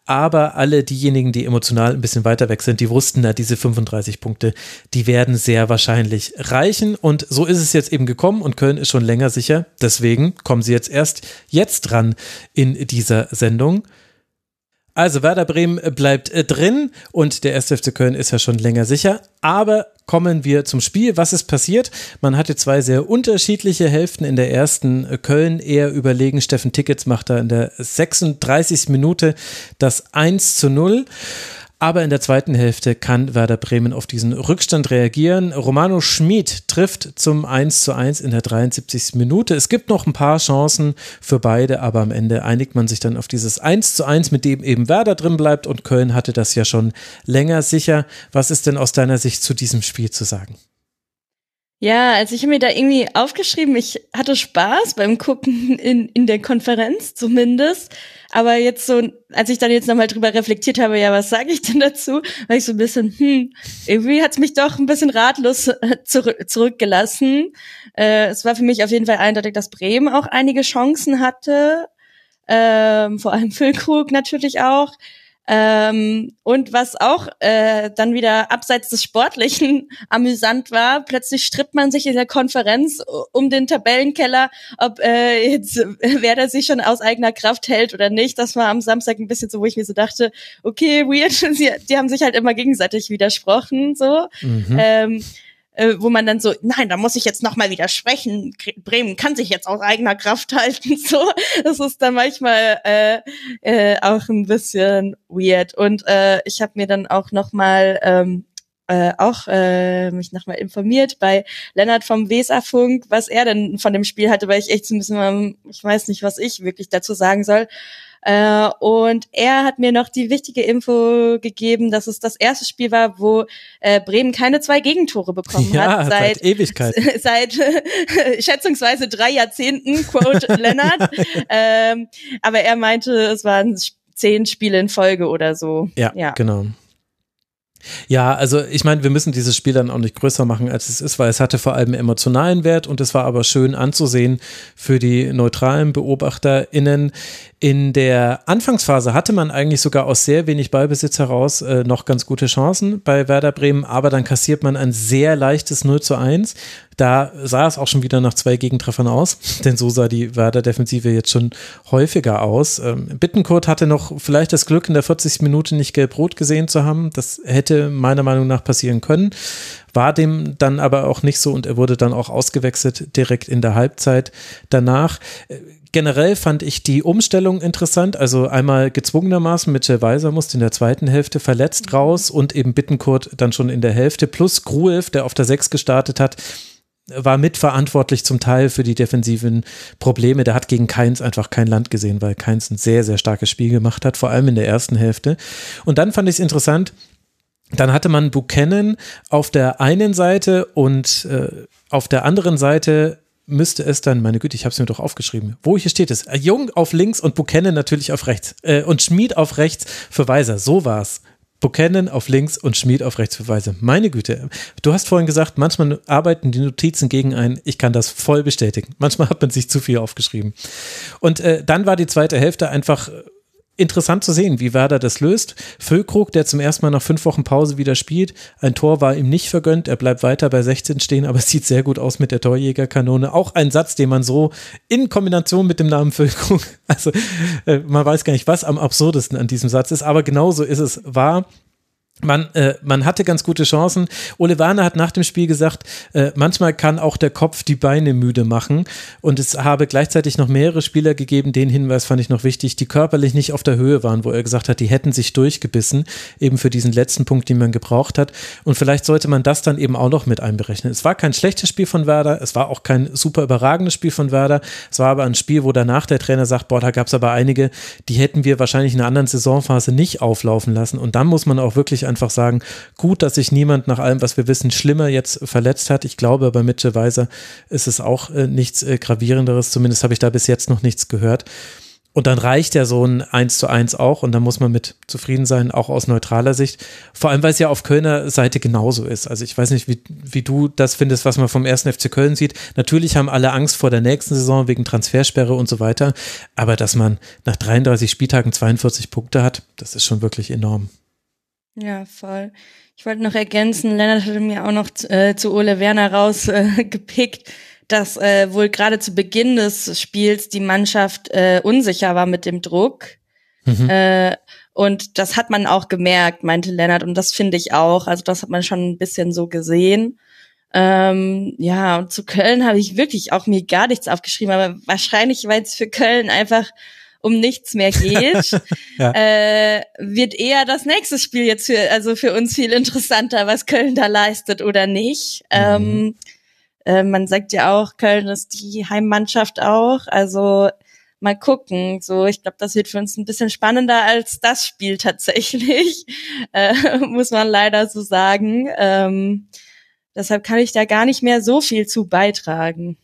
Aber alle diejenigen, die emotional ein bisschen weiter weg sind, die wussten, na, diese 35 Punkte, die werden sehr wahrscheinlich reichen. Und so ist es jetzt eben gekommen und Köln ist schon länger sicher. Deswegen kommen sie jetzt erst jetzt dran in dieser Sendung. Also Werder Bremen bleibt äh, drin und der 1. FC Köln ist ja schon länger sicher. Aber kommen wir zum Spiel. Was ist passiert? Man hatte zwei sehr unterschiedliche Hälften. In der ersten äh, Köln eher überlegen. Steffen Tickets macht da in der 36. Minute das 1 zu 0. Aber in der zweiten Hälfte kann Werder Bremen auf diesen Rückstand reagieren. Romano Schmid trifft zum 1 zu 1 in der 73. Minute. Es gibt noch ein paar Chancen für beide, aber am Ende einigt man sich dann auf dieses 1 zu 1, mit dem eben Werder drin bleibt und Köln hatte das ja schon länger sicher. Was ist denn aus deiner Sicht zu diesem Spiel zu sagen? Ja, also ich habe mir da irgendwie aufgeschrieben, ich hatte Spaß beim Gucken in, in der Konferenz zumindest. Aber jetzt so, als ich dann jetzt nochmal drüber reflektiert habe, ja, was sage ich denn dazu, war ich so ein bisschen, hm, irgendwie hat's mich doch ein bisschen ratlos äh, zurück, zurückgelassen. Äh, es war für mich auf jeden Fall eindeutig, dass Bremen auch einige Chancen hatte. Ähm, vor allem Füllkrug natürlich auch. Ähm, und was auch äh, dann wieder abseits des Sportlichen amüsant war, plötzlich stritt man sich in der Konferenz um den Tabellenkeller, ob äh, jetzt wer da sich schon aus eigener Kraft hält oder nicht. Das war am Samstag ein bisschen so, wo ich mir so dachte, okay, weird, Sie, die haben sich halt immer gegenseitig widersprochen, so. Mhm. Ähm, äh, wo man dann so, nein, da muss ich jetzt nochmal widersprechen. Bremen kann sich jetzt aus eigener Kraft halten. So, das ist dann manchmal äh, äh, auch ein bisschen weird. Und äh, ich habe mir dann auch nochmal ähm, äh, auch äh, mich nochmal informiert bei Lennart vom Weserfunk, was er denn von dem Spiel hatte, weil ich echt so ein bisschen, ich weiß nicht, was ich wirklich dazu sagen soll. Äh, und er hat mir noch die wichtige Info gegeben, dass es das erste Spiel war, wo äh, Bremen keine zwei Gegentore bekommen ja, hat. Seit, seit Ewigkeit. Seit äh, schätzungsweise drei Jahrzehnten, quote Lennart. ähm, aber er meinte, es waren zehn Spiele in Folge oder so. Ja, ja. genau. Ja, also ich meine, wir müssen dieses Spiel dann auch nicht größer machen, als es ist, weil es hatte vor allem emotionalen Wert und es war aber schön anzusehen für die neutralen BeobachterInnen. In der Anfangsphase hatte man eigentlich sogar aus sehr wenig Ballbesitz heraus äh, noch ganz gute Chancen bei Werder Bremen, aber dann kassiert man ein sehr leichtes 0 zu 1. Da sah es auch schon wieder nach zwei Gegentreffern aus, denn so sah die Werder-Defensive jetzt schon häufiger aus. Ähm, Bittenkurt hatte noch vielleicht das Glück, in der 40. Minute nicht gelb-rot gesehen zu haben. Das hätte meiner Meinung nach passieren können war dem dann aber auch nicht so und er wurde dann auch ausgewechselt direkt in der Halbzeit danach. Äh, generell fand ich die Umstellung interessant. Also einmal gezwungenermaßen mit Jill Weiser musste in der zweiten Hälfte verletzt mhm. raus und eben Bittenkurt dann schon in der Hälfte plus Gruev, der auf der Sechs gestartet hat war mitverantwortlich zum Teil für die defensiven Probleme. Der hat gegen Keins einfach kein Land gesehen, weil Keins ein sehr, sehr starkes Spiel gemacht hat, vor allem in der ersten Hälfte. Und dann fand ich es interessant, dann hatte man Buchanan auf der einen Seite und äh, auf der anderen Seite müsste es dann, meine Güte, ich habe es mir doch aufgeschrieben. Wo hier steht es? Jung auf links und Buchanan natürlich auf rechts. Äh, und Schmied auf rechts für Weiser. So war's. Buchanan auf links und Schmied auf rechts für Weiser. Meine Güte. Du hast vorhin gesagt, manchmal arbeiten die Notizen gegen einen. Ich kann das voll bestätigen. Manchmal hat man sich zu viel aufgeschrieben. Und äh, dann war die zweite Hälfte einfach interessant zu sehen, wie Werder das löst. Füllkrug, der zum ersten Mal nach fünf Wochen Pause wieder spielt. Ein Tor war ihm nicht vergönnt. Er bleibt weiter bei 16 stehen, aber es sieht sehr gut aus mit der Torjägerkanone. Auch ein Satz, den man so in Kombination mit dem Namen Füllkrug, also äh, man weiß gar nicht, was am absurdesten an diesem Satz ist, aber genauso ist es wahr man, äh, man hatte ganz gute Chancen. Ole Werner hat nach dem Spiel gesagt, äh, manchmal kann auch der Kopf die Beine müde machen. Und es habe gleichzeitig noch mehrere Spieler gegeben, den Hinweis fand ich noch wichtig, die körperlich nicht auf der Höhe waren, wo er gesagt hat, die hätten sich durchgebissen, eben für diesen letzten Punkt, den man gebraucht hat. Und vielleicht sollte man das dann eben auch noch mit einberechnen. Es war kein schlechtes Spiel von Werder, es war auch kein super überragendes Spiel von Werder. Es war aber ein Spiel, wo danach der Trainer sagt, boah, da gab es aber einige, die hätten wir wahrscheinlich in einer anderen Saisonphase nicht auflaufen lassen. Und dann muss man auch wirklich einfach sagen, gut, dass sich niemand nach allem, was wir wissen, schlimmer jetzt verletzt hat. Ich glaube, bei Mitchell Weiser ist es auch äh, nichts äh, gravierenderes. Zumindest habe ich da bis jetzt noch nichts gehört. Und dann reicht ja so ein 1 zu 1 auch und dann muss man mit zufrieden sein, auch aus neutraler Sicht. Vor allem, weil es ja auf Kölner Seite genauso ist. Also ich weiß nicht, wie, wie du das findest, was man vom ersten FC Köln sieht. Natürlich haben alle Angst vor der nächsten Saison wegen Transfersperre und so weiter. Aber dass man nach 33 Spieltagen 42 Punkte hat, das ist schon wirklich enorm. Ja, voll. Ich wollte noch ergänzen, Lennart hatte mir auch noch äh, zu Ole Werner rausgepickt, äh, dass äh, wohl gerade zu Beginn des Spiels die Mannschaft äh, unsicher war mit dem Druck. Mhm. Äh, und das hat man auch gemerkt, meinte Lennart. Und das finde ich auch. Also das hat man schon ein bisschen so gesehen. Ähm, ja, und zu Köln habe ich wirklich auch mir gar nichts aufgeschrieben, aber wahrscheinlich, weil es für Köln einfach um nichts mehr geht, ja. äh, wird eher das nächste Spiel jetzt für, also für uns viel interessanter, was Köln da leistet oder nicht. Mhm. Ähm, äh, man sagt ja auch, Köln ist die Heimmannschaft auch. Also mal gucken. So, ich glaube, das wird für uns ein bisschen spannender als das Spiel tatsächlich, äh, muss man leider so sagen. Ähm, deshalb kann ich da gar nicht mehr so viel zu beitragen.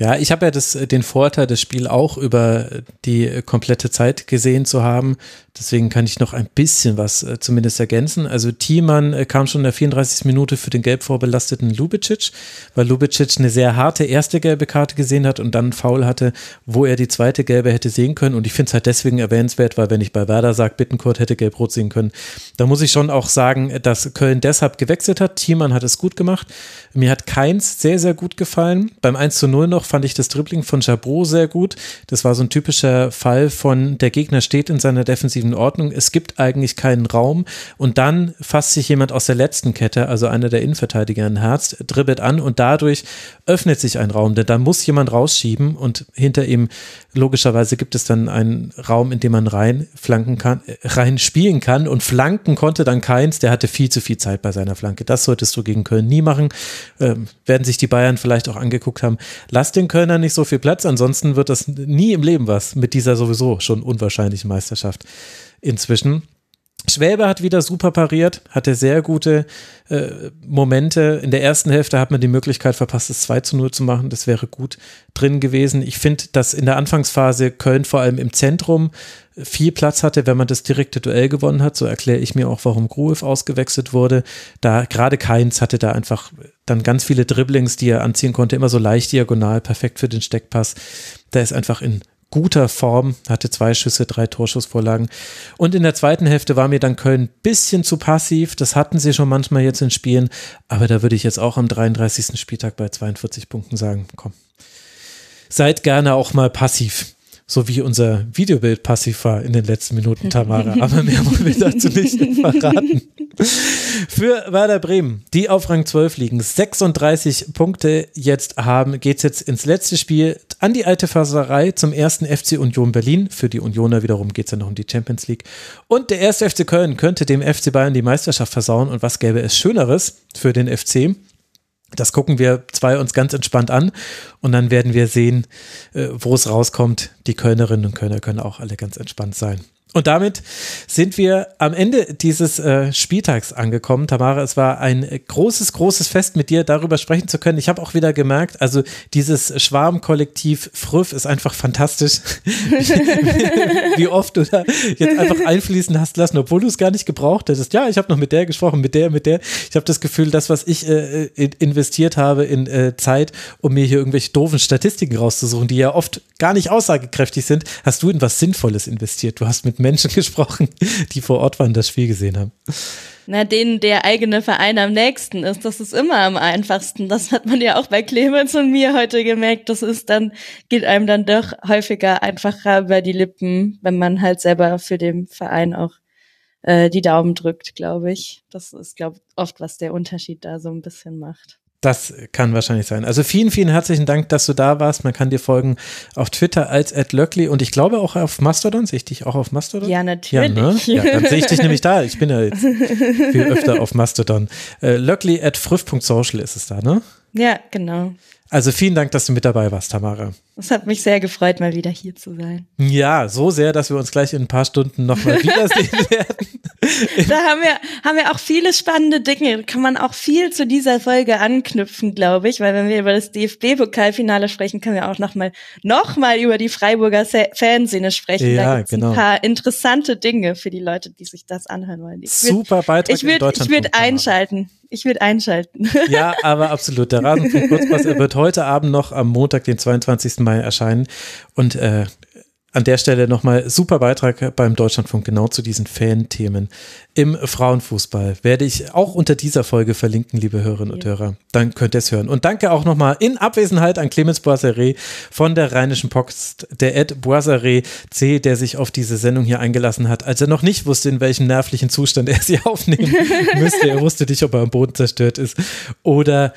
Ja, ich habe ja das, den Vorteil, das Spiel auch über die komplette Zeit gesehen zu haben. Deswegen kann ich noch ein bisschen was äh, zumindest ergänzen. Also Thiemann äh, kam schon in der 34. Minute für den gelb vorbelasteten Lubicic, weil Lubicic eine sehr harte erste gelbe Karte gesehen hat und dann Foul hatte, wo er die zweite gelbe hätte sehen können. Und ich finde es halt deswegen erwähnenswert, weil wenn ich bei Werder sage, Bittenkurt hätte gelb-rot sehen können, da muss ich schon auch sagen, dass Köln deshalb gewechselt hat. Thiemann hat es gut gemacht. Mir hat Keins sehr, sehr gut gefallen. Beim 1 zu 0 noch fand ich das Dribbling von Chabot sehr gut. Das war so ein typischer Fall von der Gegner steht in seiner defensiven in Ordnung, es gibt eigentlich keinen Raum und dann fasst sich jemand aus der letzten Kette, also einer der Innenverteidiger ein Herz, dribbelt an und dadurch öffnet sich ein Raum, denn da muss jemand rausschieben und hinter ihm logischerweise gibt es dann einen Raum, in dem man rein flanken kann, äh, rein spielen kann und flanken konnte dann keins, der hatte viel zu viel Zeit bei seiner Flanke. Das solltest du gegen Köln nie machen. Ähm, werden sich die Bayern vielleicht auch angeguckt haben. Lass den Kölner nicht so viel Platz, ansonsten wird das nie im Leben was mit dieser sowieso schon unwahrscheinlichen Meisterschaft inzwischen. Schwäbe hat wieder super pariert, hatte sehr gute äh, Momente. In der ersten Hälfte hat man die Möglichkeit verpasst, es 2 zu 0 zu machen. Das wäre gut drin gewesen. Ich finde, dass in der Anfangsphase Köln vor allem im Zentrum viel Platz hatte, wenn man das direkte Duell gewonnen hat. So erkläre ich mir auch, warum Gruev ausgewechselt wurde. Da gerade Keins hatte da einfach dann ganz viele Dribblings, die er anziehen konnte, immer so leicht diagonal, perfekt für den Steckpass. Da ist einfach in guter Form, hatte zwei Schüsse, drei Torschussvorlagen. Und in der zweiten Hälfte war mir dann Köln ein bisschen zu passiv. Das hatten sie schon manchmal jetzt in Spielen. Aber da würde ich jetzt auch am 33. Spieltag bei 42 Punkten sagen, komm, seid gerne auch mal passiv so wie unser Videobild passiv war in den letzten Minuten, Tamara. Aber mehr wollen wir dazu nicht verraten. Für Werder Bremen, die auf Rang 12 liegen, 36 Punkte jetzt haben, geht's jetzt ins letzte Spiel an die alte Faserei zum ersten FC Union Berlin. Für die Unioner wiederum geht's ja noch um die Champions League. Und der erste FC Köln könnte dem FC Bayern die Meisterschaft versauen. Und was gäbe es Schöneres für den FC? Das gucken wir zwei uns ganz entspannt an und dann werden wir sehen, äh, wo es rauskommt. Die Kölnerinnen und Kölner können auch alle ganz entspannt sein. Und damit sind wir am Ende dieses äh, Spieltags angekommen. Tamara, es war ein großes, großes Fest mit dir, darüber sprechen zu können. Ich habe auch wieder gemerkt, also dieses Schwarmkollektiv Früff ist einfach fantastisch. Wie oft du da jetzt einfach einfließen hast lassen, obwohl du es gar nicht gebraucht hättest. Ja, ich habe noch mit der gesprochen, mit der, mit der. Ich habe das Gefühl, das, was ich äh, investiert habe in äh, Zeit, um mir hier irgendwelche doofen Statistiken rauszusuchen, die ja oft gar nicht aussagekräftig sind, hast du in was Sinnvolles investiert. Du hast mit Menschen gesprochen, die vor Ort waren, das Spiel gesehen haben. Na, denen der eigene Verein am nächsten ist, das ist immer am einfachsten. Das hat man ja auch bei Clemens und mir heute gemerkt. Das ist dann, geht einem dann doch häufiger einfacher über die Lippen, wenn man halt selber für den Verein auch äh, die Daumen drückt, glaube ich. Das ist, glaube ich, oft, was der Unterschied da so ein bisschen macht. Das kann wahrscheinlich sein. Also vielen, vielen herzlichen Dank, dass du da warst. Man kann dir folgen auf Twitter als @löckli und ich glaube auch auf Mastodon. Sehe ich dich auch auf Mastodon? Ja, natürlich. Ja, ne? ja dann sehe ich dich nämlich da. Ich bin ja jetzt viel öfter auf Mastodon. Äh, löckli at früff.social ist es da, ne? Ja, genau. Also vielen Dank, dass du mit dabei warst, Tamara. Es hat mich sehr gefreut, mal wieder hier zu sein. Ja, so sehr, dass wir uns gleich in ein paar Stunden nochmal wiedersehen werden. Da haben wir, haben wir auch viele spannende Dinge. Kann man auch viel zu dieser Folge anknüpfen, glaube ich, weil wenn wir über das DFB-Pokalfinale sprechen, können wir auch nochmal, noch mal über die Freiburger Fanszene sprechen. Ja, da gibt's genau. ein paar interessante Dinge für die Leute, die sich das anhören wollen. Ich Super Beitrag ich würd, in Deutschland. Ich würde einschalten. Ich würde einschalten. Ja, aber absolut. Der Rasenfunk Kurzpass, er wird heute Abend noch am Montag, den 22. Mai erscheinen. Und äh, an der Stelle nochmal super Beitrag beim Deutschlandfunk genau zu diesen Fan-Themen im Frauenfußball. Werde ich auch unter dieser Folge verlinken, liebe Hörerinnen und Hörer. Dann könnt ihr es hören. Und danke auch nochmal in Abwesenheit an Clemens Boisseré von der Rheinischen Post, der Ed Boisseré C, der sich auf diese Sendung hier eingelassen hat, als er noch nicht wusste, in welchem nervlichen Zustand er sie aufnehmen müsste. Er wusste nicht, ob er am Boden zerstört ist oder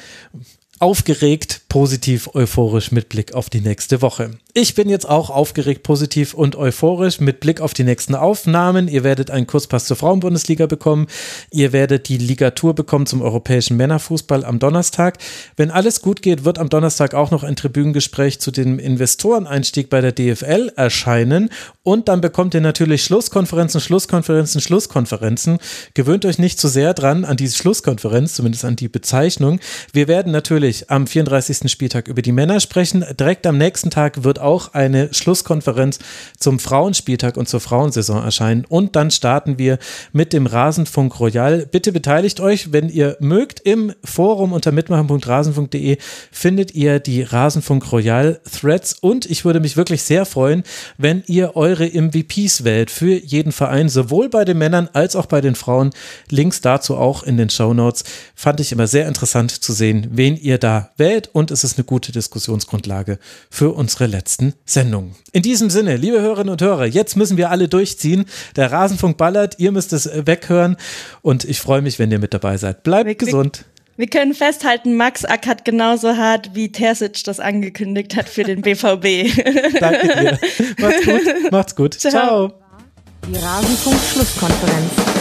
aufgeregt, positiv, euphorisch mit Blick auf die nächste Woche. Ich bin jetzt auch aufgeregt, positiv und euphorisch mit Blick auf die nächsten Aufnahmen. Ihr werdet einen Kurspass zur Frauenbundesliga bekommen. Ihr werdet die Ligatur bekommen zum europäischen Männerfußball am Donnerstag. Wenn alles gut geht, wird am Donnerstag auch noch ein Tribünengespräch zu dem Investoreneinstieg bei der DFL erscheinen. Und dann bekommt ihr natürlich Schlusskonferenzen, Schlusskonferenzen, Schlusskonferenzen. Gewöhnt euch nicht zu sehr dran an diese Schlusskonferenz, zumindest an die Bezeichnung. Wir werden natürlich am 34. Spieltag über die Männer sprechen. Direkt am nächsten Tag wird auch eine Schlusskonferenz zum Frauenspieltag und zur Frauensaison erscheinen. Und dann starten wir mit dem Rasenfunk Royal. Bitte beteiligt euch, wenn ihr mögt. Im Forum unter mitmachen.rasenfunk.de findet ihr die Rasenfunk Royal Threads. Und ich würde mich wirklich sehr freuen, wenn ihr eure MVPs wählt für jeden Verein, sowohl bei den Männern als auch bei den Frauen. Links dazu auch in den Show Notes. Fand ich immer sehr interessant zu sehen, wen ihr da wählt. Und es ist eine gute Diskussionsgrundlage für unsere letzten Sendungen. In diesem Sinne, liebe Hörerinnen und Hörer, jetzt müssen wir alle durchziehen. Der Rasenfunk ballert, ihr müsst es weghören. Und ich freue mich, wenn ihr mit dabei seid. Bleibt wir, gesund. Wir können festhalten, Max ackert genauso hart, wie Terzic das angekündigt hat für den BVB. Danke dir. Macht's gut. Macht's gut. Ciao. Ciao. Die Rasenfunk-Schlusskonferenz.